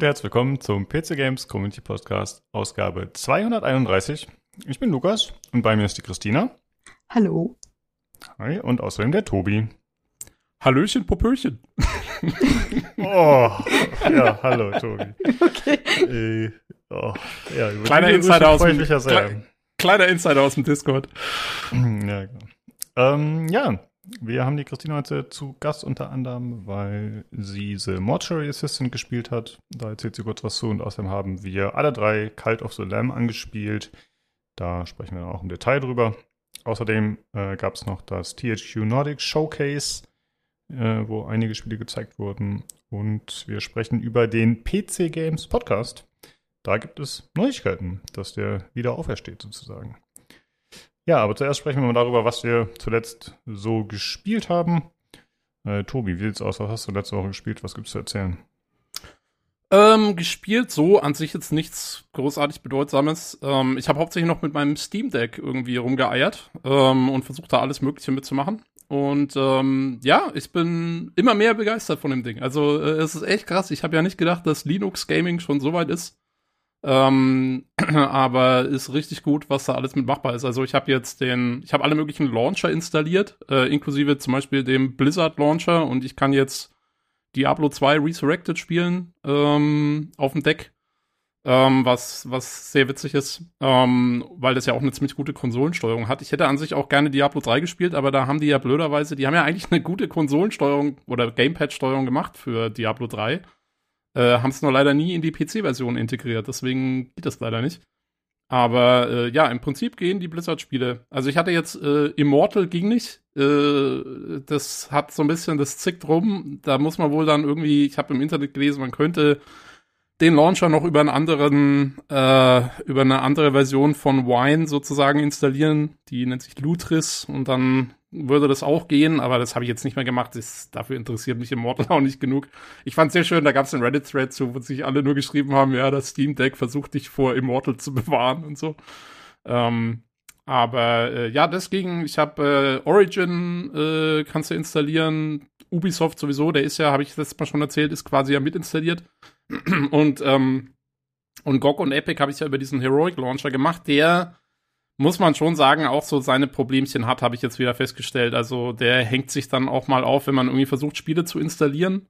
Und herzlich willkommen zum PC Games Community Podcast, Ausgabe 231. Ich bin Lukas und bei mir ist die Christina. Hallo. Hi und außerdem der Tobi. Hallöchen, Popöchen. oh, ja, hallo Tobi. Okay. Äh, oh, ja, Kleiner Insider aus dem. Kle- Kleiner Insider aus dem Discord. Ja, genau. Ähm, ja, wir haben die Christina heute zu Gast unter anderem, weil sie The Mortuary Assistant gespielt hat. Da erzählt sie kurz was zu und außerdem haben wir alle drei Cult of the Lamb angespielt. Da sprechen wir dann auch im Detail drüber. Außerdem äh, gab es noch das THQ Nordic Showcase, äh, wo einige Spiele gezeigt wurden. Und wir sprechen über den PC Games Podcast. Da gibt es Neuigkeiten, dass der wieder aufersteht sozusagen. Ja, aber zuerst sprechen wir mal darüber, was wir zuletzt so gespielt haben. Äh, Tobi, wie sieht's aus? Was hast du letzte Woche gespielt? Was gibt's zu erzählen? Ähm, gespielt so an sich jetzt nichts großartig Bedeutsames. Ähm, ich habe hauptsächlich noch mit meinem Steam Deck irgendwie rumgeeiert ähm, und versucht da alles Mögliche mitzumachen. Und ähm, ja, ich bin immer mehr begeistert von dem Ding. Also äh, es ist echt krass. Ich habe ja nicht gedacht, dass Linux Gaming schon so weit ist. Ähm, aber ist richtig gut, was da alles mit machbar ist. Also ich habe jetzt den, ich habe alle möglichen Launcher installiert, äh, inklusive zum Beispiel dem Blizzard Launcher und ich kann jetzt Diablo 2 Resurrected spielen ähm, auf dem Deck. Ähm, was, was sehr witzig ist, ähm, weil das ja auch eine ziemlich gute Konsolensteuerung hat. Ich hätte an sich auch gerne Diablo 3 gespielt, aber da haben die ja blöderweise, die haben ja eigentlich eine gute Konsolensteuerung oder Gamepad-Steuerung gemacht für Diablo 3. Äh, haben es nur leider nie in die PC-Version integriert, deswegen geht das leider nicht. Aber äh, ja, im Prinzip gehen die Blizzard-Spiele. Also ich hatte jetzt äh, Immortal ging nicht. Äh, das hat so ein bisschen, das zickt rum. Da muss man wohl dann irgendwie, ich habe im Internet gelesen, man könnte den Launcher noch über einen anderen, äh, über eine andere Version von Wine sozusagen installieren. Die nennt sich Lutris und dann würde das auch gehen, aber das habe ich jetzt nicht mehr gemacht. Das, dafür interessiert mich Immortal auch nicht genug. Ich fand sehr schön, da gab es einen Reddit-Thread zu, wo sich alle nur geschrieben haben, ja, das Steam Deck versucht dich vor Immortal zu bewahren und so. Ähm, aber äh, ja, deswegen, ich habe äh, Origin äh, kannst du installieren, Ubisoft sowieso, der ist ja, habe ich letztes Mal schon erzählt, ist quasi ja mitinstalliert. und ähm, und GOG und Epic habe ich ja über diesen Heroic Launcher gemacht, der muss man schon sagen, auch so seine Problemchen hat, habe ich jetzt wieder festgestellt. Also der hängt sich dann auch mal auf, wenn man irgendwie versucht, Spiele zu installieren.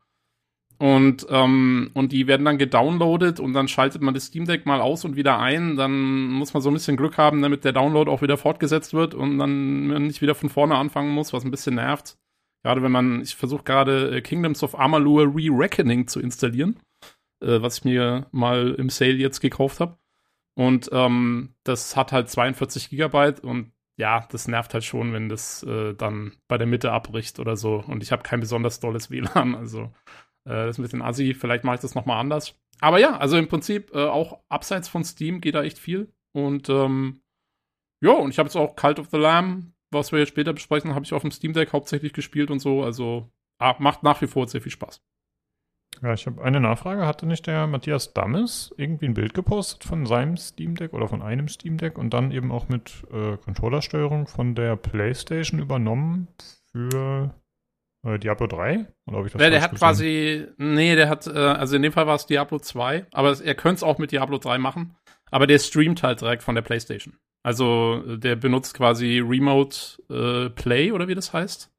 Und, ähm, und die werden dann gedownloadet und dann schaltet man das Steam Deck mal aus und wieder ein. Dann muss man so ein bisschen Glück haben, damit der Download auch wieder fortgesetzt wird und dann nicht wieder von vorne anfangen muss, was ein bisschen nervt. Gerade wenn man, ich versuche gerade äh, Kingdoms of Amalur Re-Reckoning zu installieren, äh, was ich mir mal im Sale jetzt gekauft habe. Und ähm, das hat halt 42 Gigabyte und ja, das nervt halt schon, wenn das äh, dann bei der Mitte abbricht oder so. Und ich habe kein besonders dolles WLAN, also äh, das ist ein bisschen assi. Vielleicht mache ich das nochmal anders. Aber ja, also im Prinzip äh, auch abseits von Steam geht da echt viel. Und ähm, ja, und ich habe jetzt auch Cult of the Lamb, was wir jetzt später besprechen, habe ich auf dem Steam Deck hauptsächlich gespielt und so. Also ah, macht nach wie vor sehr viel Spaß. Ja, ich habe eine Nachfrage. Hatte nicht der Matthias Dammes irgendwie ein Bild gepostet von seinem Steam Deck oder von einem Steam Deck und dann eben auch mit äh, Controllersteuerung von der PlayStation übernommen für äh, Diablo 3? Oder habe ich das Ja, der hat gesehen? quasi, nee, der hat, äh, also in dem Fall war es Diablo 2, aber er könnte es auch mit Diablo 3 machen, aber der streamt halt direkt von der PlayStation. Also äh, der benutzt quasi Remote äh, Play oder wie das heißt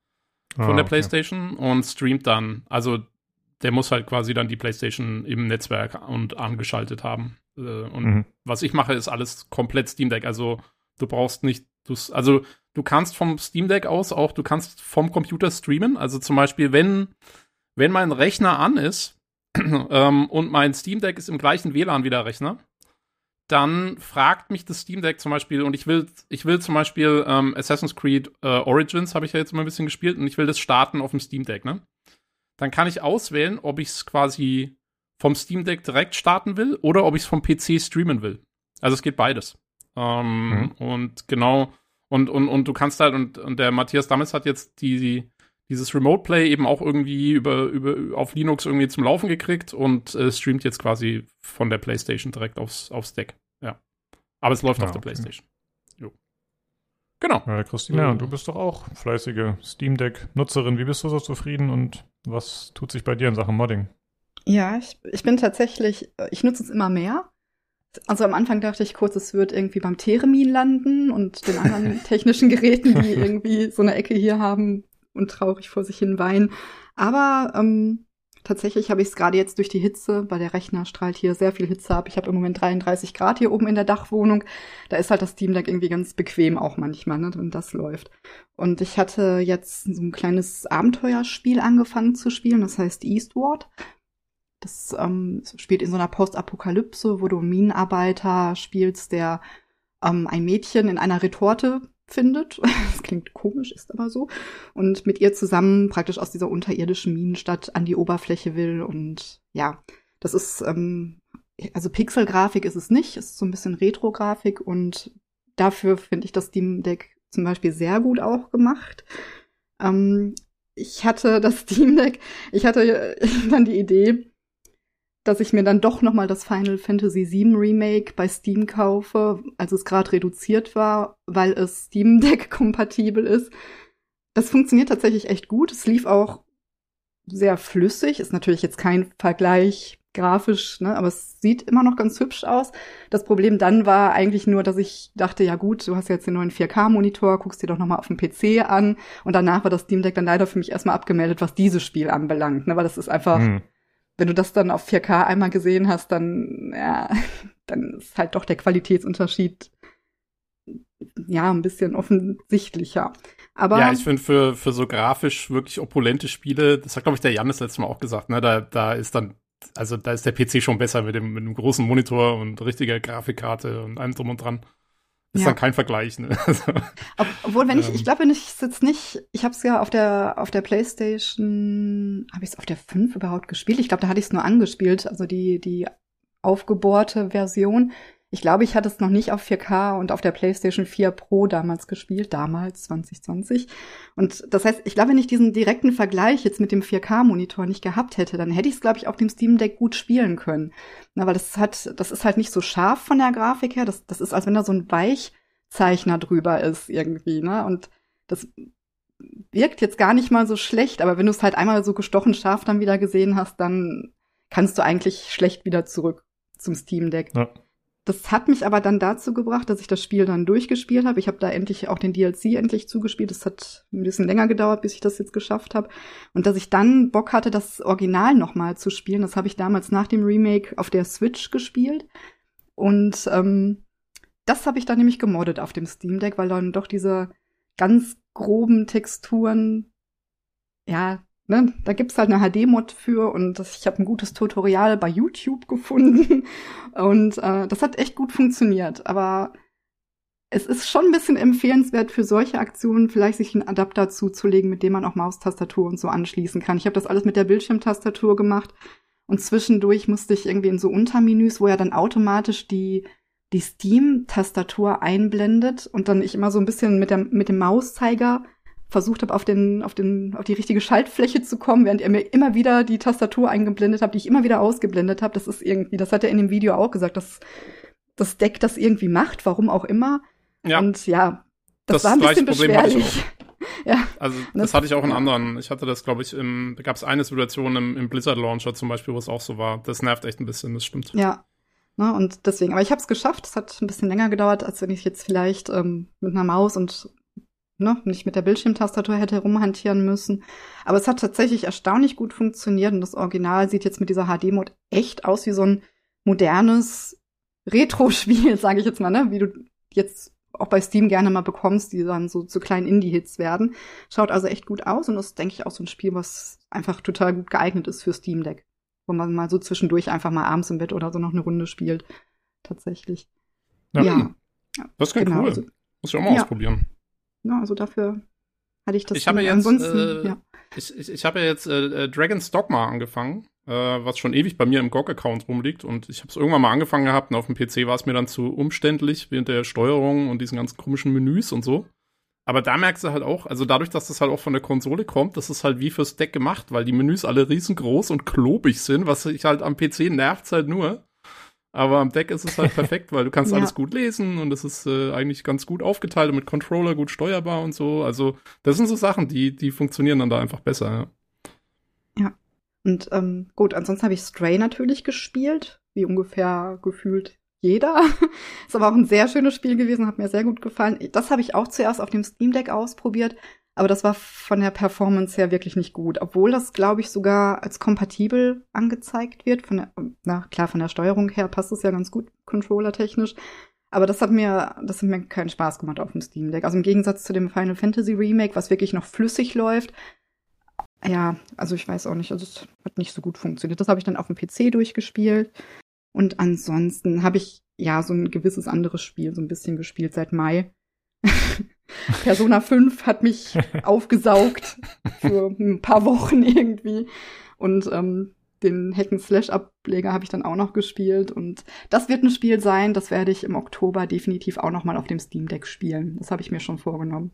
von Ah, der okay. PlayStation und streamt dann, also der muss halt quasi dann die PlayStation im Netzwerk und angeschaltet haben. Äh, und Mhm. was ich mache, ist alles komplett Steam Deck. Also du brauchst nicht, also du kannst vom Steam Deck aus auch, du kannst vom Computer streamen. Also zum Beispiel, wenn, wenn mein Rechner an ist ähm, und mein Steam Deck ist im gleichen WLAN wie der Rechner, dann fragt mich das Steam Deck zum Beispiel, und ich will, ich will zum Beispiel ähm, Assassin's Creed äh, Origins, habe ich ja jetzt mal ein bisschen gespielt, und ich will das starten auf dem Steam Deck, ne? Dann kann ich auswählen, ob ich es quasi vom Steam Deck direkt starten will oder ob ich es vom PC streamen will. Also es geht beides. Ähm, Mhm. Und genau, und, und, und du kannst halt, und, und der Matthias Dammes hat jetzt die, dieses Remote Play eben auch irgendwie über, über, auf Linux irgendwie zum Laufen gekriegt und äh, streamt jetzt quasi von der PlayStation direkt aufs, aufs Deck. Ja. Aber es läuft Ah, auf der okay. PlayStation. Jo. Genau. Ja, Christina, und du bist doch auch fleißige Steam Deck-Nutzerin. Wie bist du so zufrieden und was tut sich bei dir in Sachen Modding? Ja, ich, ich bin tatsächlich, ich nutze es immer mehr. Also am Anfang dachte ich kurz, es wird irgendwie beim Theremin landen und den anderen technischen Geräten, die irgendwie so eine Ecke hier haben und traurig vor sich hin weinen. Aber ähm, tatsächlich habe ich es gerade jetzt durch die Hitze, weil der Rechner strahlt hier sehr viel Hitze ab. Ich habe im Moment 33 Grad hier oben in der Dachwohnung. Da ist halt das Steam Deck irgendwie ganz bequem auch manchmal, ne, wenn das läuft. Und ich hatte jetzt so ein kleines Abenteuerspiel angefangen zu spielen, das heißt Eastward. Das ähm, spielt in so einer Postapokalypse, wo du Minenarbeiter spielst, der ähm, ein Mädchen in einer Retorte findet. Das klingt komisch, ist aber so. Und mit ihr zusammen praktisch aus dieser unterirdischen Minenstadt an die Oberfläche will. Und ja, das ist, ähm, also Pixelgrafik ist es nicht, ist so ein bisschen Retro-Grafik und dafür finde ich das Steam Deck zum Beispiel sehr gut auch gemacht. Ähm, ich hatte das Steam Deck, ich hatte dann die Idee, dass ich mir dann doch noch mal das Final Fantasy VII Remake bei Steam kaufe, als es gerade reduziert war, weil es Steam Deck kompatibel ist. Das funktioniert tatsächlich echt gut. Es lief auch sehr flüssig, ist natürlich jetzt kein Vergleich grafisch, ne, aber es sieht immer noch ganz hübsch aus. Das Problem dann war eigentlich nur, dass ich dachte, ja gut, du hast jetzt den neuen 4K-Monitor, guckst dir doch noch mal auf dem PC an und danach war das Steam Deck dann leider für mich erstmal abgemeldet, was dieses Spiel anbelangt, ne, weil das ist einfach hm wenn du das dann auf 4K einmal gesehen hast, dann, ja, dann ist halt doch der Qualitätsunterschied ja ein bisschen offensichtlicher. Aber ja, ich finde für für so grafisch wirklich opulente Spiele, das hat glaube ich der Jan das letzte Mal auch gesagt, ne, da da ist dann also da ist der PC schon besser mit dem mit einem großen Monitor und richtiger Grafikkarte und allem drum und dran. Ist ja. dann kein Vergleich, ne? Also, Obwohl, wenn ich, ich ähm. glaube, wenn ich es jetzt nicht, ich habe es ja auf der auf der PlayStation, habe ich es auf der 5 überhaupt gespielt? Ich glaube, da hatte ich es nur angespielt, also die die aufgebohrte Version. Ich glaube, ich hatte es noch nicht auf 4K und auf der PlayStation 4 Pro damals gespielt, damals 2020. Und das heißt, ich glaube, wenn ich diesen direkten Vergleich jetzt mit dem 4K-Monitor nicht gehabt hätte, dann hätte ich es, glaube ich, auf dem Steam Deck gut spielen können. Na, weil das hat, das ist halt nicht so scharf von der Grafik her. Das, das ist, als wenn da so ein Weichzeichner drüber ist irgendwie, ne? Und das wirkt jetzt gar nicht mal so schlecht, aber wenn du es halt einmal so gestochen scharf dann wieder gesehen hast, dann kannst du eigentlich schlecht wieder zurück zum Steam Deck. Ja. Das hat mich aber dann dazu gebracht, dass ich das Spiel dann durchgespielt habe. Ich habe da endlich auch den DLC endlich zugespielt. Das hat ein bisschen länger gedauert, bis ich das jetzt geschafft habe. Und dass ich dann Bock hatte, das Original nochmal zu spielen. Das habe ich damals nach dem Remake auf der Switch gespielt. Und ähm, das habe ich dann nämlich gemoddet auf dem Steam Deck, weil dann doch diese ganz groben Texturen ja Ne, da gibt's halt eine HD-Mod für und das, ich habe ein gutes Tutorial bei YouTube gefunden und äh, das hat echt gut funktioniert. Aber es ist schon ein bisschen empfehlenswert für solche Aktionen, vielleicht sich einen Adapter zuzulegen, mit dem man auch Maustastatur und so anschließen kann. Ich habe das alles mit der Bildschirmtastatur gemacht und zwischendurch musste ich irgendwie in so Untermenüs, wo er dann automatisch die die Steam-Tastatur einblendet und dann ich immer so ein bisschen mit, der, mit dem Mauszeiger versucht habe, auf den, auf den, auf die richtige Schaltfläche zu kommen, während er mir immer wieder die Tastatur eingeblendet hat, die ich immer wieder ausgeblendet habe. Das ist irgendwie, das hat er in dem Video auch gesagt, dass das Deck das irgendwie macht, warum auch immer. Ja. Und ja, das, das war ein bisschen beschwerlich. ja. Also das, das, hatte ich auch in anderen. Ich hatte das, glaube ich, im, da gab es eine Situation im, im Blizzard Launcher zum Beispiel, wo es auch so war. Das nervt echt ein bisschen, das stimmt. Ja. Ne, und deswegen, aber ich habe es geschafft. Es hat ein bisschen länger gedauert, als wenn ich jetzt vielleicht ähm, mit einer Maus und ne, nicht mit der Bildschirmtastatur hätte rumhantieren müssen. Aber es hat tatsächlich erstaunlich gut funktioniert und das Original sieht jetzt mit dieser HD-Mode echt aus wie so ein modernes Retro-Spiel, sage ich jetzt mal, ne, wie du jetzt auch bei Steam gerne mal bekommst, die dann so zu kleinen Indie-Hits werden. Schaut also echt gut aus und ist, denke ich, auch so ein Spiel, was einfach total gut geeignet ist für Steam Deck. Wo man mal so zwischendurch einfach mal abends im Bett oder so noch eine Runde spielt. Tatsächlich. Ja. ja. Das klingt genau. cool. Also, Muss ich auch mal ja. ausprobieren. Ne? Also dafür hatte ich das. Ich habe ja jetzt, äh, ja. ich, ich, ich habe ja jetzt äh, äh, Dragon's Dogma angefangen, äh, was schon ewig bei mir im GOG-Account rumliegt und ich habe es irgendwann mal angefangen gehabt und auf dem PC war es mir dann zu umständlich während der Steuerung und diesen ganzen komischen Menüs und so. Aber da merkst du halt auch, also dadurch, dass das halt auch von der Konsole kommt, das ist halt wie fürs Deck gemacht, weil die Menüs alle riesengroß und klobig sind, was sich halt am PC nervt halt nur. Aber am Deck ist es halt perfekt, weil du kannst ja. alles gut lesen und es ist äh, eigentlich ganz gut aufgeteilt und mit Controller gut steuerbar und so. Also das sind so Sachen, die, die funktionieren dann da einfach besser. Ja. ja. Und ähm, gut, ansonsten habe ich Stray natürlich gespielt, wie ungefähr gefühlt jeder. ist aber auch ein sehr schönes Spiel gewesen, hat mir sehr gut gefallen. Das habe ich auch zuerst auf dem Steam Deck ausprobiert, aber das war von der Performance her wirklich nicht gut, obwohl das, glaube ich, sogar als kompatibel angezeigt wird. Von der, na klar, von der Steuerung her passt es ja ganz gut, controllertechnisch. Aber das hat mir, das hat mir keinen Spaß gemacht auf dem Steam Deck. Also im Gegensatz zu dem Final Fantasy Remake, was wirklich noch flüssig läuft. Ja, also ich weiß auch nicht, also es hat nicht so gut funktioniert. Das habe ich dann auf dem PC durchgespielt. Und ansonsten habe ich ja so ein gewisses anderes Spiel so ein bisschen gespielt seit Mai. Persona 5 hat mich aufgesaugt für ein paar Wochen irgendwie. Und ähm, den Hack-and-Slash-Ableger habe ich dann auch noch gespielt. Und das wird ein Spiel sein, das werde ich im Oktober definitiv auch noch mal auf dem Steam Deck spielen. Das habe ich mir schon vorgenommen.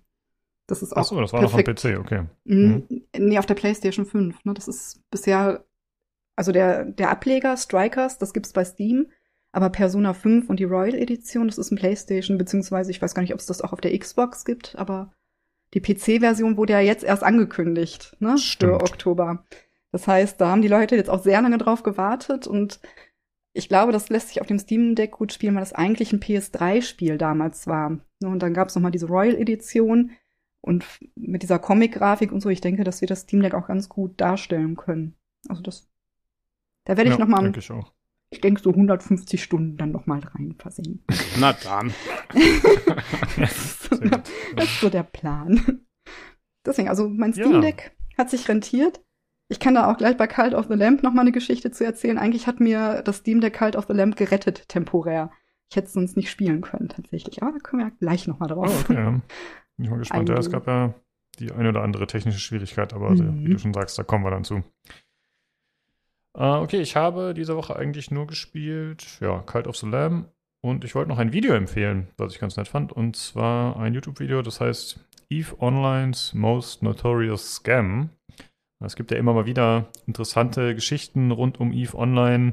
Das ist auch Ach so, das war perfekt. noch am PC, okay. Mhm. Nee, auf der PlayStation 5. Ne? Das ist bisher, also der, der Ableger Strikers, das gibt's bei Steam. Aber Persona 5 und die Royal Edition, das ist ein PlayStation, beziehungsweise ich weiß gar nicht, ob es das auch auf der Xbox gibt, aber die PC-Version wurde ja jetzt erst angekündigt, ne? Stimmt. Für Oktober. Das heißt, da haben die Leute jetzt auch sehr lange drauf gewartet und ich glaube, das lässt sich auf dem Steam Deck gut spielen, weil das eigentlich ein PS3-Spiel damals war. Ne, und dann gab es nochmal diese Royal Edition und mit dieser Comic-Grafik und so, ich denke, dass wir das Steam Deck auch ganz gut darstellen können. Also das, da werde ich ja, noch mal, denke ich, denke so 150 Stunden dann noch mal rein versehen. Na dann. das, ist so der, das ist so der Plan. Deswegen, also mein Steam Deck ja. hat sich rentiert. Ich kann da auch gleich bei Cult of the Lamp noch mal eine Geschichte zu erzählen. Eigentlich hat mir das Steam der Cult of the Lamp gerettet, temporär. Ich hätte es sonst nicht spielen können, tatsächlich. Aber da kommen wir gleich noch mal drauf. Oh, okay. Bin ich mal gespannt. Ja, es gab ja die eine oder andere technische Schwierigkeit, aber mhm. wie du schon sagst, da kommen wir dann zu. Uh, okay, ich habe diese Woche eigentlich nur gespielt, ja, Cult of the Lamb und ich wollte noch ein Video empfehlen, was ich ganz nett fand, und zwar ein YouTube-Video, das heißt Eve Online's Most Notorious Scam. Es gibt ja immer mal wieder interessante Geschichten rund um EVE Online,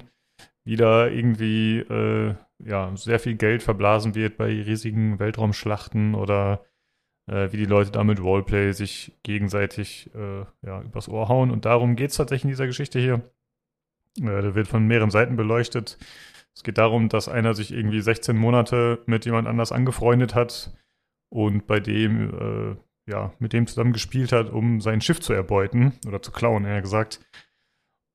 wie da irgendwie äh, ja, sehr viel Geld verblasen wird bei riesigen Weltraumschlachten oder äh, wie die Leute da mit Roleplay sich gegenseitig äh, ja, übers Ohr hauen. Und darum geht es tatsächlich in dieser Geschichte hier. Äh, da wird von mehreren Seiten beleuchtet. Es geht darum, dass einer sich irgendwie 16 Monate mit jemand anders angefreundet hat und bei dem äh, ja, mit dem zusammen gespielt hat, um sein Schiff zu erbeuten oder zu klauen, eher gesagt.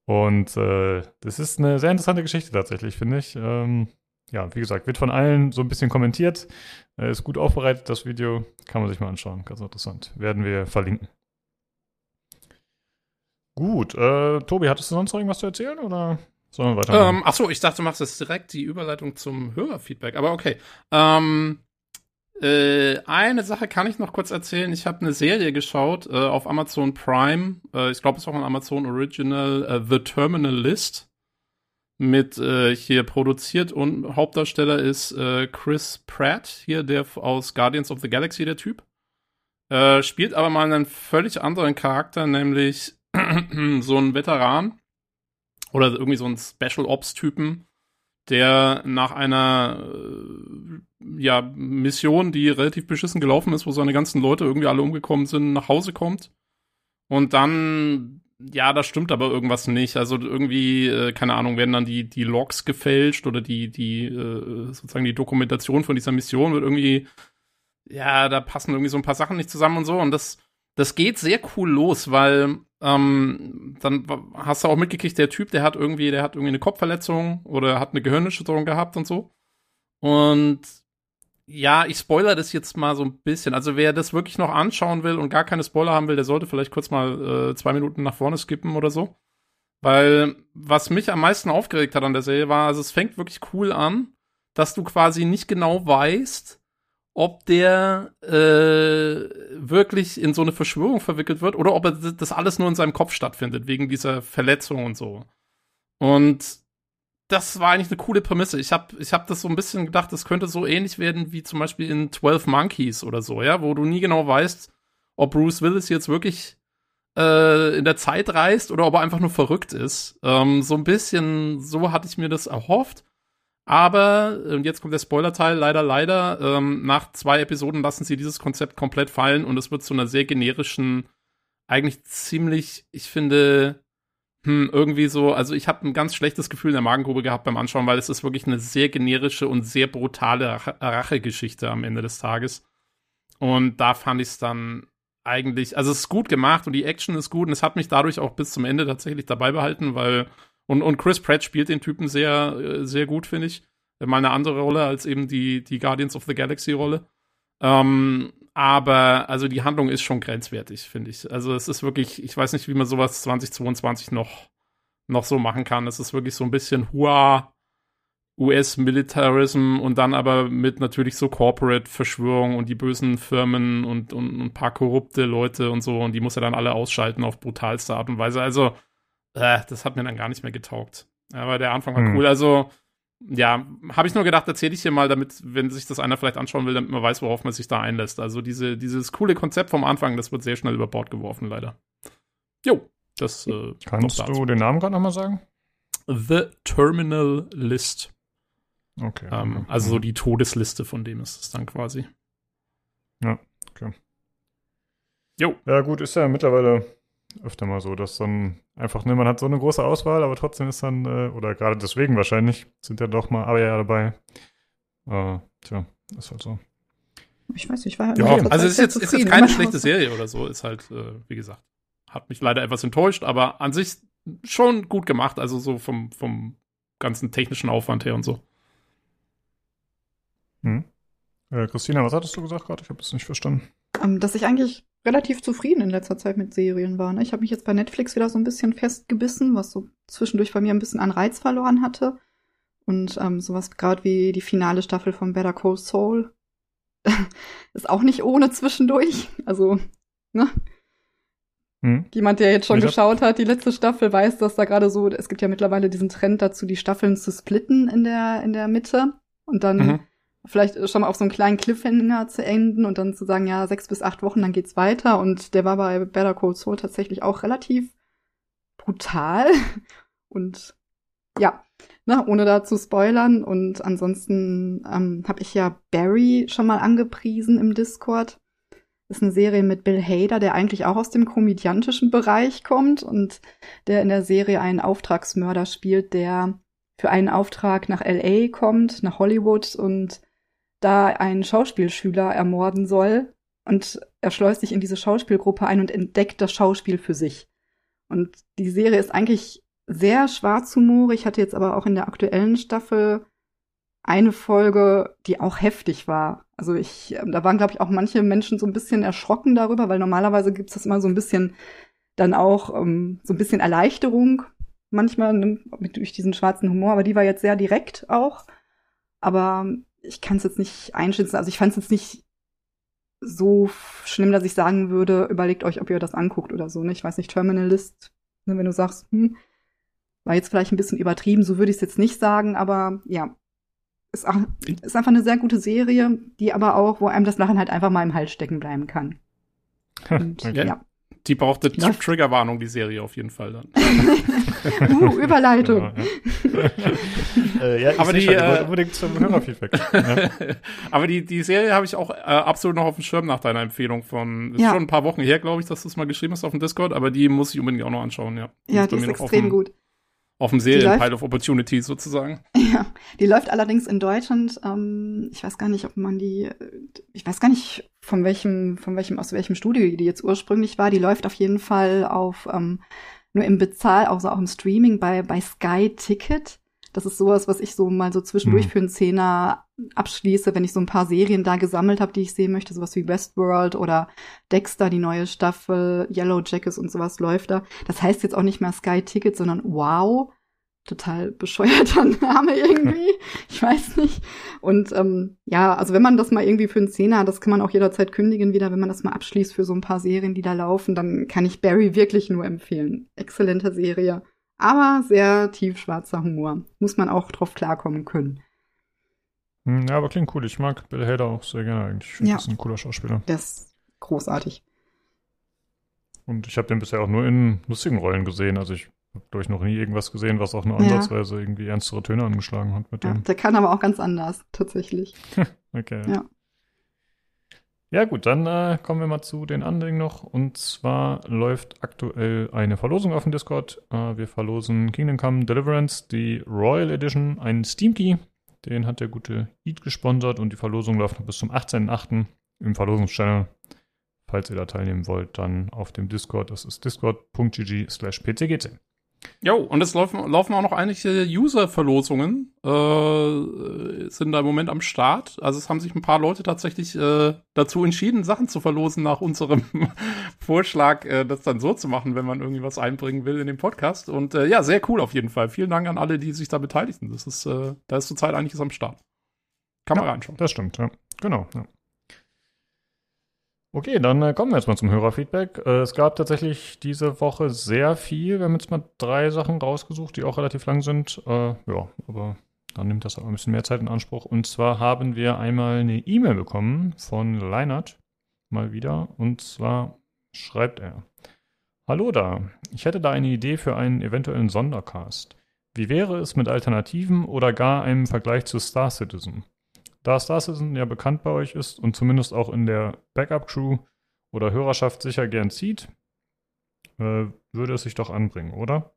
Und äh, das ist eine sehr interessante Geschichte tatsächlich, finde ich. Ähm, ja, wie gesagt, wird von allen so ein bisschen kommentiert. Äh, ist gut aufbereitet, das Video. Kann man sich mal anschauen. Ganz interessant. Werden wir verlinken. Gut, äh, Tobi, hattest du sonst noch irgendwas zu erzählen oder sollen wir weiter? Ähm, achso, ich dachte, du machst jetzt direkt die Überleitung zum Hörerfeedback, aber okay. Ähm, äh, eine Sache kann ich noch kurz erzählen. Ich habe eine Serie geschaut äh, auf Amazon Prime. Äh, ich glaube, es ist auch ein Amazon Original, äh, The Terminal List. Mit äh, hier produziert und Hauptdarsteller ist äh, Chris Pratt, hier der aus Guardians of the Galaxy, der Typ. spielt aber mal einen völlig anderen Charakter, nämlich so ein Veteran oder irgendwie so ein Special Ops-Typen, der nach einer äh, ja, Mission, die relativ beschissen gelaufen ist, wo seine ganzen Leute irgendwie alle umgekommen sind, nach Hause kommt. Und dann, ja, da stimmt aber irgendwas nicht. Also irgendwie, äh, keine Ahnung, werden dann die, die Logs gefälscht oder die, die, äh, sozusagen die Dokumentation von dieser Mission wird irgendwie, ja, da passen irgendwie so ein paar Sachen nicht zusammen und so. Und das, das geht sehr cool los, weil ähm, dann hast du auch mitgekriegt, der Typ, der hat irgendwie, der hat irgendwie eine Kopfverletzung oder hat eine Gehirnerschütterung gehabt und so. Und ja, ich spoiler das jetzt mal so ein bisschen. Also wer das wirklich noch anschauen will und gar keine Spoiler haben will, der sollte vielleicht kurz mal äh, zwei Minuten nach vorne skippen oder so. Weil was mich am meisten aufgeregt hat an der Serie war, also es fängt wirklich cool an, dass du quasi nicht genau weißt, ob der äh, wirklich in so eine Verschwörung verwickelt wird oder ob er das alles nur in seinem Kopf stattfindet, wegen dieser Verletzung und so. Und das war eigentlich eine coole Prämisse. Ich habe ich hab das so ein bisschen gedacht, das könnte so ähnlich werden wie zum Beispiel in 12 Monkeys oder so, ja, wo du nie genau weißt, ob Bruce Willis jetzt wirklich äh, in der Zeit reist oder ob er einfach nur verrückt ist. Ähm, so ein bisschen, so hatte ich mir das erhofft. Aber, und jetzt kommt der Spoiler-Teil, leider, leider, ähm, nach zwei Episoden lassen sie dieses Konzept komplett fallen und es wird zu einer sehr generischen, eigentlich ziemlich, ich finde, hm, irgendwie so, also ich habe ein ganz schlechtes Gefühl in der Magengrube gehabt beim Anschauen, weil es ist wirklich eine sehr generische und sehr brutale Rachegeschichte am Ende des Tages. Und da fand ich es dann eigentlich, also es ist gut gemacht und die Action ist gut und es hat mich dadurch auch bis zum Ende tatsächlich dabei behalten, weil und, und Chris Pratt spielt den Typen sehr, äh, sehr gut, finde ich. Mal eine andere Rolle als eben die, die Guardians of the Galaxy Rolle. Ähm, aber also die Handlung ist schon grenzwertig, finde ich. Also es ist wirklich, ich weiß nicht, wie man sowas 2022 noch, noch so machen kann. Es ist wirklich so ein bisschen Hua US-Militarism und dann aber mit natürlich so Corporate-Verschwörung und die bösen Firmen und, und, ein paar korrupte Leute und so und die muss er dann alle ausschalten auf brutalste Art und Weise. Also, äh, das hat mir dann gar nicht mehr getaugt. Aber der Anfang war hm. cool. Also, ja, habe ich nur gedacht, erzähle ich hier mal, damit, wenn sich das einer vielleicht anschauen will, damit man weiß, worauf man sich da einlässt. Also diese, dieses coole Konzept vom Anfang, das wird sehr schnell über Bord geworfen, leider. Jo, das äh, Kannst du den Namen gerade nochmal sagen? The Terminal List. Okay. Ähm, also so die Todesliste von dem ist es dann quasi. Ja, okay. Jo. Ja, gut, ist ja mittlerweile öfter mal so, dass dann einfach, ne, man hat so eine große Auswahl, aber trotzdem ist dann, äh, oder gerade deswegen wahrscheinlich, sind ja doch mal aber ja dabei. Äh, tja, ist halt so. Ich weiß nicht, ich war ja, also es ist jetzt, ist jetzt keine schlechte Serie oder so, ist halt, äh, wie gesagt, hat mich leider etwas enttäuscht, aber an sich schon gut gemacht, also so vom, vom ganzen technischen Aufwand her und so. Hm. Äh, Christina, was hattest du gesagt gerade? Ich habe es nicht verstanden. Um, ähm, dass ich eigentlich relativ zufrieden in letzter Zeit mit Serien war. Ne? Ich habe mich jetzt bei Netflix wieder so ein bisschen festgebissen, was so zwischendurch bei mir ein bisschen an Reiz verloren hatte. Und ähm, sowas gerade wie die finale Staffel von Better Call Saul ist auch nicht ohne zwischendurch. Also, ne? Hm. Jemand, der jetzt schon ich geschaut hat, die letzte Staffel, weiß, dass da gerade so, es gibt ja mittlerweile diesen Trend dazu, die Staffeln zu splitten in der, in der Mitte. Und dann mhm vielleicht schon mal auf so einen kleinen Cliffhanger zu enden und dann zu sagen, ja, sechs bis acht Wochen, dann geht's weiter. Und der war bei Better Call Saul tatsächlich auch relativ brutal. Und ja, ne, ohne da zu spoilern. Und ansonsten ähm, habe ich ja Barry schon mal angepriesen im Discord. Das ist eine Serie mit Bill Hader, der eigentlich auch aus dem komödiantischen Bereich kommt und der in der Serie einen Auftragsmörder spielt, der für einen Auftrag nach LA kommt, nach Hollywood und da einen Schauspielschüler ermorden soll und er schleust sich in diese Schauspielgruppe ein und entdeckt das Schauspiel für sich. Und die Serie ist eigentlich sehr schwarzhumorig, hatte jetzt aber auch in der aktuellen Staffel eine Folge, die auch heftig war. Also ich, ähm, da waren, glaube ich, auch manche Menschen so ein bisschen erschrocken darüber, weil normalerweise gibt es das immer so ein bisschen dann auch ähm, so ein bisschen Erleichterung, manchmal ne, durch diesen schwarzen Humor, aber die war jetzt sehr direkt auch. Aber ich kann es jetzt nicht einschätzen. Also ich fand es jetzt nicht so schlimm, dass ich sagen würde, überlegt euch, ob ihr das anguckt oder so. Ne? Ich weiß nicht, Terminalist, ne, wenn du sagst, hm, war jetzt vielleicht ein bisschen übertrieben, so würde ich es jetzt nicht sagen, aber ja, ist, auch, ist einfach eine sehr gute Serie, die aber auch, wo einem das Lachen halt einfach mal im Hals stecken bleiben kann. Und, okay. ja. Die braucht eine ja. Triggerwarnung, die Serie auf jeden Fall dann. uh, Überleitung. Genau, ja. äh, ja, aber die, schon, äh, unbedingt zum Hörerfeedback. ja. Aber die, die Serie habe ich auch äh, absolut noch auf dem Schirm nach deiner Empfehlung von, ist schon ein paar Wochen her, glaube ich, dass du es mal geschrieben hast auf dem Discord, aber die muss ich unbedingt auch noch anschauen, ja. Ja, die ist extrem gut auf dem Serien-Pile of Opportunity sozusagen. Ja, die läuft allerdings in Deutschland, ähm, ich weiß gar nicht, ob man die, ich weiß gar nicht, von welchem, von welchem, aus welchem Studio die jetzt ursprünglich war. Die läuft auf jeden Fall auf, ähm, nur im Bezahl, also auch im Streaming bei, bei Sky Ticket. Das ist sowas, was ich so mal so zwischendurch mhm. für einen Zehner abschließe, wenn ich so ein paar Serien da gesammelt habe, die ich sehen möchte, sowas wie Westworld oder Dexter, die neue Staffel, Yellow Jackets und sowas läuft da. Das heißt jetzt auch nicht mehr Sky Ticket, sondern Wow. Total bescheuerter Name irgendwie. Ich weiß nicht. Und ähm, ja, also wenn man das mal irgendwie für einen Zehner, das kann man auch jederzeit kündigen wieder, wenn man das mal abschließt für so ein paar Serien, die da laufen, dann kann ich Barry wirklich nur empfehlen. Exzellente Serie aber sehr tiefschwarzer Humor. Muss man auch drauf klarkommen können. Hm, ja, aber klingt cool. Ich mag Bill Hader auch sehr gerne eigentlich. Ich finde, ja. das ist ein cooler Schauspieler. Der ist großartig. Und ich habe den bisher auch nur in lustigen Rollen gesehen. Also ich habe, glaube ich, noch nie irgendwas gesehen, was auch nur ansatzweise ja. irgendwie ernstere Töne angeschlagen hat mit ja, dem. Der kann aber auch ganz anders, tatsächlich. okay. Ja. Ja gut, dann äh, kommen wir mal zu den anderen noch. Und zwar läuft aktuell eine Verlosung auf dem Discord. Äh, wir verlosen Kingdom Come Deliverance, die Royal Edition, einen Steam Key. Den hat der gute Eat gesponsert und die Verlosung läuft noch bis zum 18.08. im Verlosungschannel. Falls ihr da teilnehmen wollt, dann auf dem Discord. Das ist discord.gg slash pcgt. Jo, und es laufen, laufen auch noch einige User-Verlosungen, äh, sind da im Moment am Start. Also es haben sich ein paar Leute tatsächlich äh, dazu entschieden, Sachen zu verlosen nach unserem Vorschlag, äh, das dann so zu machen, wenn man irgendwie was einbringen will in den Podcast. Und äh, ja, sehr cool auf jeden Fall. Vielen Dank an alle, die sich da beteiligen. Das ist, äh, da ist zurzeit einiges am Start. Kann man ja, reinschauen. Das stimmt, ja. Genau. Ja. Okay, dann äh, kommen wir jetzt mal zum Hörerfeedback. Äh, es gab tatsächlich diese Woche sehr viel. Wir haben jetzt mal drei Sachen rausgesucht, die auch relativ lang sind. Äh, ja, aber dann nimmt das auch ein bisschen mehr Zeit in Anspruch. Und zwar haben wir einmal eine E-Mail bekommen von Leinert, mal wieder. Und zwar schreibt er: Hallo da, ich hätte da eine Idee für einen eventuellen Sondercast. Wie wäre es mit Alternativen oder gar einem Vergleich zu Star Citizen? Da Star Citizen ja bekannt bei euch ist und zumindest auch in der Backup-Crew oder Hörerschaft sicher gern zieht, äh, würde es sich doch anbringen, oder?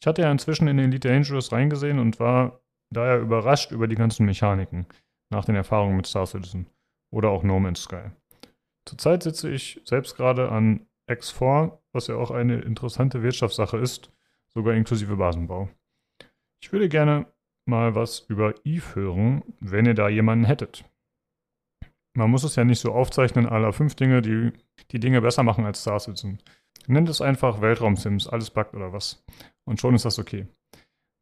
Ich hatte ja inzwischen in Elite Dangerous reingesehen und war daher überrascht über die ganzen Mechaniken nach den Erfahrungen mit Star Citizen oder auch No Man's Sky. Zurzeit sitze ich selbst gerade an X4, was ja auch eine interessante Wirtschaftssache ist, sogar inklusive Basenbau. Ich würde gerne mal was über Eve hören, wenn ihr da jemanden hättet. Man muss es ja nicht so aufzeichnen, aller fünf Dinge, die die Dinge besser machen als Star Citizen. Nennt es einfach Weltraum-Sims, alles buggt oder was. Und schon ist das okay.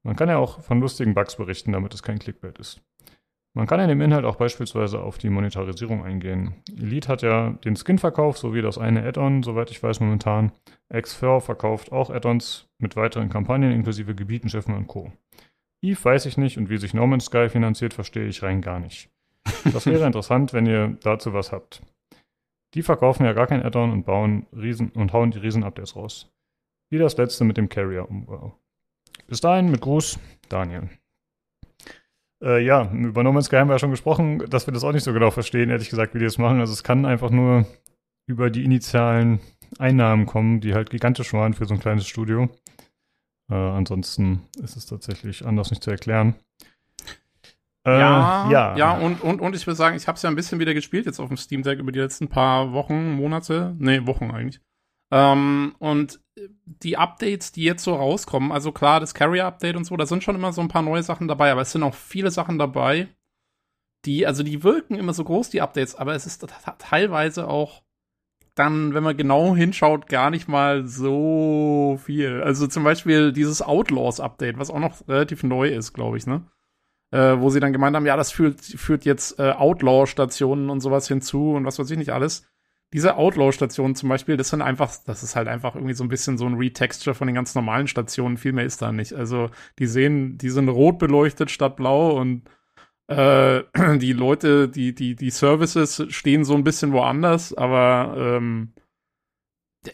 Man kann ja auch von lustigen Bugs berichten, damit es kein Clickbait ist. Man kann in dem Inhalt auch beispielsweise auf die Monetarisierung eingehen. Elite hat ja den Skin-Verkauf sowie das eine Add-on, soweit ich weiß momentan. X4 verkauft auch Add-ons mit weiteren Kampagnen inklusive Gebietenschiffen und Co. Eve weiß ich nicht und wie sich No Man's Sky finanziert, verstehe ich rein gar nicht. Das wäre interessant, wenn ihr dazu was habt. Die verkaufen ja gar kein Add-on und bauen Riesen und hauen die Riesen-Updates raus. Wie das letzte mit dem Carrier-Umbau. Bis dahin mit Gruß, Daniel. Äh, ja, über No Man's Sky haben wir ja schon gesprochen, dass wir das auch nicht so genau verstehen, ehrlich gesagt, wie die das machen. Also es kann einfach nur über die initialen Einnahmen kommen, die halt gigantisch waren für so ein kleines Studio. Äh, ansonsten ist es tatsächlich anders nicht zu erklären. Äh, ja, ja, ja, und, und, und ich würde sagen, ich habe es ja ein bisschen wieder gespielt jetzt auf dem Steam Deck über die letzten paar Wochen, Monate, nee, Wochen eigentlich. Ähm, und die Updates, die jetzt so rauskommen, also klar, das Carrier-Update und so, da sind schon immer so ein paar neue Sachen dabei, aber es sind auch viele Sachen dabei, die, also die wirken immer so groß, die Updates, aber es ist teilweise auch dann, wenn man genau hinschaut, gar nicht mal so viel. Also zum Beispiel dieses Outlaws-Update, was auch noch relativ neu ist, glaube ich, ne? Äh, wo sie dann gemeint haben, ja, das führt, führt jetzt äh, Outlaw-Stationen und sowas hinzu und was weiß ich nicht alles. Diese Outlaw-Stationen zum Beispiel, das sind einfach, das ist halt einfach irgendwie so ein bisschen so ein Retexture von den ganz normalen Stationen. Viel mehr ist da nicht. Also die sehen, die sind rot beleuchtet statt blau und äh, die Leute, die, die, die Services stehen so ein bisschen woanders, aber ähm,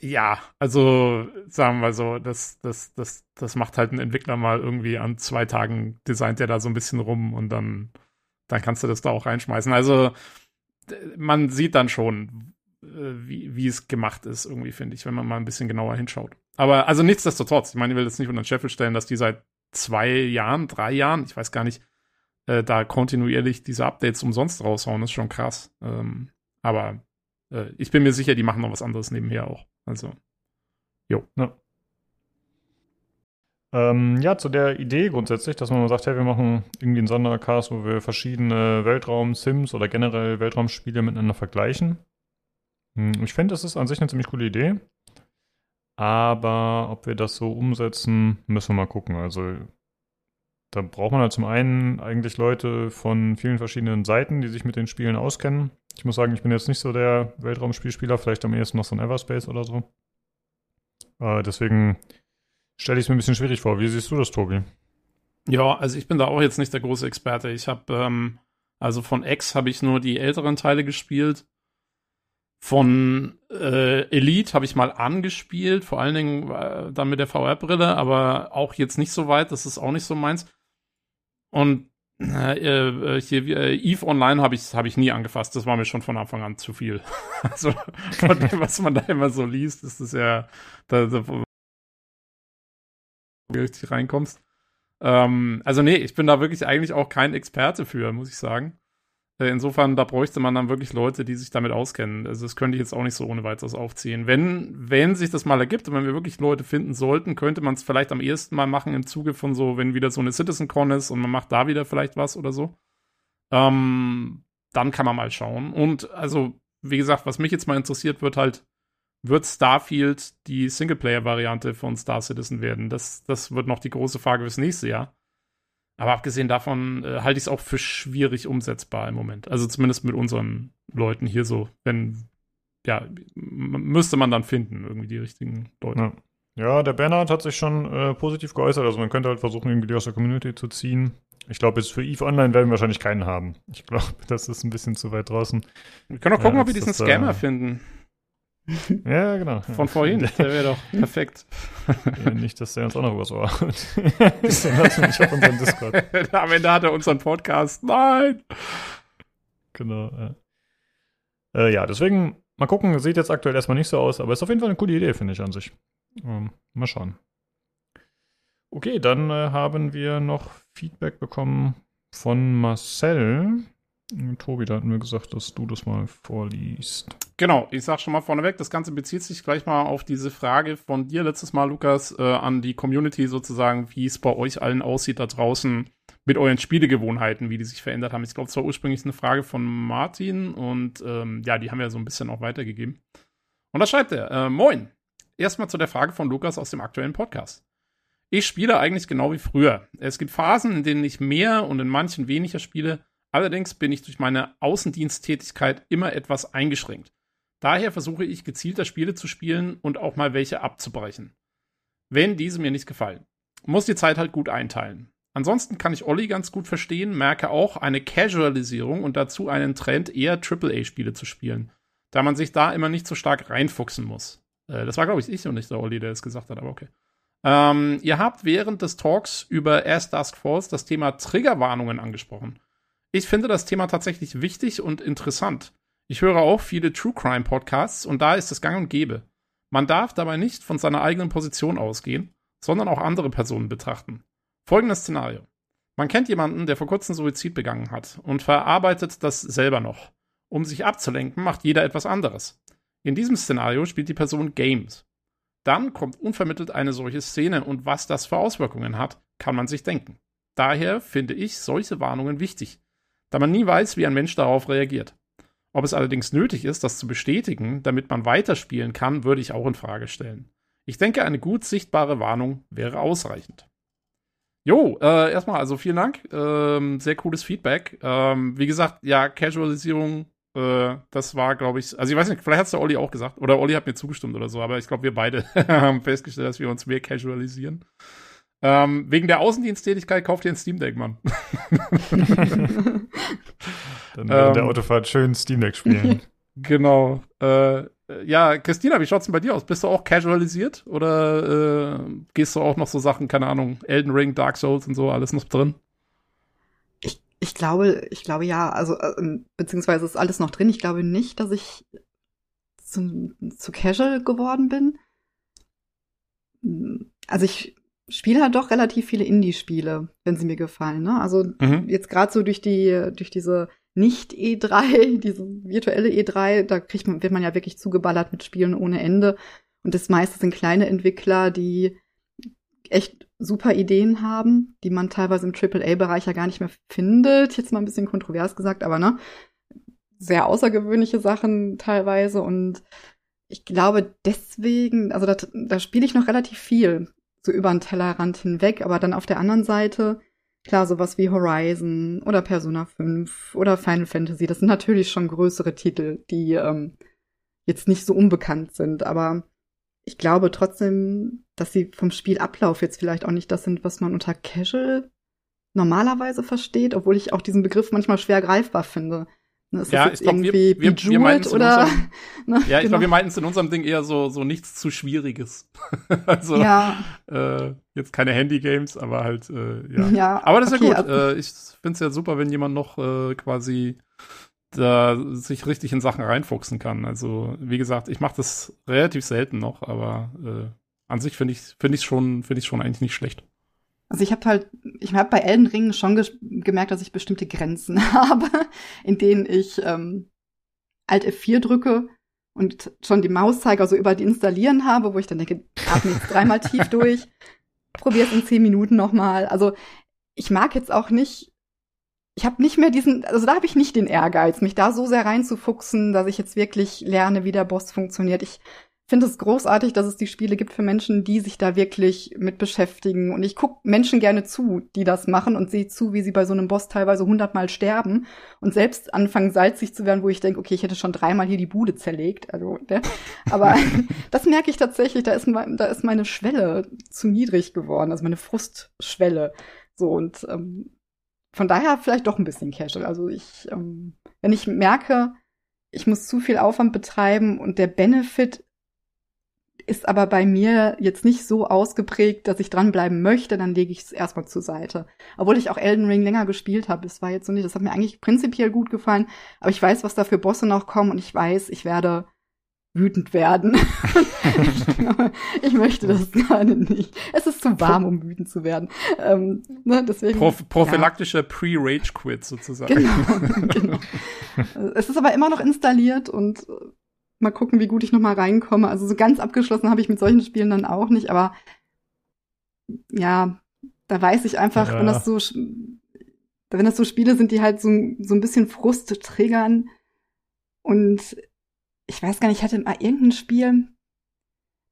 ja, also sagen wir so, das, das, das, das macht halt ein Entwickler mal irgendwie an zwei Tagen, designt der da so ein bisschen rum und dann, dann kannst du das da auch reinschmeißen. Also man sieht dann schon, äh, wie, wie es gemacht ist, irgendwie, finde ich, wenn man mal ein bisschen genauer hinschaut. Aber also nichtsdestotrotz, ich meine, ich will jetzt nicht unter den Scheffel stellen, dass die seit zwei Jahren, drei Jahren, ich weiß gar nicht, äh, da kontinuierlich diese Updates umsonst raushauen, ist schon krass. Ähm, aber äh, ich bin mir sicher, die machen noch was anderes nebenher auch. Also, jo. Ja. Ähm, ja, zu der Idee grundsätzlich, dass man sagt, hey, wir machen irgendwie einen Sondercast, wo wir verschiedene Weltraum-Sims oder generell Weltraumspiele miteinander vergleichen. Hm, ich finde, das ist an sich eine ziemlich coole Idee. Aber ob wir das so umsetzen, müssen wir mal gucken. Also da braucht man halt zum einen eigentlich Leute von vielen verschiedenen Seiten, die sich mit den Spielen auskennen. Ich muss sagen, ich bin jetzt nicht so der Weltraumspielspieler, vielleicht am ehesten noch so ein Everspace oder so. Äh, deswegen stelle ich es mir ein bisschen schwierig vor. Wie siehst du das, Tobi? Ja, also ich bin da auch jetzt nicht der große Experte. Ich habe, ähm, also von X habe ich nur die älteren Teile gespielt. Von äh, Elite habe ich mal angespielt, vor allen Dingen äh, dann mit der VR-Brille, aber auch jetzt nicht so weit. Das ist auch nicht so meins. Und Äh, äh, hier, äh, Eve Online habe ich, hab ich nie angefasst. Das war mir schon von Anfang an zu viel. also von dem, was man da immer so liest, ist es ja, da, da richtig reinkommst. Ähm, also nee, ich bin da wirklich eigentlich auch kein Experte für, muss ich sagen. Äh, insofern, da bräuchte man dann wirklich Leute, die sich damit auskennen. Also das könnte ich jetzt auch nicht so ohne weiteres aufziehen. Wenn, wenn sich das mal ergibt und wenn wir wirklich Leute finden sollten, könnte man es vielleicht am ehesten mal machen im Zuge von so, wenn wieder so eine CitizenCon ist und man macht da wieder vielleicht was oder so. Ähm, dann kann man mal schauen. Und also, wie gesagt, was mich jetzt mal interessiert, wird halt, wird Starfield die Singleplayer-Variante von Star Citizen werden? Das, das wird noch die große Frage fürs nächste Jahr. Aber abgesehen davon äh, halte ich es auch für schwierig umsetzbar im Moment. Also zumindest mit unseren Leuten hier so, wenn, ja, müsste man dann finden, irgendwie die richtigen Leute. Ja. Ja, der Bernhard hat sich schon äh, positiv geäußert. Also man könnte halt versuchen, irgendwie die aus der Community zu ziehen. Ich glaube, jetzt für EVE Online werden wir wahrscheinlich keinen haben. Ich glaube, das ist ein bisschen zu weit draußen. Wir können auch gucken, ja, ob wir diesen Scammer äh, finden. Ja, genau. Von vorhin, der wäre doch perfekt. Ja, nicht, dass der uns auch noch was Ohr lassen nicht auf unseren Discord. Am Ende hat er unseren Podcast. Nein! Genau, ja. Äh, ja, deswegen, mal gucken, sieht jetzt aktuell erstmal nicht so aus, aber ist auf jeden Fall eine coole Idee, finde ich an sich. Ähm, mal schauen. Okay, dann äh, haben wir noch Feedback bekommen von Marcel. Tobi, da hatten wir gesagt, dass du das mal vorliest. Genau, ich sag schon mal vorneweg, das Ganze bezieht sich gleich mal auf diese Frage von dir letztes Mal, Lukas, äh, an die Community sozusagen, wie es bei euch allen aussieht da draußen mit euren Spielegewohnheiten, wie die sich verändert haben. Ich glaube, es war ursprünglich eine Frage von Martin und ähm, ja, die haben wir so ein bisschen auch weitergegeben. Und da schreibt er, äh, moin, erstmal zu der Frage von Lukas aus dem aktuellen Podcast. Ich spiele eigentlich genau wie früher. Es gibt Phasen, in denen ich mehr und in manchen weniger spiele, Allerdings bin ich durch meine Außendiensttätigkeit immer etwas eingeschränkt. Daher versuche ich gezielter Spiele zu spielen und auch mal welche abzubrechen. Wenn diese mir nicht gefallen. Muss die Zeit halt gut einteilen. Ansonsten kann ich Olli ganz gut verstehen, merke auch eine Casualisierung und dazu einen Trend, eher AAA-Spiele zu spielen, da man sich da immer nicht so stark reinfuchsen muss. Äh, das war, glaube ich, ich und nicht der Olli, der es gesagt hat, aber okay. Ähm, ihr habt während des Talks über As Dusk Falls das Thema Triggerwarnungen angesprochen. Ich finde das Thema tatsächlich wichtig und interessant. Ich höre auch viele True Crime Podcasts und da ist es gang und gäbe. Man darf dabei nicht von seiner eigenen Position ausgehen, sondern auch andere Personen betrachten. Folgendes Szenario. Man kennt jemanden, der vor kurzem Suizid begangen hat und verarbeitet das selber noch. Um sich abzulenken, macht jeder etwas anderes. In diesem Szenario spielt die Person Games. Dann kommt unvermittelt eine solche Szene und was das für Auswirkungen hat, kann man sich denken. Daher finde ich solche Warnungen wichtig, da man nie weiß, wie ein Mensch darauf reagiert. Ob es allerdings nötig ist, das zu bestätigen, damit man weiterspielen kann, würde ich auch in Frage stellen. Ich denke, eine gut sichtbare Warnung wäre ausreichend. Jo, äh, erstmal, also vielen Dank. Ähm, sehr cooles Feedback. Ähm, wie gesagt, ja, Casualisierung, äh, das war, glaube ich, also ich weiß nicht, vielleicht hat es der Olli auch gesagt, oder Olli hat mir zugestimmt oder so, aber ich glaube, wir beide haben festgestellt, dass wir uns mehr casualisieren. Ähm, wegen der Außendiensttätigkeit kauft ihr ein Steam Deck, Mann. Dann wird ähm, der Autofahrt schön Steam Deck spielen. Genau. Äh, ja, Christina, wie schaut's denn bei dir aus? Bist du auch casualisiert oder äh, gehst du auch noch so Sachen, keine Ahnung, Elden Ring, Dark Souls und so, alles noch drin? Ich, ich glaube, ich glaube ja, also äh, beziehungsweise ist alles noch drin. Ich glaube nicht, dass ich zum, zu casual geworden bin. Also ich spiele halt doch relativ viele Indie-Spiele, wenn sie mir gefallen. Ne? Also mhm. jetzt gerade so durch die, durch diese nicht E3, diese virtuelle E3, da kriegt man, wird man ja wirklich zugeballert mit Spielen ohne Ende. Und das meiste sind kleine Entwickler, die echt super Ideen haben, die man teilweise im AAA-Bereich ja gar nicht mehr findet. Jetzt mal ein bisschen kontrovers gesagt, aber ne, sehr außergewöhnliche Sachen teilweise. Und ich glaube deswegen, also da, da spiele ich noch relativ viel so über den Tellerrand hinweg, aber dann auf der anderen Seite, klar, sowas wie Horizon oder Persona 5 oder Final Fantasy, das sind natürlich schon größere Titel, die ähm, jetzt nicht so unbekannt sind, aber ich glaube trotzdem, dass sie vom Spielablauf jetzt vielleicht auch nicht das sind, was man unter Casual normalerweise versteht, obwohl ich auch diesen Begriff manchmal schwer greifbar finde. Ne, ist ja, das jetzt irgendwie glaub, wir, wir, wir Bejeweled oder? Unserem, ne, ja, ich genau. glaube, wir meinten es in unserem Ding eher so, so nichts zu Schwieriges. also ja. äh, jetzt keine Handy-Games, aber halt, äh, ja. ja. Aber das ist okay, ja gut. Also, äh, ich finde es ja super, wenn jemand noch äh, quasi da sich richtig in Sachen reinfuchsen kann. Also, wie gesagt, ich mache das relativ selten noch, aber äh, an sich finde ich finde ich schon finde ich schon eigentlich nicht schlecht. Also ich habe halt, ich habe bei Elden Ring schon ge gemerkt, dass ich bestimmte Grenzen habe, in denen ich ähm, Alt F4 drücke und schon die Mauszeiger so über die installieren habe, wo ich dann denke, atme jetzt dreimal tief durch, probiere es in zehn Minuten nochmal. Also ich mag jetzt auch nicht, ich habe nicht mehr diesen, also da habe ich nicht den Ehrgeiz, mich da so sehr reinzufuchsen, dass ich jetzt wirklich lerne, wie der Boss funktioniert. Ich finde es großartig, dass es die Spiele gibt für Menschen, die sich da wirklich mit beschäftigen. Und ich gucke Menschen gerne zu, die das machen und sehe zu, wie sie bei so einem Boss teilweise hundertmal sterben und selbst anfangen salzig zu werden, wo ich denke, okay, ich hätte schon dreimal hier die Bude zerlegt. Also, ne? aber das merke ich tatsächlich, da ist, da ist meine Schwelle zu niedrig geworden, also meine Frustschwelle. So und ähm, von daher vielleicht doch ein bisschen casual. Also ich, ähm, wenn ich merke, ich muss zu viel Aufwand betreiben und der Benefit ist aber bei mir jetzt nicht so ausgeprägt, dass ich dranbleiben möchte, dann lege ich es erstmal zur Seite. Obwohl ich auch Elden Ring länger gespielt habe. Das war jetzt so nicht, das hat mir eigentlich prinzipiell gut gefallen, aber ich weiß, was da für Bosse noch kommen und ich weiß, ich werde wütend werden. ich möchte das gerade nicht. Es ist zu warm, um wütend zu werden. Ähm, ne, deswegen, Proph prophylaktischer ja. Pre-Rage-Quit sozusagen. Genau, genau. es ist aber immer noch installiert und mal gucken, wie gut ich noch mal reinkomme. Also so ganz abgeschlossen habe ich mit solchen Spielen dann auch nicht, aber ja, da weiß ich einfach, ja. wenn das so wenn das so Spiele sind, die halt so, so ein bisschen Frust triggern und ich weiß gar nicht, ich hatte mal irgendein Spiel,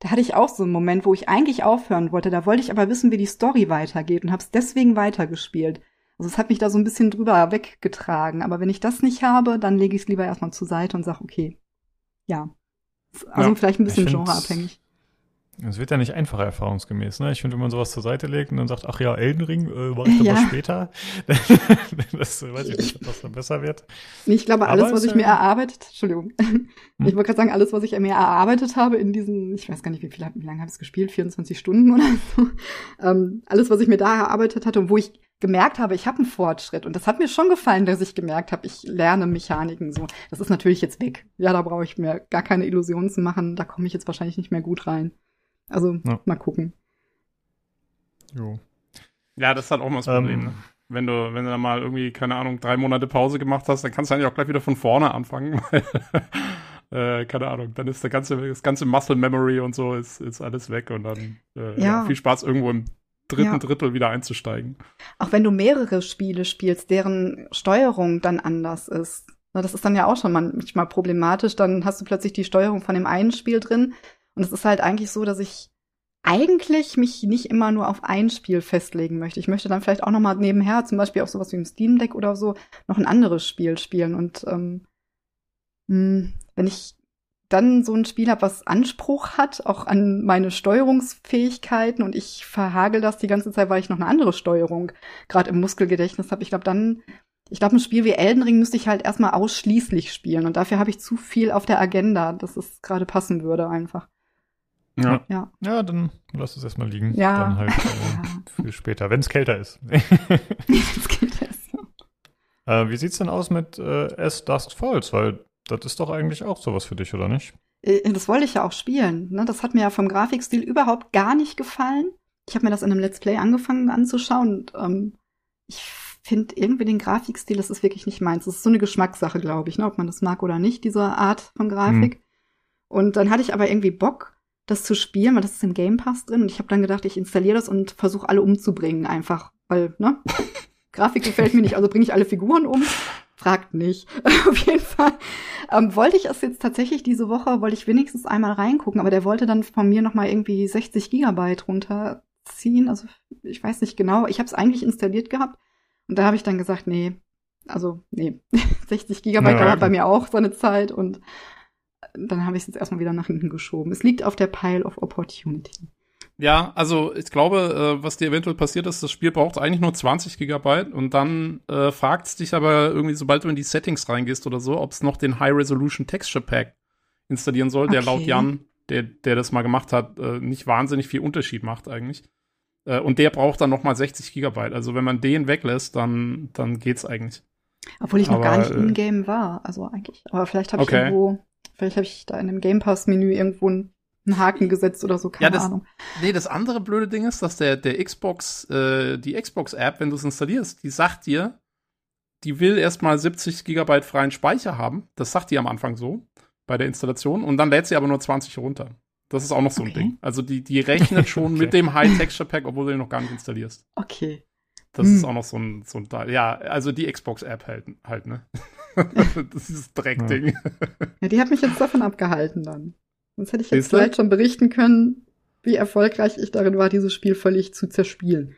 da hatte ich auch so einen Moment, wo ich eigentlich aufhören wollte, da wollte ich aber wissen, wie die Story weitergeht und habe es deswegen weitergespielt. Also es hat mich da so ein bisschen drüber weggetragen, aber wenn ich das nicht habe, dann lege ich es lieber erstmal zur Seite und sag, okay, ja. Also ja, vielleicht ein bisschen genreabhängig. Es wird ja nicht einfacher erfahrungsgemäß, ne? Ich finde, wenn man sowas zur Seite legt und dann sagt, ach ja, Elden Ring, äh, mache ich dann ja. mal später, das weiß ich nicht, ob das dann besser wird. Ich glaube, alles, Aber was ich mir erarbeitet, Entschuldigung, hm? ich wollte gerade sagen, alles, was ich mir erarbeitet habe in diesen, ich weiß gar nicht, wie, viel, wie lange habe ich es gespielt, 24 Stunden oder so, ähm, alles, was ich mir da erarbeitet hatte und wo ich gemerkt habe, ich habe einen Fortschritt. Und das hat mir schon gefallen, dass ich gemerkt habe, ich lerne Mechaniken so. Das ist natürlich jetzt weg. Ja, da brauche ich mir gar keine Illusionen zu machen. Da komme ich jetzt wahrscheinlich nicht mehr gut rein. Also ja. mal gucken. Jo. Ja, das ist halt auch mal das Problem. Ähm, ne? Wenn du, wenn du dann mal irgendwie, keine Ahnung, drei Monate Pause gemacht hast, dann kannst du eigentlich auch gleich wieder von vorne anfangen. äh, keine Ahnung, dann ist der ganze, das ganze Muscle Memory und so ist, ist alles weg und dann äh, ja. viel Spaß irgendwo im dritten ja. Drittel wieder einzusteigen. Auch wenn du mehrere Spiele spielst, deren Steuerung dann anders ist. Das ist dann ja auch schon manchmal problematisch. Dann hast du plötzlich die Steuerung von dem einen Spiel drin. Und es ist halt eigentlich so, dass ich eigentlich mich nicht immer nur auf ein Spiel festlegen möchte. Ich möchte dann vielleicht auch noch mal nebenher, zum Beispiel auf sowas wie im Steam Deck oder so, noch ein anderes Spiel spielen. Und ähm, hm, wenn ich dann so ein Spiel habe, was Anspruch hat, auch an meine Steuerungsfähigkeiten und ich verhagel das die ganze Zeit, weil ich noch eine andere Steuerung gerade im Muskelgedächtnis habe. Ich glaube, dann, ich glaube, ein Spiel wie Elden Ring müsste ich halt erstmal ausschließlich spielen und dafür habe ich zu viel auf der Agenda, dass es gerade passen würde einfach. Ja. ja. Ja, dann lass es erstmal liegen. Ja. Dann halt äh, für später, wenn es kälter ist. wenn es kälter ist. Äh, wie sieht's denn aus mit äh, S Dust Falls? Weil das ist doch eigentlich auch sowas für dich, oder nicht? Äh, das wollte ich ja auch spielen. Ne? Das hat mir ja vom Grafikstil überhaupt gar nicht gefallen. Ich habe mir das in einem Let's Play angefangen anzuschauen und ähm, ich finde irgendwie den Grafikstil, das ist wirklich nicht meins. Das ist so eine Geschmackssache, glaube ich, ne? ob man das mag oder nicht, diese Art von Grafik. Hm. Und dann hatte ich aber irgendwie Bock, das zu spielen, weil das ist im Game Pass drin. Und ich habe dann gedacht, ich installiere das und versuche alle umzubringen einfach, weil ne Grafik gefällt mir nicht, also bringe ich alle Figuren um fragt nicht. Auf jeden Fall ähm, wollte ich es jetzt tatsächlich diese Woche, wollte ich wenigstens einmal reingucken, aber der wollte dann von mir nochmal irgendwie 60 Gigabyte runterziehen. Also ich weiß nicht genau. Ich habe es eigentlich installiert gehabt und da habe ich dann gesagt, nee, also nee, 60 Gigabyte dauert bei mir auch seine Zeit und dann habe ich es jetzt erstmal wieder nach hinten geschoben. Es liegt auf der Pile of Opportunity. Ja, also ich glaube, äh, was dir eventuell passiert ist, das Spiel braucht eigentlich nur 20 Gigabyte und dann äh, fragt es dich aber irgendwie, sobald du in die Settings reingehst oder so, ob es noch den High Resolution Texture Pack installieren soll, okay. der laut Jan, der, der das mal gemacht hat, äh, nicht wahnsinnig viel Unterschied macht eigentlich. Äh, und der braucht dann noch mal 60 Gigabyte. Also wenn man den weglässt, dann, dann geht's eigentlich. Obwohl ich noch aber, gar nicht äh, in-game war, also eigentlich. Aber vielleicht habe okay. ich irgendwo, vielleicht habe ich da in dem Game Pass-Menü irgendwo ein einen Haken gesetzt oder so, keine ja, das, Ahnung. Nee, das andere blöde Ding ist, dass der, der Xbox, äh, die Xbox-App, wenn du es installierst, die sagt dir, die will erstmal 70 Gigabyte freien Speicher haben. Das sagt die am Anfang so bei der Installation und dann lädt sie aber nur 20 runter. Das ist auch noch so ein Ding. Also die, die rechnet schon okay. mit dem High Texture Pack, obwohl du den noch gar nicht installierst. Okay. Das hm. ist auch noch so ein, so ein Teil. Ja, also die Xbox-App halt, halt, ne? das ist das Dreckding. Ja, die hat mich jetzt davon abgehalten dann. Sonst hätte ich jetzt vielleicht schon berichten können, wie erfolgreich ich darin war, dieses Spiel völlig zu zerspielen.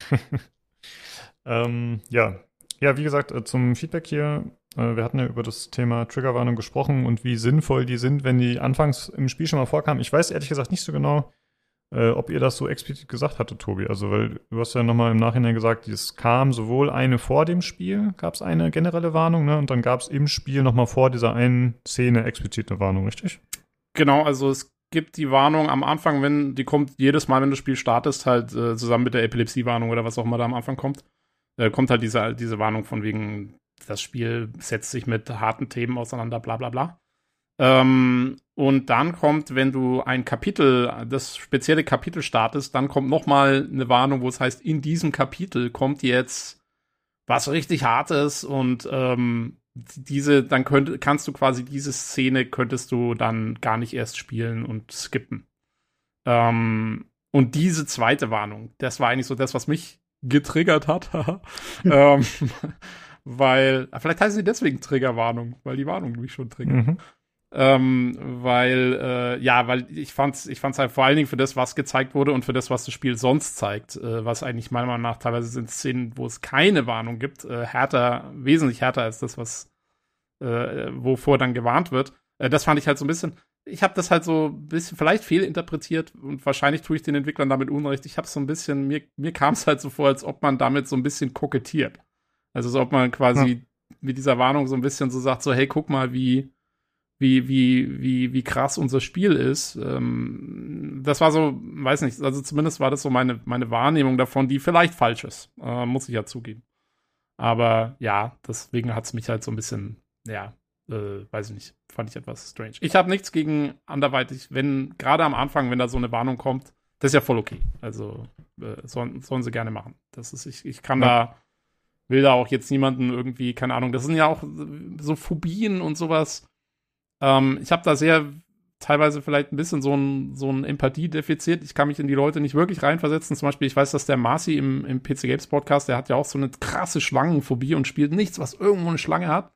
ähm, ja. Ja, wie gesagt, äh, zum Feedback hier. Äh, wir hatten ja über das Thema Triggerwarnung gesprochen und wie sinnvoll die sind, wenn die anfangs im Spiel schon mal vorkamen. Ich weiß ehrlich gesagt nicht so genau, äh, ob ihr das so explizit gesagt hattet, Tobi. Also, weil du hast ja nochmal im Nachhinein gesagt, es kam sowohl eine vor dem Spiel, gab es eine generelle Warnung, ne? Und dann gab es im Spiel nochmal vor dieser einen Szene explizit eine Warnung, richtig? Genau, also es gibt die Warnung am Anfang, wenn die kommt jedes Mal, wenn du das Spiel startest, halt äh, zusammen mit der Epilepsie-Warnung oder was auch immer da am Anfang kommt, äh, kommt halt diese, diese Warnung von wegen, das Spiel setzt sich mit harten Themen auseinander, bla bla bla. Ähm, und dann kommt, wenn du ein Kapitel, das spezielle Kapitel startest, dann kommt noch mal eine Warnung, wo es heißt, in diesem Kapitel kommt jetzt was richtig Hartes und ähm, diese, dann könnt, kannst du quasi diese Szene könntest du dann gar nicht erst spielen und skippen. Ähm, und diese zweite Warnung, das war eigentlich so das, was mich getriggert hat. ähm, weil, vielleicht heißen sie deswegen Triggerwarnung, weil die Warnung mich schon triggert. Mhm. Ähm, weil, äh, ja, weil ich fand's, ich fand's halt vor allen Dingen für das, was gezeigt wurde und für das, was das Spiel sonst zeigt, äh, was eigentlich meiner Meinung nach teilweise sind Szenen, wo es keine Warnung gibt, äh, härter, wesentlich härter als das, was, äh, wovor dann gewarnt wird. Äh, das fand ich halt so ein bisschen, ich habe das halt so ein bisschen vielleicht fehlinterpretiert und wahrscheinlich tue ich den Entwicklern damit Unrecht. Ich habe so ein bisschen, mir, mir kam es halt so vor, als ob man damit so ein bisschen kokettiert. Also als ob man quasi ja. mit dieser Warnung so ein bisschen so sagt, so, hey, guck mal, wie, wie, wie, wie, wie krass unser Spiel ist. Ähm, das war so, weiß nicht, also zumindest war das so meine, meine Wahrnehmung davon, die vielleicht falsch ist, äh, muss ich ja zugeben. Aber ja, deswegen hat es mich halt so ein bisschen, ja, äh, weiß ich nicht, fand ich etwas strange. Ich habe nichts gegen anderweitig, wenn, gerade am Anfang, wenn da so eine Warnung kommt, das ist ja voll okay. Also äh, sollen, sollen sie gerne machen. Das ist, ich, ich kann ja. da, will da auch jetzt niemanden irgendwie, keine Ahnung, das sind ja auch so Phobien und sowas ähm, ich habe da sehr teilweise vielleicht ein bisschen so ein, so ein Empathiedefizit. Ich kann mich in die Leute nicht wirklich reinversetzen. Zum Beispiel, ich weiß, dass der Marcy im, im PC Games Podcast, der hat ja auch so eine krasse Schlangenphobie und spielt nichts, was irgendwo eine Schlange hat.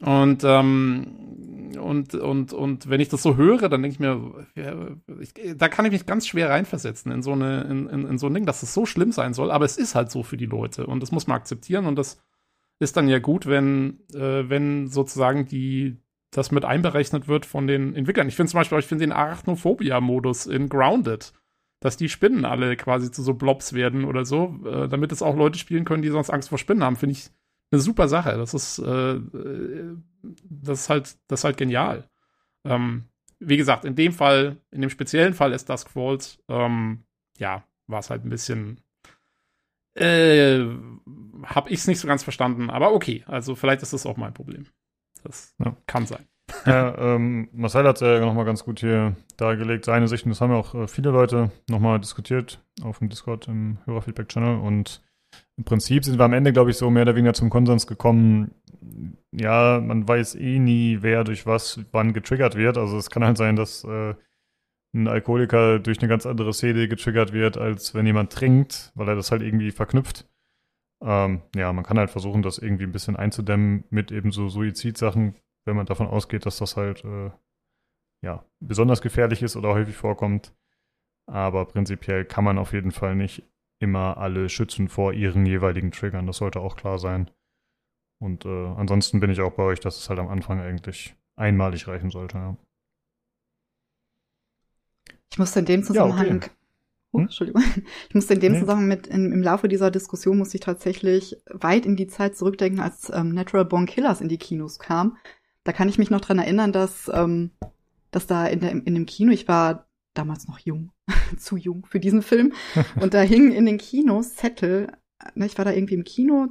Und, ähm, und, und, und wenn ich das so höre, dann denke ich mir, ich, da kann ich mich ganz schwer reinversetzen in so, eine, in, in, in so ein Ding, dass es das so schlimm sein soll. Aber es ist halt so für die Leute und das muss man akzeptieren und das ist dann ja gut, wenn, äh, wenn sozusagen die, das mit einberechnet wird von den Entwicklern. Ich finde zum Beispiel, ich finde den Arachnophobia-Modus in Grounded, dass die Spinnen alle quasi zu so Blobs werden oder so, äh, damit es auch Leute spielen können, die sonst Angst vor Spinnen haben, finde ich eine super Sache. Das ist, äh, äh, das ist halt, das ist halt genial. Ähm, wie gesagt, in dem Fall, in dem speziellen Fall ist Dusk Falls, ähm, ja, war es halt ein bisschen, äh, hab ich es nicht so ganz verstanden, aber okay, also vielleicht ist das auch mein Problem. Das ja. kann sein. Ja, ähm, Marcel hat es ja nochmal ganz gut hier dargelegt, seine Sicht. Und das haben ja auch äh, viele Leute nochmal diskutiert auf dem Discord im Hörerfeedback-Channel. Und im Prinzip sind wir am Ende, glaube ich, so mehr oder weniger zum Konsens gekommen. Ja, man weiß eh nie, wer durch was wann getriggert wird. Also es kann halt sein, dass äh, ein Alkoholiker durch eine ganz andere Szene getriggert wird, als wenn jemand trinkt, weil er das halt irgendwie verknüpft. Ähm, ja, man kann halt versuchen, das irgendwie ein bisschen einzudämmen mit eben so Suizidsachen, wenn man davon ausgeht, dass das halt äh, ja besonders gefährlich ist oder häufig vorkommt. Aber prinzipiell kann man auf jeden Fall nicht immer alle schützen vor ihren jeweiligen Triggern. Das sollte auch klar sein. Und äh, ansonsten bin ich auch bei euch, dass es halt am Anfang eigentlich einmalig reichen sollte. Ja. Ich musste in dem Zusammenhang, ja, okay. Oh, Entschuldigung, ich musste in dem nee. Zusammenhang mit, in, im Laufe dieser Diskussion musste ich tatsächlich weit in die Zeit zurückdenken, als ähm, Natural Born Killers in die Kinos kam. Da kann ich mich noch dran erinnern, dass, ähm, dass da in, der, in dem Kino, ich war damals noch jung, zu jung für diesen Film, und da hingen in den Kinos Zettel, ne, ich war da irgendwie im Kino,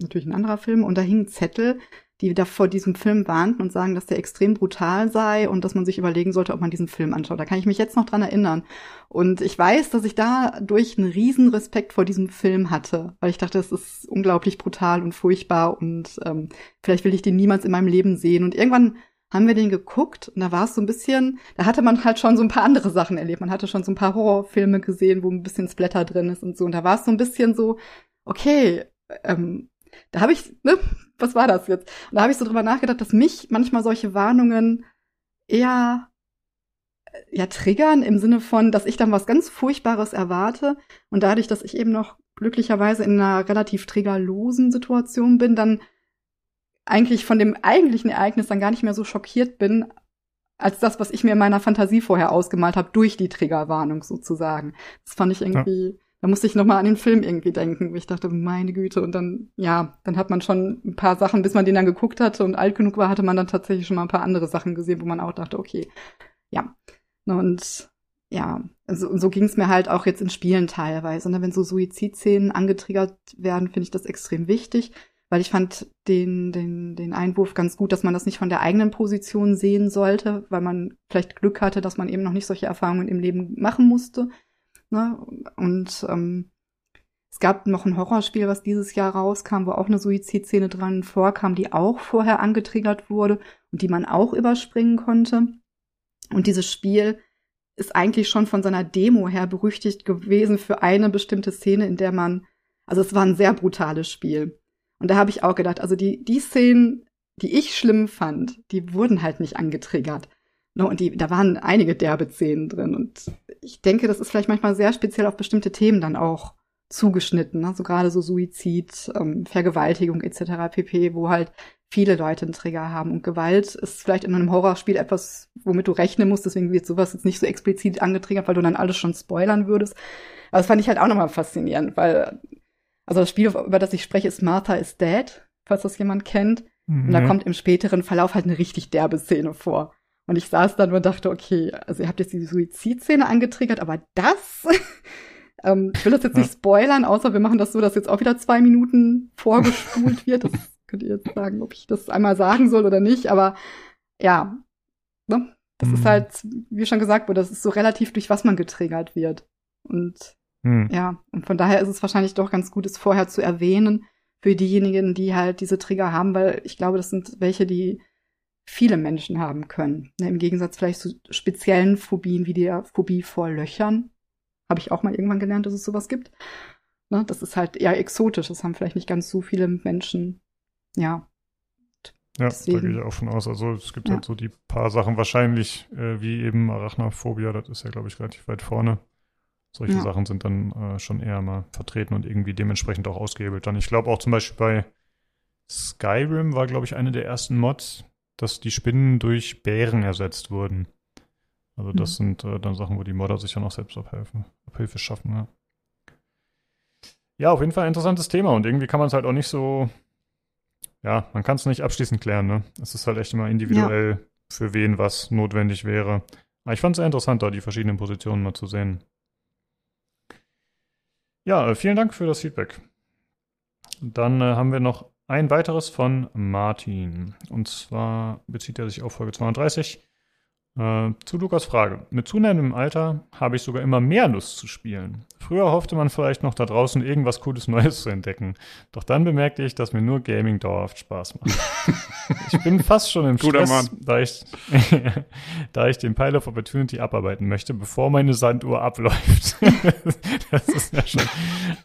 natürlich ein anderer Film, und da hingen Zettel, die da vor diesem Film warnten und sagen, dass der extrem brutal sei und dass man sich überlegen sollte, ob man diesen Film anschaut. Da kann ich mich jetzt noch dran erinnern. Und ich weiß, dass ich dadurch einen riesen Respekt vor diesem Film hatte, weil ich dachte, es ist unglaublich brutal und furchtbar und ähm, vielleicht will ich den niemals in meinem Leben sehen. Und irgendwann haben wir den geguckt und da war es so ein bisschen, da hatte man halt schon so ein paar andere Sachen erlebt. Man hatte schon so ein paar Horrorfilme gesehen, wo ein bisschen Splatter drin ist und so. Und da war es so ein bisschen so, okay, ähm, da habe ich, ne, was war das jetzt? Und da habe ich so drüber nachgedacht, dass mich manchmal solche Warnungen eher äh, ja triggern im Sinne von, dass ich dann was ganz Furchtbares erwarte und dadurch, dass ich eben noch glücklicherweise in einer relativ triggerlosen Situation bin, dann eigentlich von dem eigentlichen Ereignis dann gar nicht mehr so schockiert bin, als das, was ich mir in meiner Fantasie vorher ausgemalt habe, durch die Triggerwarnung sozusagen. Das fand ich irgendwie, da musste ich nochmal an den Film irgendwie denken, wo ich dachte, meine Güte, und dann, ja, dann hat man schon ein paar Sachen, bis man den dann geguckt hatte und alt genug war, hatte man dann tatsächlich schon mal ein paar andere Sachen gesehen, wo man auch dachte, okay, ja. Und ja, also, so ging es mir halt auch jetzt in Spielen teilweise. Und ne? wenn so Suizidszenen angetriggert werden, finde ich das extrem wichtig, weil ich fand den, den, den Einwurf ganz gut, dass man das nicht von der eigenen Position sehen sollte, weil man vielleicht Glück hatte, dass man eben noch nicht solche Erfahrungen im Leben machen musste Ne? Und ähm, es gab noch ein Horrorspiel, was dieses Jahr rauskam, wo auch eine Suizidszene dran vorkam, die auch vorher angetriggert wurde und die man auch überspringen konnte. Und dieses Spiel ist eigentlich schon von seiner Demo her berüchtigt gewesen für eine bestimmte Szene, in der man, also es war ein sehr brutales Spiel. Und da habe ich auch gedacht, also die, die Szenen, die ich schlimm fand, die wurden halt nicht angetriggert. No, und die, da waren einige derbe Szenen drin. Und ich denke, das ist vielleicht manchmal sehr speziell auf bestimmte Themen dann auch zugeschnitten. Ne? So gerade so Suizid, ähm, Vergewaltigung etc. pp., wo halt viele Leute einen Trigger haben. Und Gewalt ist vielleicht in einem Horrorspiel etwas, womit du rechnen musst. Deswegen wird sowas jetzt nicht so explizit angetriggert, weil du dann alles schon spoilern würdest. Aber das fand ich halt auch nochmal faszinierend, weil, also das Spiel, über das ich spreche, ist Martha is Dead, falls das jemand kennt. Mhm. Und da mhm. kommt im späteren Verlauf halt eine richtig derbe Szene vor. Und ich saß dann und dachte, okay, also ihr habt jetzt die Suizidszene angetriggert, aber das, ähm, ich will das jetzt nicht spoilern, außer wir machen das so, dass jetzt auch wieder zwei Minuten vorgespult wird. Das könnt ihr jetzt sagen, ob ich das einmal sagen soll oder nicht, aber ja, ne? das mhm. ist halt, wie schon gesagt wurde, das ist so relativ, durch was man getriggert wird. Und mhm. ja, und von daher ist es wahrscheinlich doch ganz gut, es vorher zu erwähnen für diejenigen, die halt diese Trigger haben, weil ich glaube, das sind welche, die viele Menschen haben können. Ne, Im Gegensatz vielleicht zu speziellen Phobien wie der Phobie vor Löchern. Habe ich auch mal irgendwann gelernt, dass es sowas gibt. Ne? Das ist halt eher exotisch. Das haben vielleicht nicht ganz so viele Menschen. Ja. Ja, Deswegen. da gehe ich auch von aus. Also es gibt ja. halt so die paar Sachen wahrscheinlich, äh, wie eben Arachnophobia, das ist ja, glaube ich, relativ weit vorne. Solche ja. Sachen sind dann äh, schon eher mal vertreten und irgendwie dementsprechend auch ausgehebelt. Dann, ich glaube auch zum Beispiel bei Skyrim war, glaube ich, eine der ersten Mods, dass die Spinnen durch Bären ersetzt wurden. Also das mhm. sind äh, dann Sachen, wo die Modder sich ja noch selbst abhelfen, Abhilfe schaffen. Ja. ja, auf jeden Fall ein interessantes Thema und irgendwie kann man es halt auch nicht so, ja, man kann es nicht abschließend klären. Ne? Es ist halt echt immer individuell, ja. für wen was notwendig wäre. Aber ich fand es sehr interessant, da die verschiedenen Positionen mal zu sehen. Ja, äh, vielen Dank für das Feedback. Dann äh, haben wir noch ein weiteres von Martin. Und zwar bezieht er sich auf Folge 32. Äh, zu Lukas Frage. Mit zunehmendem Alter habe ich sogar immer mehr Lust zu spielen. Früher hoffte man vielleicht noch da draußen irgendwas Cooles Neues zu entdecken. Doch dann bemerkte ich, dass mir nur Gaming dauerhaft Spaß macht. ich bin fast schon im Guter Stress, da ich, da ich den Pile of Opportunity abarbeiten möchte, bevor meine Sanduhr abläuft. das ist ja schon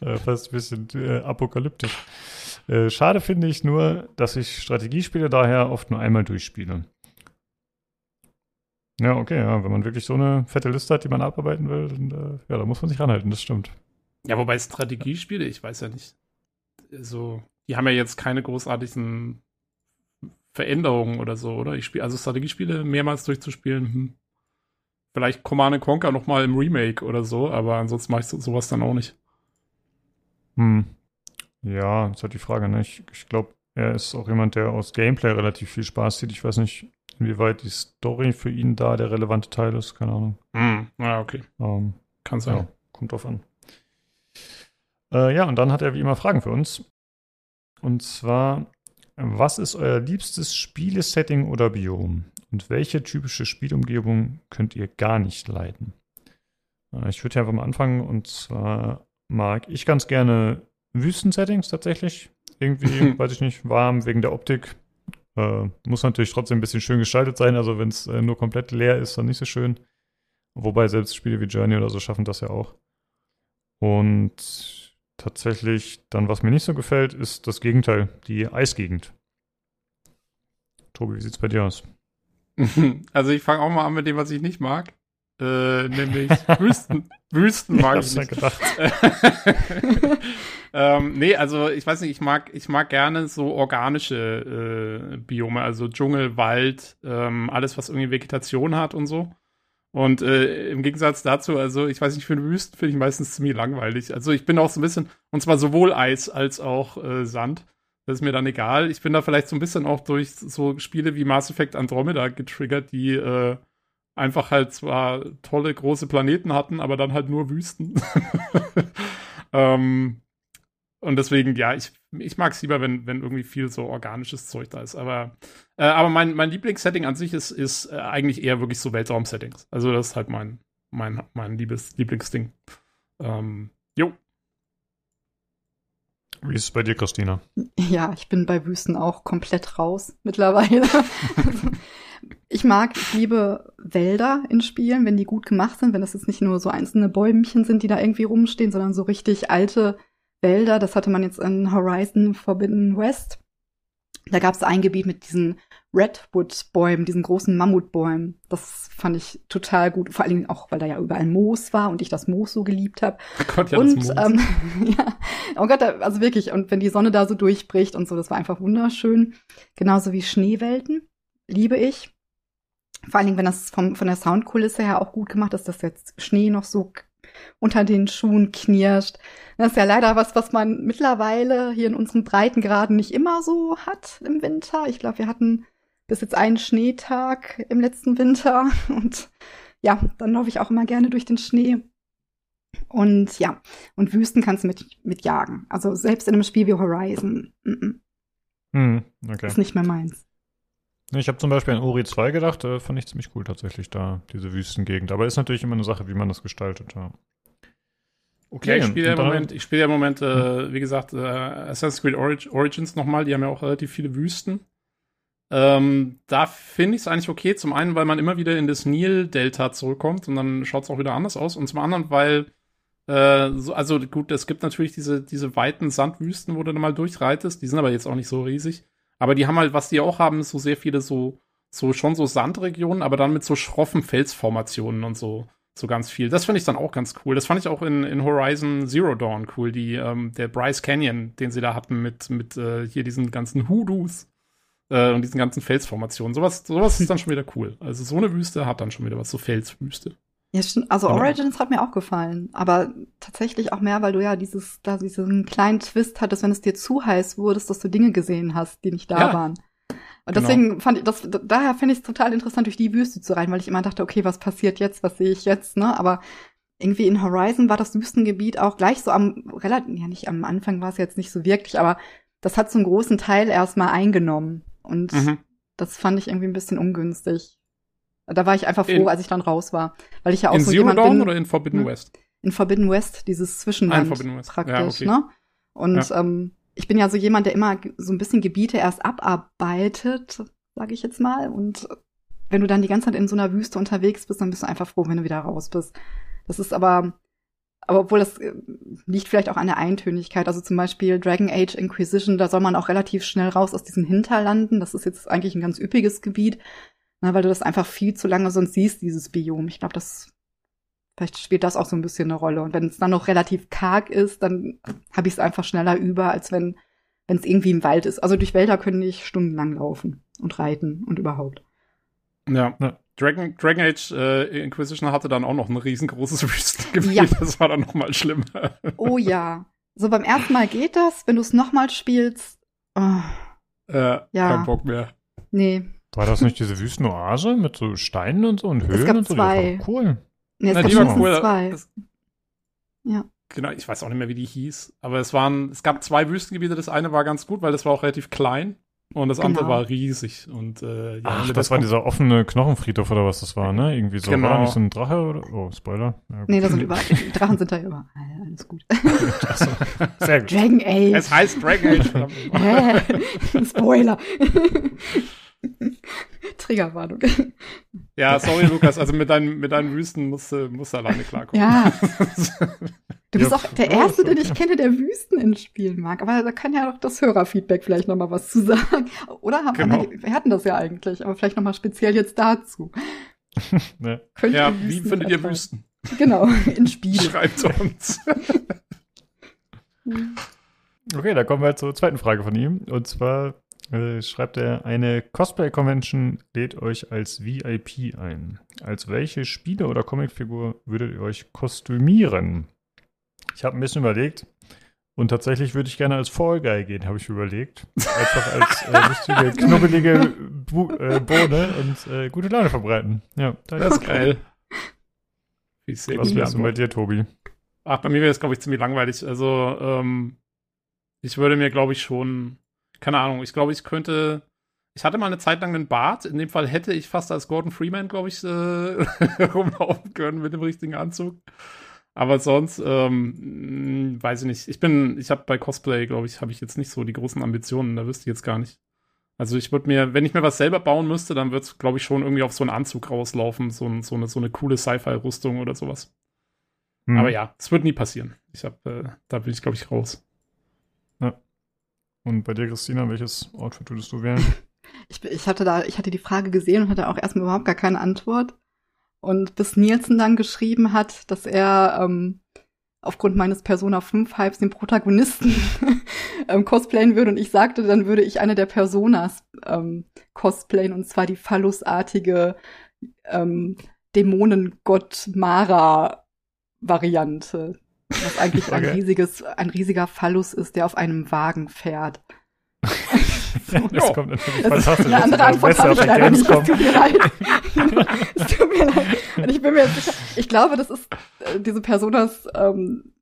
äh, fast ein bisschen äh, apokalyptisch. Äh, schade finde ich nur, dass ich Strategiespiele daher oft nur einmal durchspiele. Ja, okay, ja, wenn man wirklich so eine fette Liste hat, die man abarbeiten will, dann, äh, ja, da muss man sich ranhalten, das stimmt. Ja, wobei Strategiespiele, ich weiß ja nicht, so, die haben ja jetzt keine großartigen Veränderungen oder so, oder? Ich spiele, also Strategiespiele mehrmals durchzuspielen, hm, vielleicht Command Conquer noch mal im Remake oder so, aber ansonsten mache ich so, sowas dann auch nicht. Hm. Ja, das ist halt die Frage, ne? Ich, ich glaube, er ist auch jemand, der aus Gameplay relativ viel Spaß sieht. Ich weiß nicht, inwieweit die Story für ihn da der relevante Teil ist, keine Ahnung. Hm. Ja, okay. Ähm, Kann sein. ja, kommt drauf an. Äh, ja, und dann hat er wie immer Fragen für uns. Und zwar, was ist euer liebstes Spielesetting oder Biom? Und welche typische Spielumgebung könnt ihr gar nicht leiden? Äh, ich würde ja einfach mal anfangen. Und zwar mag ich ganz gerne Wüstensettings tatsächlich. Irgendwie, weiß ich nicht, warm wegen der Optik. Äh, muss natürlich trotzdem ein bisschen schön gestaltet sein. Also wenn es äh, nur komplett leer ist, dann nicht so schön. Wobei selbst Spiele wie Journey oder so schaffen das ja auch. Und tatsächlich dann, was mir nicht so gefällt, ist das Gegenteil, die Eisgegend. Tobi, wie sieht's bei dir aus? Also ich fange auch mal an mit dem, was ich nicht mag. Äh, nämlich Wüsten. Wüsten mag ich mir nicht. gedacht. ähm, nee, also ich weiß nicht, ich mag, ich mag gerne so organische äh, Biome, also Dschungel, Wald, ähm, alles, was irgendwie Vegetation hat und so. Und äh, im Gegensatz dazu, also ich weiß nicht, für Wüsten finde ich meistens ziemlich langweilig. Also ich bin auch so ein bisschen, und zwar sowohl Eis als auch äh, Sand. Das ist mir dann egal. Ich bin da vielleicht so ein bisschen auch durch so Spiele wie Mass Effect Andromeda getriggert, die äh, einfach halt zwar tolle große Planeten hatten, aber dann halt nur Wüsten. ähm, und deswegen, ja, ich, ich mag es lieber, wenn, wenn irgendwie viel so organisches Zeug da ist. Aber, äh, aber mein, mein Lieblingssetting an sich ist, ist äh, eigentlich eher wirklich so Weltraum-Settings. Also das ist halt mein, mein, mein Liebes, Lieblingsding. Ähm, jo. Wie ist es bei dir, Christina? Ja, ich bin bei Wüsten auch komplett raus mittlerweile. ich mag, ich liebe Wälder in Spielen, wenn die gut gemacht sind, wenn das jetzt nicht nur so einzelne Bäumchen sind, die da irgendwie rumstehen, sondern so richtig alte Wälder. Das hatte man jetzt in Horizon Forbidden West. Da gab es ein Gebiet mit diesen Redwood-Bäumen, diesen großen Mammutbäumen. Das fand ich total gut. Vor allen Dingen auch, weil da ja überall Moos war und ich das Moos so geliebt habe. Oh Gott, ja, und das Mond. ähm, ja, oh Gott, also wirklich, und wenn die Sonne da so durchbricht und so, das war einfach wunderschön. Genauso wie Schneewelten, liebe ich. Vor allen Dingen, wenn das vom, von der Soundkulisse her auch gut gemacht ist, dass jetzt Schnee noch so unter den Schuhen knirscht. Das ist ja leider was, was man mittlerweile hier in unseren Breitengraden nicht immer so hat im Winter. Ich glaube, wir hatten bis jetzt einen Schneetag im letzten Winter und ja, dann laufe ich auch immer gerne durch den Schnee. Und ja, und Wüsten kannst du mit, mit jagen. Also selbst in einem Spiel wie Horizon mm -mm, Hm, okay. ist nicht mehr meins. Ich habe zum Beispiel an Ori 2 gedacht, äh, fand ich ziemlich cool tatsächlich da, diese Wüstengegend. Aber ist natürlich immer eine Sache, wie man das gestaltet. Ja. Ja, ich spiele ja im Moment, ich spiele ja im Moment, äh, wie gesagt, äh, Assassin's Creed Orig Origins nochmal, die haben ja auch relativ viele Wüsten. Ähm, da finde ich es eigentlich okay. Zum einen, weil man immer wieder in das Nil-Delta zurückkommt und dann schaut es auch wieder anders aus. Und zum anderen, weil, äh, so, also gut, es gibt natürlich diese, diese weiten Sandwüsten, wo du dann mal durchreitest. Die sind aber jetzt auch nicht so riesig. Aber die haben halt, was die auch haben, so sehr viele so, so schon so Sandregionen, aber dann mit so schroffen Felsformationen und so so ganz viel. Das finde ich dann auch ganz cool. Das fand ich auch in, in Horizon Zero Dawn cool, die, ähm, der Bryce Canyon, den sie da hatten mit, mit äh, hier diesen ganzen Hoodoos äh, und diesen ganzen Felsformationen. Sowas, sowas ist dann schon wieder cool. Also so eine Wüste hat dann schon wieder was, so Felswüste. Ja, stimmt. Also Aber- Origins hat mir auch gefallen, aber tatsächlich auch mehr, weil du ja dieses, da diesen kleinen Twist hattest, wenn es dir zu heiß wurde, dass du Dinge gesehen hast, die nicht da Ja. waren. Und Genau. deswegen fand ich das, daher finde ich es total interessant, durch die Wüste zu reiten, weil ich immer dachte, okay, was passiert jetzt, was sehe ich jetzt, ne? Aber irgendwie in Horizon war das Wüstengebiet auch gleich so am, relativ, ja nicht am Anfang war es jetzt nicht so wirklich, aber das hat so einen großen Teil erstmal eingenommen. Und Mhm. das fand ich irgendwie ein bisschen ungünstig. Da war ich einfach froh, In- als ich dann raus war. Weil ich ja auch In so Zero jemand Dawn bin, oder in Forbidden Hm. West? in Forbidden West, dieses Zwischenland Ah, in Forbidden West. praktisch, Ja, okay. ne? Und ähm, ich bin ja so jemand, der immer so ein bisschen Gebiete erst abarbeitet, sage ich jetzt mal. Und wenn du dann die ganze Zeit in so einer Wüste unterwegs bist, dann bist du einfach froh, wenn du wieder raus bist. Das ist aber, aber obwohl das äh, liegt vielleicht auch an der Eintönigkeit. Also zum Beispiel Dragon Age Inquisition, da soll man auch relativ schnell raus aus diesen Hinterlanden. Das ist jetzt eigentlich ein ganz üppiges Gebiet, na, weil du das einfach viel zu lange sonst siehst, dieses Biom. Ich glaube, das Vielleicht spielt das auch so ein bisschen eine Rolle. Und wenn es dann noch relativ karg ist, dann habe ich es einfach schneller über, als wenn wenn es irgendwie im Wald ist. Also durch Wälder können ich stundenlang laufen und reiten und überhaupt. Ja. ja. Dragon, Dragon Age äh, Inquisition hatte dann auch noch ein riesengroßes Wüstengebiet. Ja. Das war dann noch mal schlimmer. Oh ja. So beim ersten Mal geht das, wenn du es noch mal spielst. Oh. Äh, ja. Kein Bock mehr. Nee. War das nicht diese Wüstenoase mit so Steinen und so und Höhlen es gab und so? Zwei. Die war cool. Nee, es Na, gab die war cool. zwei. Das, ja. Genau, ich weiß auch nicht mehr, wie die hieß. Aber es waren, es gab zwei Wüstengebiete. Das eine war ganz gut, weil das war auch relativ klein. Und das andere genau. war riesig. Und, äh, ja, Ach, das war dieser offene Knochenfriedhof oder was das war, ne? Irgendwie so. Genau. War nicht so ein Drache oder? Oh, Spoiler. Ja, nee, da sind überall, Drachen sind da immer. Alles gut. Sehr gut. Dragon Age. Es heißt Dragon Age. Spoiler. Triggerwarnung. Ja, sorry, Lukas, also mit deinen, mit deinen Wüsten musst du, musst du alleine klarkommen. Ja. Du bist ja, auch der Erste, den ich kenne, der Wüsten ins Spielen mag. Aber da kann ja auch das Hörerfeedback vielleicht noch mal was zu sagen. Oder haben genau. wir, wir hatten das ja eigentlich, aber vielleicht noch mal speziell jetzt dazu. ne. Ja, wie findet ihr Wüsten? Genau, in Spielen. Schreibt uns. okay, dann kommen wir zur zweiten Frage von ihm. Und zwar äh, schreibt er, eine Cosplay-Convention lädt euch als VIP ein. Als welche Spiele oder Comicfigur würdet ihr euch kostümieren? Ich habe ein bisschen überlegt und tatsächlich würde ich gerne als Fall Guy gehen, habe ich überlegt. Einfach als äh, lustige, knubbelige Bu äh, Bohne und äh, gute Laune verbreiten. Ja, das ist geil. Was wärst du bei dir, Tobi? Ach, bei mir wäre es, glaube ich, ziemlich langweilig. Also, ähm, ich würde mir, glaube ich, schon keine Ahnung, ich glaube, ich könnte. Ich hatte mal eine Zeit lang einen Bart. In dem Fall hätte ich fast als Gordon Freeman, glaube ich, äh, rumlaufen können mit dem richtigen Anzug. Aber sonst, ähm, weiß ich nicht. Ich bin, ich habe bei Cosplay, glaube ich, habe ich jetzt nicht so die großen Ambitionen. Da wüsste ich jetzt gar nicht. Also ich würde mir, wenn ich mir was selber bauen müsste, dann wird es, glaube ich, schon irgendwie auf so einen Anzug rauslaufen, so, ein, so eine, so eine coole Sci-Fi-Rüstung oder sowas. Hm. Aber ja, es wird nie passieren. Ich habe, äh, da bin ich, glaube ich, raus. Und bei dir, Christina, welches Outfit würdest du wählen? Ich, ich, hatte da, ich hatte die Frage gesehen und hatte auch erstmal überhaupt gar keine Antwort. Und bis Nielsen dann geschrieben hat, dass er ähm, aufgrund meines Persona 5 Hypes den Protagonisten ähm, cosplayen würde und ich sagte, dann würde ich eine der Personas ähm, cosplayen und zwar die phallusartige ähm, Dämonengott Mara Variante. Was eigentlich okay. ein riesiges, ein riesiger Phallus ist, der auf einem Wagen fährt. so. Das kommt natürlich das fantastisch. Eine andere Antwort habe ich leider nicht. Es tut mir leid. es tut mir leid. Und ich bin mir sicher, ich glaube, das ist, äh, diese Personas, ähm,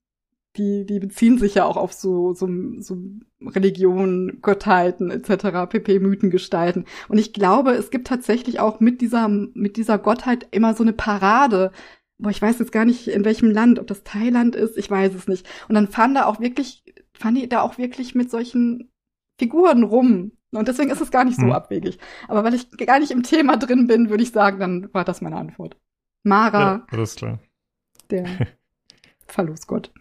die, die beziehen sich ja auch auf so, so, so Religionen, Gottheiten etc., pp, Mythengestalten. Und ich glaube, es gibt tatsächlich auch mit dieser, mit dieser Gottheit immer so eine Parade, boah, ich weiß jetzt gar nicht, in welchem Land, ob das Thailand ist, ich weiß es nicht. Und dann fahren da auch wirklich, fahren die da auch wirklich mit solchen Figuren rum. Und deswegen ist es gar nicht so hm. abwegig. Aber weil ich gar nicht im Thema drin bin, würde ich sagen, dann war das meine Antwort. Mara. Ja, alles klar. Der Verlustgott.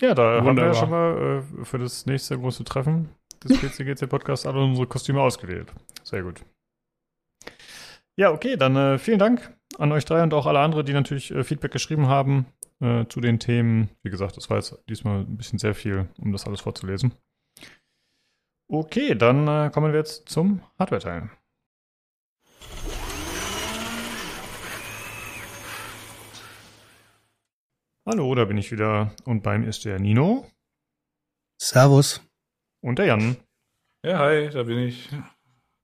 Ja, da Wunderbar. haben wir ja schon mal äh, für das nächste große Treffen des PCGC-Podcasts alle unsere Kostüme ausgewählt. Sehr gut. Ja, okay, dann äh, vielen Dank an euch drei und auch alle anderen, die natürlich äh, Feedback geschrieben haben äh, zu den Themen. Wie gesagt, das war jetzt diesmal ein bisschen sehr viel, um das alles vorzulesen. Okay, dann äh, kommen wir jetzt zum Hardware-Teil. Hallo, da bin ich wieder und beim ist der Nino. Servus. Und der Jan. Ja, hi, da bin ich.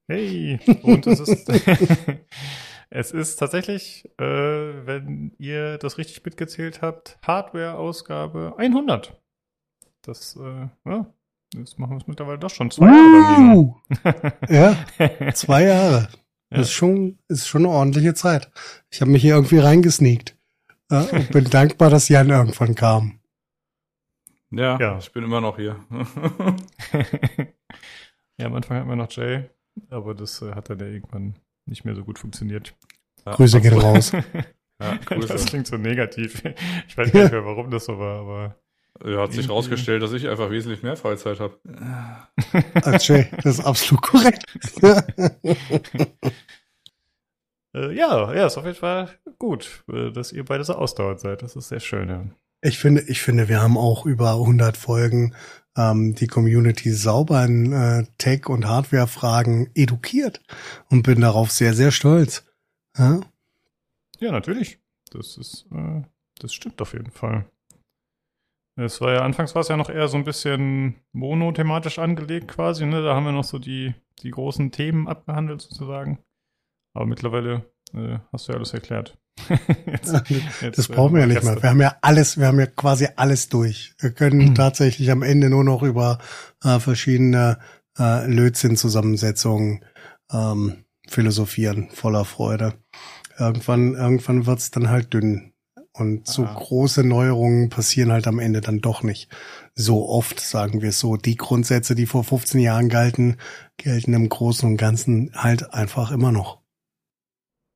Hey, und es ist Es ist tatsächlich, äh, wenn ihr das richtig mitgezählt habt, Hardware-Ausgabe 100. Das, äh, ja, das machen wir es mittlerweile doch schon zwei uh, Jahre. ja, zwei Jahre. Ja. Das ist schon, ist schon eine ordentliche Zeit. Ich habe mich hier irgendwie reingesneakt. Ja, und bin dankbar, dass Jan irgendwann kam. Ja, ja, ich bin immer noch hier. ja, am Anfang hatten wir noch Jay, aber das äh, hat dann ja irgendwann nicht mehr so gut funktioniert. Ja, Grüße gehen raus. ja, Grüße. Das klingt so negativ. Ich weiß gar nicht mehr, warum das so war, aber. Ja, hat sich rausgestellt, dass ich einfach wesentlich mehr Freizeit habe. Als Jay, das ist absolut korrekt. äh, ja, ja, ist auf jeden Fall gut, äh, dass ihr beide so ausdauernd seid. Das ist sehr schön, ja. Ich finde, ich finde, wir haben auch über 100 Folgen ähm, die Community sauber in äh, Tech- und Hardware-Fragen edukiert und bin darauf sehr, sehr stolz. Ja, ja natürlich. Das ist, äh, das stimmt auf jeden Fall. Es war ja, anfangs war es ja noch eher so ein bisschen monothematisch angelegt quasi, ne? Da haben wir noch so die, die großen Themen abgehandelt sozusagen. Aber mittlerweile äh, hast du ja alles erklärt. jetzt, jetzt, das brauchen wir ja nicht mehr. Wir haben ja alles, wir haben ja quasi alles durch. Wir können mhm. tatsächlich am Ende nur noch über äh, verschiedene äh, Lötzinn-Zusammensetzungen ähm, philosophieren, voller Freude. Irgendwann, irgendwann wird's dann halt dünn. Und so ah. große Neuerungen passieren halt am Ende dann doch nicht. So oft, sagen wir es so. Die Grundsätze, die vor 15 Jahren galten, gelten im Großen und Ganzen halt einfach immer noch.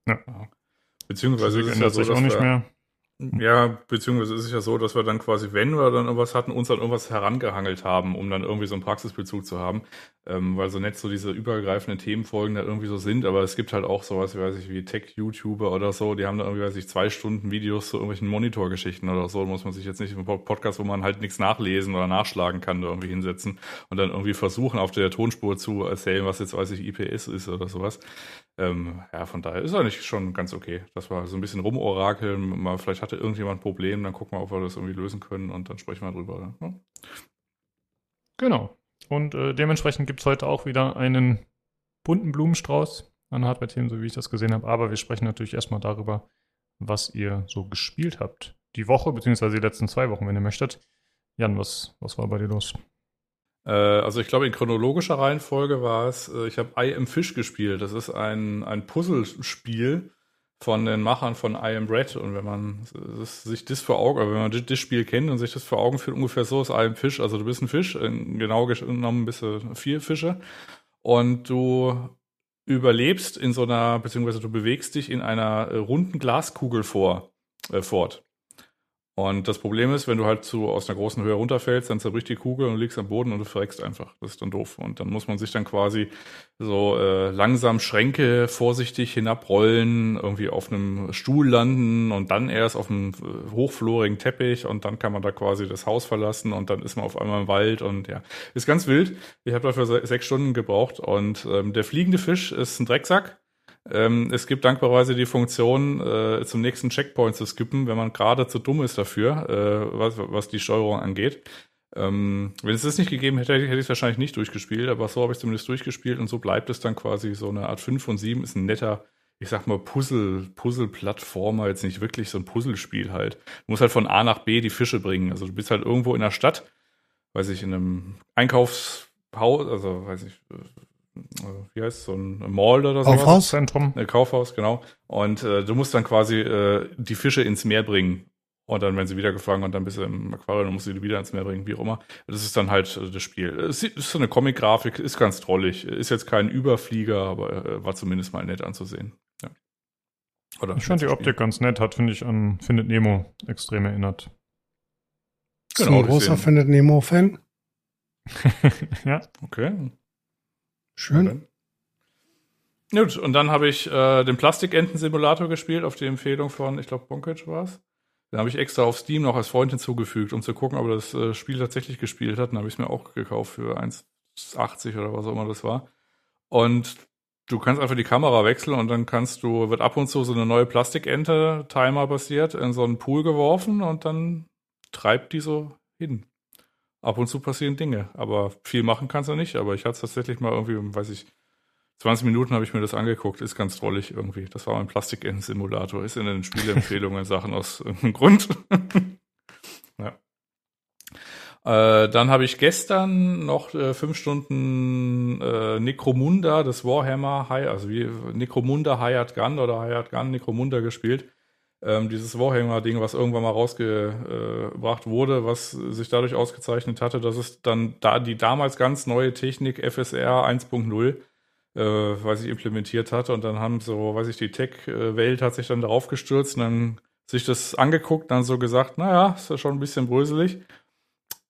Ja. Beziehungsweise ja so, dass auch nicht mehr. Ja, beziehungsweise ist es ja so, dass wir dann quasi, wenn wir dann irgendwas hatten, uns dann irgendwas herangehangelt haben, um dann irgendwie so einen Praxisbezug zu haben. Ähm, weil so nett so diese übergreifenden Themenfolgen da irgendwie so sind, aber es gibt halt auch sowas, weiß ich, wie Tech-YouTuber oder so, die haben da irgendwie, weiß ich, zwei Stunden Videos zu irgendwelchen Monitorgeschichten oder so. Da muss man sich jetzt nicht im Podcast, wo man halt nichts nachlesen oder nachschlagen kann, da irgendwie hinsetzen und dann irgendwie versuchen, auf der Tonspur zu erzählen, was jetzt, weiß ich, IPS ist oder sowas. Ähm, ja, von daher ist eigentlich schon ganz okay. Das war so ein bisschen rumorakeln, mal vielleicht hatte irgendjemand ein Problem, dann gucken wir, ob wir das irgendwie lösen können und dann sprechen wir drüber. Ne? Genau. Und äh, dementsprechend gibt es heute auch wieder einen bunten Blumenstrauß an Hardware-Themen, so wie ich das gesehen habe. Aber wir sprechen natürlich erstmal darüber, was ihr so gespielt habt. Die Woche, beziehungsweise die letzten zwei Wochen, wenn ihr möchtet. Jan, was, was war bei dir los? Äh, also ich glaube, in chronologischer Reihenfolge war es, äh, ich habe I Am Fish gespielt. Das ist ein, ein Puzzlespiel von den Machern von I Am Red. Und wenn man sich das vor Augen, wenn man das Spiel kennt und sich das vor Augen führt, ungefähr so ist I Am Fish. Also du bist ein Fisch, genau genommen bist du vier Fische. Und du überlebst in so einer, beziehungsweise du bewegst dich in einer runden Glaskugel vor, äh, fort. Und das Problem ist, wenn du halt zu, aus einer großen Höhe runterfällst, dann zerbricht die Kugel und liegst am Boden und du verreckst einfach. Das ist dann doof. Und dann muss man sich dann quasi so äh, langsam Schränke vorsichtig hinabrollen, irgendwie auf einem Stuhl landen und dann erst auf einem äh, hochflorigen Teppich und dann kann man da quasi das Haus verlassen und dann ist man auf einmal im Wald und ja, ist ganz wild. Ich habe dafür sechs Stunden gebraucht und ähm, der fliegende Fisch ist ein Drecksack ähm, es gibt dankbarerweise die Funktion, äh, zum nächsten Checkpoint zu skippen, wenn man gerade zu dumm ist dafür, äh, was, was die Steuerung angeht. Ähm, wenn es das nicht gegeben hätte, hätte ich es wahrscheinlich nicht durchgespielt, aber so habe ich zumindest durchgespielt und so bleibt es dann quasi so eine Art 5 von 7, ist ein netter, ich sag mal, Puzzle, Puzzle-Plattformer, jetzt nicht wirklich so ein Puzzlespiel halt. Du musst halt von A nach B die Fische bringen. Also du bist halt irgendwo in der Stadt, weiß ich, in einem Einkaufshaus, also weiß ich, wie heißt es, so ein Mall oder so. Kaufhauszentrum. Ein Kaufhaus, genau. Und äh, du musst dann quasi äh, die Fische ins Meer bringen. Und dann, wenn sie wieder gefangen und dann bist du im Aquarium, dann musst die wieder ins Meer bringen, wie auch immer. Das ist dann halt äh, das Spiel. Es ist so eine Comic-Grafik, ist ganz drollig. Ist jetzt kein Überflieger, aber äh, war zumindest mal nett anzusehen. Ja. Oder ich fand die Optik ganz nett, hat, finde ich, an Findet Nemo extrem erinnert. Genau, ein großer Findet Nemo-Fan? ja. Okay. Schön. Gut, und dann habe ich äh, den Plastikenten-Simulator gespielt, auf die Empfehlung von, ich glaube, Bonkage war es. Den habe ich extra auf Steam noch als Freund hinzugefügt, um zu gucken, ob er das äh, Spiel tatsächlich gespielt hat. Dann habe ich es mir auch gekauft für 1,80 oder was auch immer das war. Und du kannst einfach die Kamera wechseln und dann kannst du, wird ab und zu so eine neue Plastikente, Timer basiert, in so einen Pool geworfen und dann treibt die so hin ab und zu passieren Dinge. Aber viel machen kannst du nicht. Aber ich hatte es tatsächlich mal irgendwie, weiß ich, 20 Minuten habe ich mir das angeguckt. Ist ganz drollig irgendwie. Das war mein Plastik-Simulator. Ist in den Spieleempfehlungen Sachen aus irgendeinem Grund. ja. Äh, dann habe ich gestern noch äh, fünf Stunden äh, Necromunda, das Warhammer High, also wie Necromunda Hired Gun oder Hired Gun Necromunda gespielt ähm, dieses Warhammer-Ding, was irgendwann mal rausgebracht wurde, was sich dadurch ausgezeichnet hatte, dass es dann da die damals ganz neue Technik FSR 1.0 äh, weiß ich, implementiert hatte und dann haben so, weiß ich, die Tech-Welt hat sich dann darauf gestürzt und dann sich das angeguckt, dann so gesagt, naja, ist ja schon ein bisschen bröselig.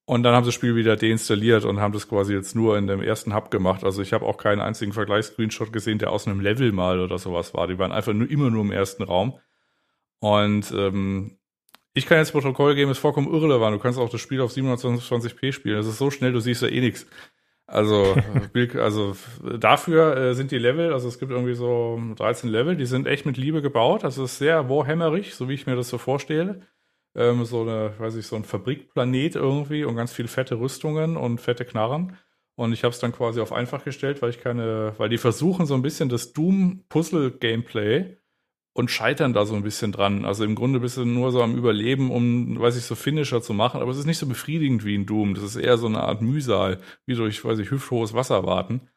Und dann haben sie das Spiel wieder deinstalliert und haben das quasi jetzt nur in dem ersten Hub gemacht. Also ich habe auch keinen einzigen Vergleichsscreenshot gesehen, der aus einem Level mal oder sowas war. Die waren einfach nur immer nur im ersten Raum. Und ähm, ich kann jetzt Protokoll geben, ist vollkommen irrelevant. Du kannst auch das Spiel auf 720p spielen. Das ist so schnell, du siehst ja eh nichts. Also, also dafür äh, sind die Level, also es gibt irgendwie so 13 Level, die sind echt mit Liebe gebaut. Das ist sehr Warhammerig, so wie ich mir das so vorstelle. Ähm, so eine, weiß ich, so ein Fabrikplanet irgendwie und ganz viele fette Rüstungen und fette Knarren. Und ich habe es dann quasi auf einfach gestellt, weil ich keine, weil die versuchen so ein bisschen das Doom-Puzzle-Gameplay und scheitern da so ein bisschen dran. Also im Grunde bist du nur so am Überleben, um, weiß ich, so Finisher zu machen, aber es ist nicht so befriedigend wie in Doom. Das ist eher so eine Art Mühsal, wie durch, weiß ich, hüfthohes Wasser warten.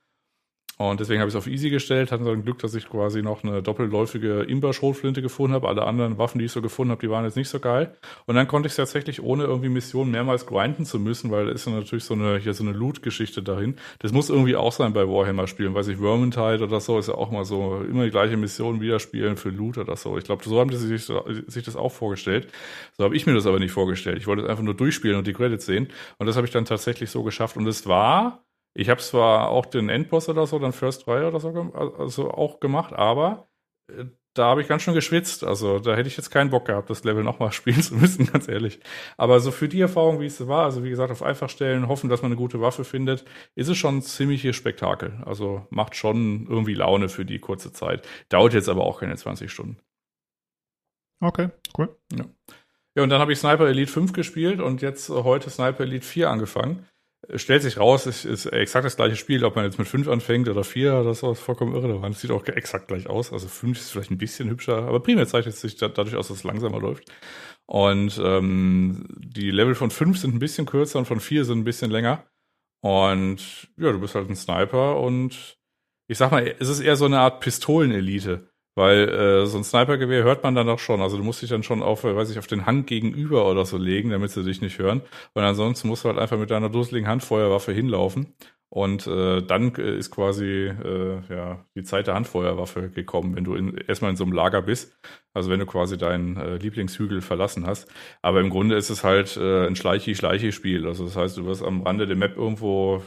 Und deswegen habe ich es auf Easy gestellt, hatte dann Glück, dass ich quasi noch eine doppelläufige Imber-Schrotflinte gefunden habe. Alle anderen Waffen, die ich so gefunden habe, die waren jetzt nicht so geil. Und dann konnte ich es tatsächlich, ohne irgendwie Missionen mehrmals grinden zu müssen, weil da ist ja natürlich so eine, hier so eine Loot-Geschichte dahin. Das muss irgendwie auch sein bei Warhammer-Spielen, weiß ich, Vermintide oder so ist ja auch mal so, immer die gleiche Mission wieder spielen für Loot oder so. Ich glaube, so haben sie sich, sich das auch vorgestellt. So habe ich mir das aber nicht vorgestellt. Ich wollte es einfach nur durchspielen und die Credits sehen. Und das habe ich dann tatsächlich so geschafft. Und es war ich habe zwar auch den Endboss oder so, dann First Try oder so also auch gemacht, aber äh, da habe ich ganz schön geschwitzt. Also da hätte ich jetzt keinen Bock gehabt, das Level nochmal spielen zu müssen, ganz ehrlich. Aber so für die Erfahrung, wie es war, also wie gesagt, auf einfach stellen, hoffen, dass man eine gute Waffe findet, ist es schon ein ziemliches Spektakel. Also macht schon irgendwie Laune für die kurze Zeit. Dauert jetzt aber auch keine 20 Stunden. Okay, cool. Ja. Ja, und dann habe ich Sniper Elite 5 gespielt und jetzt heute Sniper Elite 4 angefangen stellt sich raus, es ist exakt das gleiche Spiel, ob man jetzt mit fünf anfängt oder vier, das ist vollkommen irrelevant. Es sieht auch exakt gleich aus. Also fünf ist vielleicht ein bisschen hübscher, aber primär zeichnet sich dadurch aus, dass es langsamer läuft. Und ähm, die Level von fünf sind ein bisschen kürzer und von vier sind ein bisschen länger. Und ja, du bist halt ein Sniper und ich sag mal, es ist eher so eine Art Pistolenelite. Weil äh, so ein Snipergewehr hört man dann doch schon. Also du musst dich dann schon auf, weiß ich, auf den Hang gegenüber oder so legen, damit sie dich nicht hören. Und ansonsten musst du halt einfach mit deiner dusseligen Handfeuerwaffe hinlaufen. Und äh, dann äh, ist quasi äh, ja, die Zeit der Handfeuerwaffe gekommen, wenn du in, erstmal in so einem Lager bist. Also wenn du quasi deinen äh, Lieblingshügel verlassen hast. Aber im Grunde ist es halt äh, ein Schleichi-Schleichi-Spiel. Also das heißt, du wirst am Rande der Map irgendwo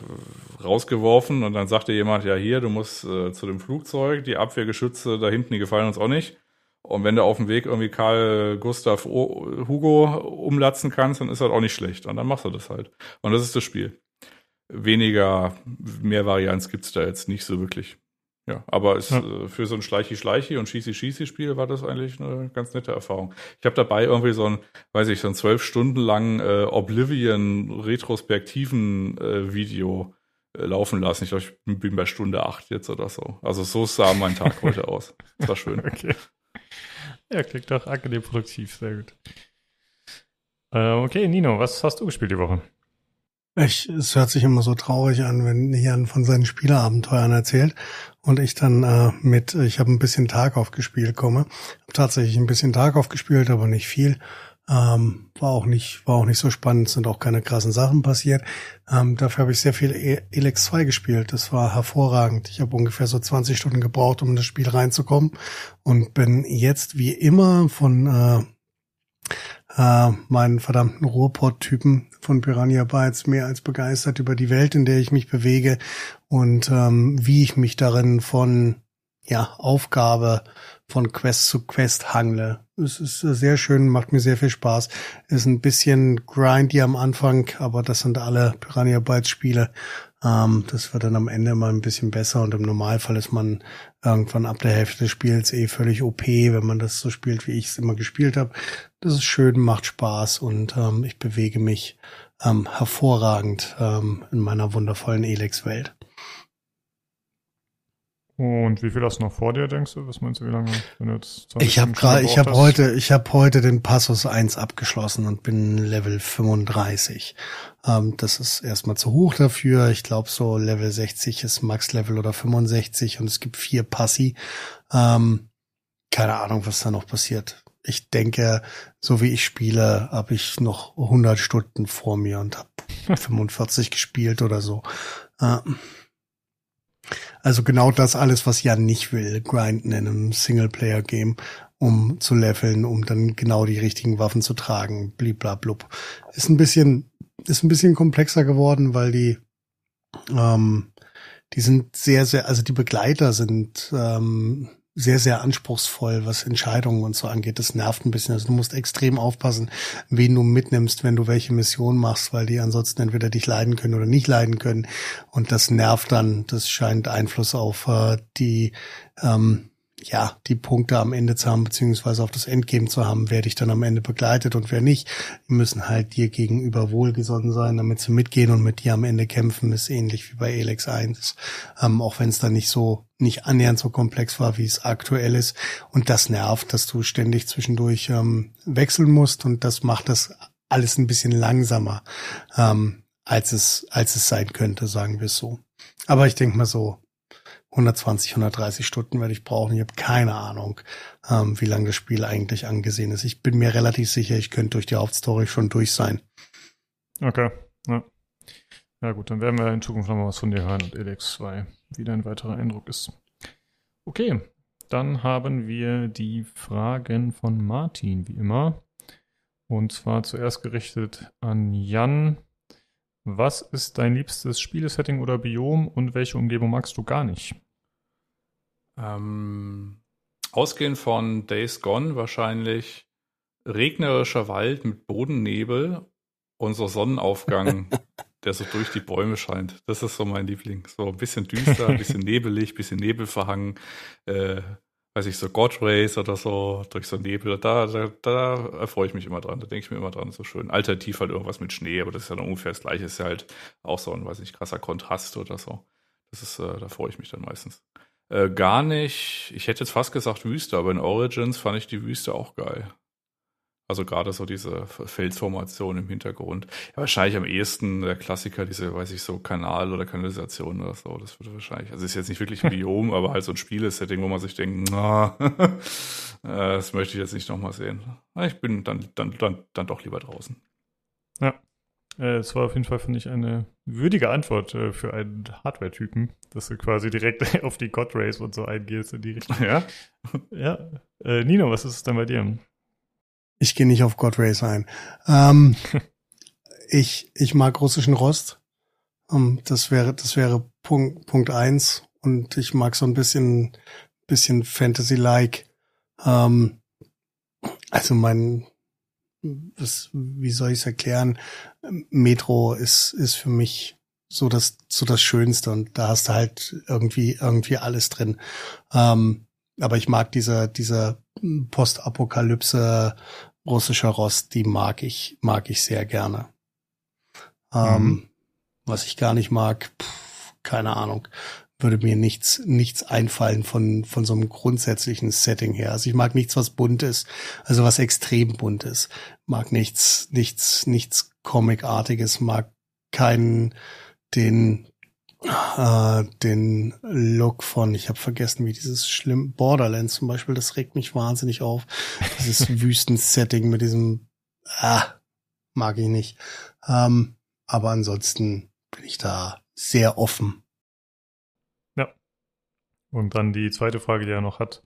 rausgeworfen und dann sagt dir jemand, ja hier, du musst äh, zu dem Flugzeug, die Abwehrgeschütze da hinten, die gefallen uns auch nicht. Und wenn du auf dem Weg irgendwie Karl Gustav o Hugo umlatzen kannst, dann ist das auch nicht schlecht. Und dann machst du das halt. Und das ist das Spiel weniger, mehr Varianz gibt's da jetzt nicht so wirklich. Ja, aber es, ja. Äh, für so ein Schleichi-Schleichi und Schießi-Schießi-Spiel war das eigentlich eine ganz nette Erfahrung. Ich habe dabei irgendwie so ein, weiß ich, so ein zwölf Stunden lang äh, Oblivion-retrospektiven äh, Video äh, laufen lassen. Ich glaube, ich bin bei Stunde acht jetzt oder so. Also so sah mein Tag heute aus. Das war schön. Okay. Ja, klingt doch angenehm produktiv, sehr gut. Äh, okay, Nino, was hast du gespielt die Woche? Ich, es hört sich immer so traurig an, wenn Jan von seinen Spielerabenteuern erzählt und ich dann äh, mit, ich habe ein bisschen Tarkov gespielt komme. Hab tatsächlich ein bisschen Tarkov gespielt, aber nicht viel. Ähm, war auch nicht, war auch nicht so spannend, sind auch keine krassen Sachen passiert. Ähm, dafür habe ich sehr viel e Elex 2 gespielt. Das war hervorragend. Ich habe ungefähr so 20 Stunden gebraucht, um in das Spiel reinzukommen und bin jetzt wie immer von äh, äh, meinen verdammten Ruhrpott-Typen von Piranha Bytes mehr als begeistert über die Welt, in der ich mich bewege und ähm, wie ich mich darin von ja Aufgabe von Quest zu Quest hangle. Es ist sehr schön, macht mir sehr viel Spaß. Ist ein bisschen grindy am Anfang, aber das sind alle Piranha Bytes Spiele. Ähm, das wird dann am Ende mal ein bisschen besser und im Normalfall ist man irgendwann ab der Hälfte des Spiels eh völlig OP, wenn man das so spielt, wie ich es immer gespielt habe. Das ist schön, macht Spaß und ähm, ich bewege mich ähm, hervorragend ähm, in meiner wundervollen Elex-Welt. Und wie viel hast du noch vor dir, denkst du? Was meinst du, wie lange? Wenn du jetzt ich habe gerade, ich habe heute, ich habe heute den Passus 1 abgeschlossen und bin Level 35. Ähm, das ist erstmal zu hoch dafür. Ich glaube, so Level 60 ist Max-Level oder 65 und es gibt vier Passi. Ähm, keine Ahnung, was da noch passiert. Ich denke, so wie ich spiele, habe ich noch 100 Stunden vor mir und habe 45 gespielt oder so. Ähm, also genau das alles, was Jan nicht will, grinden in einem Singleplayer-Game, um zu leveln, um dann genau die richtigen Waffen zu tragen, bliblablub. Ist ein bisschen, ist ein bisschen komplexer geworden, weil die, ähm, die sind sehr, sehr, also die Begleiter sind ähm, sehr, sehr anspruchsvoll, was Entscheidungen und so angeht. Das nervt ein bisschen. Also du musst extrem aufpassen, wen du mitnimmst, wenn du welche Mission machst, weil die ansonsten entweder dich leiden können oder nicht leiden können. Und das nervt dann. Das scheint Einfluss auf äh, die ähm, ja, die Punkte am Ende zu haben, beziehungsweise auf das Endgame zu haben, wer dich dann am Ende begleitet und wer nicht. Die müssen halt dir gegenüber wohlgesonnen sein, damit sie mitgehen und mit dir am Ende kämpfen, ist ähnlich wie bei Elex 1. Ähm, auch wenn es dann nicht so, nicht annähernd so komplex war, wie es aktuell ist. Und das nervt, dass du ständig zwischendurch ähm, wechseln musst und das macht das alles ein bisschen langsamer, ähm, als es, als es sein könnte, sagen wir es so. Aber ich denke mal so, 120, 130 Stunden werde ich brauchen. Ich habe keine Ahnung, ähm, wie lange das Spiel eigentlich angesehen ist. Ich bin mir relativ sicher, ich könnte durch die Hauptstory schon durch sein. Okay. Ja. ja gut, dann werden wir in Zukunft nochmal was von dir hören und Elex 2, wie dein weiterer Eindruck ist. Okay, dann haben wir die Fragen von Martin, wie immer. Und zwar zuerst gerichtet an Jan. Was ist dein liebstes Spielesetting oder Biom und welche Umgebung magst du gar nicht? Ähm, ausgehend von Days Gone wahrscheinlich regnerischer Wald mit Bodennebel und so Sonnenaufgang, der so durch die Bäume scheint. Das ist so mein Liebling. So ein bisschen düster, ein bisschen nebelig, ein bisschen nebelverhangen. Äh, weiß ich, so God Race oder so, durch so Nebel. Da, da, da erfreue ich mich immer dran. Da denke ich mir immer dran, so schön. Alternativ halt irgendwas mit Schnee, aber das ist ja dann ungefähr das gleiche. Ist ja halt auch so ein, weiß ich, krasser Kontrast oder so. Das ist, äh, da freue ich mich dann meistens. Äh, gar nicht. Ich hätte jetzt fast gesagt Wüste, aber in Origins fand ich die Wüste auch geil. Also gerade so diese Felsformation im Hintergrund. Ja, wahrscheinlich am ehesten der Klassiker, diese, weiß ich, so Kanal oder Kanalisation oder so. Das würde wahrscheinlich, also ist jetzt nicht wirklich ein Biom, aber halt so ein Spielesetting, wo man sich denkt, na, äh, das möchte ich jetzt nicht nochmal sehen. Ich bin dann, dann, dann, dann doch lieber draußen. Ja. Äh, es war auf jeden Fall, finde ich, eine würdige Antwort äh, für einen Hardware-Typen, dass du quasi direkt auf die God Race und so eingehst in die Richtung. Ja. ja. Äh, Nino, was ist es denn bei dir? Ich gehe nicht auf God Race ein. Ähm, ich, ich mag russischen Rost. Um, ähm, das wäre, das wäre Punkt, Punkt eins. Und ich mag so ein bisschen, bisschen Fantasy-like. Ähm, also mein, was, wie soll ich es erklären? Metro ist, ist für mich so das, so das Schönste und da hast du halt irgendwie, irgendwie alles drin. Ähm, aber ich mag diese, diese Postapokalypse russischer Rost, die mag ich, mag ich sehr gerne. Ähm, mhm. Was ich gar nicht mag, pff, keine Ahnung würde mir nichts, nichts einfallen von, von so einem grundsätzlichen Setting her. Also ich mag nichts, was bunt ist, also was extrem bunt ist. Mag nichts, nichts, nichts Comicartiges, mag keinen, den, äh, den Look von, ich habe vergessen, wie dieses schlimm, Borderlands zum Beispiel, das regt mich wahnsinnig auf. Dieses Wüstensetting mit diesem, ah, mag ich nicht. Ähm, aber ansonsten bin ich da sehr offen und dann die zweite Frage, die er noch hat.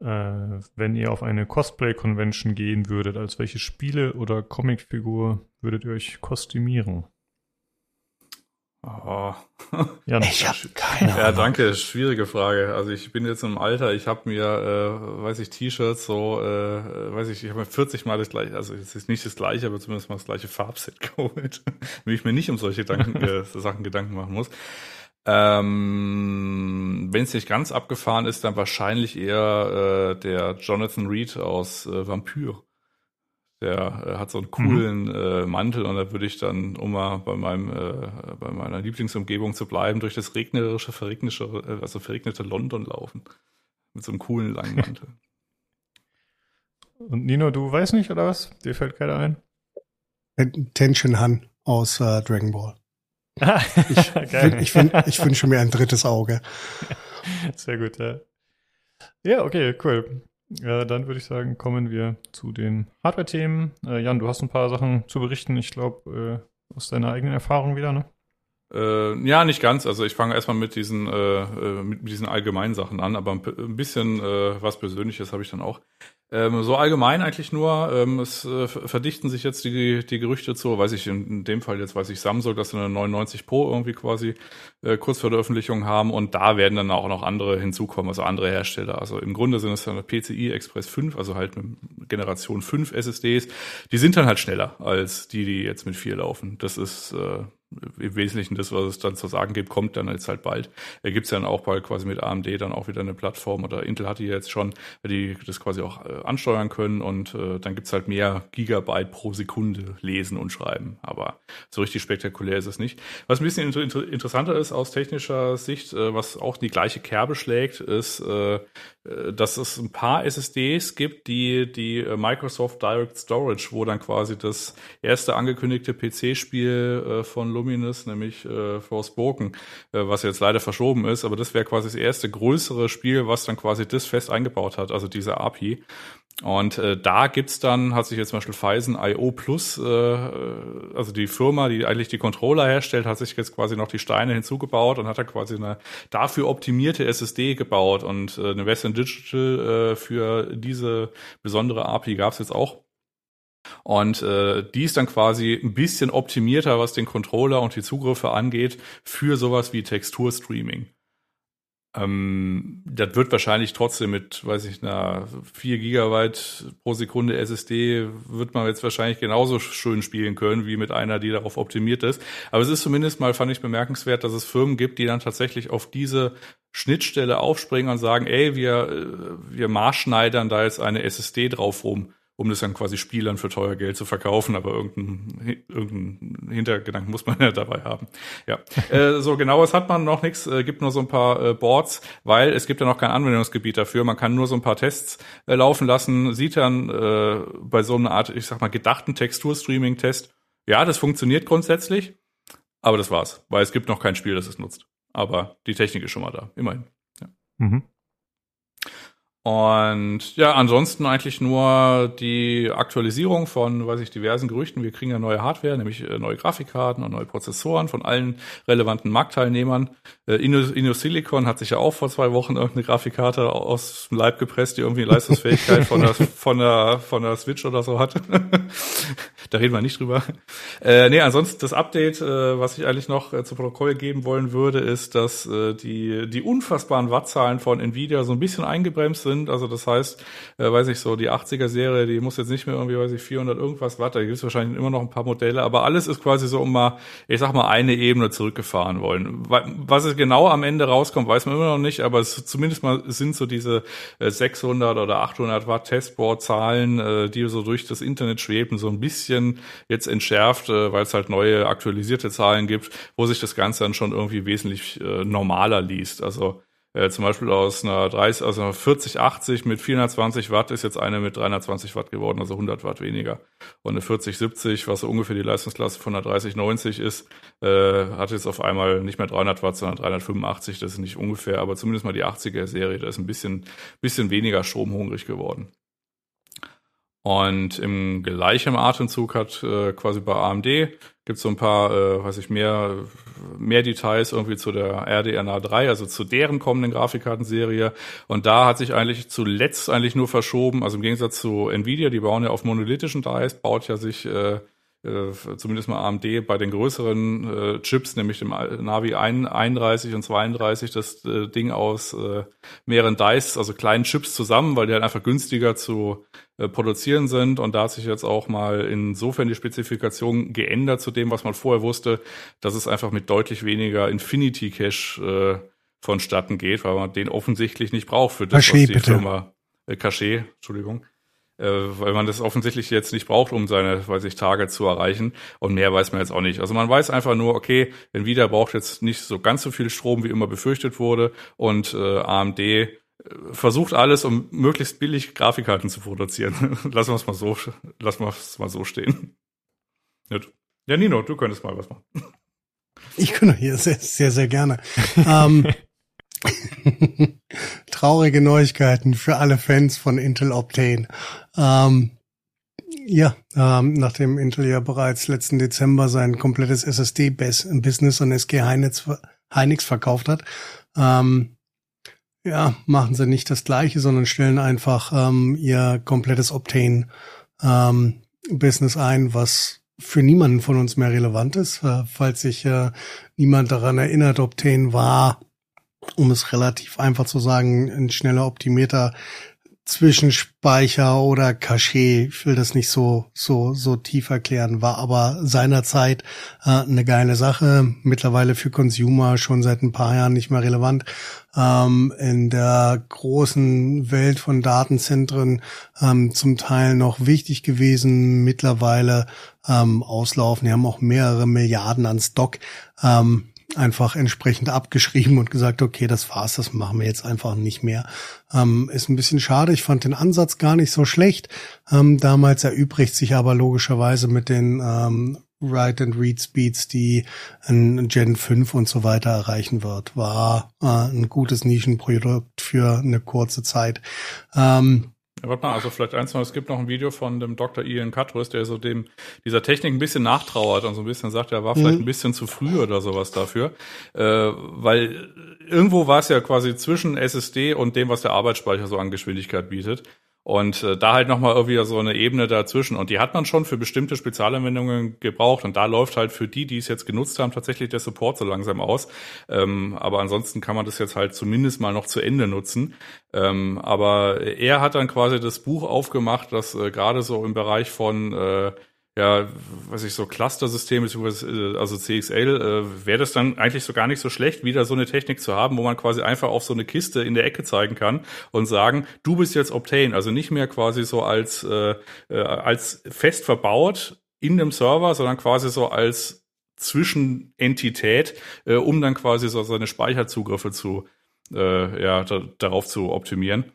Äh, wenn ihr auf eine Cosplay-Convention gehen würdet, als welche Spiele oder Comicfigur würdet ihr euch kostümieren? Oh. Ja, ich habe keine Ahnung. Ja, danke. Schwierige Frage. Also ich bin jetzt im Alter, ich habe mir, äh, weiß ich, T-Shirts so, äh, weiß ich, ich habe mir 40 Mal das gleiche, also es ist nicht das gleiche, aber zumindest mal das gleiche Farbset geholt, wenn ich mir nicht um solche Gedanken, äh, Sachen Gedanken machen muss. Ähm, Wenn es nicht ganz abgefahren ist, dann wahrscheinlich eher äh, der Jonathan Reed aus äh, Vampyr. Der äh, hat so einen coolen mhm. äh, Mantel und da würde ich dann, um mal bei meinem, äh, bei meiner Lieblingsumgebung zu bleiben, durch das regnerische, verregnete, äh, also verregnete London laufen. Mit so einem coolen langen Mantel. Und Nino, du weißt nicht, oder was? Dir fällt keiner ein? Tension Han aus äh, Dragon Ball. Ich, ich, find, ich wünsche mir ein drittes Auge. Sehr gut, ja. Ja, okay, cool. Ja, dann würde ich sagen, kommen wir zu den Hardware-Themen. Äh, Jan, du hast ein paar Sachen zu berichten, ich glaube, äh, aus deiner eigenen Erfahrung wieder, ne? Äh, ja, nicht ganz. Also ich fange erstmal mit diesen, äh, äh mit diesen allgemeinen Sachen an, aber ein bisschen äh, was Persönliches habe ich dann auch. Ähm, so allgemein eigentlich nur, ähm, es äh, verdichten sich jetzt die, die Gerüchte zu, weiß ich, in, in, dem Fall jetzt weiß ich Samsung, dass sie eine 99 Pro irgendwie quasi äh, kurz vor der Öffentlichung haben und da werden dann auch noch andere hinzukommen, also andere Hersteller. Also im Grunde sind es dann PCI Express 5, also halt mit Generation 5 SSDs. Die sind dann halt schneller als die, die jetzt mit 4 laufen. Das ist äh, im Wesentlichen das, was es dann zu sagen gibt, kommt dann jetzt halt bald. Da gibt's dann auch bald quasi mit AMD dann auch wieder eine Plattform oder Intel hat die jetzt schon, die das quasi auch äh, ansteuern können und äh, dann gibt's halt mehr Gigabyte pro Sekunde lesen und schreiben. Aber so richtig spektakulär ist es nicht. Was ein bisschen inter inter interessanter ist aus technischer Sicht, äh, was auch die gleiche Kerbe schlägt, ist, äh, äh dass es ein paar SSDs gibt, die die äh, Microsoft Direct Storage, wo dann quasi das erste angekündigte PC-Spiel äh, von Luminous, nämlich äh, Forspoken, äh, was jetzt leider verschoben ist, aber das wäre quasi das erste größere Spiel, was dann quasi das fest eingebaut hat, also diese API. Und äh, da gibt's dann, hat sich jetzt zum Beispiel Phison IO Plus, äh, also die Firma, die eigentlich die Controller herstellt, hat sich jetzt quasi noch die Steine hinzugebaut und hat da quasi eine dafür optimierte SSD gebaut und äh, eine Western Digital äh, für diese besondere API gab's jetzt auch. Und äh, die ist dann quasi ein bisschen optimierter, was den Controller und die Zugriffe angeht, für sowas wie Texturstreaming. Ähm, das wird wahrscheinlich trotzdem mit, weiß ich, einer 4 Gigabyte pro Sekunde SSD wird man jetzt wahrscheinlich genauso schön spielen können, wie mit einer, die darauf optimiert ist. Aber es ist zumindest mal, fand ich bemerkenswert, dass es Firmen gibt, die dann tatsächlich auf diese Schnittstelle aufspringen und sagen, ey, wir, äh, wir maßschneidern da jetzt eine SSD drauf rum um das dann quasi Spielern für teuer Geld zu verkaufen, aber irgendeinen irgendein Hintergedanken muss man ja dabei haben. Ja, äh, so genaues hat man noch nichts, äh, gibt nur so ein paar äh, Boards, weil es gibt ja noch kein Anwendungsgebiet dafür. Man kann nur so ein paar Tests äh, laufen lassen, sieht dann äh, bei so einer Art, ich sag mal, gedachten Texturstreaming-Test, ja, das funktioniert grundsätzlich, aber das war's, weil es gibt noch kein Spiel, das es nutzt. Aber die Technik ist schon mal da, immerhin. Ja. Mhm. Und ja, ansonsten eigentlich nur die Aktualisierung von, weiß ich, diversen Gerüchten. Wir kriegen ja neue Hardware, nämlich äh, neue Grafikkarten und neue Prozessoren von allen relevanten Marktteilnehmern. Äh, InnoSilicon hat sich ja auch vor zwei Wochen irgendeine Grafikkarte aus dem Leib gepresst, die irgendwie Leistungsfähigkeit von der, von der, von der Switch oder so hat. da reden wir nicht drüber. Äh, nee, ansonsten das Update, äh, was ich eigentlich noch äh, zu Protokoll geben wollen würde, ist, dass äh, die, die unfassbaren Wattzahlen von Nvidia so ein bisschen eingebremst sind sind. Also das heißt, äh, weiß ich so, die 80er-Serie, die muss jetzt nicht mehr irgendwie, weiß ich, 400 irgendwas Watt, da gibt es wahrscheinlich immer noch ein paar Modelle, aber alles ist quasi so um mal, ich sag mal, eine Ebene zurückgefahren wollen. Was es genau am Ende rauskommt, weiß man immer noch nicht, aber es zumindest mal sind so diese 600 äh, oder 800 Watt Testboard-Zahlen, äh, die so durch das Internet schweben, so ein bisschen jetzt entschärft, äh, weil es halt neue aktualisierte Zahlen gibt, wo sich das Ganze dann schon irgendwie wesentlich normaler liest. Also äh, zum Beispiel aus einer 30, also einer 4080 mit 420 Watt ist jetzt eine mit 320 Watt geworden, also 100 Watt weniger. Und eine 4070, was so ungefähr die Leistungsklasse von einer 3090 ist, äh, hat jetzt auf einmal nicht mehr 300 Watt, sondern 385. Das ist nicht ungefähr, aber zumindest mal die 80er Serie, da ist ein bisschen, bisschen weniger stromhungrig geworden. Und im gleichen Atemzug hat äh, quasi bei AMD gibt so ein paar, äh, weiß ich, mehr, mehr Details irgendwie zu der RDNA 3, also zu deren kommenden Grafikkartenserie. Und da hat sich eigentlich zuletzt eigentlich nur verschoben, also im Gegensatz zu Nvidia, die bauen ja auf monolithischen Dice, baut ja sich äh, zumindest mal AMD bei den größeren äh, Chips, nämlich dem Navi 31 und 32, das äh, Ding aus äh, mehreren Dice, also kleinen Chips zusammen, weil die halt einfach günstiger zu äh, produzieren sind. Und da hat sich jetzt auch mal insofern die Spezifikation geändert zu dem, was man vorher wusste, dass es einfach mit deutlich weniger Infinity Cache äh, vonstatten geht, weil man den offensichtlich nicht braucht für das, Caché, was die bitte. Firma äh, Cache, Entschuldigung, äh, weil man das offensichtlich jetzt nicht braucht, um seine, weiß ich, Tage zu erreichen. Und mehr weiß man jetzt auch nicht. Also man weiß einfach nur, okay, Nvidia braucht jetzt nicht so ganz so viel Strom, wie immer befürchtet wurde. Und äh, AMD äh, versucht alles, um möglichst billig Grafikkarten zu produzieren. lassen wir es mal so, lassen wir es mal so stehen. Ja, Nino, du könntest mal was machen. Ich könnte hier sehr, sehr, sehr gerne. ähm, Traurige Neuigkeiten für alle Fans von Intel Optane. Ähm, ja, ähm, nachdem Intel ja bereits letzten Dezember sein komplettes SSD-Business an SG Hynix, Hynix verkauft hat, ähm, ja, machen sie nicht das Gleiche, sondern stellen einfach ähm, ihr komplettes Obtain ähm, ein, was für niemanden von uns mehr relevant ist. Äh, falls sich äh, niemand daran erinnert, Obtain war, um es relativ einfach zu sagen, ein schneller Optimierter Zwischenspeicher oder Cache, ich will das nicht so so so tief erklären, war aber seinerzeit äh, eine geile Sache. Mittlerweile für Consumer schon seit ein paar Jahren nicht mehr relevant. Ähm, in der großen Welt von Datenzentren ähm, zum Teil noch wichtig gewesen. Mittlerweile ähm, auslaufen. Die haben auch mehrere Milliarden an Stock. Ähm, einfach entsprechend abgeschrieben und gesagt, okay, das war's, das machen wir jetzt einfach nicht mehr. Ähm, ist ein bisschen schade. Ich fand den Ansatz gar nicht so schlecht. Ähm, damals erübrigt sich aber logischerweise mit den ähm, Write and Read Speeds, die ein Gen 5 und so weiter erreichen wird. War äh, ein gutes Nischenprodukt für eine kurze Zeit. Ähm, ja, warte mal, also vielleicht eins noch, es gibt noch ein Video von dem Dr. Ian Cutruss, der so dem, dieser Technik ein bisschen nachtrauert und so ein bisschen sagt, er war vielleicht mhm. ein bisschen zu früh oder sowas dafür. Äh, weil irgendwo war es ja quasi zwischen SSD und dem, was der Arbeitsspeicher so an Geschwindigkeit bietet. Und äh, da halt nochmal irgendwie so eine Ebene dazwischen. Und die hat man schon für bestimmte Spezialanwendungen gebraucht. Und da läuft halt für die, die es jetzt genutzt haben, tatsächlich der Support so langsam aus. Ähm, aber ansonsten kann man das jetzt halt zumindest mal noch zu Ende nutzen. Ähm, aber er hat dann quasi das Buch aufgemacht, das äh, gerade so im Bereich von äh, ja, was ich so Cluster-System äh, also CXL, äh, wäre das dann eigentlich so gar nicht so schlecht, wieder so eine Technik zu haben, wo man quasi einfach auf so eine Kiste in der Ecke zeigen kann und sagen, du bist jetzt Obtain, also nicht mehr quasi so als äh, äh, als fest verbaut in dem Server, sondern quasi so als Zwischenentität, äh, um dann quasi so seine Speicherzugriffe zu äh, ja da, darauf zu optimieren.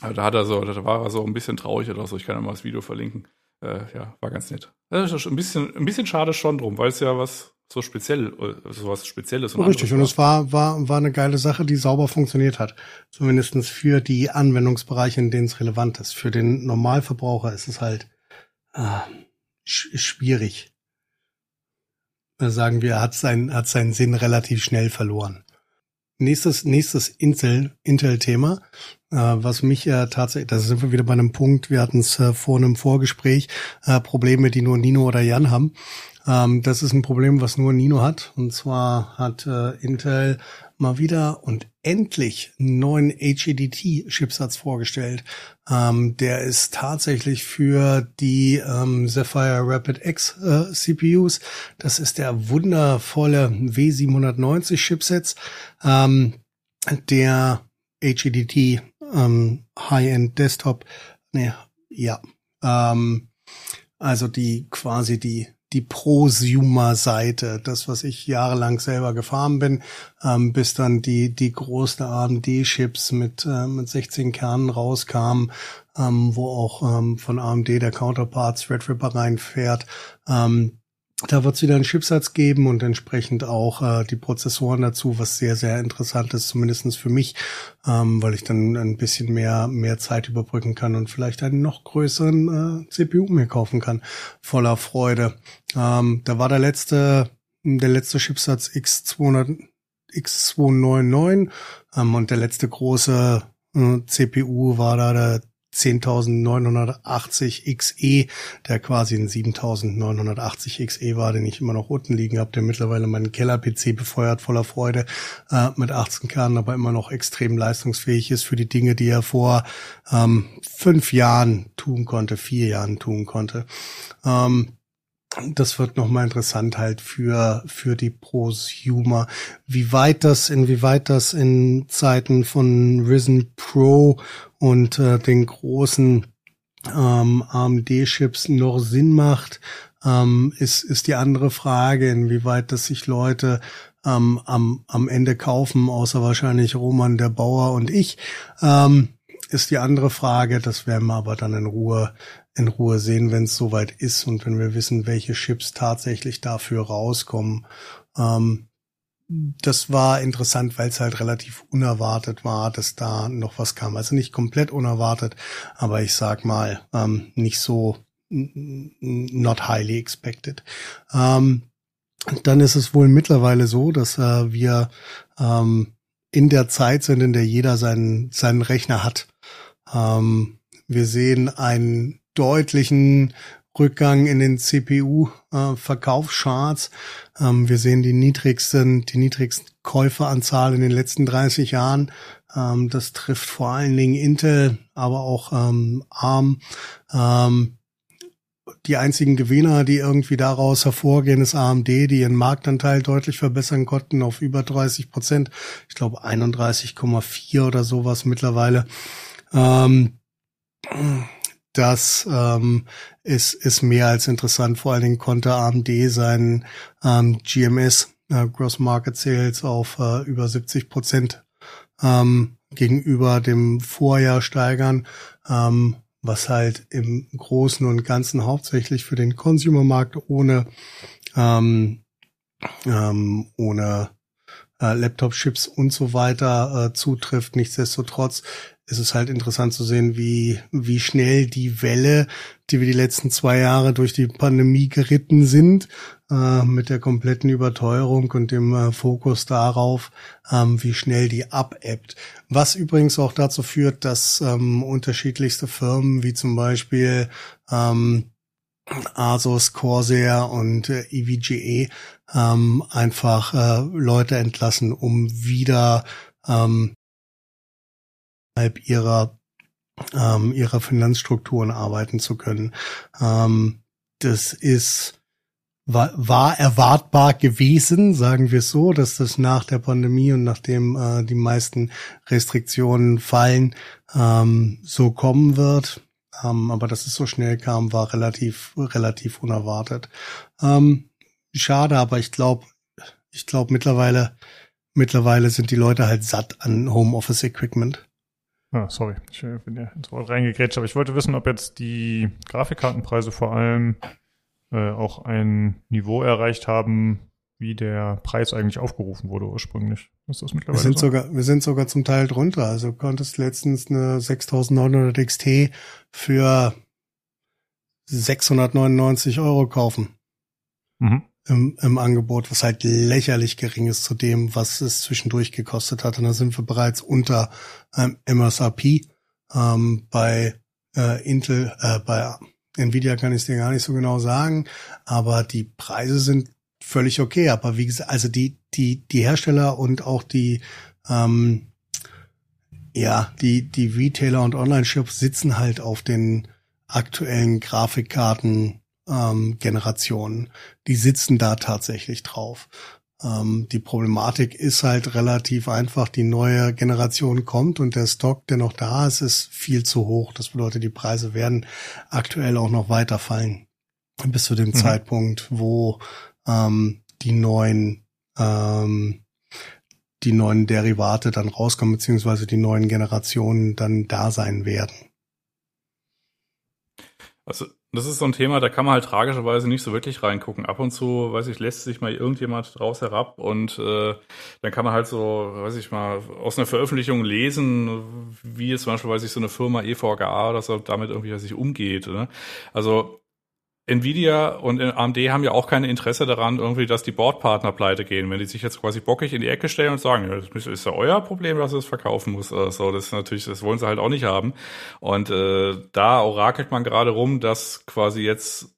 Da hat er so, da war er so ein bisschen traurig oder so. Ich kann mal das Video verlinken äh, ja, war ganz nett. Das ist ein bisschen, ein bisschen schade schon drum, weil es ja was so speziell, so was Spezielles und Richtig, und es war, war, war eine geile Sache, die sauber funktioniert hat. Zumindestens für die Anwendungsbereiche, in denen es relevant ist. Für den Normalverbraucher ist es halt äh, sch schwierig. Sagen wir, hat sein, hat seinen Sinn relativ schnell verloren. Nächstes, nächstes Intel, Intel-Thema, äh, was mich äh, tatsächlich, da sind wir wieder bei einem Punkt, wir hatten es äh, vor einem Vorgespräch, äh, Probleme, die nur Nino oder Jan haben. Ähm, das ist ein Problem, was nur Nino hat. Und zwar hat äh, Intel mal wieder und endlich einen neuen HEDT-Chipsatz vorgestellt. Ähm, der ist tatsächlich für die ähm, Sapphire Rapid X äh, CPUs. Das ist der wundervolle W790 Chipsatz. Ähm, der HEDT ähm, High-End Desktop. Nee, ja. Ähm, also die quasi die die Prosumer-Seite, das, was ich jahrelang selber gefahren bin, ähm, bis dann die, die großen AMD-Chips mit, äh, mit 16 Kernen rauskamen, ähm, wo auch ähm, von AMD der Counterpart Threadripper reinfährt. Ähm, da wird es wieder einen Chipsatz geben und entsprechend auch äh, die Prozessoren dazu, was sehr, sehr interessant ist, zumindestens für mich, ähm, weil ich dann ein bisschen mehr, mehr Zeit überbrücken kann und vielleicht einen noch größeren äh, CPU mir kaufen kann. Voller Freude. Ähm, da war der letzte, der letzte Chipsatz X200, X299 ähm, und der letzte große äh, CPU war da der 10.980 XE, der quasi ein 7.980 XE war, den ich immer noch unten liegen habe, der mittlerweile meinen Keller-PC befeuert, voller Freude, äh, mit 18 Kernen, aber immer noch extrem leistungsfähig ist für die Dinge, die er vor ähm, fünf Jahren tun konnte, vier Jahren tun konnte. Ähm, das wird nochmal interessant halt für, für die Prosumer. Wie weit das, inwieweit das in Zeiten von Risen Pro und äh, den großen ähm, AMD-Chips noch Sinn macht, ähm, ist, ist die andere Frage, inwieweit das sich Leute ähm, am, am Ende kaufen, außer wahrscheinlich Roman der Bauer und ich. Ähm, ist die andere Frage. Das werden wir aber dann in Ruhe, in Ruhe sehen, wenn es soweit ist und wenn wir wissen, welche Chips tatsächlich dafür rauskommen. Ähm, das war interessant, weil es halt relativ unerwartet war, dass da noch was kam. Also nicht komplett unerwartet, aber ich sag mal, ähm, nicht so not highly expected. Ähm, dann ist es wohl mittlerweile so, dass äh, wir ähm, in der Zeit sind, in der jeder seinen, seinen Rechner hat. Ähm, wir sehen einen deutlichen Rückgang in den CPU-Verkaufscharts. Äh, ähm, wir sehen die niedrigsten, die niedrigsten Käuferanzahl in den letzten 30 Jahren. Ähm, das trifft vor allen Dingen Intel, aber auch ähm, ARM. Die einzigen Gewinner, die irgendwie daraus hervorgehen, ist AMD, die ihren Marktanteil deutlich verbessern konnten auf über 30 Prozent. Ich glaube 31,4 oder sowas mittlerweile. Das ähm, ist, ist mehr als interessant. Vor allen Dingen konnte AMD seinen ähm, GMS, äh, Gross Market Sales, auf äh, über 70 Prozent ähm, gegenüber dem Vorjahr steigern, ähm, was halt im Großen und Ganzen hauptsächlich für den Consumermarkt ohne ähm, ähm, ohne äh, Laptop-Chips und so weiter äh, zutrifft. Nichtsdestotrotz ist es halt interessant zu sehen, wie, wie schnell die Welle, die wir die letzten zwei Jahre durch die Pandemie geritten sind, äh, mit der kompletten Überteuerung und dem äh, Fokus darauf, ähm, wie schnell die abebbt. Was übrigens auch dazu führt, dass ähm, unterschiedlichste Firmen wie zum Beispiel ähm, Asus, Corsair und äh, EVGA ähm, einfach äh, Leute entlassen, um wieder ähm, innerhalb ihrer ähm, ihrer Finanzstrukturen arbeiten zu können. Ähm, das ist war, war erwartbar gewesen, sagen wir so, dass das nach der Pandemie und nachdem äh, die meisten Restriktionen fallen, ähm, so kommen wird. Ähm, aber dass es so schnell kam, war relativ relativ unerwartet. Ähm, schade, aber ich glaube, ich glaube mittlerweile mittlerweile sind die Leute halt satt an Homeoffice Equipment. Ah, sorry, ich bin ja ins Wort reingegrätscht, aber ich wollte wissen, ob jetzt die Grafikkartenpreise vor allem äh, auch ein Niveau erreicht haben, wie der Preis eigentlich aufgerufen wurde ursprünglich. Ist das mittlerweile wir sind so? sogar, wir sind sogar zum Teil drunter. Also du konntest letztens eine 6900 XT für 699 Euro kaufen. Mhm im, im Angebot, was halt lächerlich gering ist zu dem, was es zwischendurch gekostet hat. Und da sind wir bereits unter ähm, MSRP. Ähm, bei äh, Intel, äh, bei Nvidia kann ich es dir gar nicht so genau sagen, aber die Preise sind völlig okay. Aber wie gesagt, also die, die, die Hersteller und auch die, ähm, ja, die, die Retailer und Online-Shops sitzen halt auf den aktuellen Grafikkarten ähm, Generationen. Die sitzen da tatsächlich drauf. Ähm, die Problematik ist halt relativ einfach. Die neue Generation kommt und der Stock, der noch da ist, ist viel zu hoch. Das bedeutet, die Preise werden aktuell auch noch weiter fallen. Bis zu dem mhm. Zeitpunkt, wo ähm, die neuen ähm, die neuen Derivate dann rauskommen, beziehungsweise die neuen Generationen dann da sein werden. Also das ist so ein Thema, da kann man halt tragischerweise nicht so wirklich reingucken. Ab und zu, weiß ich, lässt sich mal irgendjemand draus herab und äh, dann kann man halt so, weiß ich mal, aus einer Veröffentlichung lesen, wie jetzt zum Beispiel, weiß ich, so eine Firma EVGA oder so damit irgendwie weiß ich, umgeht. Ne? Also Nvidia und AMD haben ja auch kein Interesse daran, irgendwie, dass die Bordpartner pleite gehen. Wenn die sich jetzt quasi bockig in die Ecke stellen und sagen, ja, das ist ja euer Problem, dass es verkaufen muss. Oder so, das ist natürlich, das wollen sie halt auch nicht haben. Und äh, da orakelt man gerade rum, dass quasi jetzt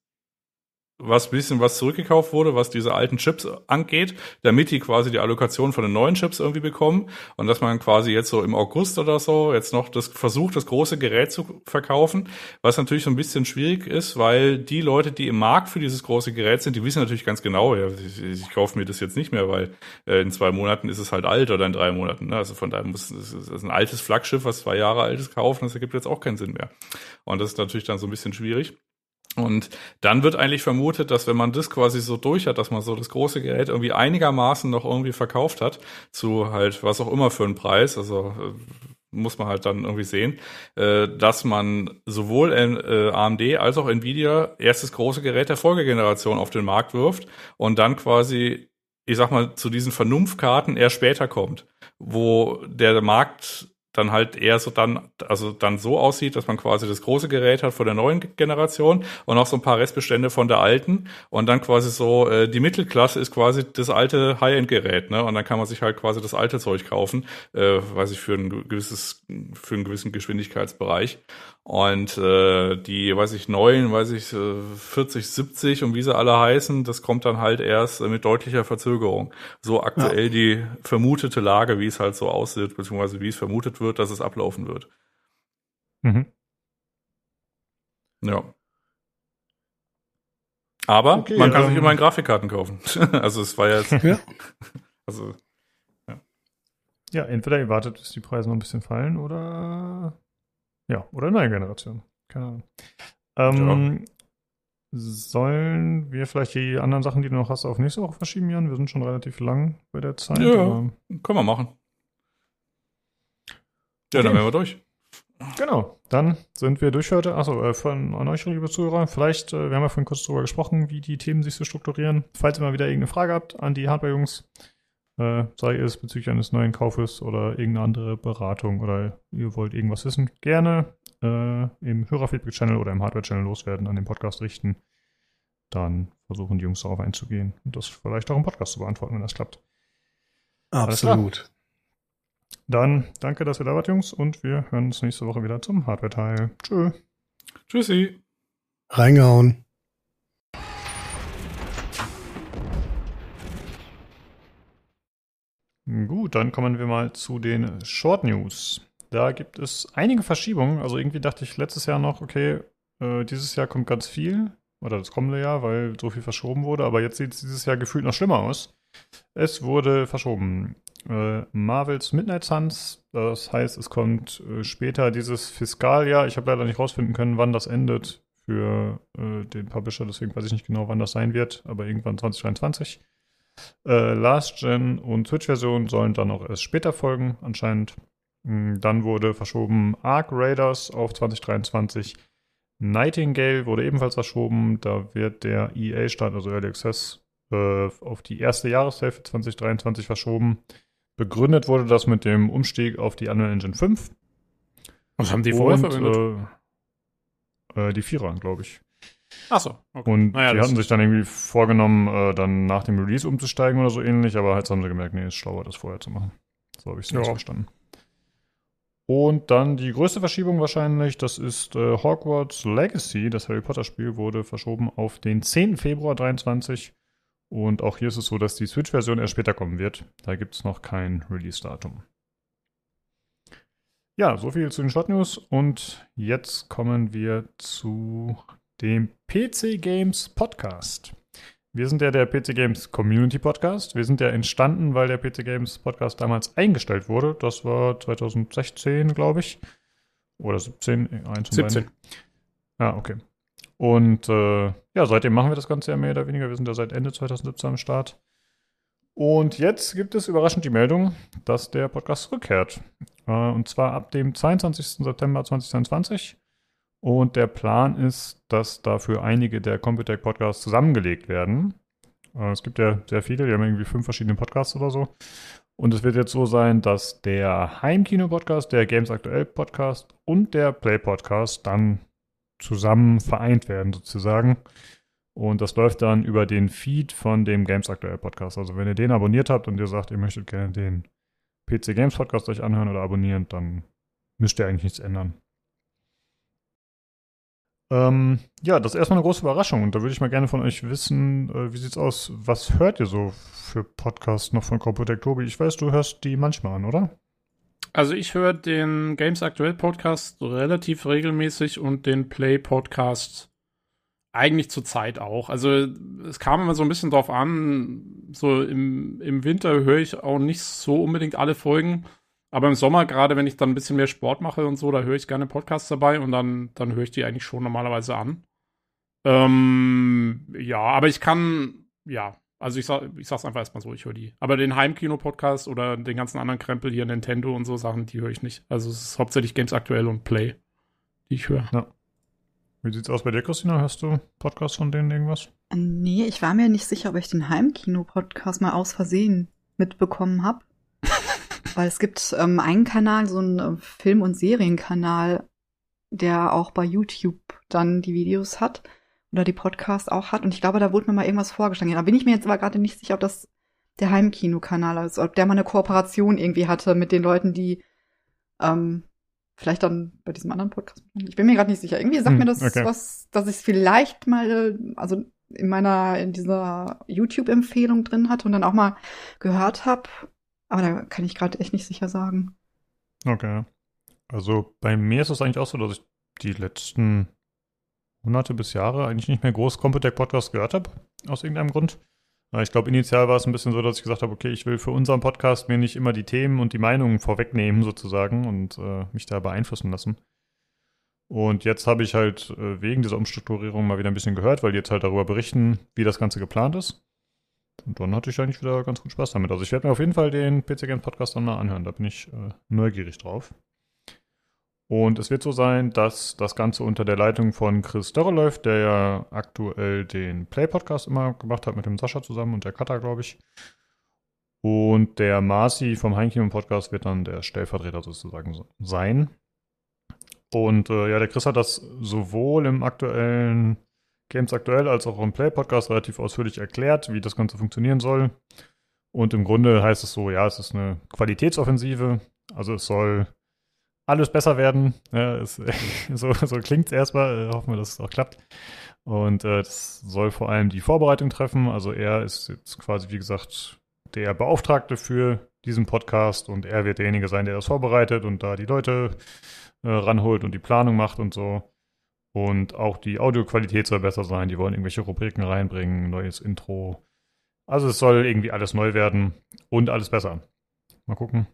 was bisschen was zurückgekauft wurde, was diese alten Chips angeht, damit die quasi die Allokation von den neuen Chips irgendwie bekommen und dass man quasi jetzt so im August oder so jetzt noch das versucht, das große Gerät zu verkaufen, was natürlich so ein bisschen schwierig ist, weil die Leute, die im Markt für dieses große Gerät sind, die wissen natürlich ganz genau, ja, ich, ich kaufe mir das jetzt nicht mehr, weil äh, in zwei Monaten ist es halt alt oder in drei Monaten. Ne? Also von daher muss es ist ein altes Flaggschiff, was zwei Jahre alt ist, kaufen, das ergibt jetzt auch keinen Sinn mehr. Und das ist natürlich dann so ein bisschen schwierig. Und dann wird eigentlich vermutet, dass wenn man das quasi so durch hat, dass man so das große Gerät irgendwie einigermaßen noch irgendwie verkauft hat, zu halt was auch immer für einen Preis, also äh, muss man halt dann irgendwie sehen, äh, dass man sowohl äh, AMD als auch Nvidia erstes große Gerät der Folgegeneration auf den Markt wirft und dann quasi, ich sag mal, zu diesen Vernunftkarten eher später kommt, wo der Markt dann halt eher so dann, also dann so aussieht, dass man quasi das große Gerät hat von der neuen Generation und auch so ein paar Restbestände von der alten und dann quasi so äh, die Mittelklasse ist quasi das alte High-End-Gerät, ne? Und dann kann man sich halt quasi das alte Zeug kaufen, äh, weiß ich für ein gewisses, für einen gewissen Geschwindigkeitsbereich. Und äh, die, weiß ich, neuen, weiß ich, 40, 70 und wie sie alle heißen, das kommt dann halt erst mit deutlicher Verzögerung. So aktuell ja. die vermutete Lage, wie es halt so aussieht, beziehungsweise wie es vermutet wird, dass es ablaufen wird. Mhm. Ja. Aber okay, man kann ähm, sich immerhin Grafikkarten kaufen. also es war jetzt. Ja. Also. Ja. ja, entweder ihr wartet, bis die Preise noch ein bisschen fallen oder ja, oder neue Generation. Keine Ahnung. Ähm, ja. Sollen wir vielleicht die anderen Sachen, die du noch hast, auf nächste Woche verschieben, Jan? Wir sind schon relativ lang bei der Zeit. Ja, können wir machen. Ja, okay. dann wären wir durch. Genau, dann sind wir durch heute. Achso, äh, von an euch, liebe Zuhörer, vielleicht, äh, wir haben ja vorhin kurz darüber gesprochen, wie die Themen sich so strukturieren. Falls ihr mal wieder irgendeine Frage habt an die Hardware-Jungs, äh, sei es bezüglich eines neuen Kaufes oder irgendeine andere Beratung oder ihr wollt irgendwas wissen, gerne äh, im Hörerfeedback-Channel oder im Hardware-Channel loswerden, an den Podcast richten. Dann versuchen die Jungs darauf einzugehen und das vielleicht auch im Podcast zu beantworten, wenn das klappt. Absolut. Dann danke, dass ihr da wart, Jungs, und wir hören uns nächste Woche wieder zum Hardware-Teil. Tschö. Tschüssi. Reingehauen. Gut, dann kommen wir mal zu den Short News. Da gibt es einige Verschiebungen. Also irgendwie dachte ich letztes Jahr noch, okay, äh, dieses Jahr kommt ganz viel. Oder das kommende Jahr, weil so viel verschoben wurde. Aber jetzt sieht es dieses Jahr gefühlt noch schlimmer aus. Es wurde verschoben. Äh, Marvels Midnight Suns, das heißt, es kommt äh, später dieses Fiskaljahr. Ich habe leider nicht rausfinden können, wann das endet für äh, den Publisher. Deswegen weiß ich nicht genau, wann das sein wird. Aber irgendwann 2023. Äh, Last Gen und Switch-Version sollen dann auch erst später folgen, anscheinend. Hm, dann wurde verschoben Arc Raiders auf 2023. Nightingale wurde ebenfalls verschoben. Da wird der EA-Start, also Early Access, äh, auf die erste Jahreshälfte 2023 verschoben. Begründet wurde das mit dem Umstieg auf die Unreal Engine 5. Was haben die vorher verwendet? Äh, äh, die Vierer, glaube ich. Achso. Okay. Und naja, die hatten sich dann irgendwie vorgenommen, äh, dann nach dem Release umzusteigen oder so ähnlich, aber jetzt haben sie gemerkt, nee, ist schlauer, das vorher zu machen. So habe ich es ja. verstanden. Und dann die größte Verschiebung wahrscheinlich, das ist äh, Hogwarts Legacy, das Harry Potter Spiel, wurde verschoben auf den 10. Februar 23. Und auch hier ist es so, dass die Switch-Version erst später kommen wird. Da gibt es noch kein Release-Datum. Ja, soviel zu den Short News. Und jetzt kommen wir zu dem PC Games Podcast. Wir sind ja der PC Games Community Podcast. Wir sind ja entstanden, weil der PC Games Podcast damals eingestellt wurde. Das war 2016, glaube ich. Oder 17, eins 17. Ja, ah, okay. Und äh, ja, seitdem machen wir das Ganze ja mehr oder weniger. Wir sind ja seit Ende 2017 am Start. Und jetzt gibt es überraschend die Meldung, dass der Podcast zurückkehrt. Äh, und zwar ab dem 22. September 2022. Und der Plan ist, dass dafür einige der Computec Podcasts zusammengelegt werden. Äh, es gibt ja sehr viele, die haben irgendwie fünf verschiedene Podcasts oder so. Und es wird jetzt so sein, dass der Heimkino-Podcast, der Games Aktuell Podcast und der Play Podcast dann zusammen vereint werden, sozusagen. Und das läuft dann über den Feed von dem Games Aktuell Podcast. Also wenn ihr den abonniert habt und ihr sagt, ihr möchtet gerne den PC Games Podcast euch anhören oder abonnieren, dann müsst ihr eigentlich nichts ändern. Ähm, ja, das ist erstmal eine große Überraschung und da würde ich mal gerne von euch wissen, äh, wie sieht's aus? Was hört ihr so für Podcasts noch von Computec Tobi? Ich weiß, du hörst die manchmal an, oder? Also ich höre den Games Aktuell Podcast relativ regelmäßig und den Play Podcast eigentlich zur Zeit auch. Also es kam immer so ein bisschen drauf an, so im, im Winter höre ich auch nicht so unbedingt alle Folgen. Aber im Sommer, gerade wenn ich dann ein bisschen mehr Sport mache und so, da höre ich gerne Podcasts dabei und dann, dann höre ich die eigentlich schon normalerweise an. Ähm, ja, aber ich kann, ja, also ich, sag, ich sag's einfach erstmal so, ich höre die. Aber den Heimkino-Podcast oder den ganzen anderen Krempel hier, Nintendo und so Sachen, die höre ich nicht. Also es ist hauptsächlich Games aktuell und Play, die ich höre. Ja. Wie sieht's aus bei dir, Christina? Hörst du Podcasts von denen irgendwas? Nee, ich war mir nicht sicher, ob ich den Heimkino-Podcast mal aus Versehen mitbekommen habe. Weil es gibt ähm, einen Kanal, so einen äh, Film- und Serienkanal, der auch bei YouTube dann die Videos hat oder die Podcasts auch hat. Und ich glaube, da wurde mir mal irgendwas vorgeschlagen. Da bin ich mir jetzt aber gerade nicht sicher, ob das der Heimkinokanal ist, ob der mal eine Kooperation irgendwie hatte mit den Leuten, die ähm, vielleicht dann bei diesem anderen Podcast. Ich bin mir gerade nicht sicher. Irgendwie sagt hm, mir das okay. was, dass ich es vielleicht mal, also in meiner, in dieser YouTube-Empfehlung drin hatte und dann auch mal gehört habe. Aber da kann ich gerade echt nicht sicher sagen. Okay. Also bei mir ist es eigentlich auch so, dass ich die letzten Monate bis Jahre eigentlich nicht mehr groß Computec Podcast gehört habe, aus irgendeinem Grund. Ich glaube, initial war es ein bisschen so, dass ich gesagt habe, okay, ich will für unseren Podcast mir nicht immer die Themen und die Meinungen vorwegnehmen sozusagen und äh, mich da beeinflussen lassen. Und jetzt habe ich halt äh, wegen dieser Umstrukturierung mal wieder ein bisschen gehört, weil die jetzt halt darüber berichten, wie das Ganze geplant ist. Und dann hatte ich eigentlich wieder ganz gut Spaß damit. Also ich werde mir auf jeden Fall den PC Games Podcast dann mal anhören. Da bin ich äh, neugierig drauf. Und es wird so sein, dass das Ganze unter der Leitung von Chris Dörre läuft, der ja aktuell den Play-Podcast immer gemacht hat mit dem Sascha zusammen und der Cutter, glaube ich. Und der Marci vom Heimkino-Podcast wird dann der Stellvertreter sozusagen sein. Und äh, ja, der Chris hat das sowohl im aktuellen Games aktuell als auch im Play-Podcast relativ ausführlich erklärt, wie das Ganze funktionieren soll. Und im Grunde heißt es so, ja, es ist eine Qualitätsoffensive. Also es soll alles besser werden. Ja, es, so so klingt es erstmal. Äh, hoffen wir, dass es auch klappt. Und äh, das soll vor allem die Vorbereitung treffen. Also er ist jetzt quasi, wie gesagt, der Beauftragte für diesen Podcast und er wird derjenige sein, der das vorbereitet und da die Leute äh, ranholt und die Planung macht und so. Und auch die Audioqualität soll besser sein. Die wollen irgendwelche Rubriken reinbringen, neues Intro. Also es soll irgendwie alles neu werden und alles besser. Mal gucken.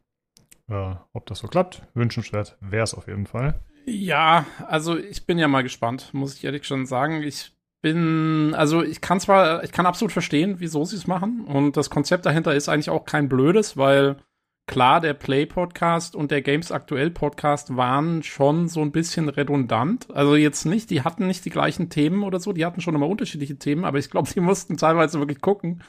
Äh, ob das so klappt, wünschenswert wäre es auf jeden Fall. Ja, also ich bin ja mal gespannt, muss ich ehrlich schon sagen. Ich bin, also ich kann zwar, ich kann absolut verstehen, wieso sie es machen. Und das Konzept dahinter ist eigentlich auch kein blödes, weil klar, der Play-Podcast und der Games Aktuell-Podcast waren schon so ein bisschen redundant. Also jetzt nicht, die hatten nicht die gleichen Themen oder so, die hatten schon immer unterschiedliche Themen, aber ich glaube, sie mussten teilweise wirklich gucken,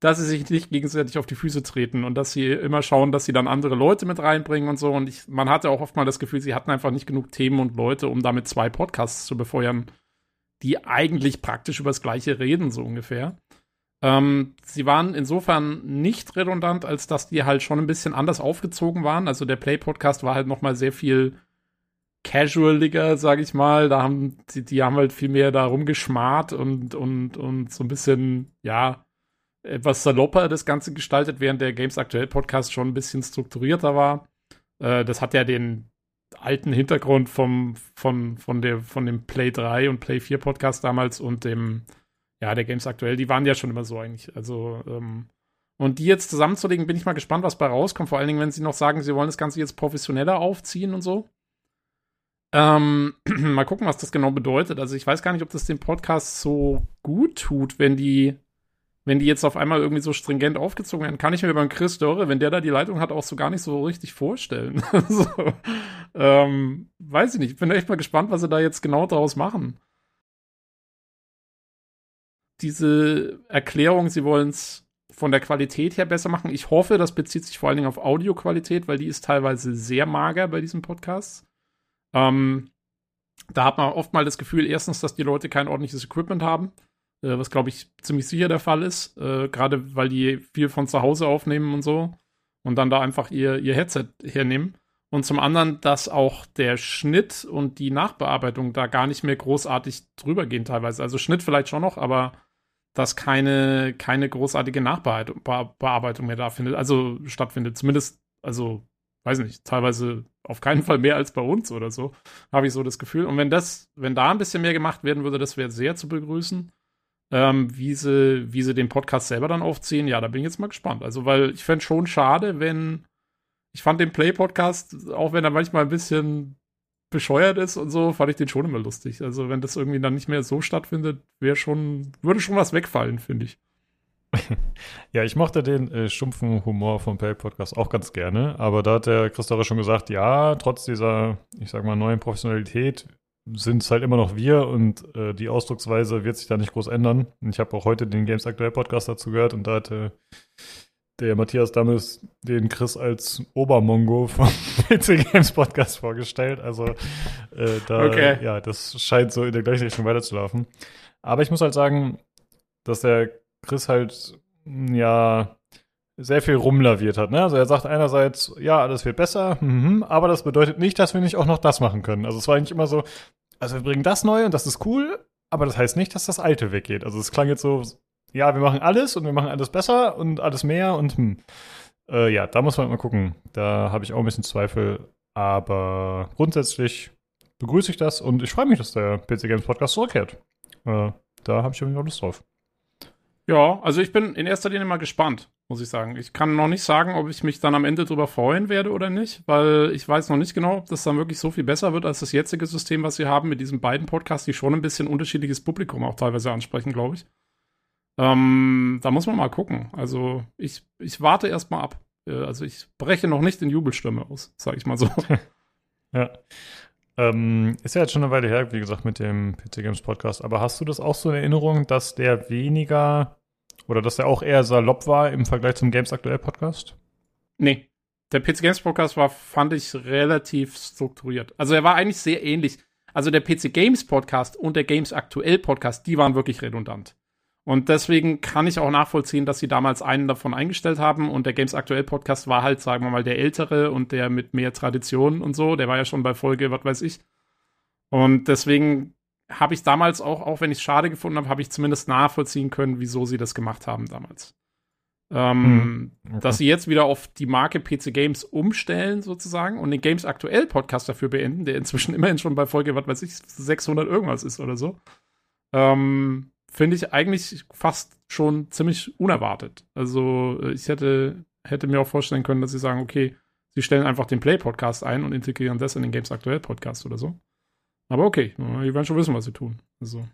dass sie sich nicht gegenseitig auf die Füße treten und dass sie immer schauen, dass sie dann andere Leute mit reinbringen und so. Und ich, man hatte auch oft mal das Gefühl, sie hatten einfach nicht genug Themen und Leute, um damit zwei Podcasts zu befeuern, die eigentlich praktisch über das Gleiche reden, so ungefähr. Ähm, sie waren insofern nicht redundant, als dass die halt schon ein bisschen anders aufgezogen waren. Also der Play-Podcast war halt noch mal sehr viel casualiger, sag ich mal. Da haben die, die haben halt viel mehr da rumgeschmarrt und, und, und so ein bisschen, ja, etwas salopper das Ganze gestaltet, während der Games Aktuell Podcast schon ein bisschen strukturierter war. Äh, das hat ja den alten Hintergrund vom, von, von, der, von dem Play 3 und Play 4 Podcast damals und dem, ja, der Games Aktuell, die waren ja schon immer so eigentlich. Also, ähm, und die jetzt zusammenzulegen, bin ich mal gespannt, was bei rauskommt. Vor allen Dingen, wenn sie noch sagen, sie wollen das Ganze jetzt professioneller aufziehen und so. Ähm, mal gucken, was das genau bedeutet. Also ich weiß gar nicht, ob das dem Podcast so gut tut, wenn die wenn die jetzt auf einmal irgendwie so stringent aufgezogen werden, kann ich mir beim Chris Dörre, wenn der da die Leitung hat, auch so gar nicht so richtig vorstellen. so, ähm, weiß ich nicht. Ich bin echt mal gespannt, was sie da jetzt genau draus machen. Diese Erklärung, sie wollen es von der Qualität her besser machen. Ich hoffe, das bezieht sich vor allen Dingen auf Audioqualität, weil die ist teilweise sehr mager bei diesem Podcast. Ähm, da hat man oft mal das Gefühl, erstens, dass die Leute kein ordentliches Equipment haben äh, was glaube ich ziemlich sicher der Fall ist, äh, gerade weil die viel von zu Hause aufnehmen und so und dann da einfach ihr, ihr Headset hernehmen. Und zum anderen, dass auch der Schnitt und die Nachbearbeitung da gar nicht mehr großartig drüber gehen teilweise. Also Schnitt vielleicht schon noch, aber dass keine, keine großartige Nachbearbeitung mehr da findet, also stattfindet. Zumindest, also, weiß nicht, teilweise auf keinen Fall mehr als bei uns oder so, habe ich so das Gefühl. Und wenn das, wenn da ein bisschen mehr gemacht werden würde, das wäre sehr zu begrüßen. Ähm, wie, sie, wie sie den Podcast selber dann aufziehen, ja, da bin ich jetzt mal gespannt. Also, weil ich fände schon schade, wenn. Ich fand den Play-Podcast, auch wenn er manchmal ein bisschen bescheuert ist und so, fand ich den schon immer lustig. Also, wenn das irgendwie dann nicht mehr so stattfindet, wäre schon, würde schon was wegfallen, finde ich. ja, ich mochte den äh, stumpfen Humor vom Play-Podcast auch ganz gerne, aber da hat der Christopher schon gesagt, ja, trotz dieser, ich sag mal, neuen Professionalität sind es halt immer noch wir und äh, die Ausdrucksweise wird sich da nicht groß ändern. Und ich habe auch heute den Games Aktuell Podcast dazu gehört und da hatte der Matthias Dammes den Chris als Obermongo vom PC Games Podcast vorgestellt. Also äh, da, okay. ja, das scheint so in der gleichen Richtung weiterzulaufen. Aber ich muss halt sagen, dass der Chris halt ja sehr viel rumlaviert hat. Ne? Also er sagt einerseits, ja, alles wird besser, mhm, aber das bedeutet nicht, dass wir nicht auch noch das machen können. Also es war eigentlich immer so, also wir bringen das neu und das ist cool, aber das heißt nicht, dass das alte weggeht. Also es klang jetzt so, ja, wir machen alles und wir machen alles besser und alles mehr und hm. Äh, ja, da muss man mal gucken. Da habe ich auch ein bisschen Zweifel, aber grundsätzlich begrüße ich das und ich freue mich, dass der PC Games Podcast zurückkehrt. Äh, da habe ich irgendwie Lust drauf. Ja, also ich bin in erster Linie mal gespannt, muss ich sagen. Ich kann noch nicht sagen, ob ich mich dann am Ende drüber freuen werde oder nicht, weil ich weiß noch nicht genau, ob das dann wirklich so viel besser wird als das jetzige System, was wir haben mit diesen beiden Podcasts, die schon ein bisschen unterschiedliches Publikum auch teilweise ansprechen, glaube ich. Ähm, da muss man mal gucken. Also ich, ich warte erst mal ab. Äh, also ich breche noch nicht in Jubelstimme aus, sage ich mal so. ja. Ähm, ist ja jetzt schon eine Weile her, wie gesagt, mit dem PC Games Podcast. Aber hast du das auch so in Erinnerung, dass der weniger oder dass der auch eher salopp war im Vergleich zum Games Aktuell Podcast? Nee. Der PC Games Podcast war, fand ich, relativ strukturiert. Also er war eigentlich sehr ähnlich. Also der PC Games Podcast und der Games Aktuell Podcast, die waren wirklich redundant. Und deswegen kann ich auch nachvollziehen, dass sie damals einen davon eingestellt haben. Und der Games Aktuell Podcast war halt, sagen wir mal, der ältere und der mit mehr Tradition und so. Der war ja schon bei Folge, was weiß ich. Und deswegen habe ich damals auch, auch wenn ich es schade gefunden habe, habe ich zumindest nachvollziehen können, wieso sie das gemacht haben damals. Ähm, hm, okay. Dass sie jetzt wieder auf die Marke PC Games umstellen, sozusagen, und den Games Aktuell Podcast dafür beenden, der inzwischen immerhin schon bei Folge, was weiß ich, 600 irgendwas ist oder so. Ähm, finde ich eigentlich fast schon ziemlich unerwartet. Also äh, ich hätte, hätte mir auch vorstellen können, dass sie sagen, okay, sie stellen einfach den Play-Podcast ein und integrieren das in den Games Aktuell Podcast oder so. Aber okay, die werden schon wissen, was sie tun. Also,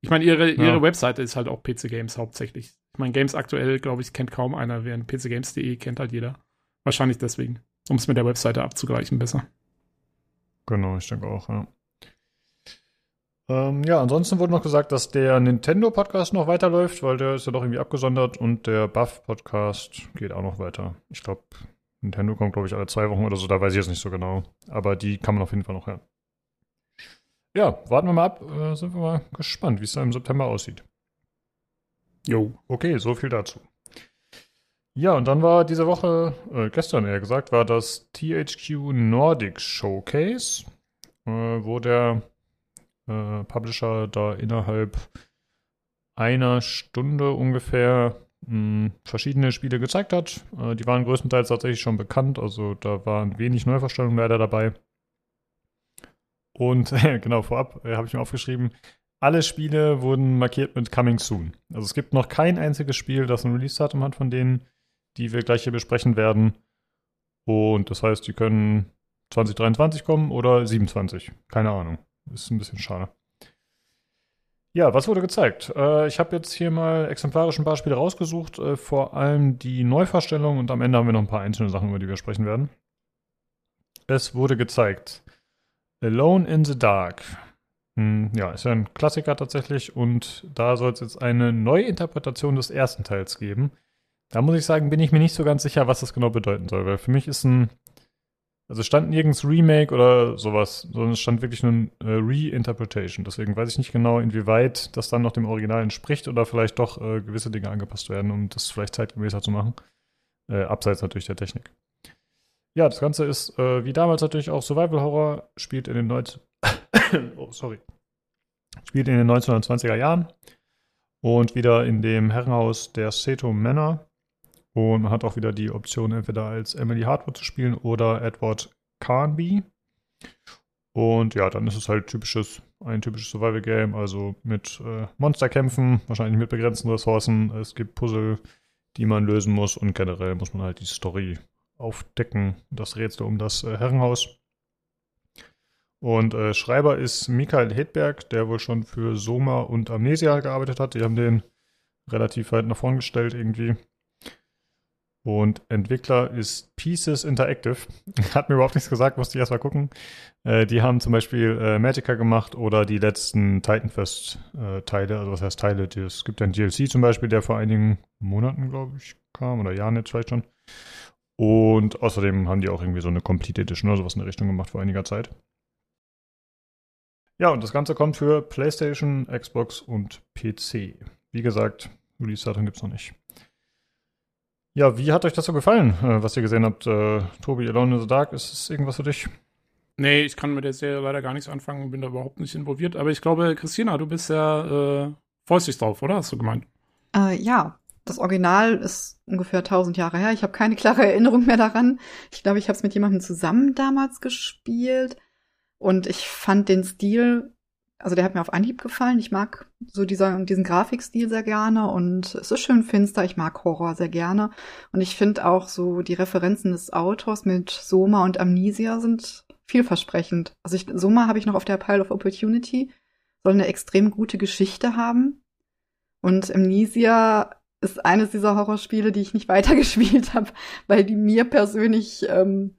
ich meine, ihre, ja. ihre Webseite ist halt auch PC Games hauptsächlich. Ich meine, Games aktuell, glaube ich, kennt kaum einer, während pcgames.de kennt halt jeder. Wahrscheinlich deswegen, um es mit der Webseite abzugleichen besser. Genau, ich denke auch, ja. Ähm, ja, ansonsten wurde noch gesagt, dass der Nintendo-Podcast noch weiterläuft, weil der ist ja doch irgendwie abgesondert und der Buff-Podcast geht auch noch weiter. Ich glaube, Nintendo kommt, glaube ich, alle zwei Wochen oder so, da weiß ich jetzt nicht so genau. Aber die kann man auf jeden Fall noch hören. Ja, warten wir mal ab, äh, sind wir mal gespannt, wie es dann im September aussieht. Jo. Okay, so viel dazu. Ja, und dann war diese Woche, äh, gestern eher gesagt, war das THQ Nordic Showcase, äh, wo der äh, Publisher da innerhalb einer Stunde ungefähr mh, hm, verschiedene Spiele gezeigt hat. Äh, die waren größtenteils tatsächlich schon bekannt, also da waren wenig Neuverstellungen leider dabei. Und genau, vorab äh, habe ich mir aufgeschrieben, alle Spiele wurden markiert mit Coming Soon. Also es gibt noch kein einziges Spiel, das ein Release-Datum hat von denen, die wir gleich hier besprechen werden. Und das heißt, die können 2023 kommen oder 27. Keine Ahnung. Ist ein bisschen schade. Ja, was wurde gezeigt? Äh, ich habe jetzt hier mal exemplarisch ein paar Spiele rausgesucht, äh, vor allem die Neuverstellung und am Ende haben wir noch ein paar einzelne Sachen, über die wir sprechen werden. Es wurde gezeigt. Alone in the Dark. Hm, ja, ist ja ein Klassiker tatsächlich und da soll es jetzt eine Neuinterpretation des ersten Teils geben. Da muss ich sagen, bin ich mir nicht so ganz sicher, was das genau bedeuten soll, weil für mich ist ein also stand nirgends Remake oder sowas, sondern es stand wirklich nur ein äh, Reinterpretation. Deswegen weiß ich nicht genau, inwieweit das dann noch dem Original entspricht oder vielleicht doch äh, gewisse Dinge angepasst werden, um das vielleicht zeitgemäßer zu machen. Äh, abseits natürlich der Technik. Ja, das Ganze ist äh, wie damals natürlich auch Survival Horror, spielt in den 19 oh, sorry. Spielt in den 1920er Jahren und wieder in dem Herrenhaus der Seto Manor und man hat auch wieder die Option, entweder als Emily Hartwood zu spielen oder Edward Carnby. Und ja, dann ist es halt typisches, ein typisches Survival-Game, also mit äh, Monsterkämpfen, wahrscheinlich mit begrenzten Ressourcen. Es gibt Puzzle, die man lösen muss und generell muss man halt die Story aufdecken, das Rätsel um das äh, Herrenhaus. Und äh, Schreiber ist Michael Hedberg, der wohl schon für Soma und Amnesia gearbeitet hat. Die haben den relativ weit nach vorn gestellt irgendwie. Und Entwickler ist Pieces Interactive. Hat mir überhaupt nichts gesagt, musste ich erst mal gucken. Äh, die haben zum Beispiel äh, Magica gemacht oder die letzten Titanfest-Teile. Äh, also was heißt Teile? Es gibt einen DLC zum Beispiel, der vor einigen Monaten, glaube ich, kam oder Jahren jetzt vielleicht schon. Und außerdem haben die auch irgendwie so eine Complete Edition oder sowas in der Richtung gemacht vor einiger Zeit. Ja, und das Ganze kommt für PlayStation, Xbox und PC. Wie gesagt, Release-Datum gibt es noch nicht. Ja, wie hat euch das so gefallen, äh, was ihr gesehen habt? Äh, Tobi, Alone in the Dark, ist es irgendwas für dich? Nee, ich kann mit der Serie leider gar nichts anfangen und bin da überhaupt nicht involviert. Aber ich glaube, Christina, du bist ja äh, freust dich drauf, oder? Hast du gemeint? Äh, ja, das Original ist ungefähr 1000 Jahre her. Ich habe keine klare Erinnerung mehr daran. Ich glaube, ich habe es mit jemandem zusammen damals gespielt. Und ich fand den Stil, also der hat mir auf Anhieb gefallen. Ich mag so dieser, diesen Grafikstil sehr gerne und es ist schön finster. Ich mag Horror sehr gerne. Und ich finde auch so die Referenzen des Autors mit Soma und Amnesia sind vielversprechend. Also ich, Soma habe ich noch auf der Pile of Opportunity. Soll eine extrem gute Geschichte haben. Und Amnesia ist eines dieser Horrorspiele, die ich nicht weitergespielt habe, weil die mir persönlich, ähm,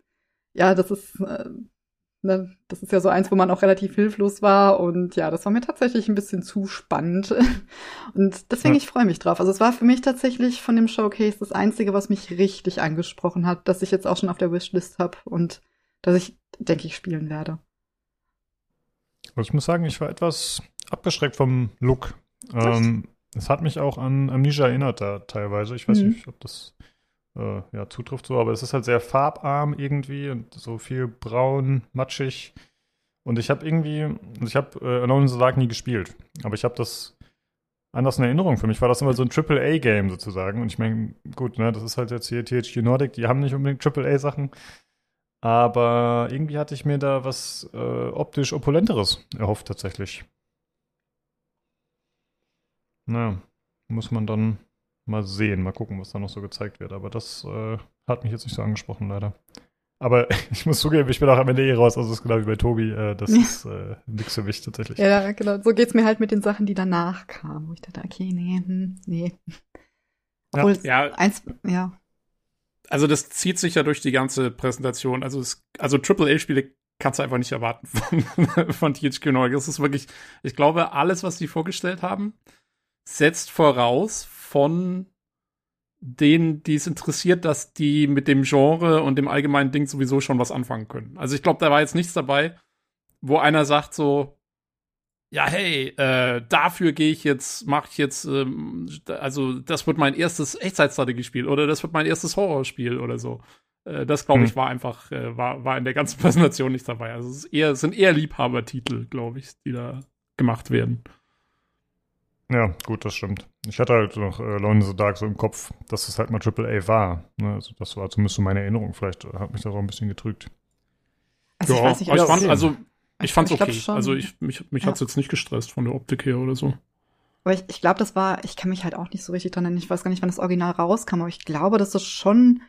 ja, das ist äh, Ne, das ist ja so eins, wo man auch relativ hilflos war. Und ja, das war mir tatsächlich ein bisschen zu spannend. Und deswegen, ja. ich freue mich drauf. Also es war für mich tatsächlich von dem Showcase das Einzige, was mich richtig angesprochen hat, dass ich jetzt auch schon auf der Wishlist habe und dass ich, denke ich, spielen werde. Also ich muss sagen, ich war etwas abgeschreckt vom Look. Ähm, es hat mich auch an Amnesia erinnert da teilweise. Ich weiß mhm. nicht, ob das äh, ja, zutrifft so, aber es ist halt sehr farbarm irgendwie und so viel braun, matschig. Und ich habe irgendwie, also ich habe äh, Alone Dark nie gespielt, aber ich habe das anders in Erinnerung. Für mich war das immer so ein Triple-A-Game sozusagen. Und ich meine, gut, ne, das ist halt jetzt hier THQ Nordic, die haben nicht unbedingt Triple-A-Sachen. Aber irgendwie hatte ich mir da was äh, optisch Opulenteres erhofft tatsächlich. Na, muss man dann mal sehen, mal gucken, was da noch so gezeigt wird. Aber das äh, hat mich jetzt nicht so angesprochen, leider. Aber ich muss zugeben, ich bin auch am Ende eh raus. Also es ist genau wie bei Tobi. Äh, das ist äh, nichts für mich tatsächlich. Ja, genau. So geht's mir halt mit den Sachen, die danach kamen. Wo ich dachte, okay, nee, hm, nee. Obwohl, ja. eins, ja. Also das zieht sich ja durch die ganze Präsentation. Also es, also AAA-Spiele kannst du einfach nicht erwarten von, von THQ Nordic. Das ist wirklich, ich glaube, alles, was die vorgestellt haben, setzt voraus, von denen, die es interessiert, dass die mit dem Genre und dem allgemeinen Ding sowieso schon was anfangen können. Also ich glaube, da war jetzt nichts dabei, wo einer sagt so, ja, hey, äh, dafür gehe ich jetzt, mache ich jetzt, ähm, also das wird mein erstes Echtzeitstrategiespiel oder das wird mein erstes Horrorspiel oder so. Äh, das, glaube ich, hm. war einfach, äh, war, war in der ganzen Präsentation nicht dabei. Also es, ist eher, es sind eher Liebhabertitel, glaube ich, die da gemacht werden. Ja, gut, das stimmt. Ich hatte halt noch äh, Lone in the Dark so im Kopf, dass es halt mal AAA war. Ne? Also das war zumindest so meine Erinnerung. Vielleicht hat mich das auch ein bisschen getrügt. Also ja, ich, weiß nicht, ich fand, also ich fand's ich okay. Schon, also ich, mich, mich ja. hat's jetzt nicht gestresst von der Optik her oder so. Aber ich, ich glaube, das war, ich kann mich halt auch nicht so richtig dran erinnern. Ich weiß gar nicht, wann das Original rauskam, aber ich glaube, dass das schon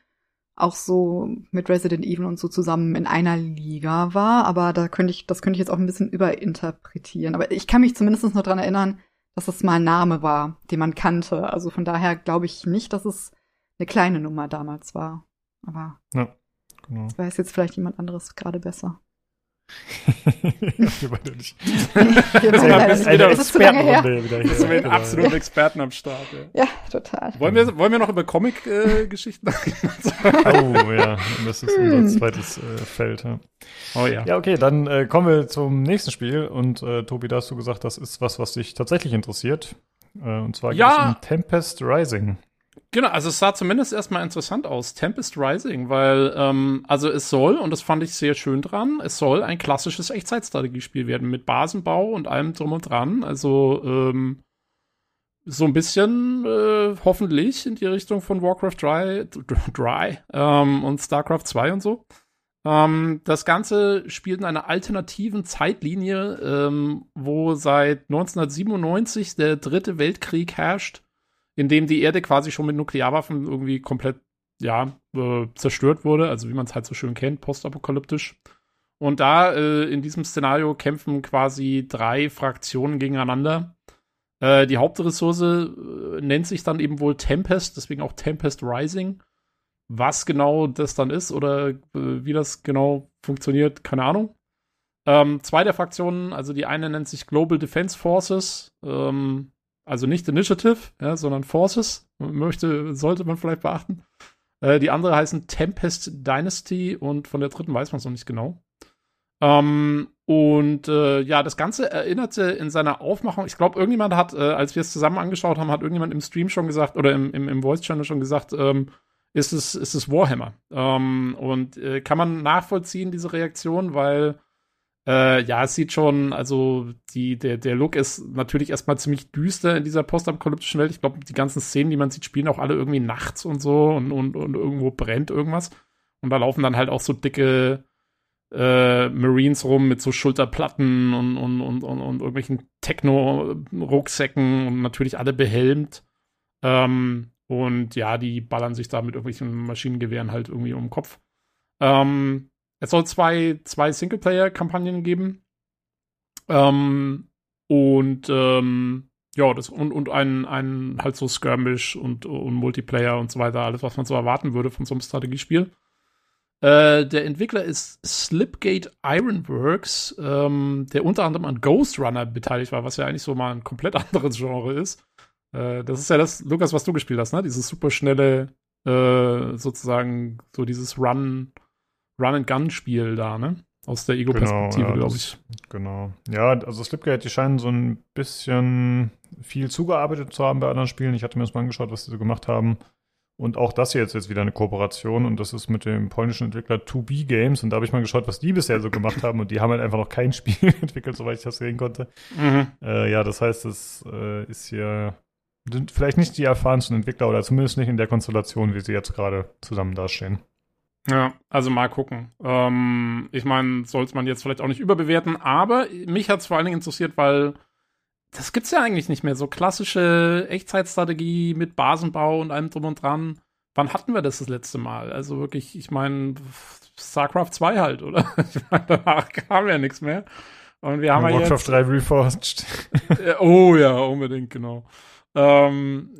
auch so mit Resident Evil und so zusammen in einer Liga war. Aber da könnte ich, das könnte ich jetzt auch ein bisschen überinterpretieren. Aber ich kann mich zumindest noch dran erinnern, dass es mal ein Name war, den man kannte. Also von daher glaube ich nicht, dass es eine kleine Nummer damals war. Aber ja, genau. das weiß jetzt vielleicht jemand anderes gerade besser. wir beide nicht. wir beide nicht. Wieder lange her. Wieder hier. sind wir genau. absoluten Experten am Start. Ja, ja total. Wollen wir, wollen wir noch über Comic-Geschichten reden? oh ja, das ist unser hm. zweites äh, Feld. Ja. Oh ja. Ja, okay, dann äh, kommen wir zum nächsten Spiel. Und äh, Tobi, da hast du gesagt, das ist was, was dich tatsächlich interessiert. Äh, und zwar geht ja. es um Tempest Rising. Genau, also es sah zumindest erstmal interessant aus. Tempest Rising, weil, ähm, also es soll, und das fand ich sehr schön dran, es soll ein klassisches Echtzeitstrategiespiel werden mit Basenbau und allem drum und dran. Also, ähm, so ein bisschen äh, hoffentlich in die Richtung von Warcraft 3, Dry ähm, und StarCraft 2 und so. Ähm, das Ganze spielt in einer alternativen Zeitlinie, ähm, wo seit 1997 der dritte Weltkrieg herrscht in dem die Erde quasi schon mit Nuklearwaffen irgendwie komplett, ja, äh, zerstört wurde, also wie man es halt so schön kennt, postapokalyptisch. Und da äh, in diesem Szenario kämpfen quasi drei Fraktionen gegeneinander. Äh, die Hauptressource äh, nennt sich dann eben wohl Tempest, deswegen auch Tempest Rising. Was genau das dann ist oder äh, wie das genau funktioniert, keine Ahnung. Ähm, zwei der Fraktionen, also die eine nennt sich Global Defense Forces, ähm, also nicht Initiative, ja, sondern Forces. möchte, sollte man vielleicht beachten. Äh, die andere heißen Tempest Dynasty und von der dritten weiß man es noch nicht genau. Ähm, und äh, ja, das Ganze erinnerte in seiner Aufmachung, ich glaube, irgendjemand hat, äh, als wir es zusammen angeschaut haben, hat irgendjemand im Stream schon gesagt oder im, im, im Voice-Channel schon gesagt, ähm, ist es, ist es Warhammer. Ähm, und äh, kann man nachvollziehen, diese Reaktion, weil äh, ja, es sieht schon, also die, der, der Look ist natürlich erstmal ziemlich düster in dieser postapokalyptischen Welt. Ich glaube, die ganzen Szenen, die man sieht, spielen auch alle irgendwie nachts und so und, und, und irgendwo brennt irgendwas. Und da laufen dann halt auch so dicke äh, Marines rum mit so Schulterplatten und, und, und, und, und irgendwelchen Techno-Rucksäcken und natürlich alle behelmt. Ähm, und ja, die ballern sich da mit irgendwelchen Maschinengewehren halt irgendwie um den Kopf. Ähm, es soll zwei, zwei Singleplayer-Kampagnen geben. Ähm, und ähm, ja, das und, und ein, ein halt so Skirmish und, und Multiplayer und so weiter, alles, was man so erwarten würde von so einem Strategiespiel. Äh, der Entwickler ist Slipgate Ironworks, ähm, der unter anderem an Ghost Runner beteiligt war, was ja eigentlich so mal ein komplett anderes Genre ist. Äh, das ist ja das, Lukas, was du gespielt hast, ne? Dieses super schnelle, äh, sozusagen, so dieses Run, Run-and-Gun-Spiel da, ne? Aus der Ego-Perspektive, genau, ja, glaube ich. Genau. Ja, also Slipgate, die scheinen so ein bisschen viel zugearbeitet zu haben bei anderen Spielen. Ich hatte mir das mal angeschaut, was sie so gemacht haben. Und auch das hier ist jetzt wieder eine Kooperation und das ist mit dem polnischen Entwickler 2B Games und da habe ich mal geschaut, was die bisher so gemacht haben und die haben halt einfach noch kein Spiel entwickelt, soweit ich das sehen konnte. Mhm. Äh, ja, das heißt, es äh, ist hier vielleicht nicht die erfahrensten Entwickler oder zumindest nicht in der Konstellation, wie sie jetzt gerade zusammen dastehen. Ja, also mal gucken. Ähm, ich meine, sollte man jetzt vielleicht auch nicht überbewerten, aber mich hat es vor allen Dingen interessiert, weil das gibt's ja eigentlich nicht mehr. So klassische Echtzeitstrategie mit Basenbau und allem drum und dran. Wann hatten wir das das letzte Mal? Also wirklich, ich meine, StarCraft 2 halt, oder? Ich meine, danach kam ja nichts mehr. Und wir haben ja Warcraft 3 Reforged. oh ja, unbedingt, genau. Ähm,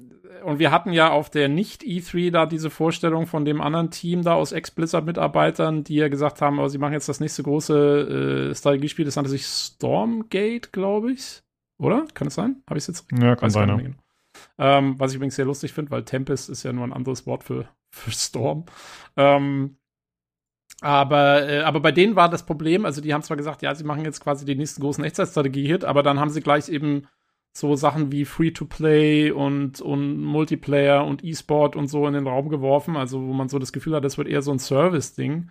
und wir hatten ja auf der Nicht-E3 da diese Vorstellung von dem anderen Team da aus Ex-Blizzard-Mitarbeitern, die ja gesagt haben, oh, sie machen jetzt das nächste große äh, Strategiespiel, das nannte sich Stormgate, glaube ich. Oder? Kann es sein? Habe ich es jetzt richtig? Ja, kann sein. Ja. Genau. Ähm, was ich übrigens sehr lustig finde, weil Tempest ist ja nur ein anderes Wort für, für Storm. Ähm, aber, äh, aber bei denen war das Problem, also die haben zwar gesagt, ja, sie machen jetzt quasi den nächsten großen Echtzeitstrategie-Hit, aber dann haben sie gleich eben so Sachen wie Free-to-Play und, und Multiplayer und E-Sport und so in den Raum geworfen, also wo man so das Gefühl hat, das wird eher so ein Service-Ding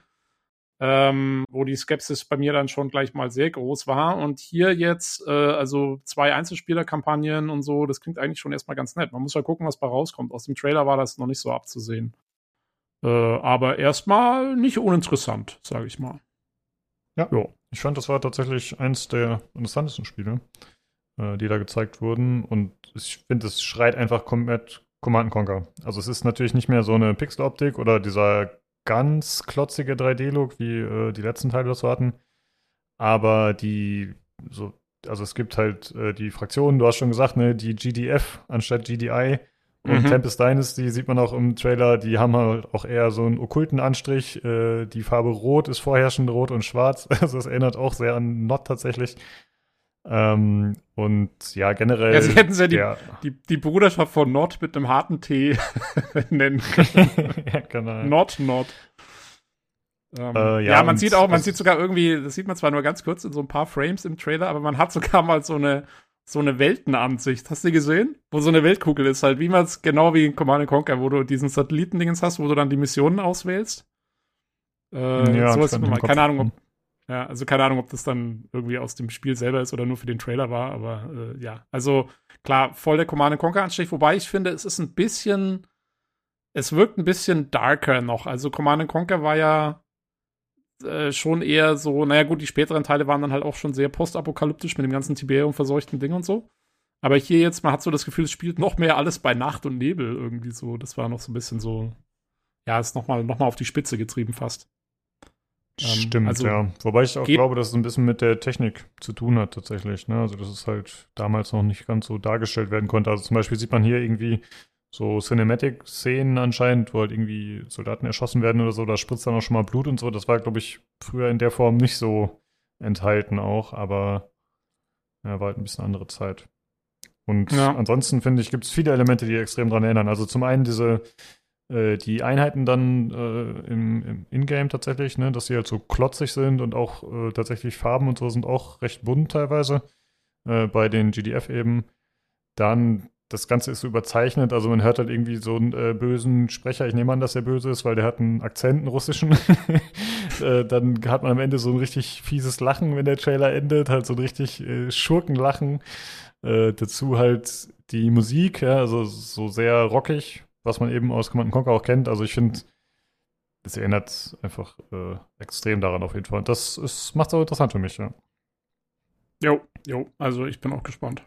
ähm, wo die Skepsis bei mir dann schon gleich mal sehr groß war. Und hier jetzt, äh, also zwei Einzelspielerkampagnen und so, das klingt eigentlich schon erstmal ganz nett. Man muss ja gucken, was bei rauskommt. Aus dem Trailer war das noch nicht so abzusehen. Äh, aber erstmal nicht uninteressant, sage ich mal. Ja, jo. ich fand, das war tatsächlich eins der interessantesten Spiele, äh, die da gezeigt wurden. Und ich finde, es schreit einfach komplett Command Conquer. Also es ist natürlich nicht mehr so eine Pixeloptik oder dieser ganz klotzige 3D-Look, wie äh, die letzten Teile das so hatten. Aber die, so, also es gibt halt äh, die Fraktionen, du hast schon gesagt, ne, die GDF anstatt GDI. Und mhm. Tempest Dynasty sieht man auch im Trailer, die haben halt auch eher so einen okkulten Anstrich. Äh, die Farbe Rot ist vorherrschend rot und schwarz. Also es erinnert auch sehr an Not tatsächlich. Ähm, und ja, generell. Ja, sie hätten ja die, die, die Bruderschaft von Nord mit einem harten T nennen können. ja, genau. Nord, Nord. Ähm, äh, ja, ja, man sieht auch, man sieht sogar irgendwie, das sieht man zwar nur ganz kurz in so ein paar Frames im Trailer, aber man hat sogar mal so eine, so eine Weltenansicht. Hast du die gesehen? Wo so eine Weltkugel ist halt, wie man es genau wie in Command Conquer, wo du diesen Satellitendingens hast, wo du dann die Missionen auswählst. Äh, ja, sowas, keine Ahnung, ob, ja, also keine Ahnung, ob das dann irgendwie aus dem Spiel selber ist oder nur für den Trailer war, aber äh, ja. Also klar, voll der Command Conquer Anstrich, wobei ich finde, es ist ein bisschen, es wirkt ein bisschen darker noch. Also Command Conquer war ja äh, schon eher so, naja gut, die späteren Teile waren dann halt auch schon sehr postapokalyptisch mit dem ganzen Tiberium verseuchten Ding und so. Aber hier jetzt, man hat so das Gefühl, es spielt noch mehr alles bei Nacht und Nebel irgendwie so. Das war noch so ein bisschen so, ja, ist nochmal noch mal auf die Spitze getrieben fast. Ähm, Stimmt, also ja. Wobei ich auch glaube, dass es ein bisschen mit der Technik zu tun hat tatsächlich. Ne? Also dass es halt damals noch nicht ganz so dargestellt werden konnte. Also zum Beispiel sieht man hier irgendwie so Cinematic-Szenen anscheinend, wo halt irgendwie Soldaten erschossen werden oder so, da spritzt dann auch schon mal Blut und so. Das war, glaube ich, früher in der Form nicht so enthalten auch, aber ja, war halt ein bisschen andere Zeit. Und ja. ansonsten finde ich, gibt es viele Elemente, die extrem daran erinnern. Also zum einen diese äh, die Einheiten dann äh, im, im Ingame tatsächlich, ne, dass sie halt so klotzig sind und auch äh, tatsächlich Farben und so sind auch recht bunt teilweise. Äh, bei den GDF eben. Dann das Ganze ist so überzeichnet, also man hört halt irgendwie so einen äh, bösen Sprecher. Ich nehme an, dass er böse ist, weil der hat einen Akzent, einen russischen. äh, dann hat man am Ende so ein richtig fieses Lachen, wenn der Trailer endet, halt so ein richtig Schurkenlachen. Dazu halt die Musik, ja, also so sehr rockig, was man eben aus Command Conquer auch kennt. Also ich finde, es erinnert einfach äh, extrem daran auf jeden Fall. Und das macht es auch interessant für mich, ja. Jo, jo, also ich bin auch gespannt.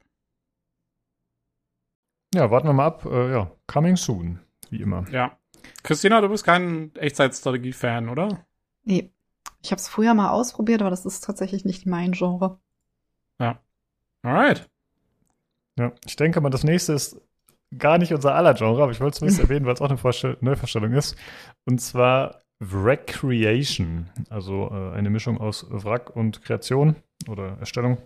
Ja, warten wir mal ab. Äh, ja, coming soon, wie immer. Ja. Christina, du bist kein Echtzeitstrategie-Fan, oder? Nee. Ich habe es früher mal ausprobiert, aber das ist tatsächlich nicht mein Genre. Ja. Alright. Ja, ich denke mal, das nächste ist gar nicht unser aller Genre, aber ich wollte es zumindest erwähnen, weil es auch eine Vorstell Neuvorstellung ist. Und zwar Wreck-Creation, also äh, eine Mischung aus Wrack und Kreation oder Erstellung.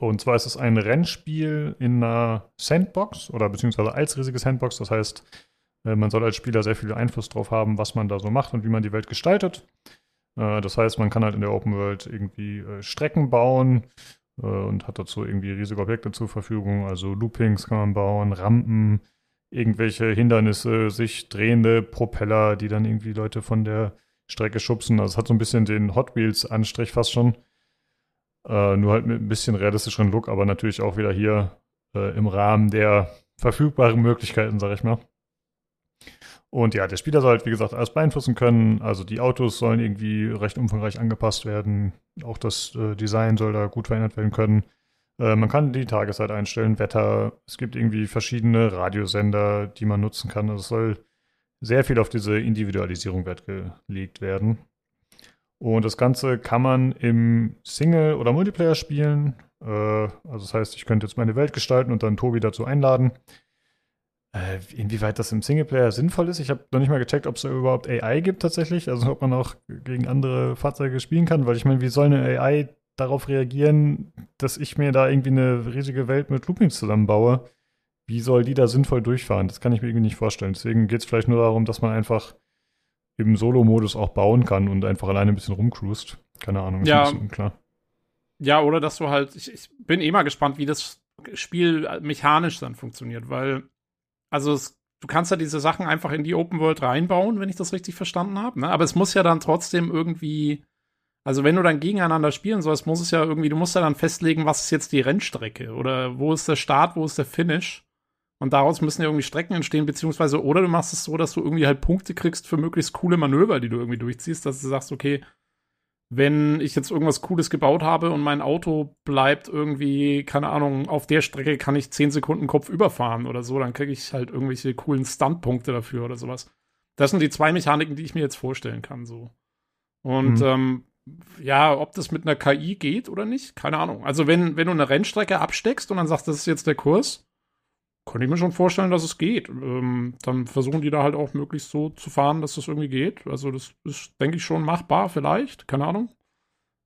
Und zwar ist es ein Rennspiel in einer Sandbox oder beziehungsweise als riesige Sandbox. Das heißt, äh, man soll als Spieler sehr viel Einfluss drauf haben, was man da so macht und wie man die Welt gestaltet. Äh, das heißt, man kann halt in der Open World irgendwie äh, Strecken bauen und hat dazu irgendwie riesige Objekte zur Verfügung. Also Loopings kann man bauen, Rampen, irgendwelche Hindernisse, sich drehende Propeller, die dann irgendwie Leute von der Strecke schubsen. Also es hat so ein bisschen den Hot Wheels-Anstrich fast schon. Äh, nur halt mit ein bisschen realistischeren Look, aber natürlich auch wieder hier äh, im Rahmen der verfügbaren Möglichkeiten, sag ich mal. Und ja, der Spieler soll halt, wie gesagt, alles beeinflussen können. Also die Autos sollen irgendwie recht umfangreich angepasst werden. Auch das äh, Design soll da gut verändert werden können. Äh, man kann die Tageszeit einstellen, Wetter. Es gibt irgendwie verschiedene Radiosender, die man nutzen kann. Also es soll sehr viel auf diese Individualisierung Wert gelegt werden. Und das Ganze kann man im Single- oder Multiplayer spielen. Äh, also das heißt, ich könnte jetzt meine Welt gestalten und dann Tobi dazu einladen. Äh, inwieweit das im Singleplayer sinnvoll ist, ich habe noch nicht mal gecheckt, ob es überhaupt AI gibt tatsächlich. Also ob man auch gegen andere Fahrzeuge spielen kann, weil ich meine, wie soll eine AI darauf reagieren, dass ich mir da irgendwie eine riesige Welt mit Loopings zusammenbaue? Wie soll die da sinnvoll durchfahren? Das kann ich mir irgendwie nicht vorstellen. Deswegen geht es vielleicht nur darum, dass man einfach im Solo-Modus auch bauen kann und einfach alleine ein bisschen rumcruist. Keine Ahnung, ist ja. ein bisschen unklar. Ja, oder dass du halt, ich, ich bin eh mal gespannt, wie das Spiel mechanisch dann funktioniert, weil, also es, du kannst ja diese Sachen einfach in die Open World reinbauen, wenn ich das richtig verstanden habe, ne? aber es muss ja dann trotzdem irgendwie, also wenn du dann gegeneinander spielen sollst, muss es ja irgendwie, du musst ja dann festlegen, was ist jetzt die Rennstrecke oder wo ist der Start, wo ist der Finish und daraus müssen ja irgendwie Strecken entstehen, beziehungsweise, oder du machst es so, dass du irgendwie halt Punkte kriegst für möglichst coole Manöver, die du irgendwie durchziehst, dass du sagst, okay, wenn ich jetzt irgendwas Cooles gebaut habe und mein Auto bleibt irgendwie, keine Ahnung, auf der Strecke kann ich 10 Sekunden Kopf überfahren oder so, dann kriege ich halt irgendwelche coolen Stuntpunkte dafür oder sowas. Das sind die zwei Mechaniken, die ich mir jetzt vorstellen kann, so. Und mhm. ähm, ja, ob das mit einer KI geht oder nicht, keine Ahnung. Also wenn, wenn du eine Rennstrecke absteckst und dann sagst, das ist jetzt der Kurs, kann ich mir schon vorstellen, dass es geht. Ähm, dann versuchen die da halt auch möglichst so zu fahren, dass das irgendwie geht. Also das ist, denke ich, schon machbar vielleicht. Keine Ahnung.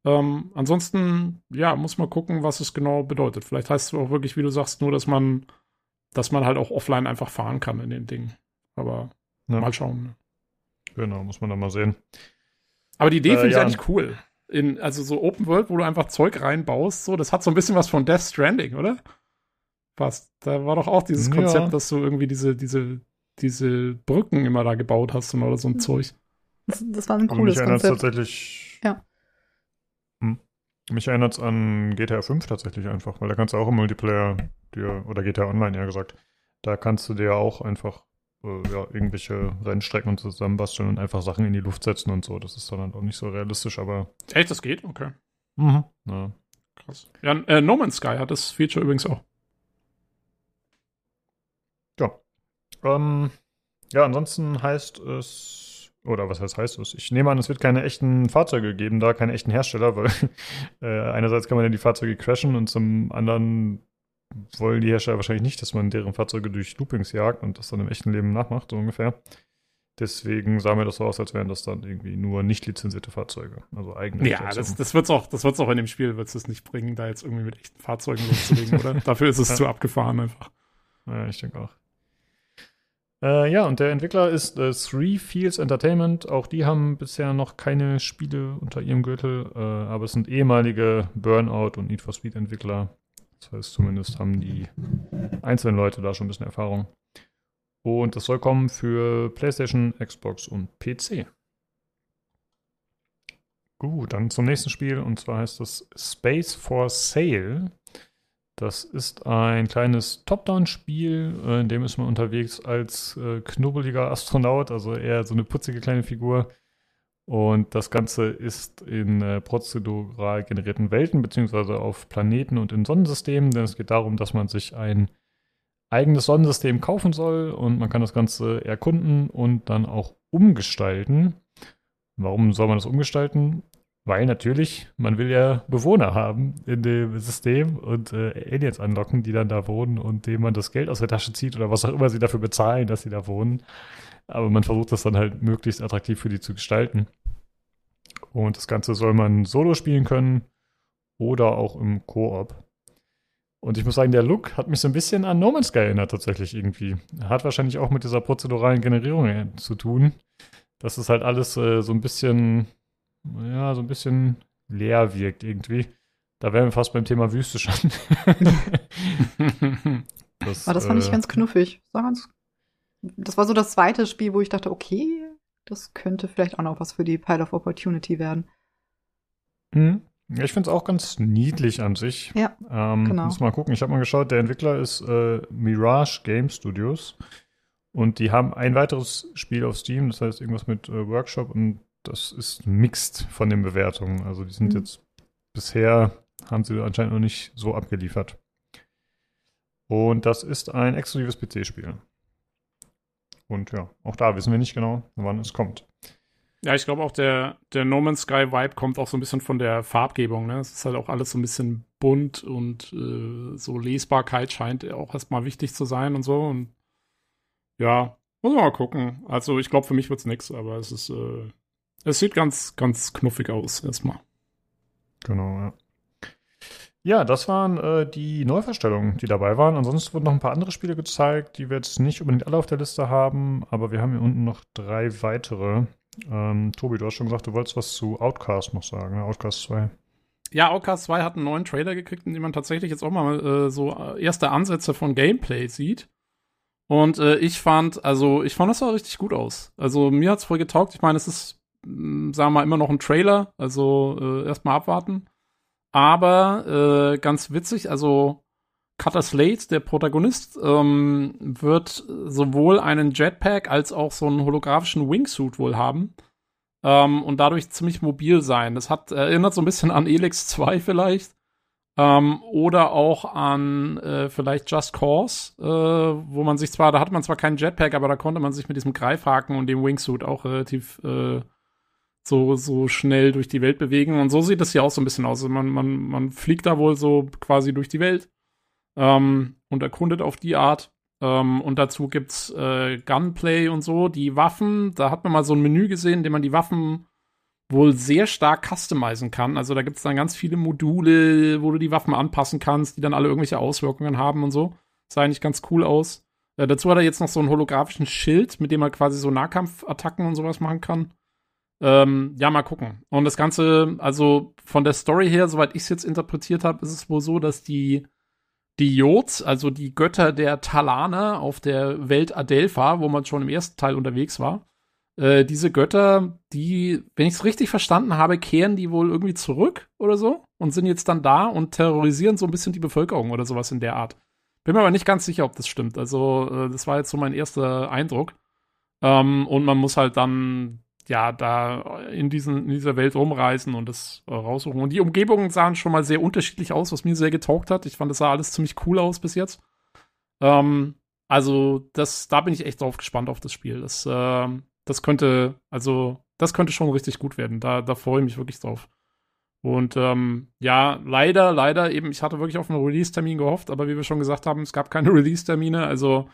Ähm, ansonsten, ja, muss man gucken, was es genau bedeutet. Vielleicht heißt es auch wirklich, wie du sagst, nur, dass man, dass man halt auch offline einfach fahren kann in den Dingen. Aber ja. mal schauen. Ne? Genau, muss man dann mal sehen. Aber die Idee äh, finde ich ja. eigentlich cool. In, also so Open World, wo du einfach Zeug reinbaust, so, das hat so ein bisschen was von Death Stranding, oder? Passt. Da war doch auch dieses Konzept, ja. dass du irgendwie diese, diese, diese Brücken immer da gebaut hast und oder so ein Zeug. Das, das war ein cooles mich Konzept. tatsächlich. Ja. Hm. Mich erinnert es an GTA 5 tatsächlich einfach, weil da kannst du auch im Multiplayer dir, oder GTA Online ja gesagt, da kannst du dir auch einfach äh, ja, irgendwelche Rennstrecken zusammenbasteln und einfach Sachen in die Luft setzen und so. Das ist dann halt auch nicht so realistisch, aber. Echt, das geht? Okay. Mhm. Ja. Krass. Ja, äh, No Man's Sky hat das Feature übrigens auch. Ähm, ja, ansonsten heißt es, oder was heißt heißt es? Ich nehme an, es wird keine echten Fahrzeuge geben, da keine echten Hersteller, weil äh, einerseits kann man ja die Fahrzeuge crashen und zum anderen wollen die Hersteller wahrscheinlich nicht, dass man deren Fahrzeuge durch Loopings jagt und das dann im echten Leben nachmacht, so ungefähr. Deswegen sah mir das so aus, als wären das dann irgendwie nur nicht lizenzierte Fahrzeuge, also eigene. Ja, das, das wird es auch, das wird's auch in dem Spiel, wird es nicht bringen, da jetzt irgendwie mit echten Fahrzeugen loszulegen, oder? Dafür ist es ja. zu abgefahren einfach. Ja, ich denke auch. Äh, ja, und der Entwickler ist äh, Three Fields Entertainment. Auch die haben bisher noch keine Spiele unter ihrem Gürtel, äh, aber es sind ehemalige Burnout und Need for Speed Entwickler. Das heißt, zumindest haben die einzelnen Leute da schon ein bisschen Erfahrung. Und das soll kommen für PlayStation, Xbox und PC. Gut, dann zum nächsten Spiel und zwar heißt das Space for Sale. Das ist ein kleines Top-Down-Spiel, äh, in dem ist man unterwegs als äh, knubbeliger Astronaut, also eher so eine putzige kleine Figur. Und das Ganze ist in äh, prozedural generierten Welten, beziehungsweise auf Planeten und in Sonnensystemen, denn es geht darum, dass man sich ein eigenes Sonnensystem kaufen soll und man kann das Ganze erkunden und dann auch umgestalten. Warum soll man das umgestalten? Weil natürlich, man will ja Bewohner haben in dem System und äh, Aliens anlocken, die dann da wohnen und denen man das Geld aus der Tasche zieht oder was auch immer sie dafür bezahlen, dass sie da wohnen. Aber man versucht das dann halt möglichst attraktiv für die zu gestalten. Und das Ganze soll man solo spielen können oder auch im Koop. Und ich muss sagen, der Look hat mich so ein bisschen an No Man's Sky erinnert tatsächlich irgendwie. Hat wahrscheinlich auch mit dieser prozeduralen Generierung äh, zu tun. Das ist halt alles äh, so ein bisschen, ja, so ein bisschen leer wirkt irgendwie. Da wären wir fast beim Thema Wüste schon. das, Aber das fand äh, ich ganz knuffig. Das war, ganz, das war so das zweite Spiel, wo ich dachte, okay, das könnte vielleicht auch noch was für die Pile of Opportunity werden. Mhm. Ja, ich finde es auch ganz niedlich an sich. Ja. Ähm, genau. Muss mal gucken. Ich habe mal geschaut, der Entwickler ist äh, Mirage Game Studios. Und die haben ein weiteres Spiel auf Steam, das heißt irgendwas mit äh, Workshop und das ist mixed von den Bewertungen. Also die sind mhm. jetzt bisher, haben sie anscheinend noch nicht so abgeliefert. Und das ist ein exklusives PC-Spiel. Und ja, auch da wissen wir nicht genau, wann es kommt. Ja, ich glaube auch der, der No Man's Sky Vibe kommt auch so ein bisschen von der Farbgebung. Ne? Es ist halt auch alles so ein bisschen bunt und äh, so Lesbarkeit scheint auch erstmal wichtig zu sein und so. Und ja, muss man mal gucken. Also ich glaube, für mich wird es nichts, aber es ist, äh, es sieht ganz, ganz knuffig aus erstmal. Genau, ja. Ja, das waren äh, die Neuverstellungen, die dabei waren. Ansonsten wurden noch ein paar andere Spiele gezeigt, die wir jetzt nicht unbedingt alle auf der Liste haben, aber wir haben hier unten noch drei weitere. Ähm, Tobi, du hast schon gesagt, du wolltest was zu Outcast noch sagen, ne? Outcast 2. Ja, Outcast 2 hat einen neuen Trailer gekriegt, in dem man tatsächlich jetzt auch mal äh, so erste Ansätze von Gameplay sieht. Und äh, ich fand, also ich fand das sah richtig gut aus. Also mir hat's voll getaugt. Ich meine, es ist, sagen wir mal, immer noch ein Trailer, also äh, erstmal abwarten. Aber äh, ganz witzig, also Cutter Slate, der Protagonist, ähm, wird sowohl einen Jetpack als auch so einen holographischen Wingsuit wohl haben. Ähm, und dadurch ziemlich mobil sein. Das hat erinnert so ein bisschen an Elix 2 vielleicht. Ähm, oder auch an äh, vielleicht Just Cause, äh, wo man sich zwar, da hat man zwar keinen Jetpack, aber da konnte man sich mit diesem Greifhaken und dem Wingsuit auch relativ äh, so, so schnell durch die Welt bewegen. Und so sieht das hier auch so ein bisschen aus. Also man, man, man fliegt da wohl so quasi durch die Welt ähm, und erkundet auf die Art. Ähm, und dazu gibt's äh, Gunplay und so. Die Waffen, da hat man mal so ein Menü gesehen, in dem man die Waffen wohl sehr stark customizen kann. Also da gibt's dann ganz viele Module, wo du die Waffen anpassen kannst, die dann alle irgendwelche Auswirkungen haben und so. Sah eigentlich ganz cool aus. Äh, dazu hat er jetzt noch so einen holographischen Schild, mit dem er quasi so Nahkampfattacken und sowas machen kann. Ähm, ja, mal gucken. Und das Ganze, also von der Story her, soweit ich es jetzt interpretiert habe, ist es wohl so, dass die die Jods, also die Götter der Talaner auf der Welt Adelpha, wo man schon im ersten Teil unterwegs war. Äh, diese Götter, die, wenn ich es richtig verstanden habe, kehren die wohl irgendwie zurück oder so und sind jetzt dann da und terrorisieren so ein bisschen die Bevölkerung oder sowas in der Art. Bin mir aber nicht ganz sicher, ob das stimmt. Also, äh, das war jetzt so mein erster Eindruck. Ähm, und man muss halt dann ja, da in, diesen, in dieser Welt rumreisen und das äh, raussuchen. Und die Umgebungen sahen schon mal sehr unterschiedlich aus, was mir sehr getaugt hat. Ich fand, das sah alles ziemlich cool aus bis jetzt. Ähm, also, das, da bin ich echt drauf gespannt auf das Spiel. Das, äh, das könnte, also, das könnte schon richtig gut werden. Da, da freue ich mich wirklich drauf. Und ähm, ja, leider, leider eben, ich hatte wirklich auf einen Release-Termin gehofft, aber wie wir schon gesagt haben, es gab keine Release-Termine. Also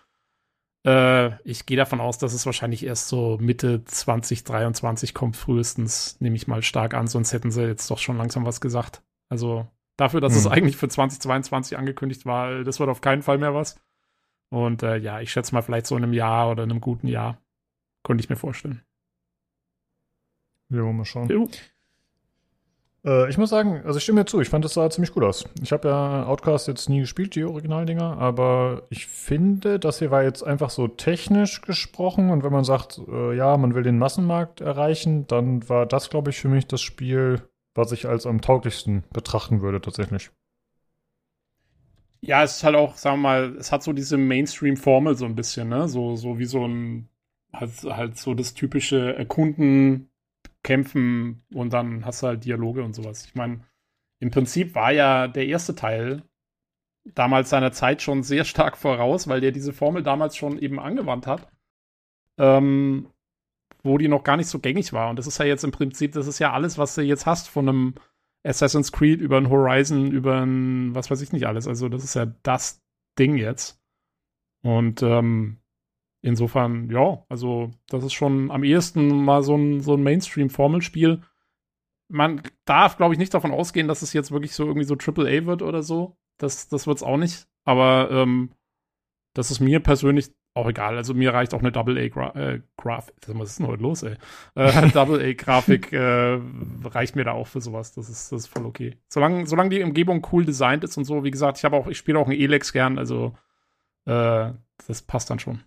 Äh, ich gehe davon aus, dass es wahrscheinlich erst so Mitte 2023 kommt, frühestens, nehme ich mal stark an, sonst hätten sie jetzt doch schon langsam was gesagt. Also dafür, dass hm. es eigentlich für 2022 angekündigt war, das wird auf keinen Fall mehr was. Und äh, ja, ich schätze mal vielleicht so in einem Jahr oder in einem guten Jahr. Könnte ich mir vorstellen. Ja, mal schauen. Jo. Äh, ich muss sagen, also ich stimme mir zu, ich fand das sah ziemlich gut aus. Ich habe ja Outcast jetzt nie gespielt, die Originaldinger, aber ich finde, das hier war jetzt einfach so technisch gesprochen und wenn man sagt, äh, ja, man will den Massenmarkt erreichen, dann war das, glaube ich, für mich das Spiel, was ich als am tauglichsten betrachten würde tatsächlich. Ja, es ist halt auch, sagen wir mal, es hat so diese Mainstream-Formel so ein bisschen, ne? So, so wie so ein, halt, halt so das typische Erkunden, Kämpfen und dann hast du halt Dialoge und sowas. Ich meine, im Prinzip war ja der erste Teil damals seiner Zeit schon sehr stark voraus, weil der diese Formel damals schon eben angewandt hat. Ähm, wo die noch gar nicht so gängig war. Und das ist ja jetzt im Prinzip, das ist ja alles, was du jetzt hast von einem Assassin's Creed über ein Horizon, über ein, was weiß ich nicht alles. Also das ist ja das Ding jetzt. Und ähm, insofern, ja, also das ist schon am ehesten mal so ein, so ein Mainstream-Formelspiel. Man darf, glaube ich, nicht davon ausgehen, dass es jetzt wirklich so irgendwie so AAA wird oder so. Das, das wird es auch nicht. Aber ähm, das ist mir persönlich auch egal. Also mir reicht auch eine Double-A-Grafik. Äh, was ist denn heute los, ey? Äh, Double-A-Grafik äh, reicht mir da auch für sowas. Das ist, das ist voll okay. Solange, solange die Umgebung cool designt ist und so, wie gesagt, ich habe auch, ich spiele auch ein Elex gern, also äh, das passt dann schon.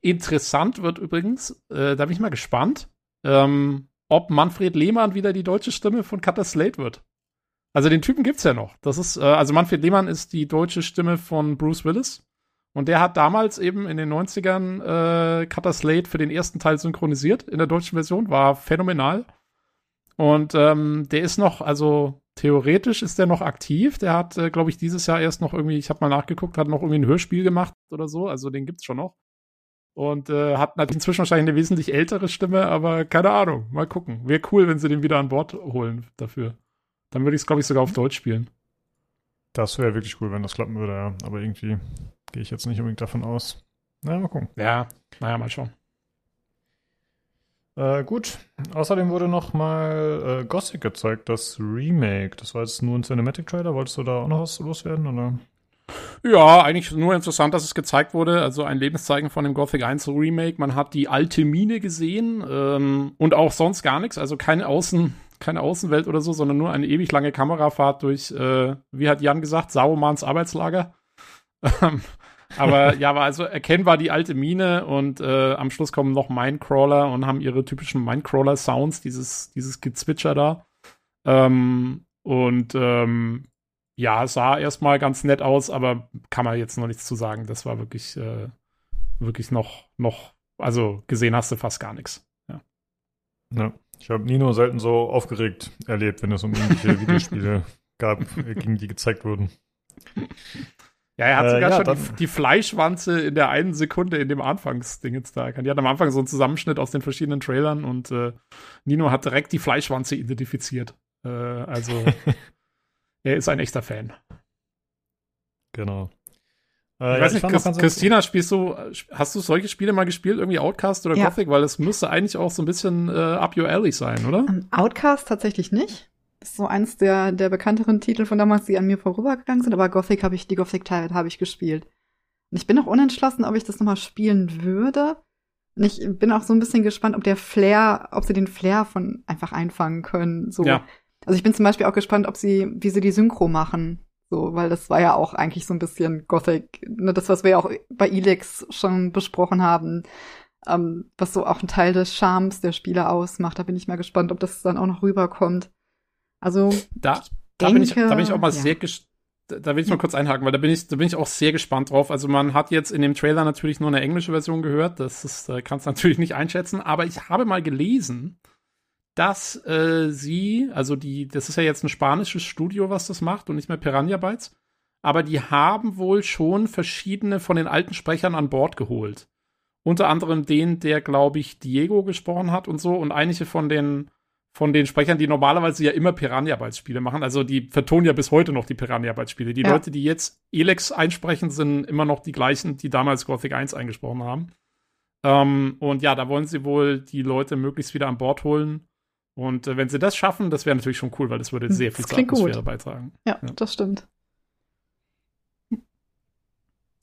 Interessant wird übrigens, äh, da bin ich mal gespannt, ähm, ob Manfred Lehmann wieder die deutsche Stimme von Cutter Slate wird. Also den Typen gibt's ja noch. Das ist, äh, also Manfred Lehmann ist die deutsche Stimme von Bruce Willis. Und der hat damals eben in den 90ern äh, Cutter Slate für den ersten Teil synchronisiert in der deutschen Version. War phänomenal. Und ähm, der ist noch, also theoretisch ist der noch aktiv. Der hat, äh, glaube ich, dieses Jahr erst noch irgendwie, ich habe mal nachgeguckt, hat noch irgendwie ein Hörspiel gemacht oder so. Also den gibt's schon noch. Und äh, hat natürlich inzwischen wahrscheinlich eine wesentlich ältere Stimme, aber keine Ahnung. Mal gucken. Wäre cool, wenn sie den wieder an Bord holen dafür. Dann würde ich es, glaube ich, sogar auf Deutsch spielen. Das wäre wirklich cool, wenn das klappen würde, ja. Aber irgendwie gehe ich jetzt nicht unbedingt davon aus. Na, mal gucken. Ja, naja, mal schauen. Äh, gut. Außerdem wurde noch mal äh, Gothic gezeigt, das Remake. Das war jetzt nur ein Cinematic Trailer. Wolltest du da auch noch was loswerden, oder? Ja, eigentlich nur interessant, dass es gezeigt wurde. Also ein Lebenszeichen von dem Gothic 1 Remake. Man hat die alte Mine gesehen ähm, und auch sonst gar nichts. Also keine Außen, keine Außenwelt oder so, sondern nur eine ewig lange Kamerafahrt durch, äh, wie hat Jan gesagt, Saumans Arbeitslager. Aber ja, war also erkennbar die alte Mine und äh, am Schluss kommen noch Minecrawler und haben ihre typischen Minecrawler-Sounds, dieses, dieses Gezwitscher da. Ähm, und ähm, ja, sah erstmal ganz nett aus, aber kann man jetzt noch nichts zu sagen. Das war wirklich, äh, wirklich noch, noch, also gesehen hast du fast gar nichts. Ja. ja ich habe Nino selten so aufgeregt erlebt, wenn es um irgendwelche Videospiele gab, gegen die gezeigt wurden. Ja, er hat äh, sogar ja, schon die, die, Fleischwanze in der einen Sekunde in dem Anfangsding jetzt da. Die hat am Anfang so einen Zusammenschnitt aus den verschiedenen Trailern und äh, Nino hat direkt die Fleischwanze identifiziert. Äh, also er ist ein echter Fan. Genau. Äh, ich weiß nicht, Chris, Christina, spielst du, hast du solche Spiele mal gespielt, irgendwie Outcast oder ja. Gothic? Weil es müsste eigentlich auch so ein bisschen äh, up your alley sein, oder? Um, Outcast tatsächlich nicht. Das ist so eins der, der bekannteren Titel von damals, die an mir vorübergegangen sind, aber Gothic habe ich, die Gothic-Teile habe ich gespielt. Und ich bin auch unentschlossen, ob ich das nochmal spielen würde. Und ich bin auch so ein bisschen gespannt, ob der Flair, ob sie den Flair von einfach einfangen können. So. Ja. Also ich bin zum Beispiel auch gespannt, ob sie, wie sie die Synchro machen. So, weil das war ja auch eigentlich so ein bisschen Gothic, ne, das, was wir ja auch bei Elix schon besprochen haben, ähm, was so auch ein Teil des Charmes der Spieler ausmacht. Da bin ich mal gespannt, ob das dann auch noch rüberkommt. Also, da, da denke, bin ich, da bin ich auch mal ja. sehr da will ich mal kurz einhaken, weil da bin ich, da bin ich auch sehr gespannt drauf. Also man hat jetzt in dem Trailer natürlich nur eine englische Version gehört. Das ist, äh, kannst natürlich nicht einschätzen. Aber ich habe mal gelesen, dass äh, sie, also die, das ist ja jetzt ein spanisches Studio, was das macht und nicht mehr Piranha Bytes, aber die haben wohl schon verschiedene von den alten Sprechern an Bord geholt. Unter anderem den, der, glaube ich, Diego gesprochen hat und so und einige von den von den Sprechern, die normalerweise ja immer Piranha Bytes Spiele machen. Also die vertonen ja bis heute noch die Piranha Bytes Spiele. Die ja. Leute, die jetzt Elex einsprechen, sind immer noch die gleichen, die damals Gothic 1 eingesprochen haben. Ähm, und ja, da wollen sie wohl die Leute möglichst wieder an Bord holen. Und äh, wenn sie das schaffen, das wäre natürlich schon cool, weil das würde sehr viel zur Atmosphäre gut. beitragen. Ja, ja, das stimmt.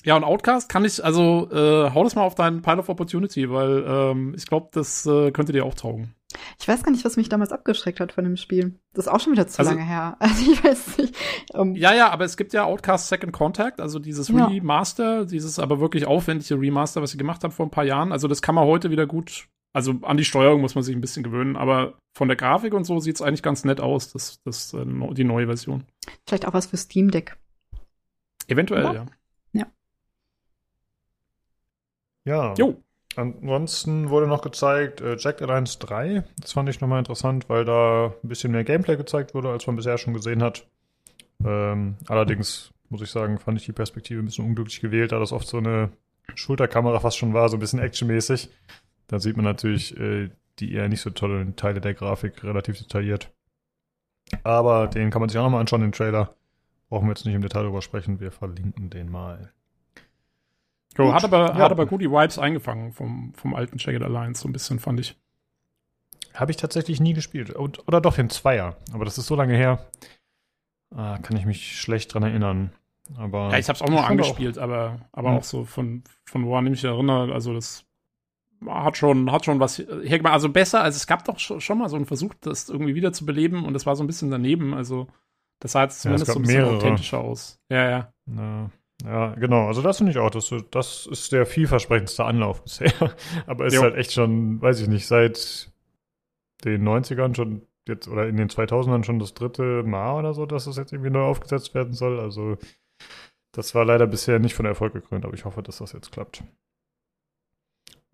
Ja, und Outcast kann ich, also äh, hau das mal auf deinen Pile of Opportunity, weil ähm, ich glaube, das äh, könnte dir auch taugen. Ich weiß gar nicht, was mich damals abgeschreckt hat von dem Spiel. Das ist auch schon wieder zu also, lange her. Also ich weiß nicht. Um ja, ja, aber es gibt ja Outcast Second Contact, also dieses ja. Remaster, dieses aber wirklich aufwendige Remaster, was sie gemacht haben vor ein paar Jahren. Also das kann man heute wieder gut, also an die Steuerung muss man sich ein bisschen gewöhnen, aber von der Grafik und so sieht es eigentlich ganz nett aus, das, das, äh, die neue Version. Vielleicht auch was für Steam Deck. Eventuell, ja. Ja. Ja. Jo. Ansonsten wurde noch gezeigt äh, Jack Alliance 3. Das fand ich nochmal interessant, weil da ein bisschen mehr Gameplay gezeigt wurde, als man bisher schon gesehen hat. Ähm, allerdings muss ich sagen, fand ich die Perspektive ein bisschen unglücklich gewählt, da das oft so eine Schulterkamera fast schon war, so ein bisschen actionmäßig. Da sieht man natürlich äh, die eher nicht so tollen Teile der Grafik relativ detailliert. Aber den kann man sich auch nochmal anschauen, den Trailer. Brauchen wir jetzt nicht im Detail drüber sprechen, wir verlinken den mal. Jo, hat aber, ja. hat aber gut die Vibes eingefangen vom, vom alten Jagged Alliance, so ein bisschen, fand ich. Habe ich tatsächlich nie gespielt. Und, oder doch den Zweier. Aber das ist so lange her. Ah, kann ich mich schlecht dran erinnern. Aber ja, ich habe es auch nur angespielt, auch. aber, aber hm. auch so von, von woran ich mich erinnere, also das hat schon, hat schon was hergemacht. Also besser, also es gab doch schon mal so einen Versuch, das irgendwie wieder zu beleben und das war so ein bisschen daneben. Also das sah jetzt zumindest ja, so ein bisschen mehrere. authentischer aus. Ja, ja. ja. Ja, genau. Also das finde ich auch. Das, das ist der vielversprechendste Anlauf bisher. Aber es ist halt echt schon, weiß ich nicht, seit den 90ern schon jetzt oder in den 2000ern schon das dritte Mal oder so, dass es jetzt irgendwie neu aufgesetzt werden soll. Also das war leider bisher nicht von Erfolg gekrönt, aber ich hoffe, dass das jetzt klappt.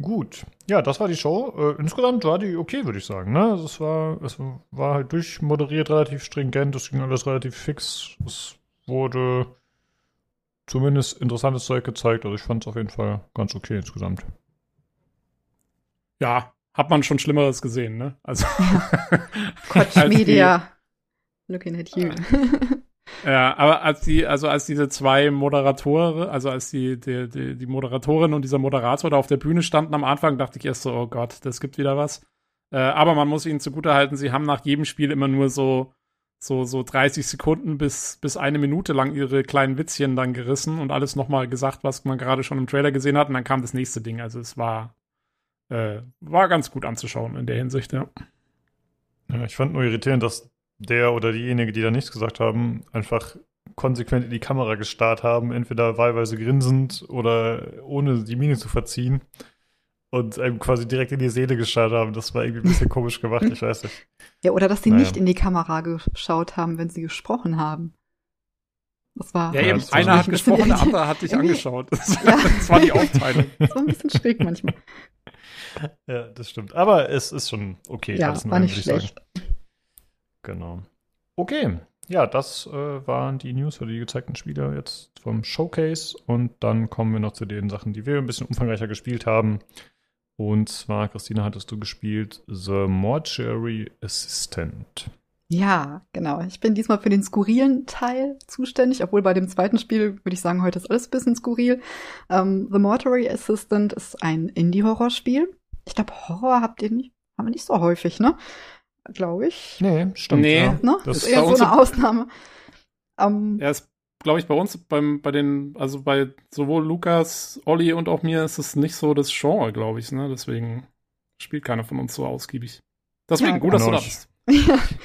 Gut, ja, das war die Show. Äh, insgesamt war die okay, würde ich sagen. Ne? Also es war, es war halt durchmoderiert, relativ stringent, es ging alles relativ fix. Es wurde zumindest interessantes Zeug gezeigt. Also ich fand es auf jeden Fall ganz okay insgesamt. Ja, hat man schon Schlimmeres gesehen, ne? Also Quatsch Media. Looking at you. ja, aber als die, also als diese zwei Moderatoren, also als die, die, die, die Moderatorin und dieser Moderator da auf der Bühne standen am Anfang, dachte ich erst so, oh Gott, das gibt wieder was. Äh, aber man muss ihnen zugutehalten, sie haben nach jedem Spiel immer nur so so, so 30 Sekunden bis, bis eine Minute lang ihre kleinen Witzchen dann gerissen und alles nochmal gesagt, was man gerade schon im Trailer gesehen hat. Und dann kam das nächste Ding. Also es war, äh, war ganz gut anzuschauen in der Hinsicht, ja. Ich fand nur irritierend, dass der oder diejenige, die da nichts gesagt haben, einfach konsequent in die Kamera gestarrt haben, entweder wahlweise grinsend oder ohne die Miene zu verziehen und einem quasi direkt in die Seele geschaut haben. Das war irgendwie ein bisschen komisch gemacht, ich weiß nicht. Ja, oder dass sie naja. nicht in die Kamera geschaut haben, wenn sie gesprochen haben. Das war. Ja, eben, ja, einer hat gesprochen, der andere hat dich angeschaut. Das, ja. das war die Aufteilung. Das war ein bisschen schräg manchmal. Ja, das stimmt. Aber es ist schon okay. Ja, war nicht schlecht. Genau. Okay. Ja, das äh, waren die News für die gezeigten Spiele jetzt vom Showcase. Und dann kommen wir noch zu den Sachen, die wir ein bisschen umfangreicher gespielt haben. Und zwar, Christina, hattest du gespielt The Mortuary Assistant. Ja, genau. Ich bin diesmal für den skurrilen Teil zuständig, obwohl bei dem zweiten Spiel würde ich sagen, heute ist alles ein bisschen skurril. Um, ähm, The Mortuary Assistant ist ein Indie-Horrorspiel. Ich glaube, Horror habt ihr nicht, haben wir nicht so häufig, ne? Glaube ich. Nee, stimmt. Nee, ja. ne? das ist eher so eine Ausnahme. Um, ja, es glaube ich, bei uns, beim, bei den, also bei sowohl Lukas, Olli und auch mir ist es nicht so das Genre, glaube ich, ne? Deswegen spielt keiner von uns so ausgiebig. Deswegen ja, gut, dass du da bist.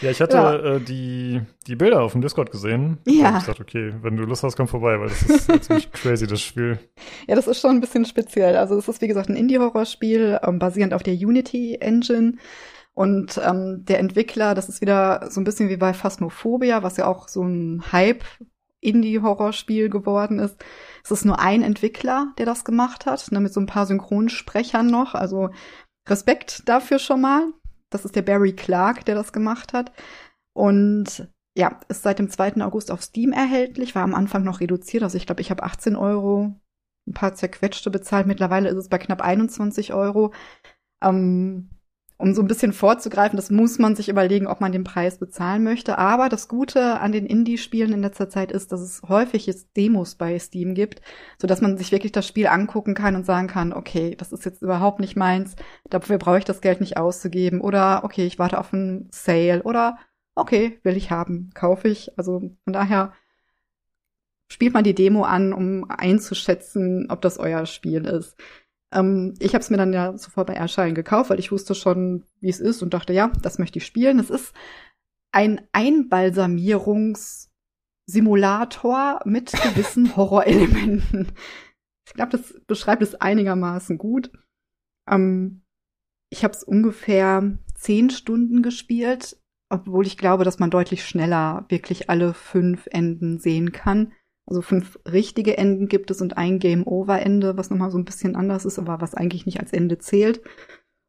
ja, ich hatte ja. äh, die, die Bilder auf dem Discord gesehen. Ja. Und ich dachte, okay, wenn du Lust hast, komm vorbei, weil das ist ziemlich crazy, das Spiel. Ja, das ist schon ein bisschen speziell. Also es ist, wie gesagt, ein Indie-Horror-Spiel, ähm, basierend auf der Unity-Engine. Und ähm, der Entwickler, das ist wieder so ein bisschen wie bei Phasmophobia, was ja auch so ein Hype Indie-Horrorspiel geworden ist. Es ist nur ein Entwickler, der das gemacht hat, ne, mit so ein paar Synchronsprechern noch. Also Respekt dafür schon mal. Das ist der Barry Clark, der das gemacht hat. Und ja, ist seit dem 2. August auf Steam erhältlich, war am Anfang noch reduziert. Also ich glaube, ich habe 18 Euro, ein paar zerquetschte bezahlt. Mittlerweile ist es bei knapp 21 Euro. Ähm, um so ein bisschen vorzugreifen, das muss man sich überlegen, ob man den Preis bezahlen möchte. Aber das Gute an den Indie-Spielen in letzter Zeit ist, dass es häufig jetzt Demos bei Steam gibt, so dass man sich wirklich das Spiel angucken kann und sagen kann, okay, das ist jetzt überhaupt nicht meins, dafür brauche ich das Geld nicht auszugeben. Oder okay, ich warte auf einen Sale. Oder okay, will ich haben, kaufe ich. Also von daher spielt man die Demo an, um einzuschätzen, ob das euer Spiel ist. Ähm, ich habe es mir dann ja sofort bei Erscheinen gekauft, weil ich wusste schon, wie es ist und dachte, ja, das möchte ich spielen. Es ist ein Einbalsamierungssimulator mit gewissen Horrorelementen. Ich glaube, das beschreibt es einigermaßen gut. Ähm, ich habe es ungefähr zehn Stunden gespielt, obwohl ich glaube, dass man deutlich schneller wirklich alle fünf Enden sehen kann. Also fünf richtige Enden gibt es und ein Game-Over-Ende, was nochmal so ein bisschen anders ist, aber was eigentlich nicht als Ende zählt.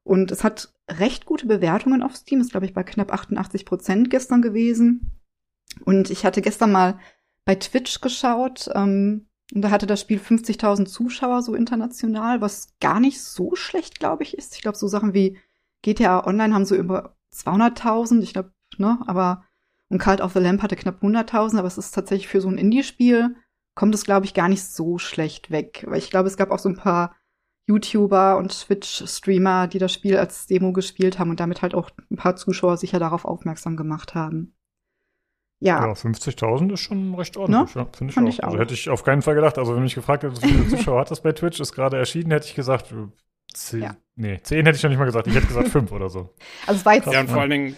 Und es hat recht gute Bewertungen auf Steam, ist glaube ich bei knapp 88 Prozent gestern gewesen. Und ich hatte gestern mal bei Twitch geschaut, ähm, und da hatte das Spiel 50.000 Zuschauer so international, was gar nicht so schlecht, glaube ich, ist. Ich glaube, so Sachen wie GTA Online haben so über 200.000, ich glaube, ne, aber und Cult of the Lamp hatte knapp 100.000, aber es ist tatsächlich für so ein Indie-Spiel, kommt es, glaube ich, gar nicht so schlecht weg. Weil ich glaube, es gab auch so ein paar YouTuber und Twitch-Streamer, die das Spiel als Demo gespielt haben und damit halt auch ein paar Zuschauer sicher darauf aufmerksam gemacht haben. Ja. Ja, 50.000 ist schon recht ordentlich, ne? ja, finde ich, Fand auch. ich auch. Also hätte ich auf keinen Fall gedacht. Also wenn mich gefragt hätte, wie viele Zuschauer hat das bei Twitch, ist gerade erschienen, hätte ich gesagt, äh, zehn, Ja. nee, zehn hätte ich noch nicht mal gesagt. Ich hätte gesagt fünf oder so. Also es war jetzt, Ja, und vor allen Dingen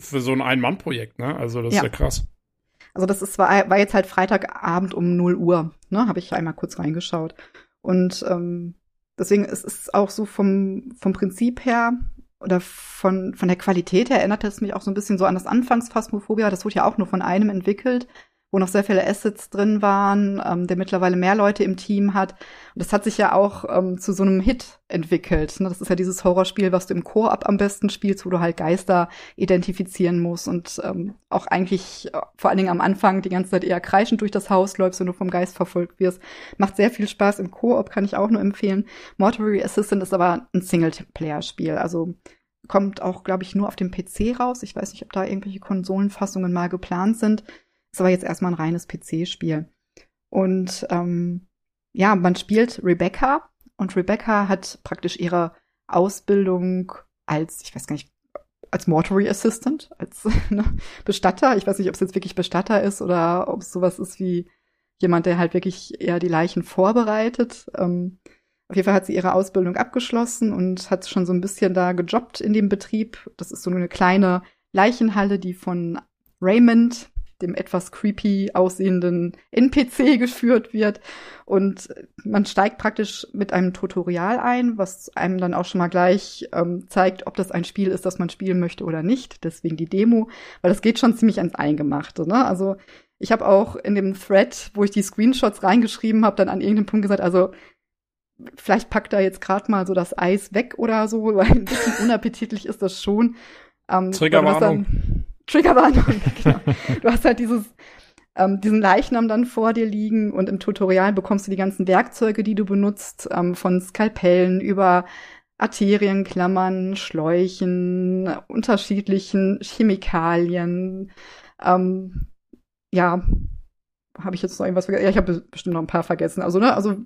für so ein Ein-Mann-Projekt, ne? Also das Ja. ist ja krass. also das ist, war, war jetzt halt Freitagabend um 0 Uhr, ne? Habe ich einmal kurz reingeschaut. Und ähm, deswegen ist es auch so vom, vom Prinzip her oder von, von der Qualität her erinnert es mich auch so ein bisschen so an das Anfangs Phasmophobia. Das wurde ja auch nur von einem entwickelt, wo noch sehr viele Assets drin waren, ähm, der mittlerweile mehr Leute im Team hat. Und das hat sich ja auch ähm, zu so einem Hit entwickelt. Ne? Das ist ja dieses Horrorspiel, was du im Koop am besten spielst, wo du halt Geister identifizieren musst und ähm, auch eigentlich äh, vor allen Dingen am Anfang die ganze Zeit eher kreischend durch das Haus läufst, wenn du vom Geist verfolgt wirst. Macht sehr viel Spaß im Koop, kann ich auch nur empfehlen. Mortuary Assistant ist aber ein Singleplayer-Spiel, also kommt auch, glaube ich, nur auf dem PC raus. Ich weiß nicht, ob da irgendwelche Konsolenfassungen mal geplant sind. Ist aber jetzt erstmal ein reines PC-Spiel. Und ähm, ja, man spielt Rebecca und Rebecca hat praktisch ihre Ausbildung als, ich weiß gar nicht, als Mortuary Assistant, als ne, Bestatter. Ich weiß nicht, ob es jetzt wirklich Bestatter ist oder ob es sowas ist wie jemand, der halt wirklich eher die Leichen vorbereitet. Ähm, auf jeden Fall hat sie ihre Ausbildung abgeschlossen und hat schon so ein bisschen da gejobbt in dem Betrieb. Das ist so eine kleine Leichenhalle, die von Raymond, dem etwas creepy aussehenden NPC geführt wird. Und man steigt praktisch mit einem Tutorial ein, was einem dann auch schon mal gleich ähm, zeigt, ob das ein Spiel ist, das man spielen möchte oder nicht. Deswegen die Demo, weil das geht schon ziemlich ans Eingemachte. Ne? Also ich habe auch in dem Thread, wo ich die Screenshots reingeschrieben habe, dann an irgendeinem Punkt gesagt, also vielleicht packt er jetzt gerade mal so das Eis weg oder so, weil ein bisschen unappetitlich ist das schon. Ähm, Triggerwarnung. Triggerwarnung, genau. Du hast halt dieses, ähm, diesen Leichnam dann vor dir liegen und im Tutorial bekommst du die ganzen Werkzeuge, die du benutzt, ähm, von Skalpellen über Arterienklammern, Schläuchen, unterschiedlichen Chemikalien. Ähm, ja, habe ich jetzt noch irgendwas vergessen? Ja, ich habe bestimmt noch ein paar vergessen. Also, ne, also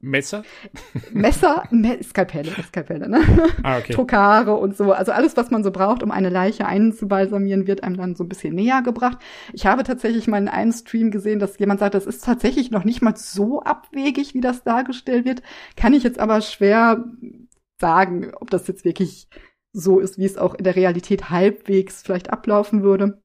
Messer? Messer, Me Skalpelle, Skalpelle, ne? Ah, okay. Trokare und so. Also alles, was man so braucht, um eine Leiche einzubalsamieren, wird einem dann so ein bisschen näher gebracht. Ich habe tatsächlich mal in einem Stream gesehen, dass jemand sagt, das ist tatsächlich noch nicht mal so abwegig, wie das dargestellt wird. Kann ich jetzt aber schwer sagen, ob das jetzt wirklich so ist, wie es auch in der Realität halbwegs vielleicht ablaufen würde.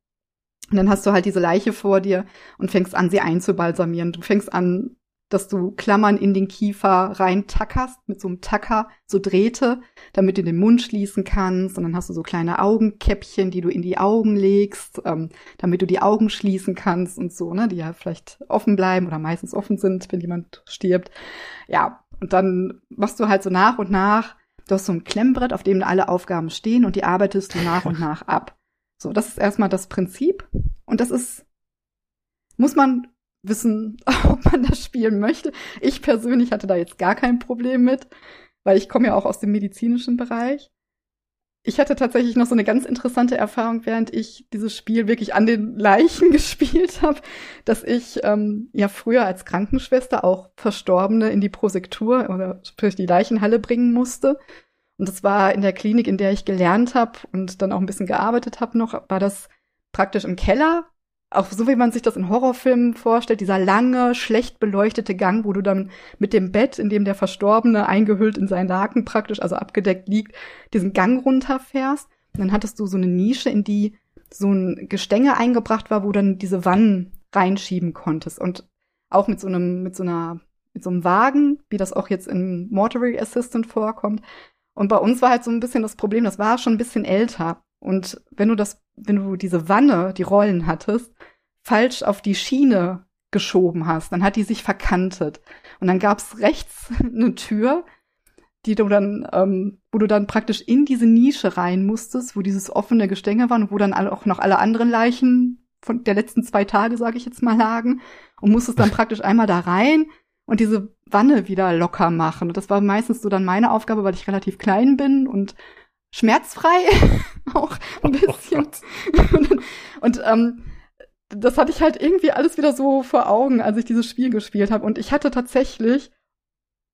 Und dann hast du halt diese Leiche vor dir und fängst an, sie einzubalsamieren. Du fängst an, dass du Klammern in den Kiefer rein tackerst, mit so einem Tacker, so Drähte, damit du den Mund schließen kannst. Und dann hast du so kleine Augenkäppchen, die du in die Augen legst, ähm, damit du die Augen schließen kannst und so, ne, die ja vielleicht offen bleiben oder meistens offen sind, wenn jemand stirbt. Ja, und dann machst du halt so nach und nach, du hast so ein Klemmbrett, auf dem alle Aufgaben stehen und die arbeitest du nach und nach ab. So, das ist erstmal das Prinzip. Und das ist, muss man wissen, ob man das spielen möchte. Ich persönlich hatte da jetzt gar kein Problem mit, weil ich komme ja auch aus dem medizinischen Bereich. ich hatte tatsächlich noch so eine ganz interessante Erfahrung, während ich dieses Spiel wirklich an den Leichen gespielt habe, dass ich ähm, ja früher als Krankenschwester auch Verstorbene in die Prosektur oder sprich die Leichenhalle bringen musste. Und das war in der Klinik, in der ich gelernt habe und dann auch ein bisschen gearbeitet habe noch, war das praktisch im Keller auch so wie man sich das in Horrorfilmen vorstellt, dieser lange, schlecht beleuchtete Gang, wo du dann mit dem Bett, in dem der Verstorbene eingehüllt in seinen Laken praktisch, also abgedeckt liegt, diesen Gang runterfährst. Und dann hattest du so eine Nische, in die so ein Gestänge eingebracht war, wo dann diese Wannen reinschieben konntest. Und auch mit so einem, mit so einer, mit so einem Wagen, wie das auch jetzt in Mortuary Assistant vorkommt. Und bei uns war halt so ein bisschen das Problem, das war schon ein bisschen älter. Und wenn du das, wenn du diese Wanne, die Rollen hattest, falsch auf die Schiene geschoben hast, dann hat die sich verkantet. Und dann gab's rechts eine Tür, die du dann, ähm, wo du dann praktisch in diese Nische rein musstest, wo dieses offene Gestänge war und wo dann auch noch alle anderen Leichen von der letzten zwei Tage, sage ich jetzt mal, lagen und musstest dann praktisch einmal da rein und diese Wanne wieder locker machen. Und das war meistens so dann meine Aufgabe, weil ich relativ klein bin und schmerzfrei auch ein oh bisschen. Oh und, und ähm, das hatte ich halt irgendwie alles wieder so vor Augen, als ich dieses Spiel gespielt habe. Und ich hatte tatsächlich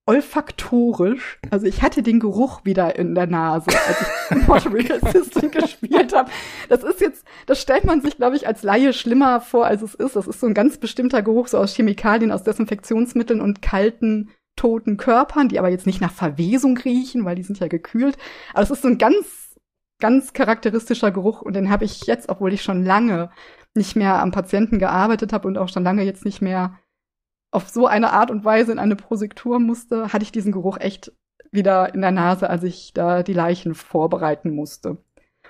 olfaktorisch, also ich hatte den Geruch wieder in der Nase, als ich Mortuary Assistant gespielt habe. Das ist jetzt, das stellt man sich, glaube ich, als Laie schlimmer vor, als es ist. Das ist so ein ganz bestimmter Geruch, so aus Chemikalien, aus Desinfektionsmitteln und kalten toten Körpern, die aber jetzt nicht nach Verwesung riechen, weil die sind ja gekühlt. Aber es ist so ein ganz, ganz charakteristischer Geruch und den habe ich jetzt, obwohl ich schon lange nicht mehr am Patienten gearbeitet habe und auch schon lange jetzt nicht mehr auf so eine Art und Weise in eine Prosektur musste, hatte ich diesen Geruch echt wieder in der Nase, als ich da die Leichen vorbereiten musste.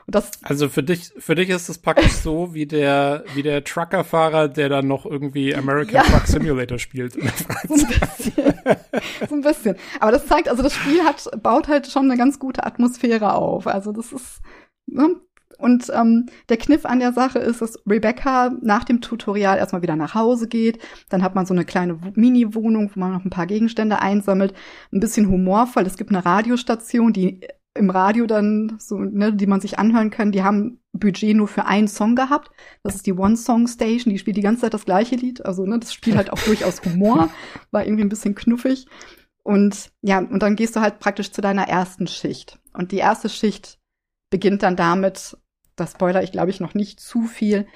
Das also für dich, für dich ist es praktisch so wie der, wie der Truckerfahrer, der dann noch irgendwie American ja. Truck Simulator spielt. so ein bisschen. so ein bisschen. Aber das zeigt, also das Spiel hat, baut halt schon eine ganz gute Atmosphäre auf. Also das ist, ne? Und ähm, der Kniff an der Sache ist, dass Rebecca nach dem Tutorial erstmal wieder nach Hause geht. Dann hat man so eine kleine Mini-Wohnung, wo man noch ein paar Gegenstände einsammelt. Ein bisschen humorvoll. Es gibt eine Radiostation, die im Radio dann so, ne, die man sich anhören kann, die haben Budget nur für einen Song gehabt. Das ist die One Song Station, die spielt die ganze Zeit das gleiche Lied. Also, ne, das spielt halt auch durchaus Humor, war irgendwie ein bisschen knuffig. Und ja, und dann gehst du halt praktisch zu deiner ersten Schicht. Und die erste Schicht beginnt dann damit, das spoiler ich glaube ich noch nicht zu viel,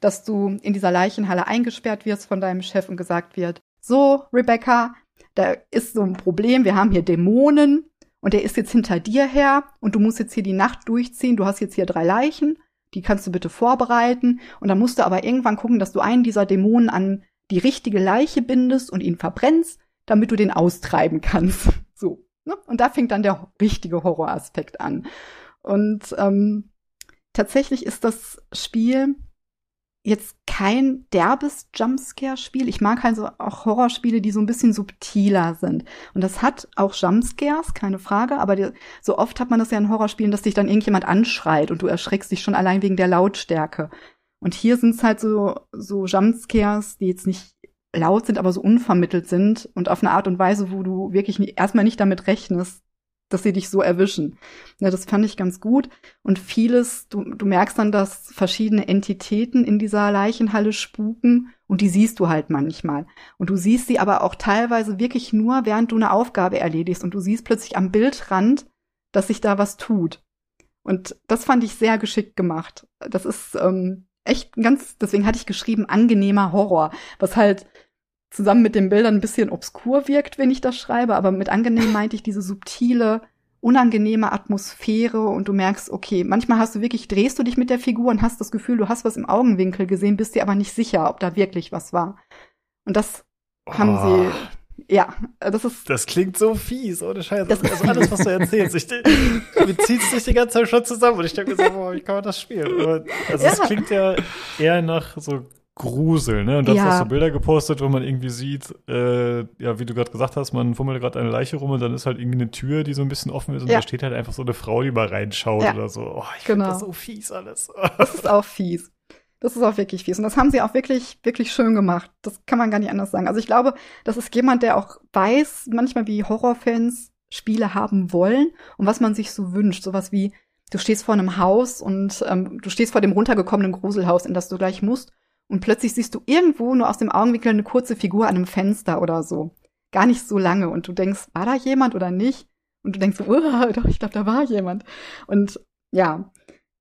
dass du in dieser Leichenhalle eingesperrt wirst von deinem Chef und gesagt wird, so, Rebecca, da ist so ein Problem, wir haben hier Dämonen, und der ist jetzt hinter dir her und du musst jetzt hier die Nacht durchziehen. Du hast jetzt hier drei Leichen, die kannst du bitte vorbereiten. Und dann musst du aber irgendwann gucken, dass du einen dieser Dämonen an die richtige Leiche bindest und ihn verbrennst, damit du den austreiben kannst. So. Ne? Und da fängt dann der richtige Horroraspekt an. Und ähm, tatsächlich ist das Spiel jetzt kein derbes Jumpscare-Spiel. Ich mag also auch Horrorspiele, die so ein bisschen subtiler sind. Und das hat auch Jumpscares, keine Frage, aber die, so oft hat man das ja in Horrorspielen, dass dich dann irgendjemand anschreit und du erschreckst dich schon allein wegen der Lautstärke. Und hier sind es halt so, so Jumpscares, die jetzt nicht laut sind, aber so unvermittelt sind und auf eine Art und Weise, wo du wirklich nie, erstmal nicht damit rechnest, dass sie dich so erwischen. Ja, das fand ich ganz gut. Und vieles, du, du merkst dann, dass verschiedene Entitäten in dieser Leichenhalle spuken und die siehst du halt manchmal. Und du siehst sie aber auch teilweise wirklich nur, während du eine Aufgabe erledigst und du siehst plötzlich am Bildrand, dass sich da was tut. Und das fand ich sehr geschickt gemacht. Das ist ähm, echt ganz, deswegen hatte ich geschrieben, angenehmer Horror, was halt zusammen mit den Bildern ein bisschen obskur wirkt, wenn ich das schreibe, aber mit angenehm meinte ich diese subtile, unangenehme Atmosphäre und du merkst, okay, manchmal hast du wirklich, drehst du dich mit der Figur und hast das Gefühl, du hast was im Augenwinkel gesehen, bist dir aber nicht sicher, ob da wirklich was war. Und das haben oh. sie, ja, das ist. Das klingt so fies, ohne Scheiß. Das also alles, was du erzählst. Ich, du ziehst dich die ganze Zeit schon zusammen und ich denke mir so, boah, wie kann man das spielen? Also es klingt ja eher nach so Grusel, ne? Und das ja. hast du Bilder gepostet, wo man irgendwie sieht, äh, ja, wie du gerade gesagt hast, man fummelt gerade eine Leiche rum und dann ist halt irgendwie eine Tür, die so ein bisschen offen ist und ja. da steht halt einfach so eine Frau, die mal reinschaut ja. oder so. Oh, ich genau. finde das so fies alles. das ist auch fies. Das ist auch wirklich fies. Und das haben sie auch wirklich, wirklich schön gemacht. Das kann man gar nicht anders sagen. Also ich glaube, das ist jemand, der auch weiß, manchmal wie Horrorfans Spiele haben wollen und was man sich so wünscht. Sowas wie du stehst vor einem Haus und ähm, du stehst vor dem runtergekommenen Gruselhaus, in das du gleich musst. Und plötzlich siehst du irgendwo nur aus dem Augenwinkel eine kurze Figur an einem Fenster oder so. Gar nicht so lange. Und du denkst, war da jemand oder nicht? Und du denkst so, oh, doch, ich glaube, da war jemand. Und ja,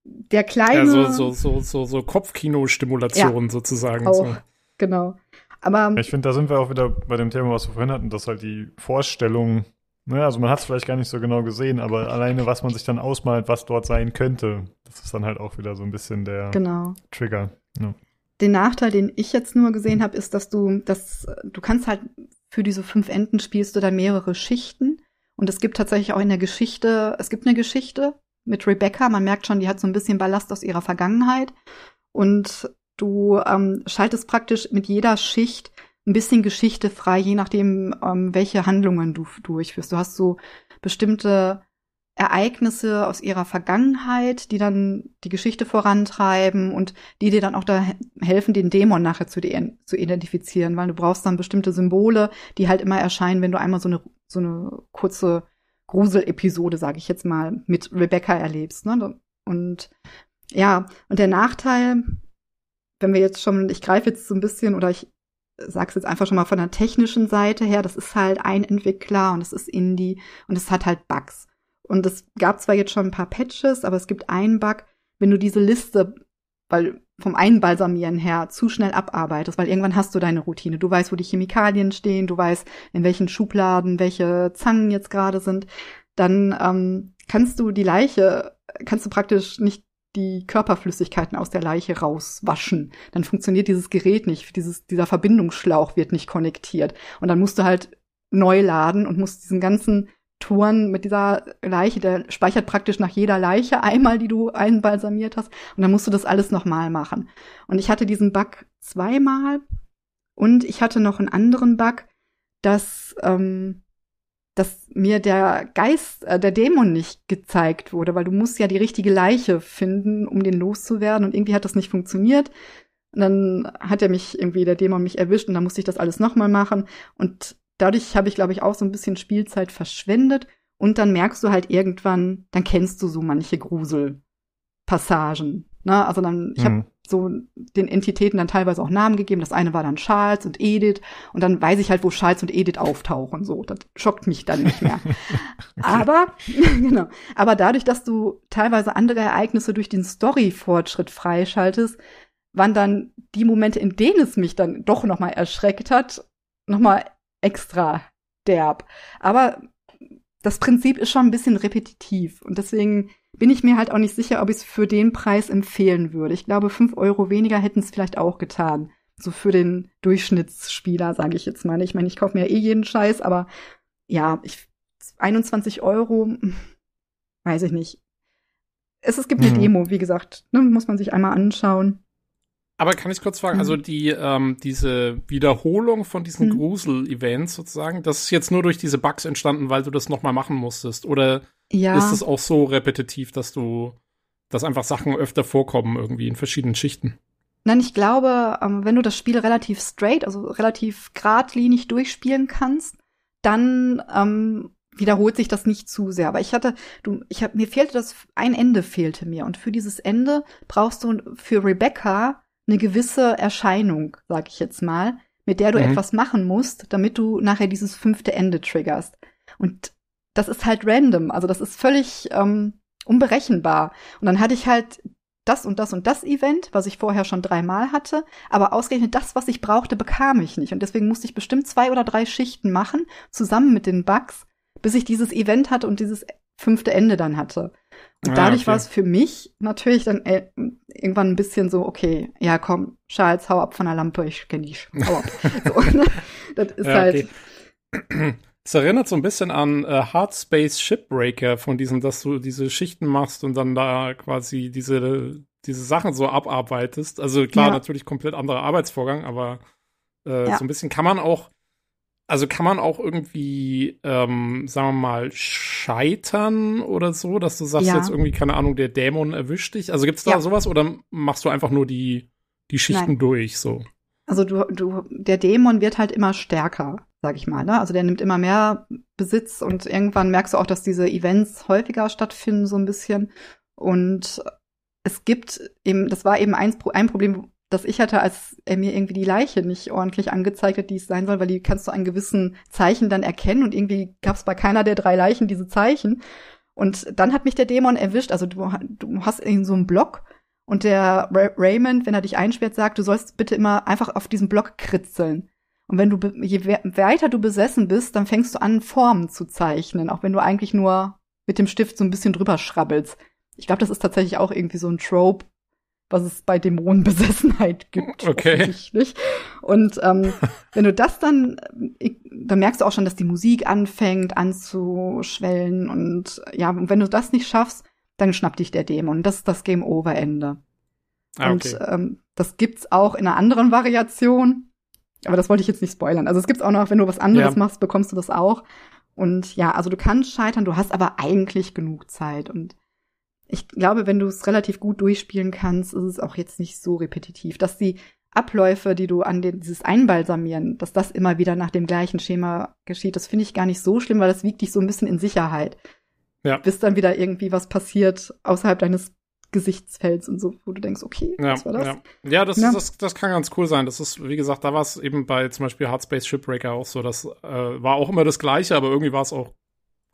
der kleine. Ja, so, so, so, so, so Kopfkino-Stimulation ja, sozusagen. Auch, so. Genau. Aber. Ich finde, da sind wir auch wieder bei dem Thema, was wir vorhin hatten, dass halt die Vorstellung, ne, also man hat es vielleicht gar nicht so genau gesehen, aber alleine, was man sich dann ausmalt, was dort sein könnte, das ist dann halt auch wieder so ein bisschen der genau. Trigger. Ja. Den Nachteil, den ich jetzt nur gesehen habe, ist, dass du, dass du kannst halt für diese fünf Enden spielst du dann mehrere Schichten. Und es gibt tatsächlich auch in der Geschichte, es gibt eine Geschichte mit Rebecca. Man merkt schon, die hat so ein bisschen Ballast aus ihrer Vergangenheit. Und du ähm, schaltest praktisch mit jeder Schicht ein bisschen Geschichte frei, je nachdem, ähm, welche Handlungen du durchführst. Du hast so bestimmte Ereignisse aus ihrer Vergangenheit, die dann die Geschichte vorantreiben und die dir dann auch da helfen, den Dämon nachher zu, zu identifizieren, weil du brauchst dann bestimmte Symbole, die halt immer erscheinen, wenn du einmal so eine, so eine kurze Grusel-Episode, sage ich jetzt mal, mit Rebecca erlebst. Ne? Und ja, und der Nachteil, wenn wir jetzt schon, ich greife jetzt so ein bisschen oder ich sag's jetzt einfach schon mal von der technischen Seite her, das ist halt ein Entwickler und es ist Indie und es hat halt Bugs. Und es gab zwar jetzt schon ein paar Patches, aber es gibt einen Bug, wenn du diese Liste, weil vom Einbalsamieren her zu schnell abarbeitest, weil irgendwann hast du deine Routine. Du weißt, wo die Chemikalien stehen, du weißt, in welchen Schubladen welche Zangen jetzt gerade sind. Dann ähm, kannst du die Leiche, kannst du praktisch nicht die Körperflüssigkeiten aus der Leiche rauswaschen. Dann funktioniert dieses Gerät nicht, dieses, dieser Verbindungsschlauch wird nicht konnektiert. Und dann musst du halt neu laden und musst diesen ganzen Touren mit dieser Leiche, der speichert praktisch nach jeder Leiche einmal, die du einbalsamiert hast. Und dann musst du das alles nochmal machen. Und ich hatte diesen Bug zweimal. Und ich hatte noch einen anderen Bug, dass, ähm, dass mir der Geist, äh, der Dämon nicht gezeigt wurde, weil du musst ja die richtige Leiche finden, um den loszuwerden. Und irgendwie hat das nicht funktioniert. Und dann hat er mich irgendwie, der Dämon mich erwischt und dann musste ich das alles nochmal machen. Und dadurch habe ich, glaube ich, auch so ein bisschen Spielzeit verschwendet. Und dann merkst du halt irgendwann, dann kennst du so manche Gruselpassagen. Ne? Also dann, ich mhm. habe so den Entitäten dann teilweise auch Namen gegeben. Das eine war dann Charles und Edith. Und dann weiß ich halt, wo Charles und Edith auftauchen. So, das schockt mich dann nicht mehr. Aber, genau. Aber dadurch, dass du teilweise andere Ereignisse durch den Story-Fortschritt freischaltest, waren dann die Momente, in denen es mich dann doch nochmal erschreckt hat, nochmal extra derb. Aber das Prinzip ist schon ein bisschen repetitiv und deswegen bin ich mir halt auch nicht sicher, ob ich es für den Preis empfehlen würde. Ich glaube, fünf Euro weniger hätten es vielleicht auch getan. So für den Durchschnittsspieler, sage ich jetzt mal. Ich meine, ich kaufe mir eh jeden Scheiß, aber ja, ich, 21 Euro, weiß ich nicht. Es, es gibt eine mhm. Demo, wie gesagt, ne, muss man sich einmal anschauen. Aber kann ich kurz fragen, also mhm. also die, ähm, diese Wiederholung von diesen mhm. Grusel-Events sozusagen, das ist jetzt nur durch diese Bugs entstanden, weil du das nochmal machen musstest? Oder ja. ist es auch so repetitiv, dass du, dass einfach Sachen öfter vorkommen irgendwie in verschiedenen Schichten? Nein, ich glaube, ähm, wenn du das Spiel relativ straight, also relativ geradlinig durchspielen kannst, dann ähm, wiederholt sich das nicht zu sehr. Aber ich hatte, du, ich hab, mir fehlte das, ein Ende fehlte mir. Und für dieses Ende brauchst du für Rebecca eine gewisse Erscheinung, sag ich jetzt mal, mit der du mhm. etwas machen musst, damit du nachher dieses fünfte Ende triggerst. Und das ist halt random, also das ist völlig ähm, unberechenbar. Und dann hatte ich halt das und das und das Event, was ich vorher schon dreimal hatte, aber ausgerechnet das, was ich brauchte, bekam ich nicht. Und deswegen musste ich bestimmt zwei oder drei Schichten machen, zusammen mit den Bugs, bis ich dieses Event hatte und dieses fünfte Ende dann hatte. Und ah, dadurch okay. war es für mich natürlich dann äh, irgendwann ein bisschen so, okay, ja komm, Charles, hau ab von der Lampe, ich kenne dich, hau ab. so, ne? Das ist ja, halt. Es erinnert so ein bisschen an äh, Hard Space Shipbreaker, von diesem, dass du diese Schichten machst und dann da quasi diese, diese Sachen so abarbeitest. Also klar, ja. natürlich komplett anderer Arbeitsvorgang, aber äh, ja. so ein bisschen kann man auch also kann man auch irgendwie, ähm, sagen wir mal, scheitern oder so, dass du sagst ja. jetzt irgendwie, keine Ahnung, der Dämon erwischt dich? Also gibt's da ja. sowas oder machst du einfach nur die, die Schichten Nein. durch so? Also du, du, der Dämon wird halt immer stärker, sag ich mal, ne? Also der nimmt immer mehr Besitz und irgendwann merkst du auch, dass diese Events häufiger stattfinden, so ein bisschen. Und es gibt eben, das war eben ein, ein Problem, das ich hatte, als er mir irgendwie die Leiche nicht ordentlich angezeigt hat, die es sein soll, weil die kannst du an gewissen Zeichen dann erkennen und irgendwie gab es bei keiner der drei Leichen diese Zeichen. Und dann hat mich der Dämon erwischt. Also du, du hast in so einen Block und der Raymond, wenn er dich einsperrt, sagt, du sollst bitte immer einfach auf diesen Block kritzeln. Und wenn du, je weiter du besessen bist, dann fängst du an, Formen zu zeichnen, auch wenn du eigentlich nur mit dem Stift so ein bisschen drüber schrabbelst. Ich glaube, das ist tatsächlich auch irgendwie so ein Trope, was es bei Dämonenbesessenheit gibt. Okay. Und ähm, wenn du das dann, ich, dann merkst du auch schon, dass die Musik anfängt anzuschwellen und ja, und wenn du das nicht schaffst, dann schnappt dich der Dämon. Das ist das Game Over Ende. Ah, okay. Und ähm, das gibt's auch in einer anderen Variation, aber das wollte ich jetzt nicht spoilern. Also es gibt's auch noch, wenn du was anderes ja. machst, bekommst du das auch. Und ja, also du kannst scheitern, du hast aber eigentlich genug Zeit und ich glaube, wenn du es relativ gut durchspielen kannst, ist es auch jetzt nicht so repetitiv, dass die Abläufe, die du an den, dieses Einbalsamieren, dass das immer wieder nach dem gleichen Schema geschieht, das finde ich gar nicht so schlimm, weil das wiegt dich so ein bisschen in Sicherheit. Ja. Bis dann wieder irgendwie was passiert außerhalb deines Gesichtsfelds und so, wo du denkst, okay, ja, was war das? Ja, ja das, ja. Das, das kann ganz cool sein. Das ist, wie gesagt, da war es eben bei zum Beispiel Hardspace Shipbreaker auch so. Das äh, war auch immer das Gleiche, aber irgendwie war es auch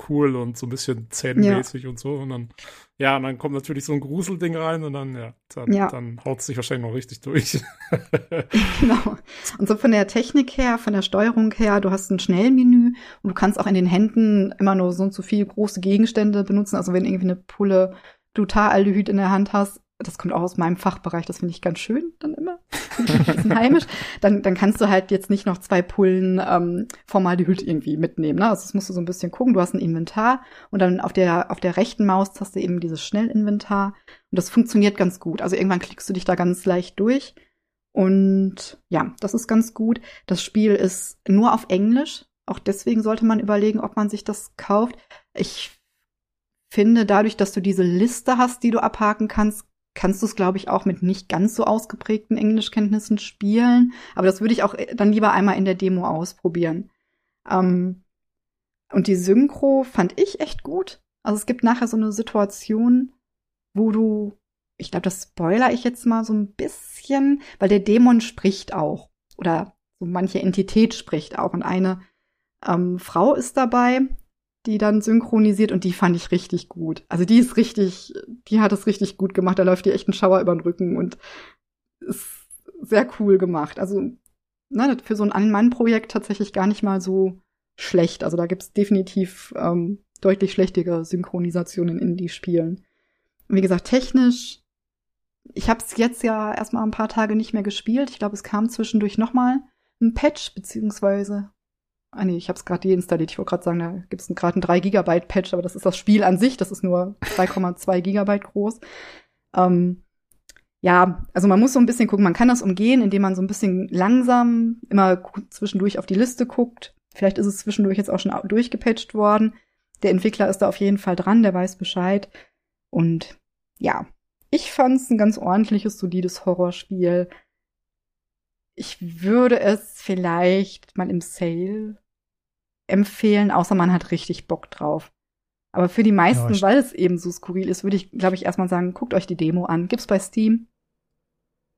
cool und so ein bisschen zähnmäßig ja. und so. Und dann, ja, und dann kommt natürlich so ein Gruselding rein und dann, ja, dann, ja. dann haut es sich wahrscheinlich noch richtig durch. genau. Und so von der Technik her, von der Steuerung her, du hast ein Schnellmenü und du kannst auch in den Händen immer nur so und so viele große Gegenstände benutzen. Also wenn irgendwie eine Pulle Glutardaldehyd in der Hand hast, das kommt auch aus meinem Fachbereich, das finde ich ganz schön dann immer. heimisch. Dann, dann kannst du halt jetzt nicht noch zwei Pullen ähm, Formaldehyd irgendwie mitnehmen. Ne? Also das musst du so ein bisschen gucken. Du hast ein Inventar und dann auf der, auf der rechten Maus hast du eben dieses Schnellinventar und das funktioniert ganz gut. Also irgendwann klickst du dich da ganz leicht durch. Und ja, das ist ganz gut. Das Spiel ist nur auf Englisch. Auch deswegen sollte man überlegen, ob man sich das kauft. Ich finde, dadurch, dass du diese Liste hast, die du abhaken kannst, kannst du es, glaube ich, auch mit nicht ganz so ausgeprägten Englischkenntnissen spielen. Aber das würde ich auch äh, dann lieber einmal in der Demo ausprobieren. Ähm, und die Synchro fand ich echt gut. Also es gibt nachher so eine Situation, wo du, ich glaube, das spoiler ich jetzt mal so ein bisschen, weil der Dämon spricht auch. Oder so manche Entität spricht auch. Und eine ähm, Frau ist dabei, die dann synchronisiert und die fand ich richtig gut. Also die ist richtig, die hat es richtig gut gemacht. Da läuft dir echt ein Schauer über den Rücken und ist sehr cool gemacht. Also ne, für so ein Ein-Mann-Projekt tatsächlich gar nicht mal so schlecht. Also da gibt's definitiv ähm, deutlich schlechtere Synchronisationen in die Spielen. Und wie gesagt, technisch, ich habe es jetzt ja erstmal ein paar Tage nicht mehr gespielt. Ich glaube, es kam zwischendurch noch mal ein Patch, beziehungsweise Ah nee, ich habe es gerade deinstalliert. Ich wollte gerade sagen, da gibt es gerade einen 3 Gigabyte Patch, aber das ist das Spiel an sich. Das ist nur 2,2 Gigabyte groß. Ähm, ja, also man muss so ein bisschen gucken. Man kann das umgehen, indem man so ein bisschen langsam immer zwischendurch auf die Liste guckt. Vielleicht ist es zwischendurch jetzt auch schon durchgepatcht worden. Der Entwickler ist da auf jeden Fall dran, der weiß Bescheid. Und ja, ich fand es ein ganz ordentliches, solides Horrorspiel. Ich würde es vielleicht mal im Sale empfehlen, außer man hat richtig Bock drauf. Aber für die meisten, ja, weil es eben so skurril ist, würde ich, glaube ich, erstmal sagen, guckt euch die Demo an. Gibt's bei Steam.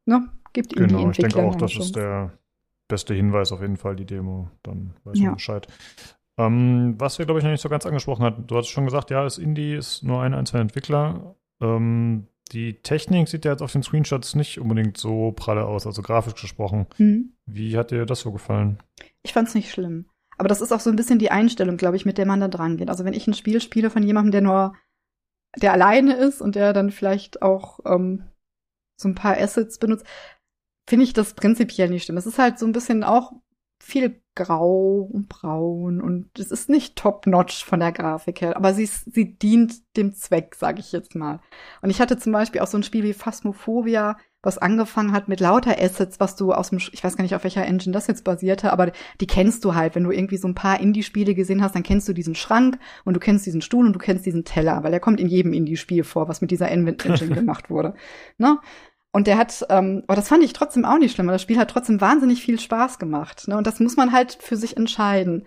Ne? Gibt ihm genau, die Entwickler. Ich denke auch, das ist der beste Hinweis auf jeden Fall, die Demo. Dann weiß ja. man Bescheid. Ähm, was wir, glaube ich, noch nicht so ganz angesprochen hatten. Du hast schon gesagt, ja, ist Indie, ist nur ein einzelner Entwickler. Ähm, die Technik sieht ja jetzt auf den Screenshots nicht unbedingt so pralle aus, also grafisch gesprochen. Mhm. Wie hat dir das so gefallen? Ich fand's nicht schlimm. Aber das ist auch so ein bisschen die Einstellung, glaube ich, mit der man da dran geht. Also wenn ich ein Spiel spiele von jemandem, der nur, der alleine ist und der dann vielleicht auch ähm, so ein paar Assets benutzt, finde ich das prinzipiell nicht schlimm. Es ist halt so ein bisschen auch viel grau und braun und es ist nicht top-notch von der Grafik her, aber sie, sie dient dem Zweck, sage ich jetzt mal. Und ich hatte zum Beispiel auch so ein Spiel wie Phasmophobia, was angefangen hat mit lauter Assets, was du aus dem, ich weiß gar nicht, auf welcher Engine das jetzt basierte, aber die kennst du halt. Wenn du irgendwie so ein paar Indie-Spiele gesehen hast, dann kennst du diesen Schrank und du kennst diesen Stuhl und du kennst diesen Teller, weil der kommt in jedem Indie-Spiel vor, was mit dieser Engine gemacht wurde. Ne? Und der hat, ähm, aber das fand ich trotzdem auch nicht schlimm, weil das Spiel hat trotzdem wahnsinnig viel Spaß gemacht. Ne? Und das muss man halt für sich entscheiden.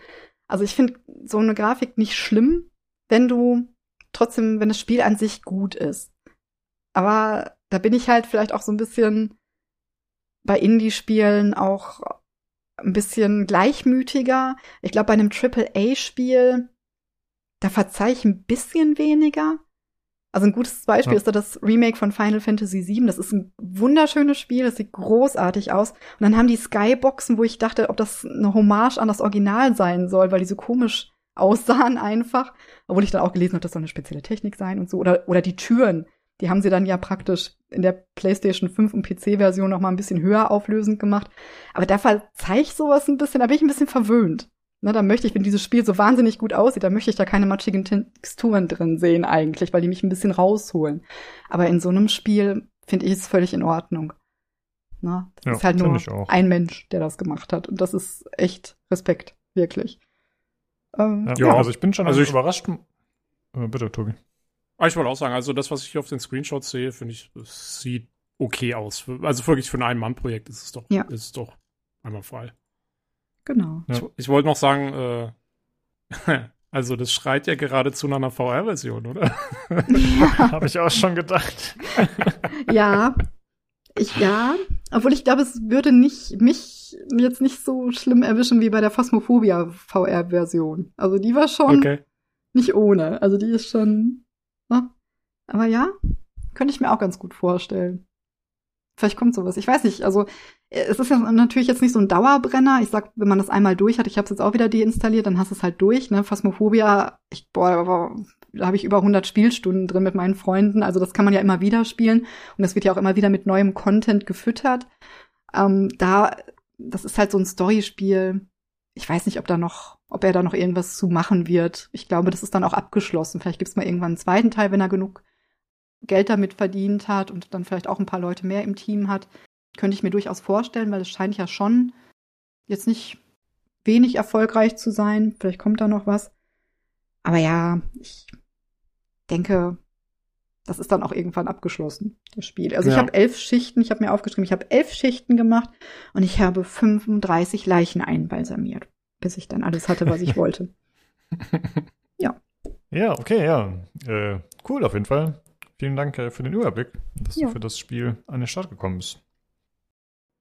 Also ich finde so eine Grafik nicht schlimm, wenn du trotzdem, wenn das Spiel an sich gut ist. Aber da bin ich halt vielleicht auch so ein bisschen bei Indie-Spielen auch ein bisschen gleichmütiger. Ich glaube, bei einem Triple-A-Spiel, da verzeih ich ein bisschen weniger. Also ein gutes Beispiel ja. ist da das Remake von Final Fantasy VII. Das ist ein wunderschönes Spiel, das sieht großartig aus. Und dann haben die Skyboxen, wo ich dachte, ob das eine Hommage an das Original sein soll, weil die so komisch aussahen einfach. Obwohl ich dann auch gelesen habe, das soll eine spezielle Technik sein und so. Oder, oder die Türen. Die haben sie dann ja praktisch in der PlayStation 5 und PC-Version noch mal ein bisschen höher auflösend gemacht. Aber da verzeih ich sowas ein bisschen, da bin ich ein bisschen verwöhnt. Ne, da möchte ich, wenn dieses Spiel so wahnsinnig gut aussieht, da möchte ich da keine matschigen Texturen drin sehen eigentlich, weil die mich ein bisschen rausholen. Aber in so einem Spiel finde ich es völlig in Ordnung. Ne? Das ja, ist halt nur ein Mensch, der das gemacht hat. Und das ist echt Respekt, wirklich. Ähm, ja, ja, also ich bin schon also ich, überrascht. Äh, bitte, Tobi. Ah, ich wollte auch sagen, also das, was ich auf den Screenshots sehe, finde ich, sieht okay aus. Also wirklich für ein Ein-Mann-Projekt ist es doch, ja. ist es doch einmal frei. Genau. Ja. Ich, ich wollte noch sagen, äh, also das schreit ja geradezu nach einer VR-Version, oder? Ja. Habe ich auch schon gedacht. ja. Ich, ja, obwohl ich glaube, es würde nicht, mich jetzt nicht so schlimm erwischen wie bei der Phasmophobia VR-Version. Also die war schon okay. nicht ohne. Also die ist schon? Aber ja, könnte ich mir auch ganz gut vorstellen. Vielleicht kommt sowas. Ich weiß nicht. Also äh, es ist ja natürlich jetzt nicht so ein Dauerbrenner. Ich sag, wenn man das einmal durch hat, ich habe es jetzt auch wieder deinstalliert, dann hast du es halt durch. Ne? Phasmophobia, ich, boah, da habe ich über 100 Spielstunden drin mit meinen Freunden. Also das kann man ja immer wieder spielen und das wird ja auch immer wieder mit neuem Content gefüttert. Ähm, da, das ist halt so ein Storyspiel. Ich weiß nicht, ob da noch ob er da noch irgendwas zu machen wird. Ich glaube, das ist dann auch abgeschlossen. Vielleicht gibt es mal irgendwann einen zweiten Teil, wenn er genug Geld damit verdient hat und dann vielleicht auch ein paar Leute mehr im Team hat. Könnte ich mir durchaus vorstellen, weil es scheint ja schon jetzt nicht wenig erfolgreich zu sein. Vielleicht kommt da noch was. Aber ja, ich denke, das ist dann auch irgendwann abgeschlossen, das Spiel. Also ja. ich habe elf Schichten, ich habe mir aufgeschrieben, ich habe elf Schichten gemacht und ich habe 35 Leichen einbalsamiert bis ich dann alles hatte, was ich wollte. Ja. Ja, okay, ja. Äh, cool auf jeden Fall. Vielen Dank äh, für den Überblick, dass ja. du für das Spiel an den Start gekommen bist.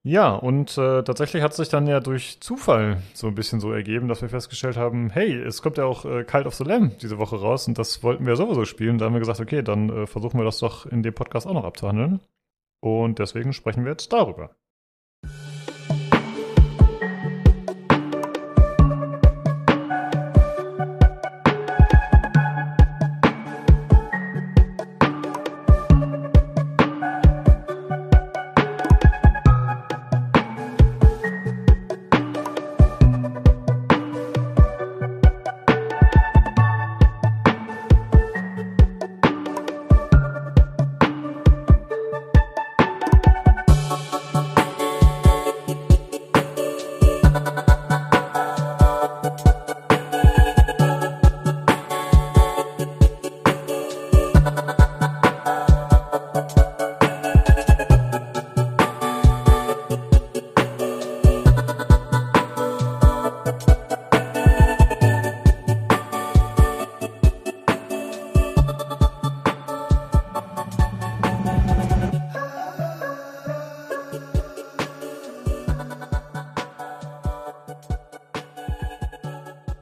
Ja, und äh, tatsächlich hat sich dann ja durch Zufall so ein bisschen so ergeben, dass wir festgestellt haben, hey, es kommt ja auch äh, Cult of the Lamb diese Woche raus und das wollten wir sowieso spielen. Da haben wir gesagt, okay, dann äh, versuchen wir das doch in dem Podcast auch noch abzuhandeln. Und deswegen sprechen wir jetzt darüber.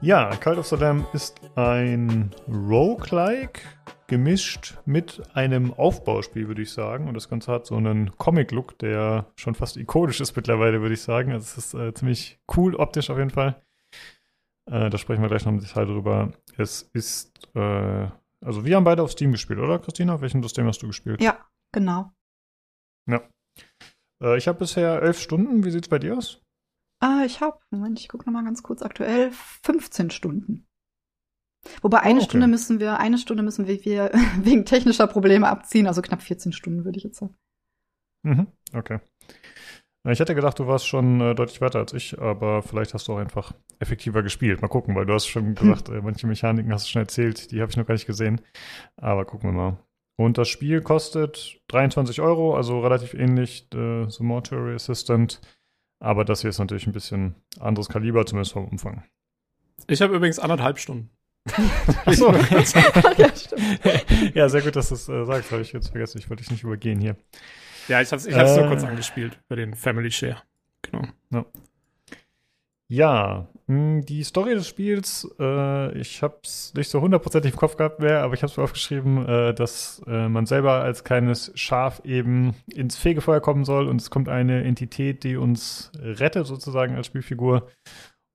Ja, Cult of the Lamb ist ein Roguelike gemischt mit einem Aufbauspiel, würde ich sagen. Und das Ganze hat so einen Comic-Look, der schon fast ikonisch ist mittlerweile, würde ich sagen. Also es ist äh, ziemlich cool optisch auf jeden Fall. Äh, da sprechen wir gleich noch im Detail drüber. Es ist, äh, also wir haben beide auf Steam gespielt, oder Christina? Auf welchem System hast du gespielt? Ja, genau. Ja. Äh, ich habe bisher elf Stunden. Wie sieht es bei dir aus? Ah, ich habe, Moment, ich gucke nochmal ganz kurz aktuell, 15 Stunden. Wobei eine oh, okay. Stunde müssen wir, eine Stunde müssen wir, wir wegen technischer Probleme abziehen, also knapp 14 Stunden, würde ich jetzt sagen. Mhm, okay. Ich hätte gedacht, du warst schon äh, deutlich weiter als ich, aber vielleicht hast du auch einfach effektiver gespielt. Mal gucken, weil du hast schon hm. gesagt, äh, manche Mechaniken hast du schon erzählt, die habe ich noch gar nicht gesehen. Aber gucken wir mal. Und das Spiel kostet 23 Euro, also relativ ähnlich äh, The Mortuary Assistant. Aber das hier ist natürlich ein bisschen anderes Kaliber, zumindest vom Umfang. Ich habe übrigens anderthalb Stunden. Achso. ja, ja, sehr gut, dass du es äh, sagst. Habe ich jetzt vergessen. Ich wollte dich nicht übergehen hier. Ja, ich habe es ich hab's äh, nur kurz angespielt bei den Family Share. Genau. Ja. Ja, die Story des Spiels, äh, ich habe es nicht so hundertprozentig im Kopf gehabt mehr, aber ich habe es mir aufgeschrieben, äh, dass äh, man selber als kleines Schaf eben ins Fegefeuer kommen soll und es kommt eine Entität, die uns rettet sozusagen als Spielfigur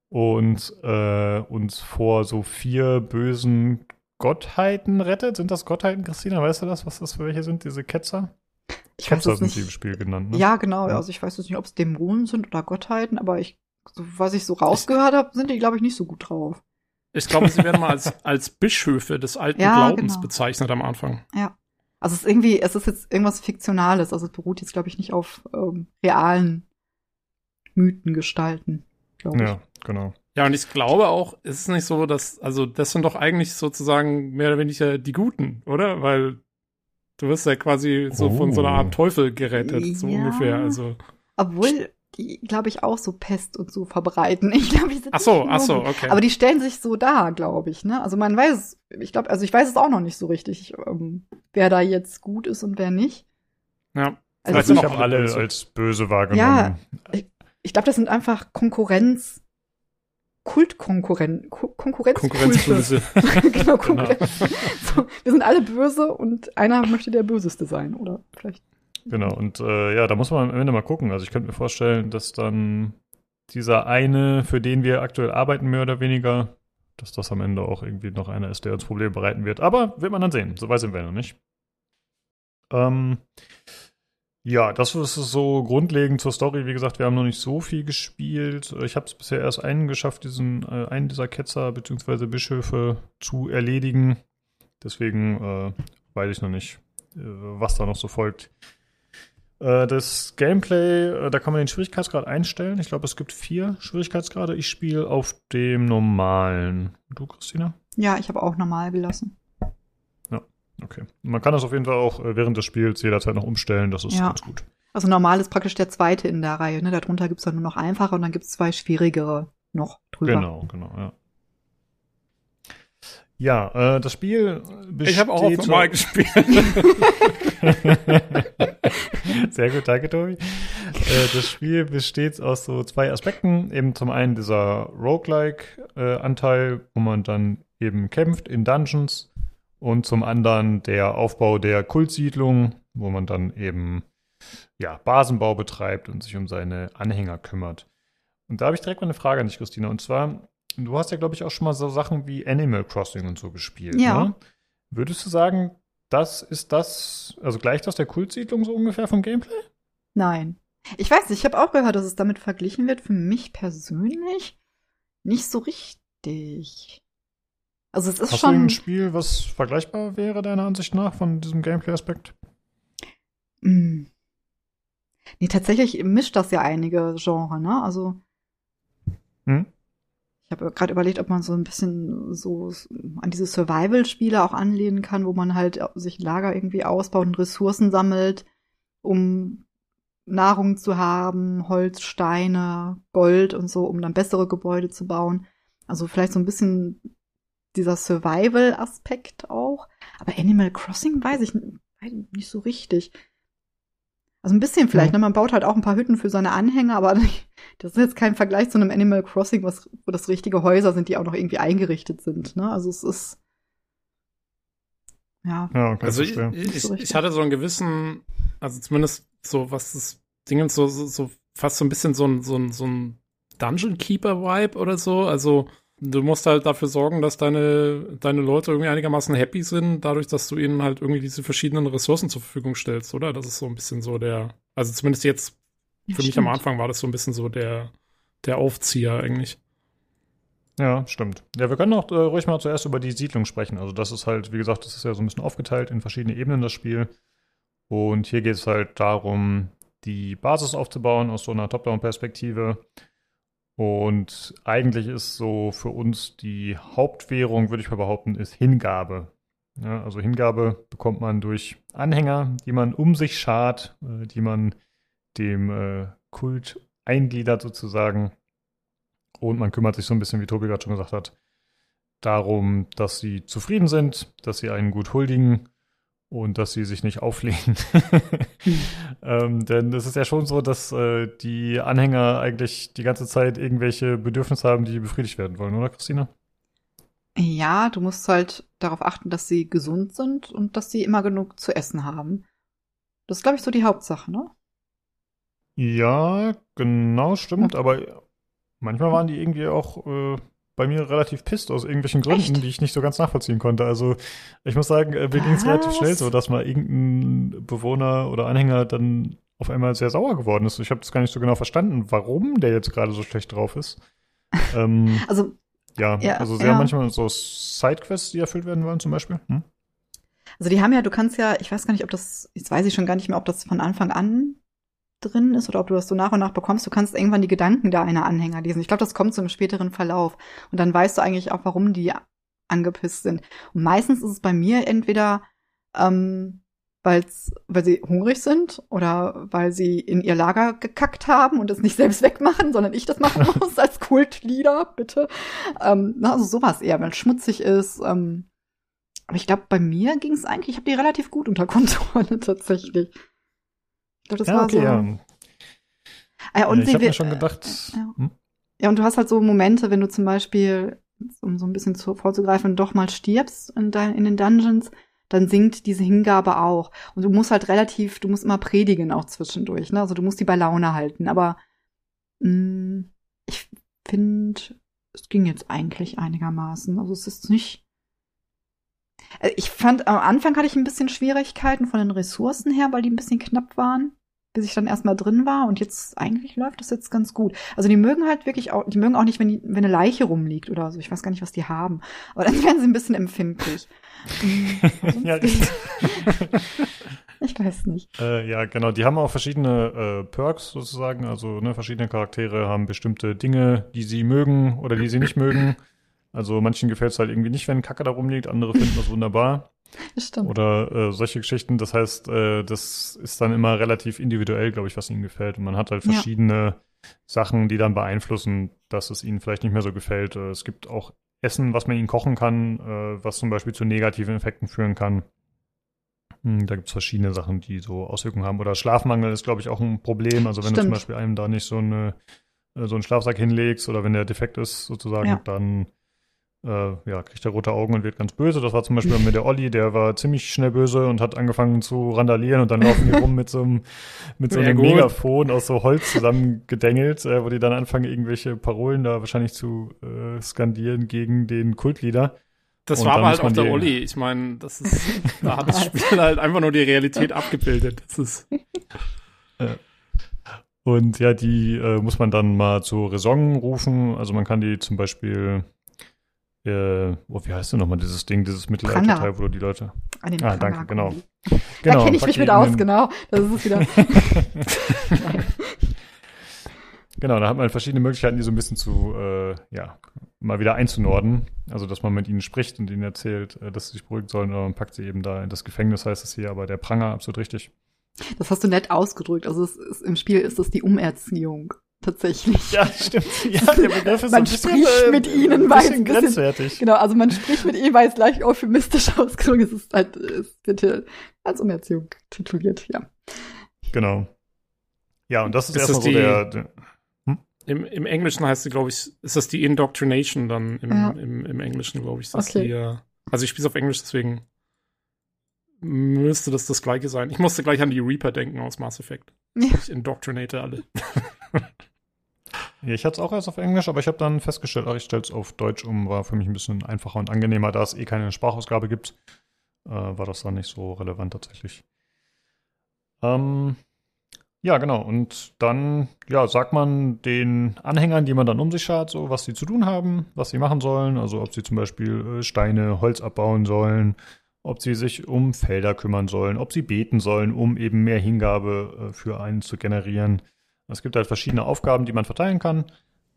und äh, uns vor so vier bösen Gottheiten rettet. Sind das Gottheiten, Christina? Weißt du das, was das für welche sind, diese Ketzer? Ich Ketzer sind die im Spiel genannt. Ne? Ja, genau. Ja. Also ich weiß jetzt nicht, ob es Dämonen sind oder Gottheiten, aber ich so, was ich so rausgehört habe, sind die, glaube ich, nicht so gut drauf. Ich glaube, sie werden mal als, als Bischöfe des alten ja, Glaubens genau. bezeichnet am Anfang. Ja. Also es ist irgendwie, es ist jetzt irgendwas Fiktionales, also es beruht jetzt, glaube ich, nicht auf ähm, realen Mythengestalten, glaube ich. Ja, genau. Ja, und ich glaube auch, es ist nicht so, dass, also das sind doch eigentlich sozusagen mehr oder weniger die Guten, oder? Weil du wirst ja quasi so oh. von so einer Art oh. Teufel gerettet, so ungefähr. Also. Obwohl, die, glaube ich, auch so Pest und so verbreiten. Ich glaube, die sind ach so, ach so, okay. Aber die stellen sich so dar, glaube ich. Ne? Also man weiß, ich glaube, also ich weiß es auch noch nicht so richtig, ähm, wer da jetzt gut ist und wer nicht. Ja. Also, also ich habe alle böse. als böse wahrgenommen. Ja, ich, ich glaube, das sind einfach Konkurrenz. Kultkonkurrenz. Konkurrenz Konkurrenzböse. genau, Konkurrenz. genau. So, wir sind alle böse und einer möchte der Böseste sein, oder vielleicht Genau, und äh, ja, da muss man am Ende mal gucken. Also ich könnte mir vorstellen, dass dann dieser eine, für den wir aktuell arbeiten, mehr oder weniger, dass das am Ende auch irgendwie noch einer ist, der uns Probleme bereiten wird. Aber wird man dann sehen. So weit sind wir noch nicht. Ähm, ja, das ist so grundlegend zur Story. Wie gesagt, wir haben noch nicht so viel gespielt. Ich habe es bisher erst einen geschafft, diesen äh, einen dieser Ketzer bzw. Bischöfe zu erledigen. Deswegen äh, weiß ich noch nicht, äh, was da noch so folgt. Äh, das Gameplay, äh, da kann man den Schwierigkeitsgrad einstellen. Ich glaube, es gibt vier Schwierigkeitsgrade. Ich spiele auf dem normalen. Du, Christina? Ja, ich habe auch normal gelassen. Ja, okay. Man kann das auf jeden Fall auch äh, während des Spiels jederzeit noch umstellen. Das ist ja. ganz gut. Also normal ist praktisch der zweite in der Reihe. Ne? Darunter gibt es dann nur noch einfache und dann gibt es zwei schwierigere noch drüber. Genau, genau, ja. Ja, äh, das Spiel besteht. Ich habe auch auf normal gespielt. Sehr gut, danke, Tobi. Äh, das Spiel besteht aus so zwei Aspekten. Eben zum einen dieser Roguelike-Anteil, wo man dann eben kämpft in Dungeons. Und zum anderen der Aufbau der Kultsiedlung, wo man dann eben ja, Basenbau betreibt und sich um seine Anhänger kümmert. Und da habe ich direkt mal eine Frage an dich, Christina. Und zwar, du hast ja, glaube ich, auch schon mal so Sachen wie Animal Crossing und so gespielt. Ja. Ne? Würdest du sagen, das ist das, also gleicht das der Kultsiedlung so ungefähr vom Gameplay? Nein. Ich weiß nicht, ich habe auch gehört, dass es damit verglichen wird. Für mich persönlich nicht so richtig. Also es ist Hast schon. Du ein Spiel, was vergleichbar wäre, deiner Ansicht nach, von diesem Gameplay-Aspekt? Mm. Nee, tatsächlich mischt das ja einige Genre, ne? Also. Hm? Ich habe gerade überlegt, ob man so ein bisschen so an diese Survival-Spiele auch anlehnen kann, wo man halt sich Lager irgendwie ausbaut und Ressourcen sammelt, um Nahrung zu haben, Holz, Steine, Gold und so, um dann bessere Gebäude zu bauen. Also vielleicht so ein bisschen dieser Survival-Aspekt auch. Aber Animal Crossing weiß ich nicht so richtig. Also ein bisschen vielleicht, mhm. ne? Man baut halt auch ein paar Hütten für seine Anhänger, aber das ist jetzt kein Vergleich zu einem Animal Crossing, was, wo das richtige Häuser sind, die auch noch irgendwie eingerichtet sind, ne? Also es ist. Ja. ja okay, also ich, ich, so ich, hatte so einen gewissen, also zumindest so, was das Ding so, so, so fast so ein bisschen so ein, so ein, so ein Dungeon Keeper Vibe oder so. Also du musst halt dafür sorgen, dass deine, deine Leute irgendwie einigermaßen happy sind, dadurch, dass du ihnen halt irgendwie diese verschiedenen Ressourcen zur Verfügung stellst, oder? Das ist so ein bisschen so der, also zumindest jetzt, für ja, mich am Anfang war das so ein bisschen so der, der Aufzieher eigentlich. Ja, stimmt. Ja, wir können auch äh, ruhig mal zuerst über die Siedlung sprechen. Also das ist halt, wie gesagt, das ist ja so ein bisschen aufgeteilt in verschiedene Ebenen, das Spiel. Und hier geht es halt darum, die Basis aufzubauen aus so einer Top-Down-Perspektive und eigentlich ist so für uns die Hauptwährung, würde ich mal behaupten, ist Hingabe. Ja, also Hingabe bekommt man durch Anhänger, die man um sich schart, äh, die man dem äh, Kult eingliedert sozusagen. Und man kümmert sich so ein bisschen, wie Tobi gerade schon gesagt hat, darum, dass sie zufrieden sind, dass sie einen gut huldigen und dass sie sich nicht auflehnen. ähm, denn es ist ja schon so, dass äh, die Anhänger eigentlich die ganze Zeit irgendwelche Bedürfnisse haben, die befriedigt werden wollen, oder Christina? Ja, du musst halt darauf achten, dass sie gesund sind und dass sie immer genug zu essen haben. Das ist, glaube ich, so die Hauptsache, ne? Ja, genau, stimmt. Aber manchmal waren die irgendwie auch äh, bei mir relativ pisst aus irgendwelchen Gründen, Echt? die ich nicht so ganz nachvollziehen konnte. Also ich muss sagen, äh, mir ging es relativ schnell so, dass mal irgendein Bewohner oder Anhänger dann auf einmal sehr sauer geworden ist. Ich habe das gar nicht so genau verstanden, warum der jetzt gerade so schlecht drauf ist. ähm, also ja, ja, also sehr ja. manchmal so Sidequests, die erfüllt werden wollen zum Beispiel. Hm? Also die haben ja, du kannst ja, ich weiß gar nicht, ob das, jetzt weiß ich schon gar nicht mehr, ob das von Anfang an drin ist oder ob du das so nach und nach bekommst. Du kannst irgendwann die Gedanken deiner Anhänger lesen. Ich glaube, das kommt so im späteren Verlauf. Und dann weißt du eigentlich auch, warum die angepisst sind. Und meistens ist es bei mir entweder, ähm, weil's, weil sie hungrig sind oder weil sie in ihr Lager gekackt haben und es nicht selbst wegmachen, sondern ich das machen muss als Kultleader, bitte. Ähm, also sowas eher, weil es schmutzig ist. Ähm, aber ich glaube, bei mir ging es eigentlich, ich habe die relativ gut unter Kontrolle tatsächlich. Ich glaube, das ja, war okay, so. Ja. Ah, und ich habe mir schon gedacht. Äh, ja. Hm? ja, und du hast halt so Momente, wenn du zum Beispiel, um so ein bisschen zu, vorzugreifen, doch mal stirbst in, dein, in den Dungeons, dann sinkt diese Hingabe auch. Und du musst halt relativ, du musst immer predigen auch zwischendurch. Ne? Also du musst die bei Laune halten. Aber mh, mm, ich finde, es ging jetzt eigentlich einigermaßen. Also es ist nicht. Äh, ich fand, am Anfang hatte ich ein bisschen Schwierigkeiten von den Ressourcen her, weil die ein bisschen knapp waren bis ich dann erstmal drin war und jetzt eigentlich läuft das jetzt ganz gut. Also die mögen halt wirklich auch, die mögen auch nicht, wenn, die, wenn eine Leiche rumliegt oder so. Ich weiß gar nicht, was die haben. Aber dann werden sie ein bisschen empfindlich. ja, ich weiß nicht. Äh, ja, genau. Die haben auch verschiedene äh, Perks sozusagen. Also ne, verschiedene Charaktere haben bestimmte Dinge, die sie mögen oder die sie nicht mögen. Also manchen gefällt es halt irgendwie nicht, wenn Kacke da rumliegt, andere finden das wunderbar. Stimmt. Oder äh, solche Geschichten. Das heißt, äh, das ist dann immer relativ individuell, glaube ich, was ihnen gefällt. Und man hat halt verschiedene ja. Sachen, die dann beeinflussen, dass es ihnen vielleicht nicht mehr so gefällt. Äh, es gibt auch Essen, was man ihnen kochen kann, äh, was zum Beispiel zu negativen Effekten führen kann. Hm, da gibt es verschiedene Sachen, die so Auswirkungen haben. Oder Schlafmangel ist, glaube ich, auch ein Problem. Also wenn Stimmt. du zum Beispiel einem da nicht so, eine, äh, so einen Schlafsack hinlegst oder wenn der defekt ist sozusagen, ja. dann äh, ja, kriegt er rote Augen und wird ganz böse. Das war zum Beispiel mit der Olli, der war ziemlich schnell böse und hat angefangen zu randalieren und dann laufen die rum mit so einem, mit so einem ja, Megafon aus so Holz zusammengedengelt, äh, wo die dann anfangen, irgendwelche Parolen da wahrscheinlich zu äh, skandieren gegen den Kultleader. Das und war aber halt auch der Olli. Ich meine, das ist, da hat das Spiel halt einfach nur die Realität abgebildet. Das ist. Und ja, die äh, muss man dann mal zu Raison rufen. Also man kann die zum Beispiel äh, oh, wie heißt denn nochmal dieses Ding, dieses Mittelalter-Teil, wo du die Leute. An den ah, danke, genau. Da genau, kenne ich mich mit aus, genau. Das ist es wieder. genau, da hat man verschiedene Möglichkeiten, die so ein bisschen zu, äh, ja, mal wieder einzunorden. Also, dass man mit ihnen spricht und ihnen erzählt, äh, dass sie sich beruhigen sollen, oder man packt sie eben da in das Gefängnis, heißt es hier, aber der Pranger, absolut richtig. Das hast du nett ausgedrückt. Also, ist, im Spiel ist das die Umerziehung tatsächlich. Ja, stimmt. Ja, der Begriff ist man so spricht bisschen, mit ihnen, weil bisschen grenzwertig. Genau, also man spricht mit ihnen, weil es gleich euphemistisch ausgedrückt ist. Es ist halt, es wird hier als Umerziehung tituliert, ja. Genau. Ja, und das ist, ist erstmal so der, der hm? im, Im Englischen heißt sie, glaube ich, ist das die Indoctrination dann im, ja. im, im Englischen, glaube ich. okay. Die, uh, also ich spiele es auf Englisch, deswegen müsste das das gleiche sein. Ich musste gleich an die Reaper denken aus Mass Effect. Ja. Ich indoctrinate alle. Ja, ich hatte es auch erst auf Englisch, aber ich habe dann festgestellt, ach, ich stelle es auf Deutsch um, war für mich ein bisschen einfacher und angenehmer, da es eh keine Sprachausgabe gibt, äh, war das dann nicht so relevant tatsächlich. Ähm, ja, genau. Und dann, ja, sagt man den Anhängern, die man dann um sich schaut, so was sie zu tun haben, was sie machen sollen. Also ob sie zum Beispiel äh, Steine, Holz abbauen sollen, ob sie sich um Felder kümmern sollen, ob sie beten sollen, um eben mehr Hingabe äh, für einen zu generieren. Es gibt halt verschiedene Aufgaben, die man verteilen kann.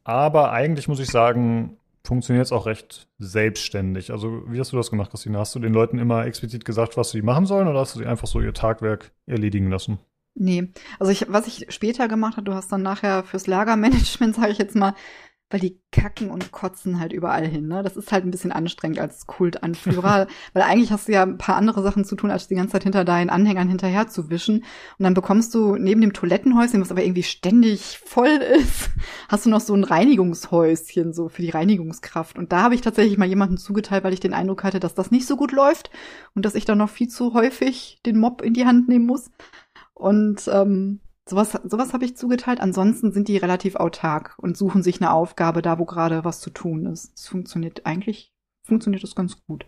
Aber eigentlich muss ich sagen, funktioniert es auch recht selbstständig. Also, wie hast du das gemacht, Christina? Hast du den Leuten immer explizit gesagt, was sie machen sollen, oder hast du sie einfach so ihr Tagwerk erledigen lassen? Nee. Also, ich, was ich später gemacht habe, du hast dann nachher fürs Lagermanagement, sage ich jetzt mal, weil die kacken und kotzen halt überall hin. Ne? Das ist halt ein bisschen anstrengend als Kultanführer, weil eigentlich hast du ja ein paar andere Sachen zu tun, als die ganze Zeit hinter deinen Anhängern hinterher zu wischen. Und dann bekommst du neben dem Toilettenhäuschen, was aber irgendwie ständig voll ist, hast du noch so ein Reinigungshäuschen, so für die Reinigungskraft. Und da habe ich tatsächlich mal jemanden zugeteilt, weil ich den Eindruck hatte, dass das nicht so gut läuft und dass ich dann noch viel zu häufig den Mob in die Hand nehmen muss. Und ähm, Sowas, sowas habe ich zugeteilt. Ansonsten sind die relativ autark und suchen sich eine Aufgabe da, wo gerade was zu tun ist. Es funktioniert eigentlich, funktioniert das ganz gut.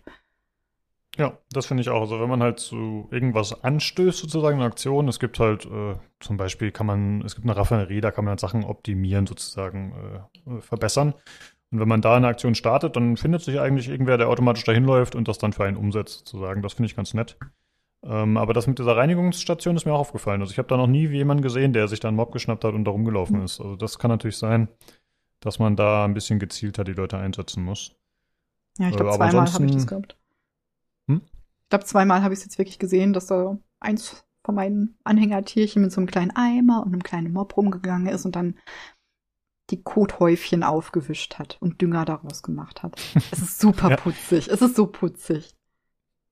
Ja, das finde ich auch. Also wenn man halt zu irgendwas anstößt, sozusagen eine Aktion, es gibt halt äh, zum Beispiel kann man, es gibt eine Raffinerie, da kann man halt Sachen optimieren, sozusagen äh, verbessern. Und wenn man da eine Aktion startet, dann findet sich eigentlich irgendwer, der automatisch dahin läuft und das dann für einen umsetzt, sozusagen. Das finde ich ganz nett. Ähm, aber das mit dieser Reinigungsstation ist mir auch aufgefallen. Also ich habe da noch nie jemanden gesehen, der sich da einen Mob geschnappt hat und da rumgelaufen mhm. ist. Also das kann natürlich sein, dass man da ein bisschen gezielter die Leute einsetzen muss. Ja, ich glaube, äh, zweimal habe ich das gehabt. Hm? Ich glaube, zweimal habe ich es jetzt wirklich gesehen, dass da eins von meinen Anhängertierchen mit so einem kleinen Eimer und einem kleinen Mob rumgegangen ist und dann die Kothäufchen aufgewischt hat und Dünger daraus gemacht hat. Es ist super ja. putzig. Es ist so putzig.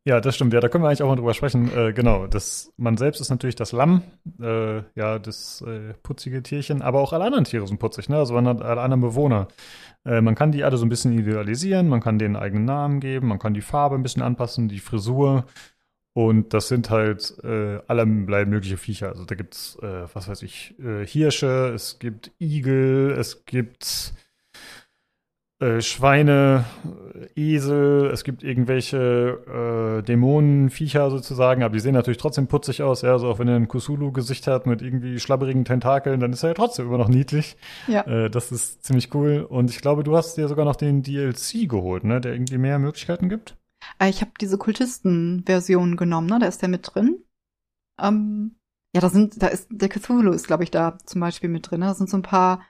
Ja, das stimmt. Ja, da können wir eigentlich auch mal drüber sprechen. Äh, genau, das, man selbst ist natürlich das Lamm, äh, ja, das äh, putzige Tierchen, aber auch alle anderen Tiere sind putzig, ne? Also alle anderen Bewohner. Äh, man kann die alle so ein bisschen idealisieren, man kann denen eigenen Namen geben, man kann die Farbe ein bisschen anpassen, die Frisur. Und das sind halt äh, allerlei mögliche Viecher. Also da gibt's, äh, was weiß ich, äh, Hirsche, es gibt Igel, es gibt äh, Schweine, Esel, es gibt irgendwelche äh, Dämonenviecher sozusagen, aber die sehen natürlich trotzdem putzig aus, ja, also auch wenn er ein Kusulu-Gesicht hat mit irgendwie schlabberigen Tentakeln, dann ist er ja trotzdem immer noch niedlich. Ja. Äh, das ist ziemlich cool. Und ich glaube, du hast dir sogar noch den DLC geholt, ne, der irgendwie mehr Möglichkeiten gibt. Äh, ich habe diese Kultisten-Version genommen, ne, da ist der mit drin. Ähm, ja, da sind, da ist, der Cthulhu ist, glaube ich, da zum Beispiel mit drin. Ne? Da sind so ein paar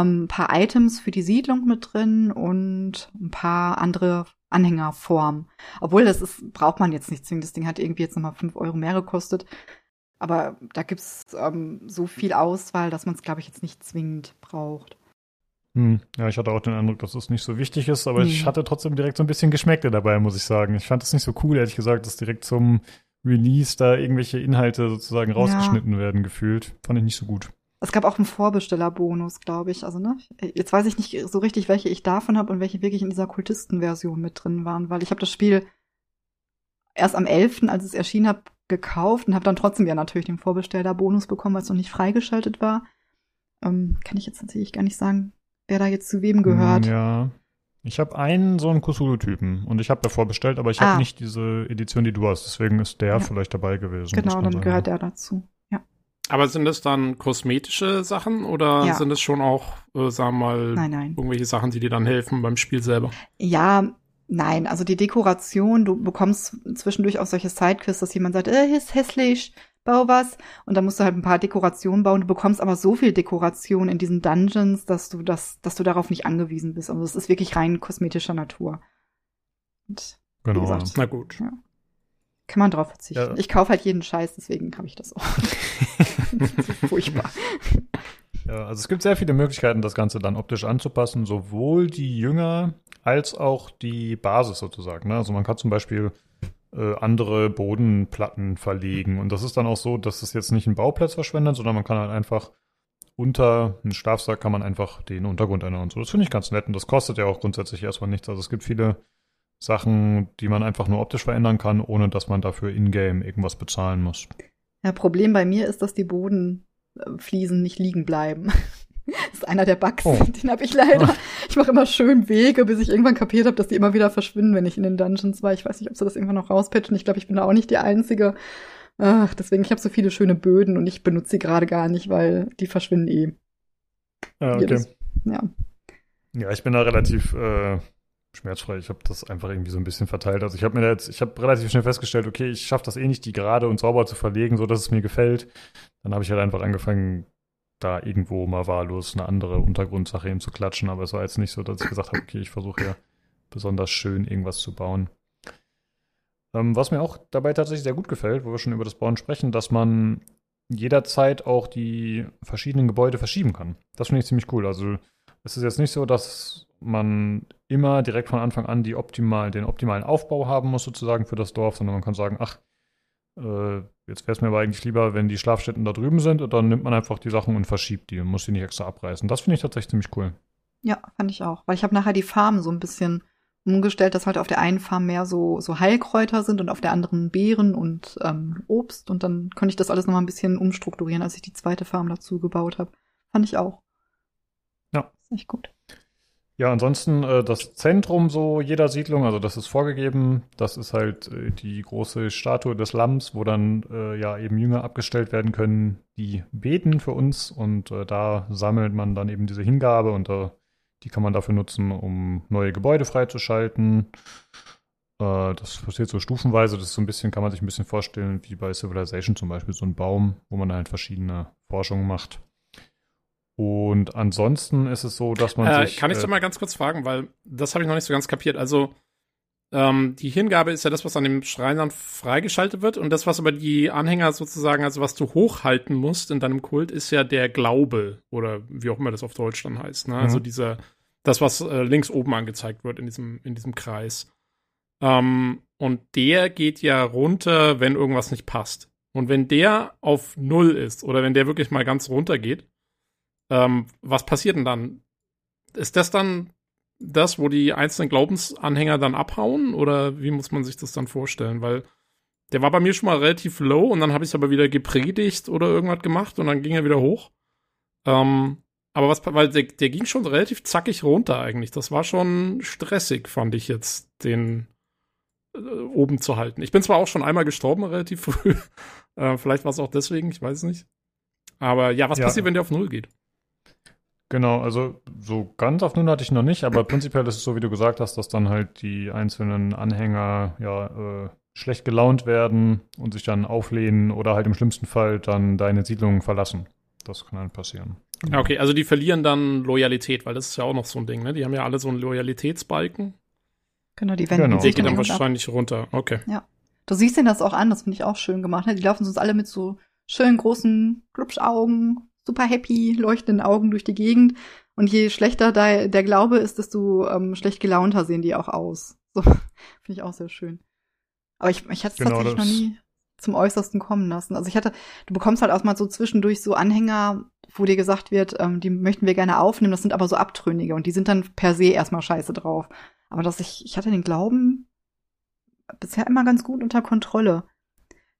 ein paar Items für die Siedlung mit drin und ein paar andere Anhängerformen. Obwohl, das ist, braucht man jetzt nicht zwingend. Das Ding hat irgendwie jetzt nochmal fünf Euro mehr gekostet. Aber da gibt's ähm, so viel Auswahl, dass man es, glaube ich, jetzt nicht zwingend braucht. Hm. Ja, ich hatte auch den Eindruck, dass es nicht so wichtig ist, aber hm. ich hatte trotzdem direkt so ein bisschen Geschmäckte dabei, muss ich sagen. Ich fand es nicht so cool, ehrlich gesagt, dass direkt zum Release da irgendwelche Inhalte sozusagen rausgeschnitten ja. werden, gefühlt. Fand ich nicht so gut. Es gab auch einen Vorbestellerbonus, glaube ich. Also, ne? Jetzt weiß ich nicht so richtig, welche ich davon habe und welche wirklich in dieser Kultisten-Version mit drin waren, weil ich habe das Spiel erst am 11., als es erschienen hat, gekauft und habe dann trotzdem ja natürlich den Vorbestellerbonus bekommen, weil es noch nicht freigeschaltet war. Ähm, kann ich jetzt tatsächlich gar nicht sagen, wer da jetzt zu wem gehört. Ja. Ich habe einen so einen Kusulu-Typen und ich habe davor bestellt, aber ich ah. habe nicht diese Edition, die du hast. Deswegen ist der ja. vielleicht dabei gewesen. Genau, dann sagen. gehört der dazu. Aber sind das dann kosmetische Sachen oder ja. sind es schon auch, äh, sagen wir mal, nein, nein. irgendwelche Sachen, die dir dann helfen beim Spiel selber? Ja, nein. Also die Dekoration, du bekommst zwischendurch auch solche Sidequests, dass jemand sagt, äh, ist hässlich, bau was. Und dann musst du halt ein paar Dekorationen bauen. Du bekommst aber so viel Dekoration in diesen Dungeons, dass du das, dass du darauf nicht angewiesen bist. Also es ist wirklich rein kosmetischer Natur. Und, genau. Gesagt, Na gut. Ja. Kann man drauf verzichten. Ja. Ich kaufe halt jeden Scheiß, deswegen habe ich das auch. furchtbar. Ja, also es gibt sehr viele Möglichkeiten, das Ganze dann optisch anzupassen, sowohl die Jünger als auch die Basis sozusagen. Ne? Also man kann zum Beispiel äh, andere Bodenplatten verlegen und das ist dann auch so, dass es jetzt nicht einen Bauplatz verschwendet, sondern man kann halt einfach unter einen Schlafsack kann man einfach den Untergrund ändern und so. Das finde ich ganz nett und das kostet ja auch grundsätzlich erstmal nichts. Also es gibt viele Sachen, die man einfach nur optisch verändern kann, ohne dass man dafür in-game irgendwas bezahlen muss. Ja, Problem bei mir ist, dass die Bodenfliesen nicht liegen bleiben. das ist einer der Bugs, oh. den habe ich leider. Ich mache immer schön Wege, bis ich irgendwann kapiert habe, dass die immer wieder verschwinden, wenn ich in den Dungeons war. Ich weiß nicht, ob sie das irgendwann noch rauspatchen. Ich glaube, ich bin da auch nicht die Einzige. Ach, deswegen, ich habe so viele schöne Böden und ich benutze sie gerade gar nicht, weil die verschwinden eh. Ah, okay. Jedes, ja. Ja, ich bin da relativ äh, schmerzfrei. Ich habe das einfach irgendwie so ein bisschen verteilt. Also ich habe mir jetzt, ich habe relativ schnell festgestellt, okay, ich schaffe das eh nicht, die gerade und sauber zu verlegen, so dass es mir gefällt. Dann habe ich halt einfach angefangen, da irgendwo mal wahllos eine andere Untergrundsache eben zu klatschen. Aber es war jetzt nicht so, dass ich gesagt habe, okay, ich versuche ja besonders schön irgendwas zu bauen. Ähm, was mir auch dabei tatsächlich sehr gut gefällt, wo wir schon über das Bauen sprechen, dass man jederzeit auch die verschiedenen Gebäude verschieben kann. Das finde ich ziemlich cool. Also es ist jetzt nicht so, dass man immer direkt von Anfang an die optimal, den optimalen Aufbau haben muss, sozusagen für das Dorf, sondern man kann sagen, ach, äh, jetzt wäre es mir aber eigentlich lieber, wenn die Schlafstätten da drüben sind, und dann nimmt man einfach die Sachen und verschiebt die und muss die nicht extra abreißen. Das finde ich tatsächlich ziemlich cool. Ja, fand ich auch. Weil ich habe nachher die Farm so ein bisschen umgestellt, dass halt auf der einen Farm mehr so, so Heilkräuter sind und auf der anderen Beeren und ähm, Obst. Und dann konnte ich das alles nochmal ein bisschen umstrukturieren, als ich die zweite Farm dazu gebaut habe. Fand ich auch. Ja. ist echt gut. Ja, ansonsten äh, das Zentrum so jeder Siedlung, also das ist vorgegeben. Das ist halt äh, die große Statue des Lamms, wo dann äh, ja eben Jünger abgestellt werden können, die beten für uns. Und äh, da sammelt man dann eben diese Hingabe und äh, die kann man dafür nutzen, um neue Gebäude freizuschalten. Äh, das passiert so stufenweise. Das ist so ein bisschen, kann man sich ein bisschen vorstellen, wie bei Civilization zum Beispiel, so ein Baum, wo man halt verschiedene Forschungen macht. Und ansonsten ist es so, dass man äh, sich. Kann ich äh, doch mal ganz kurz fragen, weil das habe ich noch nicht so ganz kapiert. Also ähm, die Hingabe ist ja das, was an dem Schrein dann freigeschaltet wird und das, was aber die Anhänger sozusagen, also was du hochhalten musst in deinem Kult, ist ja der Glaube oder wie auch immer das auf Deutsch dann heißt. Ne? Also mhm. Also dieser, das, was äh, links oben angezeigt wird in diesem, in diesem Kreis. Ähm, und der geht ja runter, wenn irgendwas nicht passt. Und wenn der auf Null ist oder wenn der wirklich mal ganz runter geht, ähm, was passiert denn dann? Ist das dann das, wo die einzelnen Glaubensanhänger dann abhauen? Oder wie muss man sich das dann vorstellen? Weil der war bei mir schon mal relativ low und dann habe ich es aber wieder gepredigt oder irgendwas gemacht und dann ging er wieder hoch. Ähm, aber was, weil der, der ging schon relativ zackig runter eigentlich. Das war schon stressig, fand ich jetzt, den äh, oben zu halten. Ich bin zwar auch schon einmal gestorben, relativ früh. äh, vielleicht war es auch deswegen, ich weiß es nicht. Aber ja, was ja. passiert, wenn der auf Null geht? Genau, also so ganz auf Null hatte ich noch nicht, aber prinzipiell ist es so, wie du gesagt hast, dass dann halt die einzelnen Anhänger ja äh, schlecht gelaunt werden und sich dann auflehnen oder halt im schlimmsten Fall dann deine Siedlung verlassen. Das kann dann passieren. Genau. Okay, also die verlieren dann Loyalität, weil das ist ja auch noch so ein Ding, ne? Die haben ja alle so einen Loyalitätsbalken. Genau, die wenden genau. sich dann, dann wahrscheinlich ab. runter. Okay. Ja. Du siehst denen das auch an, das finde ich auch schön gemacht. Ne? Die laufen sonst alle mit so schönen großen Glubschaugen, super happy, leuchtenden Augen durch die Gegend. Und je schlechter der, der Glaube ist, desto ähm, schlecht gelaunter sehen die auch aus. So, finde ich auch sehr schön. Aber ich, ich hatte es genau tatsächlich noch nie zum Äußersten kommen lassen. Also ich hatte, du bekommst halt auch mal so zwischendurch so Anhänger, wo dir gesagt wird, ähm, die möchten wir gerne aufnehmen, das sind aber so Abtrünnige und die sind dann per se erstmal scheiße drauf. Aber dass ich, ich hatte den Glauben bisher immer ganz gut unter Kontrolle.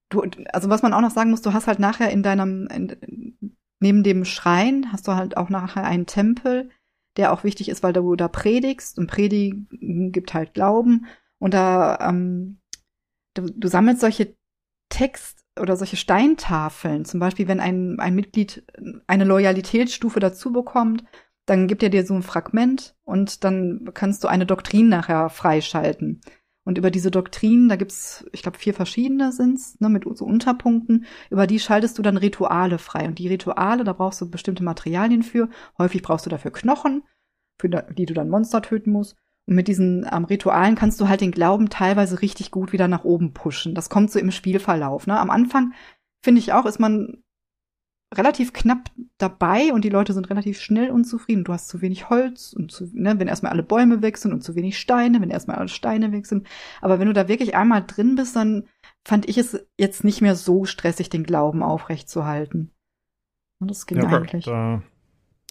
Du, also was man auch noch sagen muss, du hast halt nachher in deinem, in, neben dem Schrein hast du halt auch nachher einen Tempel, der auch wichtig ist, weil du da predigst und Predigen gibt halt Glauben und da ähm, du, du sammelst solche Text oder solche Steintafeln. Zum Beispiel, wenn ein, ein Mitglied eine Loyalitätsstufe dazu bekommt, dann gibt er dir so ein Fragment und dann kannst du eine Doktrin nachher freischalten. Und über diese Doktrinen, da gibt's, ich glaube, vier verschiedene sind's, ne, mit so Unterpunkten, über die schaltest du dann Rituale frei. Und die Rituale, da brauchst du bestimmte Materialien für. Häufig brauchst du dafür Knochen, für die du dann Monster töten musst. Und mit diesen ähm, Ritualen kannst du halt den Glauben teilweise richtig gut wieder nach oben pushen. Das kommt so im Spielverlauf. Ne? Am Anfang, finde ich auch, ist man relativ knapp dabei und die Leute sind relativ schnell unzufrieden. Du hast zu wenig Holz und zu, ne, wenn erstmal alle Bäume wechseln und zu wenig Steine, wenn erstmal alle Steine wechseln. Aber wenn du da wirklich einmal drin bist, dann fand ich es jetzt nicht mehr so stressig, den Glauben aufrechtzuhalten. Und das ging ja, eigentlich. Da,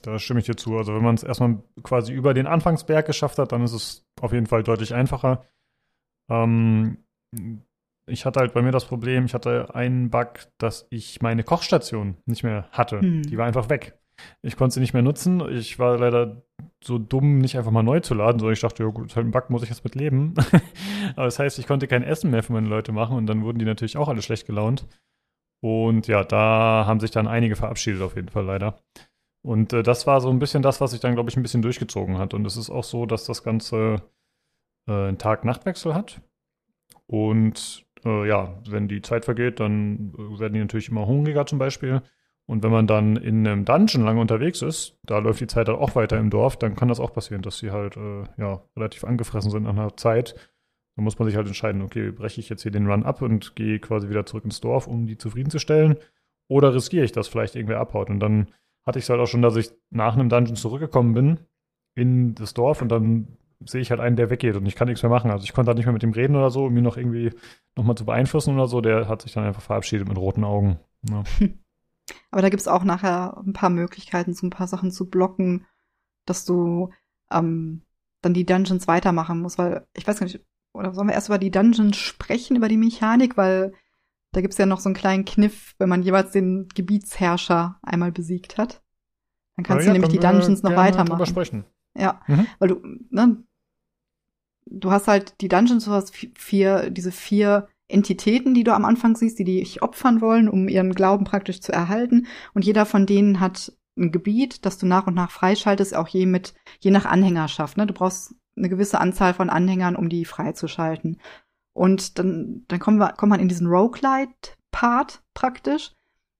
da stimme ich dir zu. Also wenn man es erstmal quasi über den Anfangsberg geschafft hat, dann ist es auf jeden Fall deutlich einfacher. Ähm, ich hatte halt bei mir das Problem, ich hatte einen Bug, dass ich meine Kochstation nicht mehr hatte. Hm. Die war einfach weg. Ich konnte sie nicht mehr nutzen. Ich war leider so dumm, nicht einfach mal neu zu laden, sondern ich dachte, ja gut, halt ein Bug, muss ich jetzt mit leben. Aber das heißt, ich konnte kein Essen mehr für meine Leute machen und dann wurden die natürlich auch alle schlecht gelaunt. Und ja, da haben sich dann einige verabschiedet auf jeden Fall leider. Und äh, das war so ein bisschen das, was sich dann, glaube ich, ein bisschen durchgezogen hat. Und es ist auch so, dass das Ganze äh, einen Tag-Nacht-Wechsel hat. Und äh, ja, wenn die Zeit vergeht, dann äh, werden die natürlich immer hungriger zum Beispiel. Und wenn man dann in einem Dungeon lange unterwegs ist, da läuft die Zeit dann auch weiter im Dorf, dann kann das auch passieren, dass sie halt äh, ja, relativ angefressen sind nach einer Zeit. Dann muss man sich halt entscheiden, okay, breche ich jetzt hier den Run ab und gehe quasi wieder zurück ins Dorf, um die zufriedenzustellen? Oder riskiere ich, dass vielleicht irgendwer abhaut? Und dann hatte ich es halt auch schon, dass ich nach einem Dungeon zurückgekommen bin in das Dorf und dann sehe ich halt einen, der weggeht und ich kann nichts mehr machen. Also ich konnte halt nicht mehr mit ihm reden oder so, um ihn noch irgendwie nochmal zu beeinflussen oder so. Der hat sich dann einfach verabschiedet mit roten Augen. Ja. Aber da gibt es auch nachher ein paar Möglichkeiten, so ein paar Sachen zu blocken, dass du ähm, dann die Dungeons weitermachen musst, weil ich weiß gar nicht, oder sollen wir erst über die Dungeons sprechen, über die Mechanik, weil da gibt's ja noch so einen kleinen Kniff, wenn man jeweils den Gebietsherrscher einmal besiegt hat. Dann kannst ja, du nämlich die Dungeons noch weitermachen. Sprechen. Ja, mhm. weil du, ne, du hast halt die Dungeons, du hast vier, diese vier Entitäten, die du am Anfang siehst, die dich opfern wollen, um ihren Glauben praktisch zu erhalten. Und jeder von denen hat ein Gebiet, das du nach und nach freischaltest, auch je mit, je nach Anhängerschaft. Ne? Du brauchst eine gewisse Anzahl von Anhängern, um die freizuschalten. Und dann, dann kommen wir, kommt man in diesen Roguelite-Part praktisch,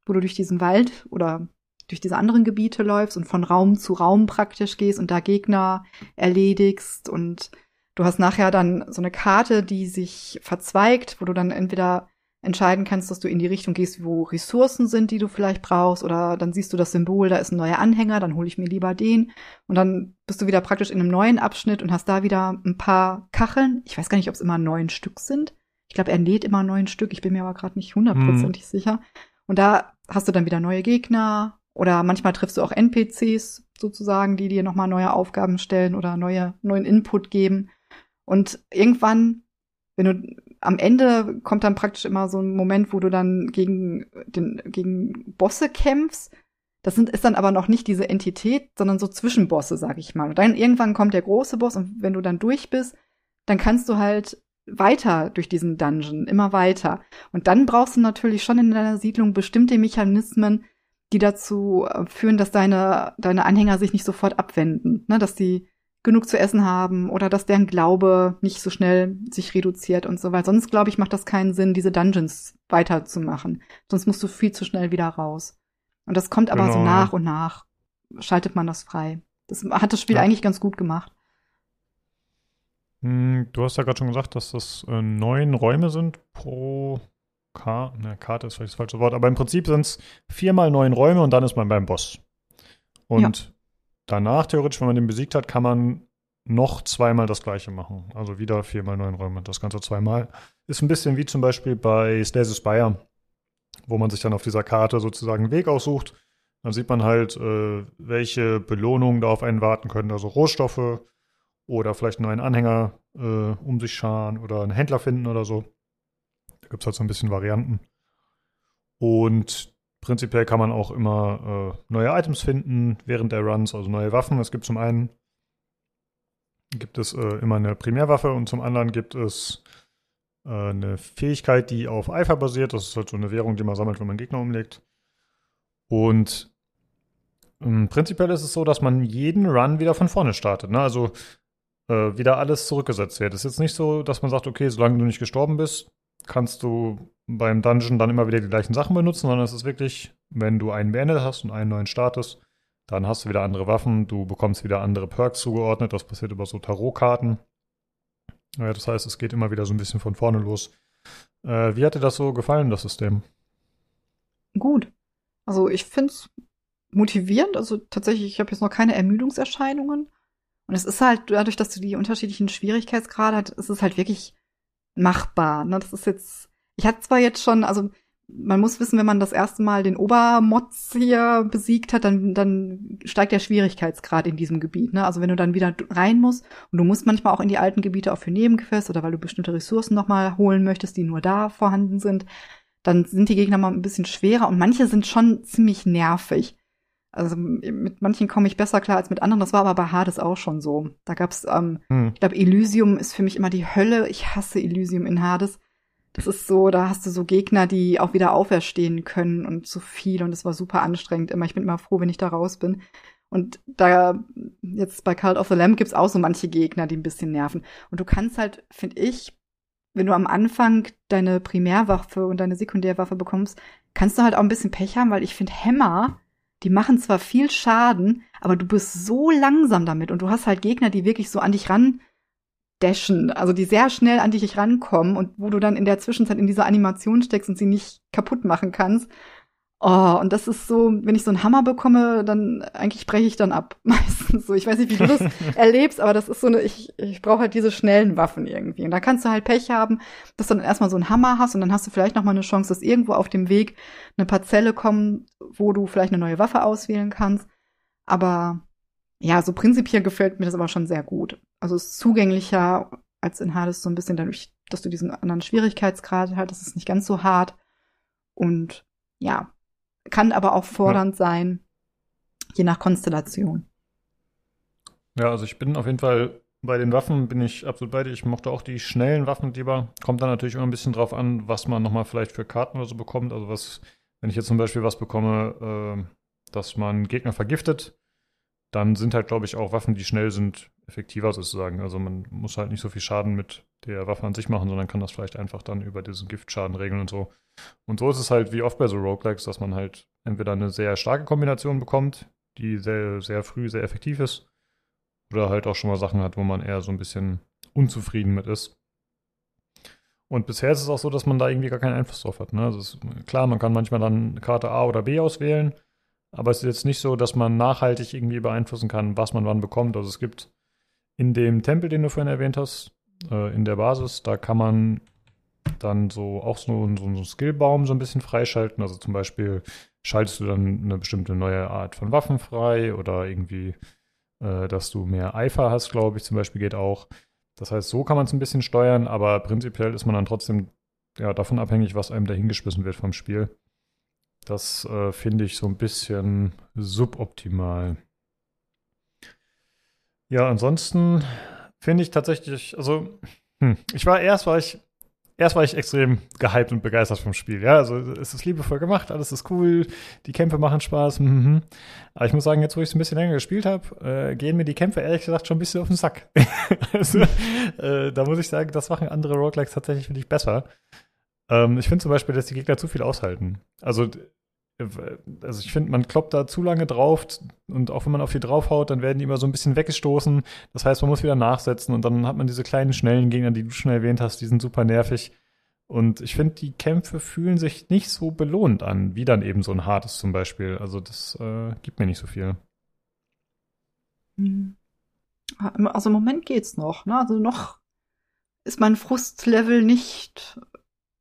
wo du durch diesen Wald oder durch diese anderen Gebiete läufst und von Raum zu Raum praktisch gehst und da Gegner erledigst und du hast nachher dann so eine Karte, die sich verzweigt, wo du dann entweder entscheiden kannst, dass du in die Richtung gehst, wo Ressourcen sind, die du vielleicht brauchst, oder dann siehst du das Symbol, da ist ein neuer Anhänger, dann hole ich mir lieber den. Und dann bist du wieder praktisch in einem neuen Abschnitt und hast da wieder ein paar Kacheln. Ich weiß gar nicht, ob es immer neun Stück sind. Ich glaube, er lädt immer neun Stück, ich bin mir aber gerade nicht hundertprozentig hm. sicher. Und da hast du dann wieder neue Gegner oder manchmal triffst du auch NPCs sozusagen, die dir nochmal neue Aufgaben stellen oder neue, neuen Input geben. Und irgendwann, wenn du am Ende kommt dann praktisch immer so ein Moment, wo du dann gegen, den, gegen Bosse kämpfst. Das sind, ist dann aber noch nicht diese Entität, sondern so Zwischenbosse, sag ich mal. Und dann irgendwann kommt der große Boss und wenn du dann durch bist, dann kannst du halt weiter durch diesen Dungeon, immer weiter. Und dann brauchst du natürlich schon in deiner Siedlung bestimmte Mechanismen, die dazu äh, führen, dass deine, deine Anhänger sich nicht sofort abwenden, ne? dass die genug zu essen haben oder dass deren Glaube nicht so schnell sich reduziert und so weiter. Sonst, glaube ich, macht das keinen Sinn, diese Dungeons weiterzumachen. Sonst musst du viel zu schnell wieder raus. Und das kommt aber genau, so nach ja. und nach, schaltet man das frei. Das hat das Spiel ja. eigentlich ganz gut gemacht. Hm, du hast ja gerade schon gesagt, dass das äh, neun Räume sind pro Karte. Ne, Karte ist vielleicht das falsche Wort, aber im Prinzip sind es viermal neun Räume und dann ist man beim Boss. Und ja danach, theoretisch, wenn man den besiegt hat, kann man noch zweimal das gleiche machen. Also wieder viermal neun Räume. Das Ganze zweimal. Ist ein bisschen wie zum Beispiel bei Stasis Spire, wo man sich dann auf dieser Karte sozusagen einen Weg aussucht. Dann sieht man halt, äh, welche Belohnungen da auf einen warten können. Also Rohstoffe oder vielleicht einen neuen Anhänger äh, um sich scharen oder einen Händler finden oder so. Da gibt es halt so ein bisschen Varianten. Und Prinzipiell kann man auch immer äh, neue Items finden während der Runs, also neue Waffen. Es gibt zum einen gibt es äh, immer eine Primärwaffe und zum anderen gibt es äh, eine Fähigkeit, die auf Eifer basiert. Das ist halt so eine Währung, die man sammelt, wenn man Gegner umlegt. Und ähm, prinzipiell ist es so, dass man jeden Run wieder von vorne startet. Ne? Also äh, wieder alles zurückgesetzt wird. Es ist jetzt nicht so, dass man sagt, okay, solange du nicht gestorben bist, kannst du beim Dungeon dann immer wieder die gleichen Sachen benutzen, sondern es ist wirklich, wenn du einen beendet hast und einen neuen startest, dann hast du wieder andere Waffen, du bekommst wieder andere Perks zugeordnet, das passiert über so Tarotkarten. Ja, das heißt, es geht immer wieder so ein bisschen von vorne los. Äh, wie hat dir das so gefallen, das System? Gut. Also ich finde es motivierend. Also tatsächlich, ich habe jetzt noch keine Ermüdungserscheinungen. Und es ist halt, dadurch, dass du die unterschiedlichen Schwierigkeitsgrade hast, ist es halt wirklich machbar. Ne? Das ist jetzt, ich hatte zwar jetzt schon, also man muss wissen, wenn man das erste Mal den Obermotz hier besiegt hat, dann, dann steigt der Schwierigkeitsgrad in diesem Gebiet. Ne? Also wenn du dann wieder rein musst und du musst manchmal auch in die alten Gebiete auch für Nebenquests oder weil du bestimmte Ressourcen nochmal holen möchtest, die nur da vorhanden sind, dann sind die Gegner mal ein bisschen schwerer und manche sind schon ziemlich nervig. Also mit manchen komme ich besser klar als mit anderen. Das war aber bei Hades auch schon so. Da gab's, ähm, hm. ich glaube, Elysium ist für mich immer die Hölle. Ich hasse Elysium in Hades. Das ist so, da hast du so Gegner, die auch wieder auferstehen können und so viel. Und es war super anstrengend immer. Ich bin immer froh, wenn ich da raus bin. Und da jetzt bei Cult of the Lamb gibt's auch so manche Gegner, die ein bisschen nerven. Und du kannst halt, finde ich, wenn du am Anfang deine Primärwaffe und deine Sekundärwaffe bekommst, kannst du halt auch ein bisschen Pech haben, weil ich finde Hämmer die machen zwar viel Schaden, aber du bist so langsam damit und du hast halt Gegner, die wirklich so an dich ran dashen, also die sehr schnell an dich rankommen und wo du dann in der Zwischenzeit in dieser Animation steckst und sie nicht kaputt machen kannst. Oh, und das ist so, wenn ich so einen Hammer bekomme, dann eigentlich breche ich dann ab. Meistens so. Ich weiß nicht, wie du das erlebst, aber das ist so eine, ich, ich brauche halt diese schnellen Waffen irgendwie. Und da kannst du halt Pech haben, dass du dann erstmal so einen Hammer hast und dann hast du vielleicht noch mal eine Chance, dass irgendwo auf dem Weg eine Parzelle kommt, wo du vielleicht eine neue Waffe auswählen kannst. Aber ja, so prinzipiell gefällt mir das aber schon sehr gut. Also es ist zugänglicher als in Hades so ein bisschen dadurch, dass du diesen anderen Schwierigkeitsgrad halt, das ist nicht ganz so hart. Und ja, kann aber auch fordernd ja. sein, je nach Konstellation. Ja, also ich bin auf jeden Fall bei den Waffen bin ich absolut bei dir. Ich mochte auch die schnellen Waffen lieber. Kommt dann natürlich immer ein bisschen drauf an, was man nochmal vielleicht für Karten oder so bekommt. Also was, wenn ich jetzt zum Beispiel was bekomme, äh, dass man Gegner vergiftet, dann sind halt, glaube ich, auch Waffen, die schnell sind, effektiver sozusagen. Also man muss halt nicht so viel Schaden mit der Waffe an sich machen, sondern kann das vielleicht einfach dann über diesen Giftschaden regeln und so. Und so ist es halt wie oft bei so Roguelikes, dass man halt entweder eine sehr starke Kombination bekommt, die sehr, sehr früh sehr effektiv ist, oder halt auch schon mal Sachen hat, wo man eher so ein bisschen unzufrieden mit ist. Und bisher ist es auch so, dass man da irgendwie gar keinen Einfluss drauf hat. Ne? Also ist, klar, man kann manchmal dann Karte A oder B auswählen, aber es ist jetzt nicht so, dass man nachhaltig irgendwie beeinflussen kann, was man wann bekommt. Also es gibt in dem Tempel, den du vorhin erwähnt hast, äh, in der Basis, da kann man dann so auch so, so einen Skillbaum so ein bisschen freischalten. Also zum Beispiel schaltest du dann eine bestimmte neue Art von Waffen frei oder irgendwie, äh, dass du mehr Eifer hast, glaube ich, zum Beispiel geht auch. Das heißt, so kann man es ein bisschen steuern, aber prinzipiell ist man dann trotzdem ja, davon abhängig, was einem dahingeschmissen wird vom Spiel. Das äh, finde ich so ein bisschen suboptimal. Ja, ansonsten finde ich tatsächlich, also hm, ich war erst war ich erst war ich extrem gehypt und begeistert vom Spiel. Ja, also es ist liebevoll gemacht, alles ist cool, die Kämpfe machen Spaß. Mhm. Aber ich muss sagen, jetzt wo ich es ein bisschen länger gespielt habe, äh, gehen mir die Kämpfe ehrlich gesagt schon ein bisschen auf den Sack. also, äh, da muss ich sagen, das machen andere Roguelikes tatsächlich finde ich besser. Ähm, ich finde zum Beispiel, dass die Gegner zu viel aushalten. Also also ich finde, man kloppt da zu lange drauf und auch wenn man auf die draufhaut, dann werden die immer so ein bisschen weggestoßen. Das heißt, man muss wieder nachsetzen und dann hat man diese kleinen, schnellen Gegner, die du schon erwähnt hast, die sind super nervig. Und ich finde, die Kämpfe fühlen sich nicht so belohnt an, wie dann eben so ein hartes zum Beispiel. Also das äh, gibt mir nicht so viel. Hm. Also im Moment geht's noch. Ne? Also noch ist mein Frustlevel nicht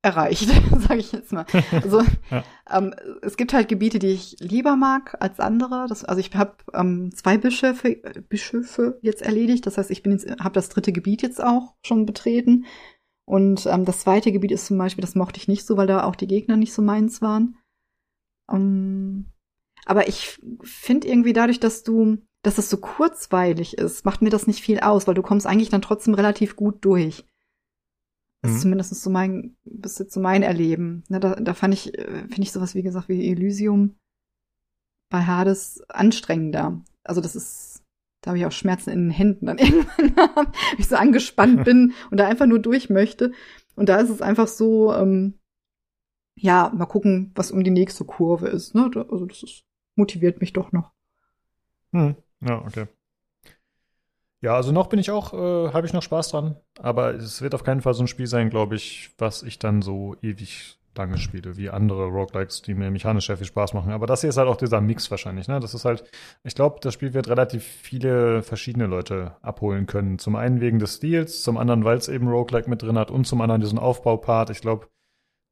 erreicht, sage ich jetzt mal. Also ja. ähm, es gibt halt Gebiete, die ich lieber mag als andere. Das, also ich habe ähm, zwei Bischöfe, Bischöfe jetzt erledigt. Das heißt, ich bin jetzt, habe das dritte Gebiet jetzt auch schon betreten. Und ähm, das zweite Gebiet ist zum Beispiel, das mochte ich nicht so, weil da auch die Gegner nicht so meins waren. Ähm, aber ich finde irgendwie dadurch, dass du, dass es so kurzweilig ist, macht mir das nicht viel aus, weil du kommst eigentlich dann trotzdem relativ gut durch. Das ist mhm. zumindest so mein, bis jetzt so mein Erleben. Ne, da, da fand ich, äh, finde ich sowas, wie gesagt, wie Elysium bei Hades anstrengender. Also das ist, da habe ich auch Schmerzen in den Händen dann irgendwann, wenn ich so angespannt bin und da einfach nur durch möchte. Und da ist es einfach so, ähm, ja, mal gucken, was um die nächste Kurve ist. Ne? Also das ist, motiviert mich doch noch. Hm. Ja, okay. Ja, also noch bin ich auch, äh, habe ich noch Spaß dran, aber es wird auf keinen Fall so ein Spiel sein, glaube ich, was ich dann so ewig lange spiele, wie andere Roguelikes, die mir mechanisch sehr viel Spaß machen. Aber das hier ist halt auch dieser Mix wahrscheinlich, ne? Das ist halt, ich glaube, das Spiel wird relativ viele verschiedene Leute abholen können. Zum einen wegen des Stils, zum anderen, weil es eben Roguelike mit drin hat und zum anderen diesen Aufbaupart. Ich glaube,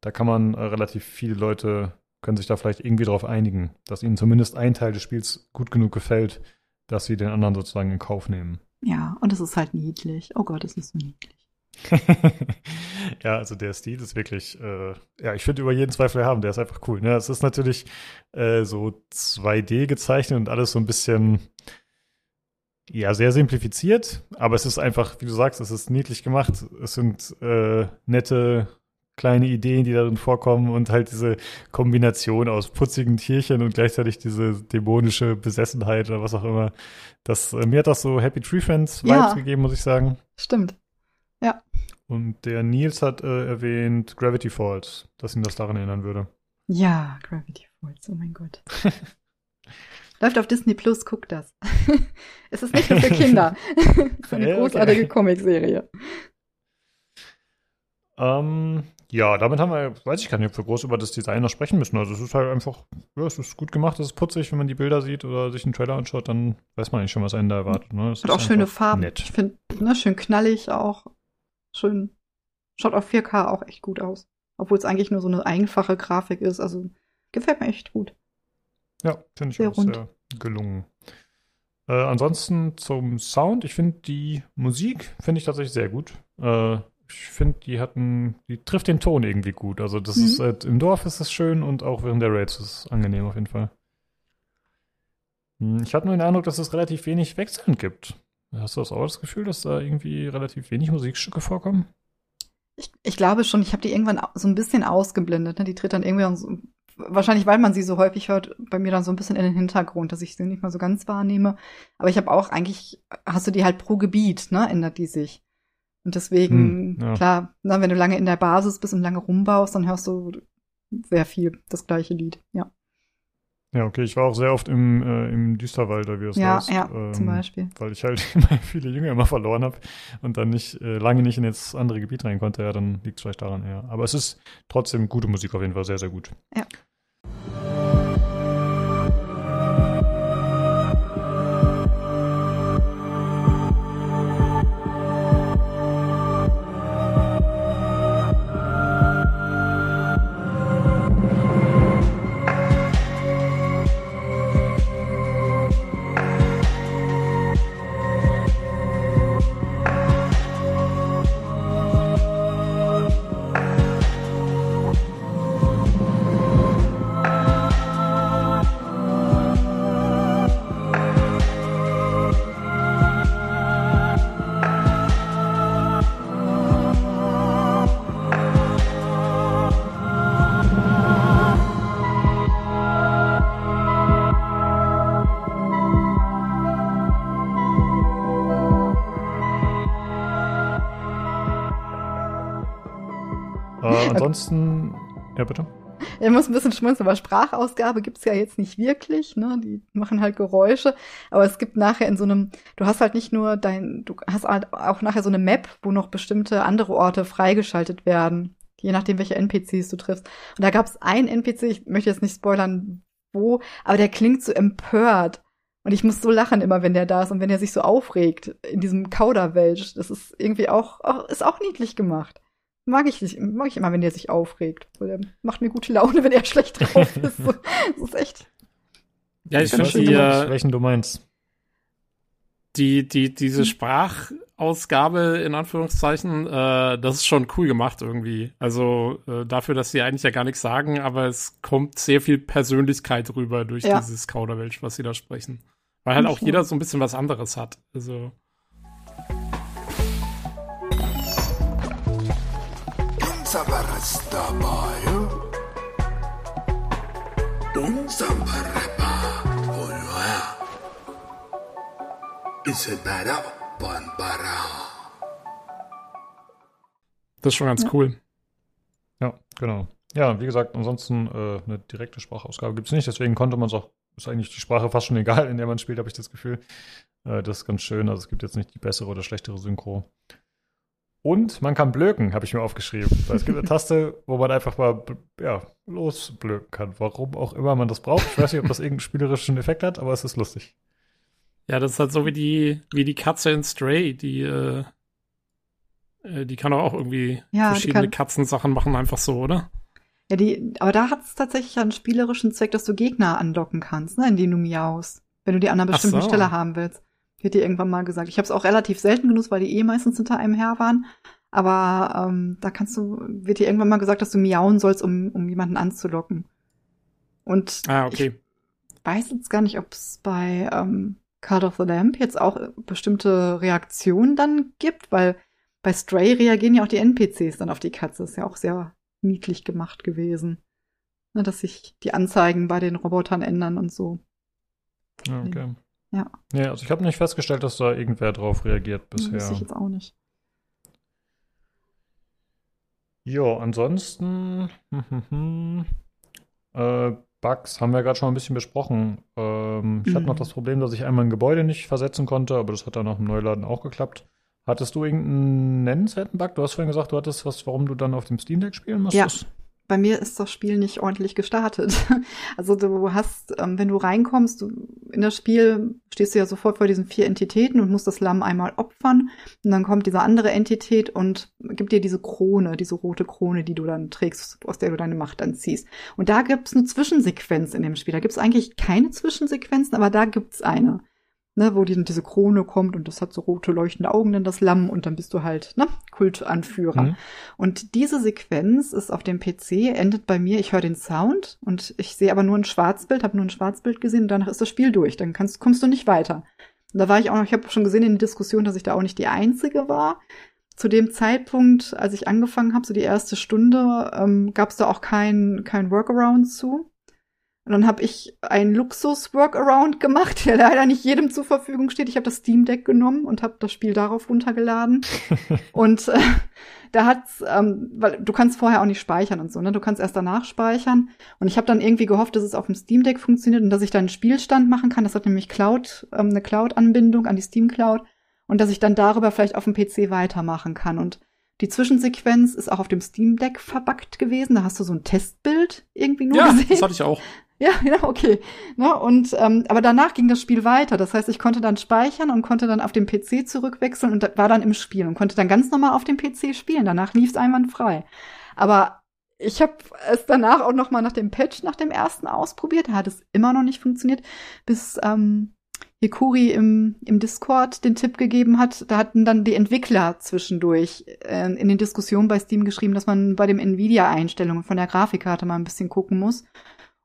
da kann man äh, relativ viele Leute können sich da vielleicht irgendwie drauf einigen, dass ihnen zumindest ein Teil des Spiels gut genug gefällt, dass sie den anderen sozusagen in Kauf nehmen. Ja, und es ist halt niedlich. Oh Gott, es ist so niedlich. ja, also der Stil ist wirklich, äh, ja, ich finde über jeden Zweifel haben, der ist einfach cool. Ne? Es ist natürlich äh, so 2D gezeichnet und alles so ein bisschen, ja, sehr simplifiziert, aber es ist einfach, wie du sagst, es ist niedlich gemacht. Es sind äh, nette kleine Ideen, die darin vorkommen und halt diese Kombination aus putzigen Tierchen und gleichzeitig diese dämonische Besessenheit oder was auch immer. Das, äh, mir hat das so Happy Tree Friends Vibes ja, gegeben, muss ich sagen. Stimmt. Ja. Und der Nils hat äh, erwähnt Gravity Falls, dass ihn das daran erinnern würde. Ja, Gravity Falls, oh mein Gott. Läuft auf Disney Plus, guck das. es ist nicht nur für Kinder. es ist eine großartige okay. Comicserie. Ähm, Ja, damit haben wir, weiß ich gar nicht, ob wir groß über das Design noch sprechen müssen. Also es ist halt einfach, ja, es ist gut gemacht, es ist putzig, wenn man die Bilder sieht oder sich einen Trailer anschaut, dann weiß man eigentlich schon, was einen da erwartet. Ne? Hat auch schöne Farben. Nett. Ich finde, ne, schön knallig auch. Schön, schaut auf 4K auch echt gut aus. Obwohl es eigentlich nur so eine einfache Grafik ist. Also gefällt mir echt gut. Ja, finde ich sehr auch rund. sehr gelungen. Äh, ansonsten zum Sound, ich finde die Musik, finde ich tatsächlich sehr gut. Äh, ich finde, die hatten, die trifft den Ton irgendwie gut. Also das mhm. ist halt, im Dorf ist es schön und auch während der Raids ist es angenehm auf jeden Fall. Hm, ich habe nur den Eindruck, dass es relativ wenig Wechseln gibt. Hast du das auch das Gefühl, dass da irgendwie relativ wenig Musikstücke vorkommen? Ich, ich glaube schon, ich habe die irgendwann so ein bisschen ausgeblendet. Ne? Die tritt dann irgendwie so, wahrscheinlich, weil man sie so häufig hört, bei mir dann so ein bisschen in den Hintergrund, dass ich sie nicht mal so ganz wahrnehme. Aber ich habe auch eigentlich, hast du die halt pro Gebiet, ne, ändert die sich. Und deswegen, hm, ja. klar, na, wenn du lange in der Basis bist und lange rumbaust, dann hörst du sehr viel das gleiche Lied, ja. Ja, okay, ich war auch sehr oft im, äh, im Düsterwald, wie es ja, heißt. Ja, ähm, zum Beispiel. Weil ich halt immer viele Jünger immer verloren habe und dann nicht äh, lange nicht in das andere Gebiet rein konnte, ja, dann liegt es vielleicht daran, ja. Aber es ist trotzdem gute Musik auf jeden Fall, sehr, sehr gut. Ja. Ansonsten, ja bitte. Er muss ein bisschen schmunzeln, aber Sprachausgabe gibt's ja jetzt nicht wirklich, ne? Die machen halt Geräusche, aber es gibt nachher in so einem, du hast halt nicht nur dein, du hast halt auch nachher so eine Map, wo noch bestimmte andere Orte freigeschaltet werden, je nachdem, welche NPCs du triffst. Und da gab's einen NPC, ich möchte jetzt nicht spoilern, wo, aber der klingt so empört. Und ich muss so lachen immer, wenn der da ist und wenn er sich so aufregt in diesem Kauderwelsch. Das ist irgendwie auch, auch ist auch niedlich gemacht mag ich nicht, mag ich immer, wenn der sich aufregt. Weil der macht mir gute Laune, wenn er schlecht drauf ist. das ist echt. Ja, ich finde die, äh, welchen du meinst. Die, die, diese hm. Sprachausgabe in Anführungszeichen, äh, das ist schon cool gemacht irgendwie. Also äh, dafür, dass sie eigentlich ja gar nichts sagen, aber es kommt sehr viel Persönlichkeit rüber durch ja. dieses Kauderwelsch, was sie da sprechen. Weil halt auch jeder so ein bisschen was anderes hat. Also. Caballo. Un zamparrepa. Oh yeah. Das ist schon ganz cool. Ja, genau. Ja, wie gesagt, ansonsten äh, eine direkte Sprachausgabe gibt es nicht, deswegen konnte man es auch, ist eigentlich die Sprache fast schon egal, in der man spielt, habe ich das Gefühl. Äh, das ist ganz schön. Also es gibt jetzt nicht die bessere oder schlechtere Synchro. Und man kann blöken, habe ich mir aufgeschrieben. Es gibt eine Taste, wo man einfach mal ja, losblöken kann. Warum auch immer man das braucht. Ich weiß nicht, ob das irgendeinen spielerischen Effekt hat, aber es ist lustig. Ja, das ist halt so wie die, wie die Katze in Stray, die, äh, äh die kann auch irgendwie ja, verschiedene Katzensachen machen, einfach so, oder? Ja, die, aber da hat es tatsächlich einen spielerischen Zweck, dass du Gegner anlocken kannst, ne, in denen du miaust, wenn du die an einer bestimmten so. Stelle haben willst. Wird dir irgendwann mal gesagt. Ich habe es auch relativ selten genutzt, weil die eh meistens hinter einem her waren. Aber ähm, da kannst du, wird dir irgendwann mal gesagt, dass du miauen sollst, um, um jemanden anzulocken. Und ah, okay. ich weiß jetzt gar nicht, ob es bei ähm, Card of the Lamp jetzt auch bestimmte Reaktionen dann gibt, weil bei Stray reagieren ja auch die NPCs dann auf die Katze. Ist ja auch sehr niedlich gemacht gewesen. Ne, dass sich die Anzeigen bei den Robotern ändern und so. Okay. Ja. Ja, also ich habe nicht festgestellt, dass da irgendwer drauf reagiert bisher. Weiß ich jetzt auch nicht. Ja, ansonsten äh, Bugs haben wir gerade schon ein bisschen besprochen. Ähm, ich mhm. hatte noch das Problem, dass ich einmal ein Gebäude nicht versetzen konnte, aber das hat dann nach dem Neuladen auch geklappt. Hattest du irgendeinen nennenswerten Bug? Du hast vorhin gesagt, du hattest was, warum du dann auf dem Steam Deck spielen musstest. Ja bei mir ist das Spiel nicht ordentlich gestartet. Also du hast, ähm, wenn du reinkommst, du, in das Spiel stehst du ja sofort vor diesen vier Entitäten und musst das Lamm einmal opfern. Und dann kommt diese andere Entität und gibt dir diese Krone, diese rote Krone, die du dann trägst, aus der du deine Macht dann ziehst. Und da gibt's eine Zwischensequenz in dem Spiel. Da gibt's eigentlich keine Zwischensequenzen, aber da gibt's eine ne, wo die, diese Krone kommt und das hat so rote leuchtende Augen, dann das Lamm und dann bist du halt, ne, Kultanführer. Mhm. Und diese Sequenz ist auf dem PC, endet bei mir, ich höre den Sound und ich sehe aber nur ein Schwarzbild, habe nur ein Schwarzbild gesehen und danach ist das Spiel durch, dann kannst, kommst du nicht weiter. Und da war ich auch noch, ich habe schon gesehen in der Diskussion, dass ich da auch nicht die Einzige war. Zu dem Zeitpunkt, als ich angefangen habe, so die erste Stunde, ähm, gab es da auch kein, kein Workaround zu. Und dann habe ich einen Luxus-Workaround gemacht, der leider nicht jedem zur Verfügung steht. Ich habe das Steam Deck genommen und habe das Spiel darauf runtergeladen. und äh, da hat's, ähm, weil du kannst vorher auch nicht speichern und so, ne? Du kannst erst danach speichern. Und ich habe dann irgendwie gehofft, dass es auf dem Steam Deck funktioniert und dass ich dann einen Spielstand machen kann. Das hat nämlich Cloud, ähm, eine Cloud-Anbindung an die Steam Cloud und dass ich dann darüber vielleicht auf dem PC weitermachen kann. Und die Zwischensequenz ist auch auf dem Steam Deck verbuggt gewesen. Da hast du so ein Testbild irgendwie nur ja, gesehen. das hatte ich auch. Ja, ja, okay. Ne, und ähm, aber danach ging das Spiel weiter. Das heißt, ich konnte dann speichern und konnte dann auf dem PC zurückwechseln und war dann im Spiel und konnte dann ganz normal auf dem PC spielen. Danach lief es einwandfrei. Aber ich habe es danach auch noch mal nach dem Patch, nach dem ersten ausprobiert. Da hat es immer noch nicht funktioniert, bis ähm, Hikuri im, im Discord den Tipp gegeben hat. Da hatten dann die Entwickler zwischendurch äh, in den Diskussionen bei Steam geschrieben, dass man bei den Nvidia-Einstellungen von der Grafikkarte mal ein bisschen gucken muss.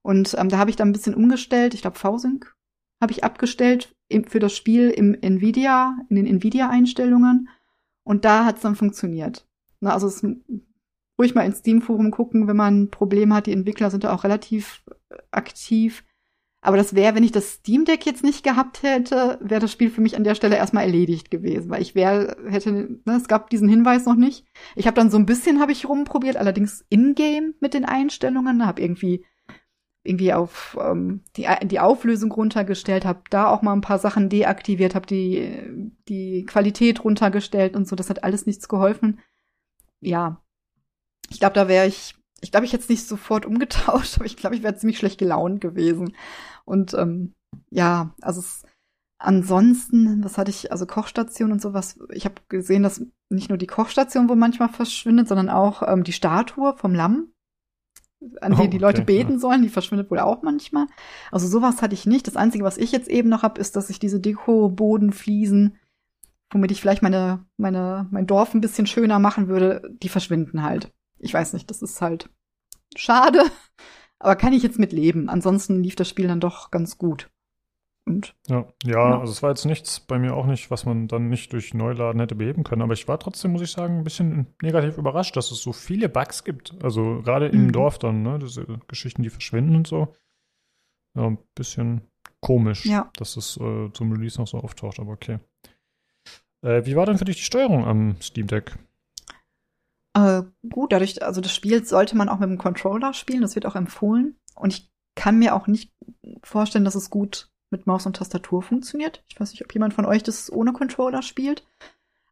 Und ähm, da habe ich dann ein bisschen umgestellt. Ich glaube, VSync habe ich abgestellt für das Spiel im Nvidia, in den Nvidia-Einstellungen. Und da hat es dann funktioniert. Na, also es, ruhig mal ins Steam-Forum gucken, wenn man ein Problem hat. Die Entwickler sind da auch relativ äh, aktiv. Aber das wäre, wenn ich das Steam Deck jetzt nicht gehabt hätte, wäre das Spiel für mich an der Stelle erstmal erledigt gewesen, weil ich wäre hätte ne, es gab diesen Hinweis noch nicht. Ich habe dann so ein bisschen habe ich rumprobiert, allerdings in-game mit den Einstellungen, habe irgendwie irgendwie auf ähm, die, die Auflösung runtergestellt, habe da auch mal ein paar Sachen deaktiviert, habe die, die Qualität runtergestellt und so. Das hat alles nichts geholfen. Ja, ich glaube, da wäre ich, ich glaube, ich hätte es nicht sofort umgetauscht, aber ich glaube, ich wäre ziemlich schlecht gelaunt gewesen. Und ähm, ja, also es, ansonsten, was hatte ich, also Kochstation und sowas. Ich habe gesehen, dass nicht nur die Kochstation wohl manchmal verschwindet, sondern auch ähm, die Statue vom Lamm an die oh, die Leute okay, beten ja. sollen, die verschwindet wohl auch manchmal. Also sowas hatte ich nicht. Das Einzige, was ich jetzt eben noch habe, ist, dass ich diese Deko-Bodenfliesen, womit ich vielleicht meine, meine, mein Dorf ein bisschen schöner machen würde, die verschwinden halt. Ich weiß nicht, das ist halt schade, aber kann ich jetzt mit leben. Ansonsten lief das Spiel dann doch ganz gut. Und, ja, ja, genau. also es war jetzt nichts bei mir auch nicht, was man dann nicht durch Neuladen hätte beheben können. Aber ich war trotzdem, muss ich sagen, ein bisschen negativ überrascht, dass es so viele Bugs gibt. Also gerade im mhm. Dorf dann, ne, diese Geschichten, die verschwinden und so. Ja, ein bisschen komisch, ja. dass es äh, zum Release noch so auftaucht, aber okay. Äh, wie war denn für dich die Steuerung am Steam Deck? Äh, gut, dadurch, also das Spiel sollte man auch mit dem Controller spielen, das wird auch empfohlen. Und ich kann mir auch nicht vorstellen, dass es gut mit Maus und Tastatur funktioniert. Ich weiß nicht, ob jemand von euch das ohne Controller spielt.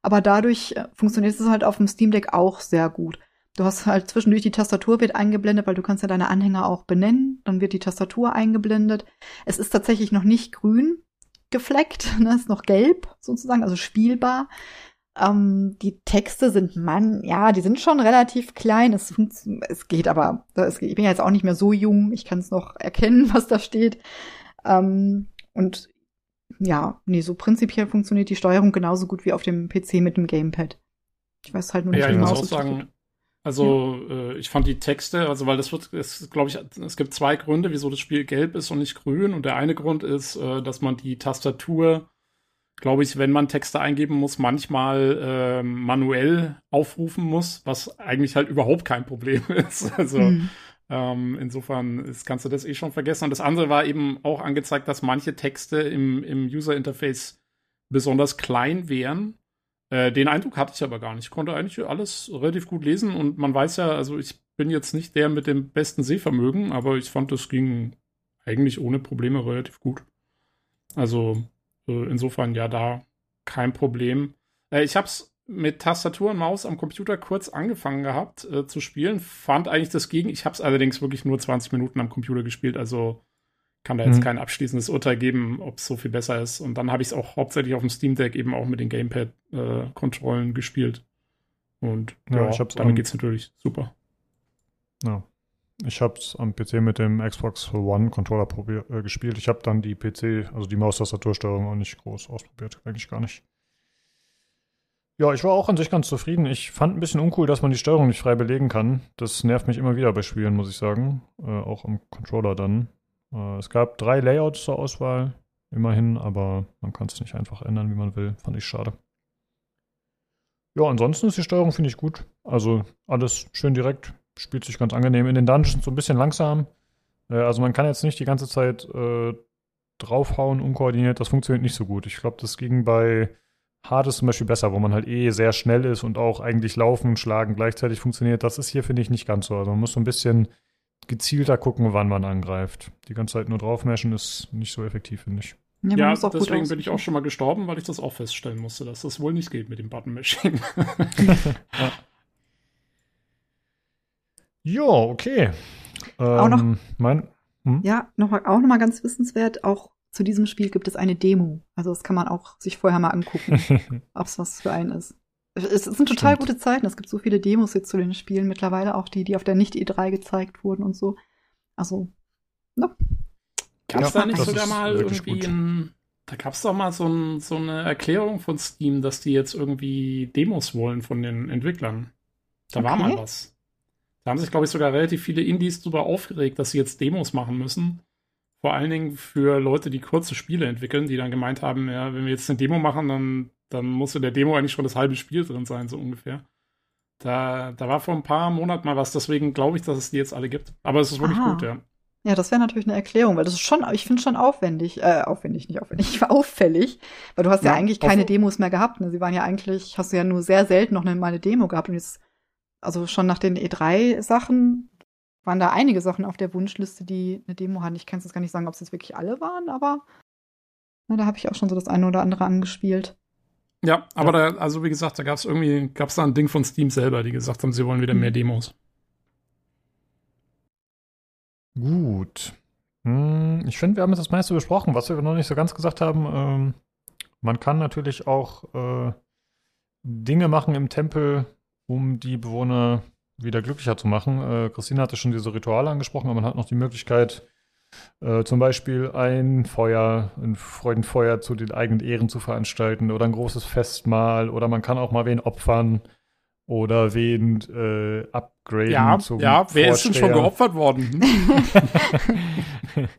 Aber dadurch äh, funktioniert es halt auf dem Steam Deck auch sehr gut. Du hast halt zwischendurch die Tastatur wird eingeblendet, weil du kannst ja deine Anhänger auch benennen. Dann wird die Tastatur eingeblendet. Es ist tatsächlich noch nicht grün gefleckt, ne? ist noch gelb sozusagen, also spielbar. Ähm, die Texte sind man, ja, die sind schon relativ klein. Es, es geht aber, es, ich bin ja jetzt auch nicht mehr so jung. Ich kann es noch erkennen, was da steht. Ähm, und ja, nee, so prinzipiell funktioniert die Steuerung genauso gut wie auf dem PC mit dem Gamepad. Ich weiß halt nur nicht, ja, wie muss auch sagen, also ja. äh, ich fand die Texte, also weil das wird, es glaube ich, es gibt zwei Gründe, wieso das Spiel gelb ist und nicht grün. Und der eine Grund ist, äh, dass man die Tastatur, glaube ich, wenn man Texte eingeben muss, manchmal äh, manuell aufrufen muss, was eigentlich halt überhaupt kein Problem ist. Also mhm. Ähm, insofern ist, kannst du das eh schon vergessen. Und das andere war eben auch angezeigt, dass manche Texte im, im User-Interface besonders klein wären. Äh, den Eindruck hatte ich aber gar nicht. Ich konnte eigentlich alles relativ gut lesen und man weiß ja, also ich bin jetzt nicht der mit dem besten Sehvermögen, aber ich fand, das ging eigentlich ohne Probleme relativ gut. Also äh, insofern ja da kein Problem. Äh, ich habe es mit Tastatur und Maus am Computer kurz angefangen gehabt äh, zu spielen. Fand eigentlich das Gegen. Ich habe es allerdings wirklich nur 20 Minuten am Computer gespielt, also kann da jetzt mhm. kein abschließendes Urteil geben, ob es so viel besser ist. Und dann habe ich es auch hauptsächlich auf dem Steam Deck eben auch mit den Gamepad-Kontrollen äh, gespielt. Und ja, ja ich hab's damit geht's natürlich super. Ja. Ich habe es am PC mit dem Xbox One Controller äh, gespielt. Ich habe dann die PC, also die Maustastatursteuerung auch nicht groß ausprobiert, eigentlich gar nicht. Ja, ich war auch an sich ganz zufrieden. Ich fand ein bisschen uncool, dass man die Steuerung nicht frei belegen kann. Das nervt mich immer wieder bei Spielen, muss ich sagen. Äh, auch am Controller dann. Äh, es gab drei Layouts zur Auswahl, immerhin, aber man kann es nicht einfach ändern, wie man will. Fand ich schade. Ja, ansonsten ist die Steuerung, finde ich, gut. Also alles schön direkt, spielt sich ganz angenehm. In den Dungeons so ein bisschen langsam. Äh, also man kann jetzt nicht die ganze Zeit äh, draufhauen, unkoordiniert. Das funktioniert nicht so gut. Ich glaube, das ging bei Hades zum Beispiel besser, wo man halt eh sehr schnell ist und auch eigentlich laufen, schlagen gleichzeitig funktioniert. Das ist hier, finde ich, nicht ganz so. Also man muss so ein bisschen gezielter gucken, wann man angreift. Die ganze Zeit nur draufmeschen ist nicht so effektiv, finde ich. Ja, ja deswegen bin ich auch schon mal gestorben, weil ich das auch feststellen musste, dass das wohl nicht geht mit dem Button-Mashing. ja. Jo, okay. Ähm, auch noch, ähm, mein, hm? Ja, noch, auch noch mal ganz wissenswert, auch zu diesem Spiel gibt es eine Demo. Also das kann man auch sich vorher mal angucken, ob es was für einen ist. Es sind total Stimmt. gute Zeiten. Es gibt so viele Demos jetzt zu den Spielen mittlerweile, auch die, die auf der Nicht-E3 gezeigt wurden und so. Also, ne? Gab es ja, da nicht sogar mal irgendwie ein, da gab es doch mal so, ein, so, eine Erklärung von Steam, dass die jetzt irgendwie Demos wollen von den Entwicklern. Da okay. war mal was. Da haben sich, glaube ich, sogar relativ viele Indies darüber aufgeregt, dass sie jetzt Demos machen müssen. Vor allen Dingen für Leute, die kurze Spiele entwickeln, die dann gemeint haben, ja, wenn wir jetzt eine Demo machen, dann dann muss in der Demo eigentlich schon das halbe Spiel drin sein, so ungefähr. Da, da war vor ein paar Monaten mal was, deswegen glaube ich, dass es die jetzt alle gibt. Aber es ist wirklich Aha. gut, ja. Ja, das wäre natürlich eine Erklärung, weil das ist schon, ich finde schon aufwendig, äh, aufwendig, nicht aufwendig, auffällig, weil du hast ja, ja eigentlich keine Demos mehr gehabt, ne? Sie waren ja eigentlich, hast du ja nur sehr selten noch mal eine Demo gehabt und jetzt, also schon nach den E3-Sachen waren da einige Sachen auf der Wunschliste, die eine Demo hatten. Ich kann es gar nicht sagen, ob es jetzt wirklich alle waren, aber na, da habe ich auch schon so das eine oder andere angespielt. Ja, aber ja. da, also wie gesagt, da gab es irgendwie, gab es da ein Ding von Steam selber, die gesagt haben, sie wollen wieder mehr mhm. Demos. Gut. Hm, ich finde, wir haben jetzt das meiste besprochen. Was wir noch nicht so ganz gesagt haben, ähm, man kann natürlich auch äh, Dinge machen im Tempel, um die Bewohner wieder glücklicher zu machen. Äh, Christine hatte schon diese Rituale angesprochen, aber man hat noch die Möglichkeit, äh, zum Beispiel ein Feuer, ein Freudenfeuer zu den eigenen Ehren zu veranstalten oder ein großes Festmahl oder man kann auch mal wen opfern oder wen äh, upgraden ja, zum Ja, wer Vorsteher. ist denn schon geopfert worden?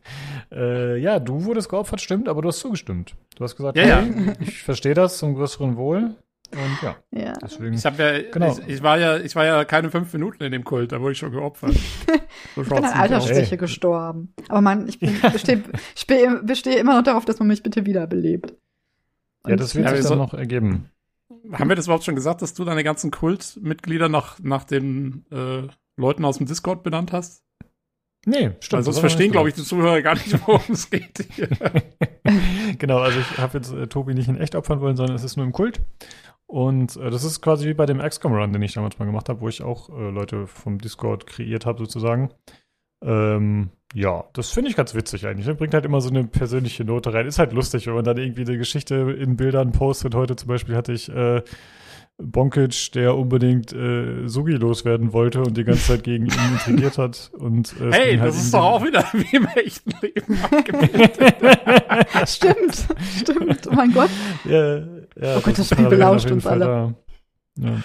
äh, ja, du wurdest geopfert, stimmt, aber du hast zugestimmt. Du hast gesagt, ja, hey, ja. ich verstehe das zum größeren Wohl. Und ja, ja. deswegen. Ich, ja, genau. ich, ich, war ja, ich war ja keine fünf Minuten in dem Kult, da wurde ich schon geopfert. so ich bin an Altersschwäche gestorben. Aber man, ich bestehe besteh, besteh immer noch darauf, dass man mich bitte wiederbelebt. Und ja, das wird sich dann noch ergeben. Haben wir das überhaupt schon gesagt, dass du deine ganzen Kultmitglieder nach, nach den äh, Leuten aus dem Discord benannt hast? Nee, stimmt. Also sonst verstehen, glaube ich, die Zuhörer gar nicht, worum es geht hier. genau, also ich habe jetzt äh, Tobi nicht in echt opfern wollen, sondern es ist nur im Kult. Und äh, das ist quasi wie bei dem XCOM-Run, den ich damals mal gemacht habe, wo ich auch äh, Leute vom Discord kreiert habe, sozusagen. Ähm, ja, das finde ich ganz witzig eigentlich. Das bringt halt immer so eine persönliche Note rein. Ist halt lustig, wenn man dann irgendwie eine Geschichte in Bildern postet. Heute zum Beispiel hatte ich äh, Bonkic, der unbedingt äh, Sugi loswerden wollte und die ganze Zeit gegen ihn intrigiert hat. Und, äh, hey, halt das ist doch auch wieder wie im echten Leben abgebildet. stimmt, stimmt. Oh mein Gott. Ja, ja, oh Gott, das Spiel belauscht uns alle. Ja.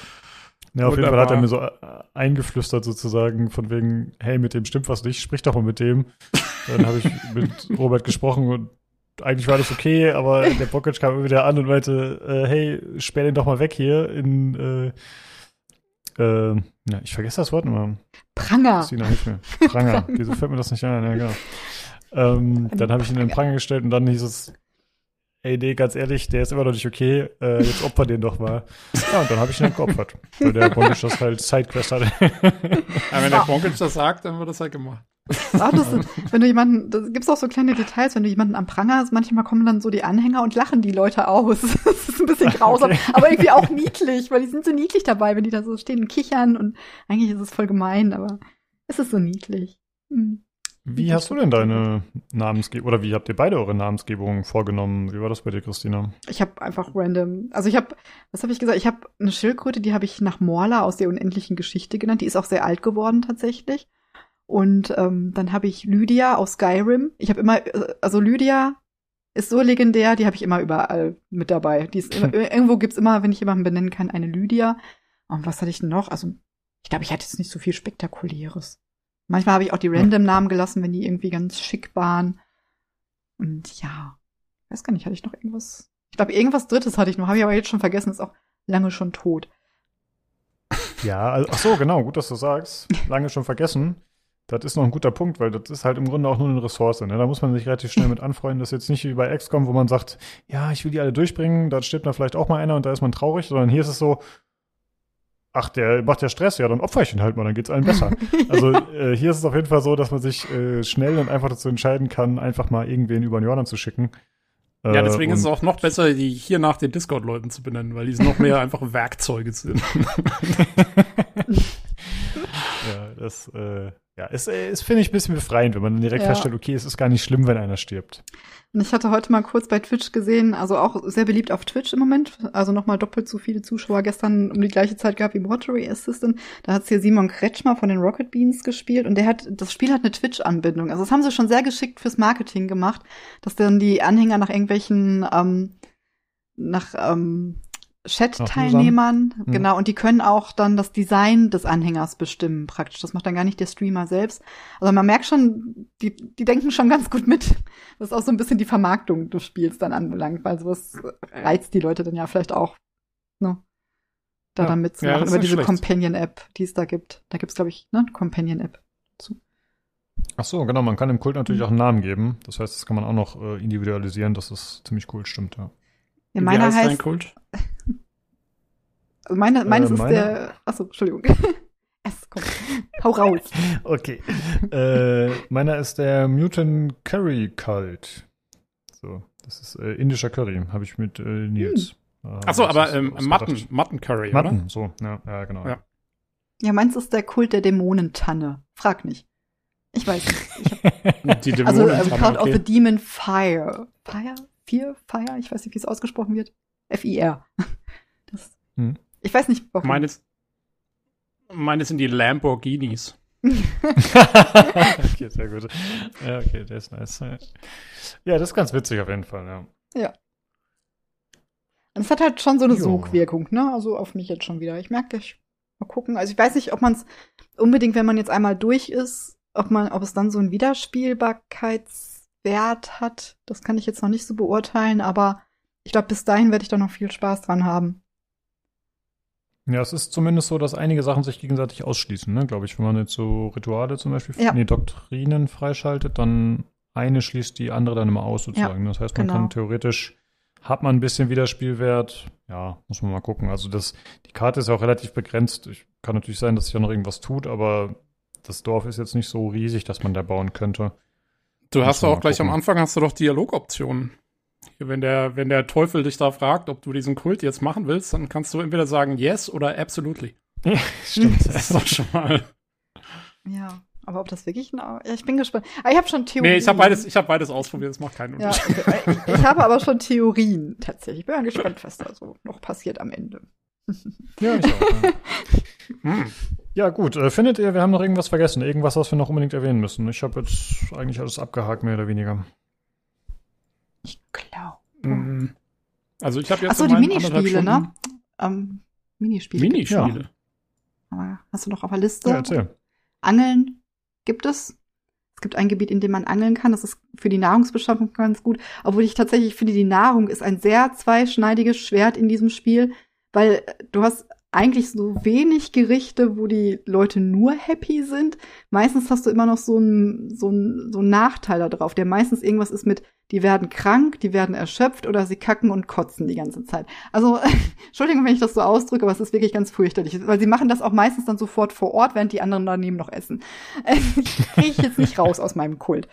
Ja, auf jeden Fall hat er mir so äh, eingeflüstert sozusagen, von wegen, hey, mit dem stimmt was nicht, sprich doch mal mit dem. Dann habe ich mit Robert gesprochen und eigentlich war das okay, aber der Bokic kam wieder an und meinte, äh, hey, sperr den doch mal weg hier in, äh, äh, ja, ich vergesse das Wort immer. Pranger. Christina, hilf mir. Pranger. Wieso fällt mir das nicht ein? Ja, genau. Ähm, dann habe ich ihn in den Pranger gestellt und dann hieß es, ey, nee, ganz ehrlich, der ist immer noch nicht okay, äh, jetzt opfer den doch mal. Ja, und dann habe ich ihn dann geopfert, weil der Bonkic das halt Sidequest hatte. ja, wenn der Bonkic das sagt, dann wird das halt gemacht. auch das, wenn du jemanden, da gibt's auch so kleine Details, wenn du jemanden am Pranger hast, manchmal kommen dann so die Anhänger und lachen die Leute aus. Das ist ein bisschen grausam, okay. aber irgendwie auch niedlich, weil die sind so niedlich dabei, wenn die da so stehen und kichern und eigentlich ist es voll gemein, aber es ist so niedlich. Hm. Wie hast du denn deine Namensgebung oder wie habt ihr beide eure Namensgebungen vorgenommen? Wie war das bei dir, Christina? Ich habe einfach random, also ich habe, was habe ich gesagt? Ich habe eine Schildkröte, die habe ich nach Morla aus der unendlichen Geschichte genannt. Die ist auch sehr alt geworden tatsächlich. Und ähm, dann habe ich Lydia aus Skyrim. Ich habe immer, äh, also Lydia ist so legendär, die habe ich immer überall mit dabei. Die ist immer, irgendwo gibt's immer, wenn ich jemanden benennen kann, eine Lydia. Und was hatte ich denn noch? Also ich glaube, ich hatte jetzt nicht so viel Spektakuläres. Manchmal habe ich auch die Random-Namen gelassen, wenn die irgendwie ganz schick waren. Und ja, weiß gar nicht, hatte ich noch irgendwas? Ich glaube, irgendwas Drittes hatte ich noch, habe ich aber jetzt schon vergessen, ist auch lange schon tot. Ja, also, ach so, genau, gut, dass du sagst. Lange schon vergessen. Das ist noch ein guter Punkt, weil das ist halt im Grunde auch nur eine Ressource. Ne? Da muss man sich relativ schnell mit anfreunden. Das ist jetzt nicht wie bei XCOM, wo man sagt, ja, ich will die alle durchbringen, da stirbt da vielleicht auch mal einer und da ist man traurig, sondern hier ist es so, ach, der macht ja Stress, ja, dann opfer ich ihn halt mal, dann geht's allen besser. also äh, hier ist es auf jeden Fall so, dass man sich äh, schnell und einfach dazu entscheiden kann, einfach mal irgendwen über den Jordan zu schicken. Ja, deswegen äh, ist es auch noch besser, die hier nach den Discord-Leuten zu benennen, weil die noch mehr einfach Werkzeuge sind. ja, das, äh, ja, es, es finde ich ein bisschen befreiend, wenn man direkt ja. feststellt, okay, es ist gar nicht schlimm, wenn einer stirbt. Und ich hatte heute mal kurz bei Twitch gesehen, also auch sehr beliebt auf Twitch im Moment, also nochmal doppelt so viele Zuschauer gestern um die gleiche Zeit gehabt wie Watery Assistant. Da hat hier Simon Kretschmer von den Rocket Beans gespielt und der hat, das Spiel hat eine Twitch-Anbindung. Also das haben sie schon sehr geschickt fürs Marketing gemacht, dass dann die Anhänger nach irgendwelchen, ähm, nach ähm, Chat-Teilnehmern, genau, und die können auch dann das Design des Anhängers bestimmen, praktisch. Das macht dann gar nicht der Streamer selbst. Also man merkt schon, die, die denken schon ganz gut mit, was auch so ein bisschen die Vermarktung des Spiels dann anbelangt, weil sowas reizt die Leute dann ja vielleicht auch, ne? Da ja. dann mitzumachen, ja, über diese Companion-App, die es da gibt. Da gibt's, glaube ich, ne, Companion-App zu. Ach so, genau, man kann dem Kult natürlich mhm. auch einen Namen geben. Das heißt, das kann man auch noch äh, individualisieren, dass das ziemlich cool stimmt, ja. Ja, meiner heißt, heißt Kult? Meine, meines äh, ist der. Achso, Entschuldigung. es kommt. Hau raus. okay. äh, meiner ist der Mutant Curry Cult. So, das ist äh, indischer Curry. Habe ich mit äh, Nils. Hm. Äh, Achso, aber ähm, Mutton, Mutton Curry, Mutton, oder? so, ja, ja genau. Ja. ja, meins ist der Kult der Dämonentanne. Frag nicht. Ich weiß nicht. Ich hab, Die also äh, Cult okay. of the Demon Fire. Fire? Fear? Fire? Ich weiß nicht, wie es ausgesprochen wird. F-I-R. Das. Hm. Ich weiß nicht, warum. Meines, meine sind die Lamborghinis. okay, sehr gut. Ja, okay, der ist nice. Ja, das ist ganz witzig auf jeden Fall, ja. Ja. Und es hat halt schon so eine jo. Sogwirkung, ne? Also auf mich jetzt schon wieder. Ich merke, ich mal gucken. Also ich weiß nicht, ob man es unbedingt, wenn man jetzt einmal durch ist, ob man, ob es dann so einen Wiederspielbarkeitswert hat. Das kann ich jetzt noch nicht so beurteilen, aber ich glaube, bis dahin werde ich da noch viel Spaß dran haben. Ja, es ist zumindest so, dass einige Sachen sich gegenseitig ausschließen, ne, glaube ich. Wenn man jetzt so Rituale zum Beispiel, ja. nee, Doktrinen freischaltet, dann eine schließt die andere dann immer aus sozusagen. Ja, das heißt, man genau. kann theoretisch, hat man ein bisschen Wiederspielwert, ja, muss man mal gucken. Also das, die Karte ist ja auch relativ begrenzt. Ich, kann natürlich sein, dass sich ja noch irgendwas tut, aber das Dorf ist jetzt nicht so riesig, dass man da bauen könnte. Du hast doch auch gleich gucken. am Anfang hast du doch Dialogoptionen. Wenn der, wenn der Teufel dich da fragt, ob du diesen Kult jetzt machen willst, dann kannst du entweder sagen yes oder absolutely. Ja, stimmt. Das ist doch schon mal. Ja, aber ob das wirklich ein. Ja, ich bin gespannt. Ah, ich habe schon Theorien. Nee, ich habe beides, ich hab beides ausprobiert, das macht keinen Unterschied. Ja, okay. ich, ich habe aber schon Theorien tatsächlich. Ich bin gespannt, was da so noch passiert am Ende. ja, ich auch. Ja. hm. Ja, gut. Äh, findet ihr, wir haben noch irgendwas vergessen? Irgendwas, was wir noch unbedingt erwähnen müssen? Ich habe jetzt eigentlich alles abgehakt, mehr oder weniger. Ich glaube. Mhm. Also ich habe jetzt Achso, die Minispiele, ne? Ähm, Minispiele. Minispiele. Ja. hast du noch auf der Liste? Ja, erzähl. Angeln gibt es. Es gibt ein Gebiet, in dem man angeln kann. Das ist für die Nahrungsbeschaffung ganz gut. Obwohl ich tatsächlich finde, die Nahrung ist ein sehr zweischneidiges Schwert in diesem Spiel, weil du hast eigentlich so wenig Gerichte, wo die Leute nur happy sind. Meistens hast du immer noch so einen so einen, so einen Nachteil da drauf, der meistens irgendwas ist mit die werden krank, die werden erschöpft oder sie kacken und kotzen die ganze Zeit. Also, Entschuldigung, wenn ich das so ausdrücke, aber es ist wirklich ganz fürchterlich, weil sie machen das auch meistens dann sofort vor Ort, während die anderen daneben noch essen. Kriege ich jetzt nicht raus aus meinem Kult.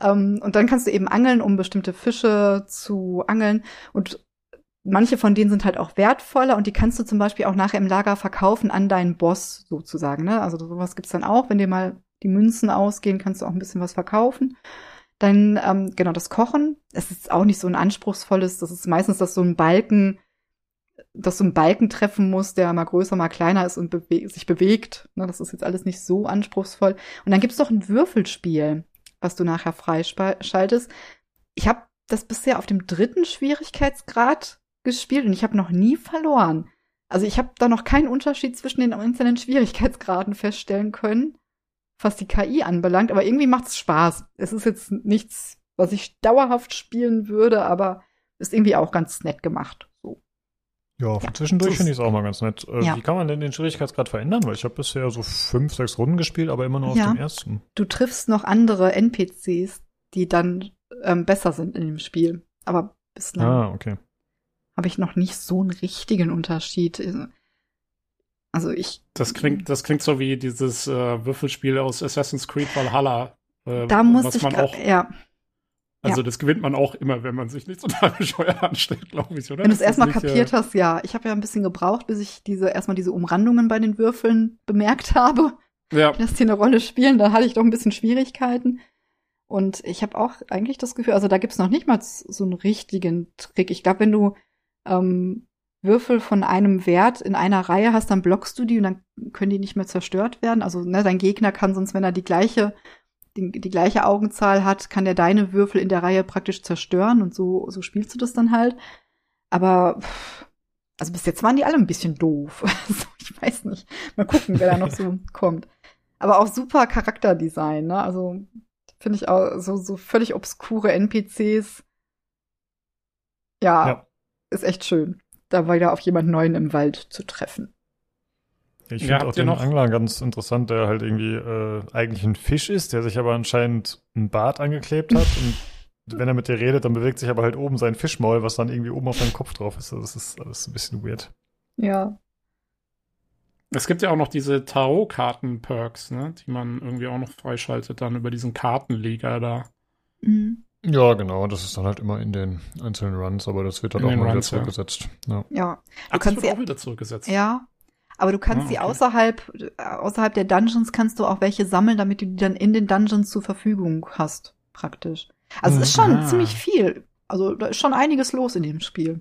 Ähm, und dann kannst du eben angeln, um bestimmte Fische zu angeln und manche von denen sind halt auch wertvoller und die kannst du zum Beispiel auch nachher im Lager verkaufen an deinen Boss sozusagen. Ne? Also sowas gibt's dann auch, wenn dir mal die Münzen ausgehen, kannst du auch ein bisschen was verkaufen. Dann, ähm, genau, das Kochen. Es ist auch nicht so ein anspruchsvolles, das ist meistens, dass so ein Balken, dass so ein Balken treffen muss, der mal größer, mal kleiner ist und bewe sich bewegt. Ne, das ist jetzt alles nicht so anspruchsvoll. Und dann gibt's doch ein Würfelspiel, was du nachher freischaltest. Ich habe das bisher auf dem dritten Schwierigkeitsgrad gespielt und ich habe noch nie verloren. Also ich habe da noch keinen Unterschied zwischen den einzelnen Schwierigkeitsgraden feststellen können was die KI anbelangt, aber irgendwie macht es Spaß. Es ist jetzt nichts, was ich dauerhaft spielen würde, aber ist irgendwie auch ganz nett gemacht. So. Ja, ja. zwischendurch finde ich es auch mal ganz nett. Äh, ja. Wie kann man denn den Schwierigkeitsgrad verändern? Weil ich habe bisher so fünf, sechs Runden gespielt, aber immer nur ja. auf dem ersten. Du triffst noch andere NPCs, die dann ähm, besser sind in dem Spiel. Aber bislang ah, okay. habe ich noch nicht so einen richtigen Unterschied. Also ich. Das klingt, das klingt so wie dieses äh, Würfelspiel aus Assassin's Creed Valhalla. Äh, da muss was ich man auch, ja. Also ja. das gewinnt man auch immer, wenn man sich nicht total bescheuert anstellt, glaube ich, oder? Wenn du es erstmal kapiert äh, hast, ja. Ich habe ja ein bisschen gebraucht, bis ich diese erstmal diese Umrandungen bei den Würfeln bemerkt habe. Ja. Dass die eine Rolle spielen, da hatte ich doch ein bisschen Schwierigkeiten. Und ich habe auch eigentlich das Gefühl, also da gibt's noch nicht mal so einen richtigen Trick. Ich glaube, wenn du ähm, Würfel von einem Wert in einer Reihe hast, dann blockst du die und dann können die nicht mehr zerstört werden. Also ne, dein Gegner kann sonst, wenn er die gleiche die, die gleiche Augenzahl hat, kann der deine Würfel in der Reihe praktisch zerstören und so so spielst du das dann halt. Aber also bis jetzt waren die alle ein bisschen doof. Also, ich weiß nicht. Mal gucken, wer da noch so kommt. Aber auch super Charakterdesign, ne? Also finde ich auch so so völlig obskure NPCs. Ja, ja, ist echt schön da wieder auf jemand Neuen im Wald zu treffen. Ich finde ja, auch den noch? Angler ganz interessant, der halt irgendwie äh, eigentlich ein Fisch ist, der sich aber anscheinend ein Bart angeklebt hat und wenn er mit dir redet, dann bewegt sich aber halt oben sein Fischmaul, was dann irgendwie oben auf seinem Kopf drauf ist. Also das ist alles ein bisschen weird. Ja. Es gibt ja auch noch diese Tarot-Karten-Perks, ne, die man irgendwie auch noch freischaltet dann über diesen Kartenleger da. Mhm. Ja, genau. Das ist dann halt immer in den einzelnen Runs, aber das wird dann in auch mal wieder zurückgesetzt. Ja. ja. Du Ach, kannst sie auch wieder zurückgesetzt. Ja. Aber du kannst ah, okay. sie außerhalb, außerhalb der Dungeons kannst du auch welche sammeln, damit du die dann in den Dungeons zur Verfügung hast, praktisch. Also mhm. es ist schon ah. ziemlich viel. Also da ist schon einiges los in dem Spiel.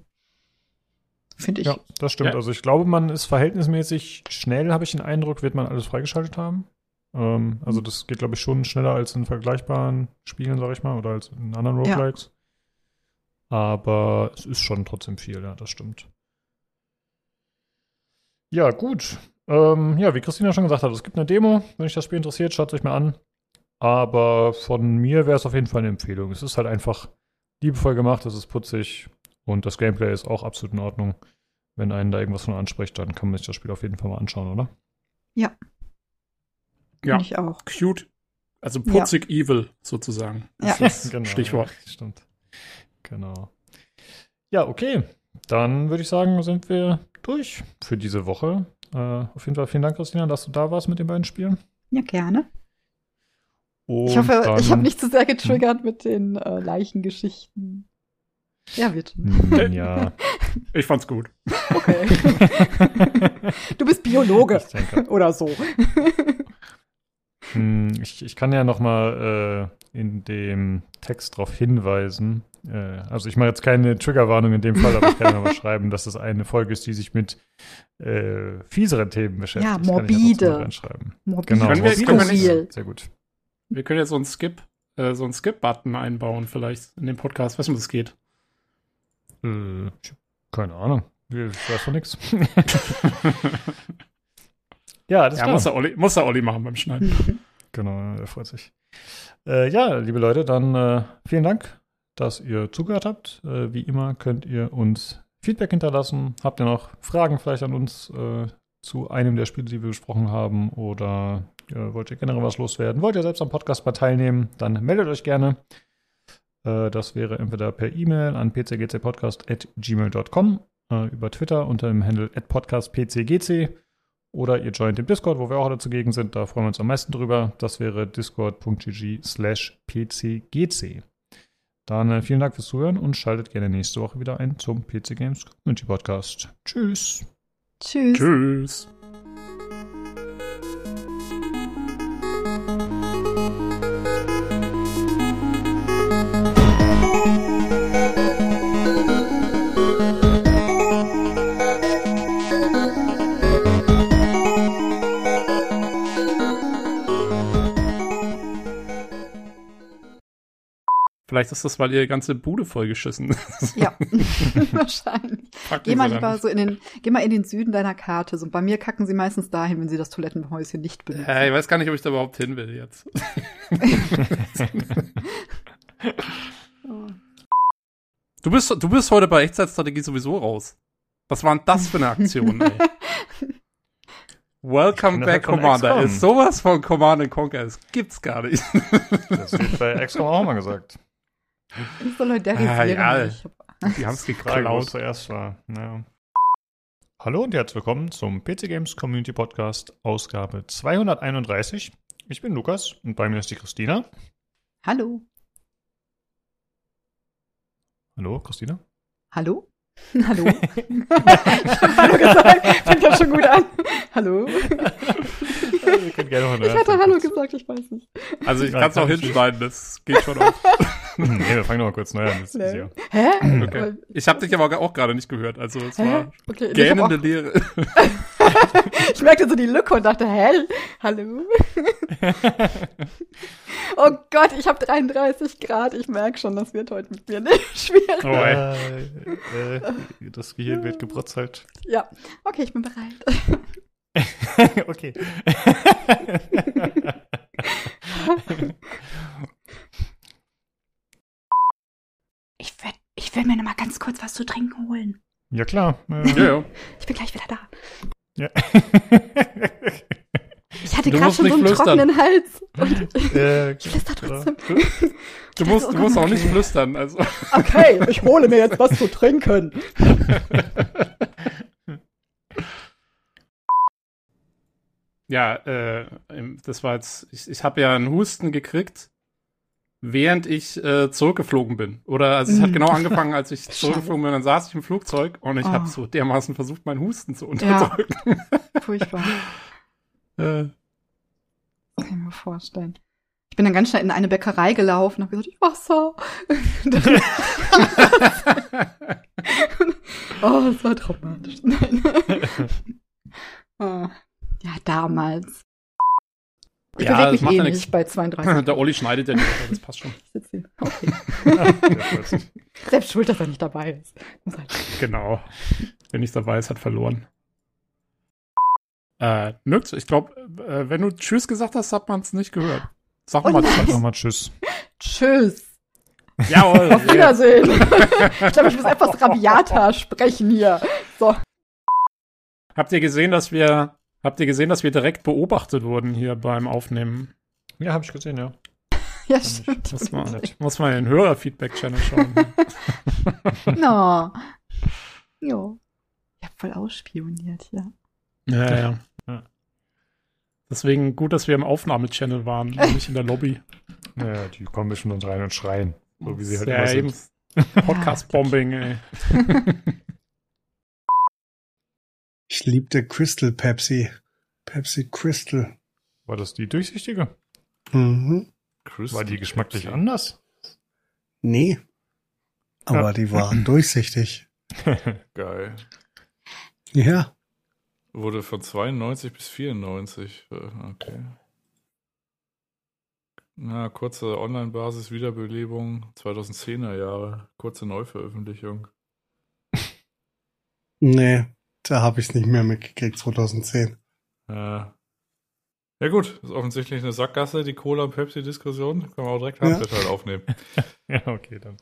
Finde ich. Ja, das stimmt. Ja. Also ich glaube, man ist verhältnismäßig schnell, habe ich den Eindruck, wird man alles freigeschaltet haben. Ähm, also das geht, glaube ich, schon schneller als in vergleichbaren Spielen, sag ich mal, oder als in anderen Roguelikes. Ja. Aber es ist schon trotzdem viel, ja, das stimmt. Ja, gut. Ähm, ja, wie Christina schon gesagt hat, es gibt eine Demo. Wenn euch das Spiel interessiert, schaut es euch mal an. Aber von mir wäre es auf jeden Fall eine Empfehlung. Es ist halt einfach liebevoll gemacht, es ist putzig und das Gameplay ist auch absolut in Ordnung. Wenn einen da irgendwas von anspricht, dann kann man sich das Spiel auf jeden Fall mal anschauen, oder? Ja, ja, ich auch. Cute, also putzig ja. evil sozusagen. Ja. Das genau, Stichwort. Ja, stimmt. Genau. Ja, okay. Dann würde ich sagen, sind wir durch für diese Woche. Äh, auf jeden Fall vielen Dank, Christina, dass du da warst mit den beiden Spielen. Ja, gerne. Und ich hoffe, dann, ich habe nicht zu sehr getriggert hm. mit den äh, Leichengeschichten. Ja, wird. Hm, ja. Ich fand's gut. Okay. du bist Biologe. Oder so. Hm, ich, ich kann ja noch mal äh, in dem Text darauf hinweisen. Äh, also ich mache jetzt keine Triggerwarnung in dem Fall, aber ich kann ja mal schreiben, dass das eine Folge ist, die sich mit äh, fieseren Themen beschäftigt. Ja, morbide. Morbide. Genau, können wir, können wir nicht, sehr gut. Wir können jetzt so einen Skip, äh, so einen Skip-Button einbauen vielleicht in den Podcast. Weißt du, wie das geht? Äh, keine Ahnung. Ich weiß von nichts. Ja, das ja, muss der, Olli, muss der Olli machen beim Schneiden. genau, er freut sich. Äh, ja, liebe Leute, dann äh, vielen Dank, dass ihr zugehört habt. Äh, wie immer könnt ihr uns Feedback hinterlassen. Habt ihr noch Fragen vielleicht an uns äh, zu einem der Spiele, die wir besprochen haben? Oder wollt ihr generell was loswerden? Wollt ihr selbst am Podcast mal teilnehmen? Dann meldet euch gerne. Äh, das wäre entweder per E-Mail an pcgcpodcast.gmail.com, äh, über Twitter unter dem Handle podcastpcgc oder ihr joint im Discord, wo wir auch alle zugegen sind. Da freuen wir uns am meisten drüber. Das wäre discord.gg slash pcgc. Dann äh, vielen Dank fürs Zuhören und schaltet gerne nächste Woche wieder ein zum PC Games Community Podcast. Tschüss. Tschüss. Tschüss. Vielleicht ist das, weil ihr ganze Bude vollgeschissen ist. Ja, wahrscheinlich. geh mal lieber so in den, geh mal in den Süden deiner Karte. So, bei mir kacken sie meistens dahin, wenn sie das Toilettenhäuschen nicht benutzen. Ja, ich weiß gar nicht, ob ich da überhaupt hin will jetzt. du, bist, du bist heute bei Echtzeitstrategie sowieso raus. Was war denn das für eine Aktion, ey? Welcome back, Commander. Ist sowas von Command Conquer. Das gibt's gar nicht. das wird bei XCOM auch mal gesagt. Ich solidarisieren. Ah, ja. Die haben es geklaut. zuerst war. Ja. Hallo und herzlich willkommen zum PC Games Community Podcast, Ausgabe 231. Ich bin Lukas und bei mir ist die Christina. Hallo. Hallo, Christina. Hallo? Hallo? ich habe Hallo gesagt. Fängt ja schon gut an. Hallo? Wir können gerne noch ich hatte Hallo kurz. gesagt, ich weiß nicht. Also ich kann es auch hinschneiden, das geht schon auf. nee, wir fangen noch mal kurz neu an. Das nee. ist Hä? Okay. Ich habe dich aber auch gerade nicht gehört, also es Hä? war okay, gähnende Leere. ich merkte so die Lücke und dachte, hä? Hallo? oh Gott, ich habe 33 Grad. Ich merke schon, das wird heute mit mir nicht schwierig. Oh, äh, äh, das Gehirn wird gebrutzelt. Ja, okay, ich bin bereit. okay. ich, will, ich will mir noch mal ganz kurz was zu trinken holen. Ja, klar. Ja, ja. Ich bin gleich wieder da. Ja. Ich hatte gerade schon so einen flüstern. trockenen Hals. Und äh, ich flüster trotzdem. Du, du musst, du musst auch nicht flüstern. Also. Okay, ich hole mir jetzt was zu trinken. Ja, äh, das war jetzt, ich, ich habe ja einen Husten gekriegt, während ich äh, zurückgeflogen bin. Oder also es hat mm. genau angefangen, als ich zurückgeflogen bin, dann saß ich im Flugzeug und ich oh. habe so dermaßen versucht, meinen Husten zu unterdrücken. Ja. Furchtbar. äh. Kann ich mir vorstellen. Ich bin dann ganz schnell in eine Bäckerei gelaufen und habe gesagt, Wasser. oh, das war traumatisch. oh. Ja, damals. Ich ja, bewege mich eh ja nicht bei 32. Der Olli schneidet ja nicht, das passt schon. Ich sitze hier. Okay. Selbst schuld, dass er nicht dabei ist. Halt genau. Wer nicht dabei ist, hat verloren. Äh, nix. Ich glaube, äh, wenn du Tschüss gesagt hast, hat man es nicht gehört. Sag oh, mal, sag noch mal Tschüss. Tschüss. Jawohl. Auf Wiedersehen. ich glaube, ich muss etwas rabiater sprechen hier. So. Habt ihr gesehen, dass wir Habt ihr gesehen, dass wir direkt beobachtet wurden hier beim Aufnehmen? Ja, habe ich gesehen, ja. ja, stimmt. Muss man, muss man in den Hörer-Feedback-Channel schauen. no. Jo. Ich hab voll ausspioniert, ja. Ja, ja. ja. Deswegen gut, dass wir im Aufnahmechannel waren und nicht in der Lobby. Ja, die kommen bestimmt rein und schreien. So wie sie halt ja, immer eben. Podcast-Bombing, ey. Ich liebte Crystal Pepsi. Pepsi Crystal. War das die durchsichtige? Mhm. Crystal war die geschmacklich Pepsi. anders? Nee. Aber ja. die war durchsichtig. Geil. Ja. Wurde von 92 bis 94. Äh, okay. Na, kurze Online-Basis Wiederbelebung 2010er Jahre. Kurze Neuveröffentlichung. Nee, da habe ich es nicht mehr mitgekriegt, 2010. Ja. Ja gut, ist offensichtlich eine Sackgasse, die Cola- und Pepsi-Diskussion. Können wir auch direkt ja. aufnehmen. ja, okay, dann.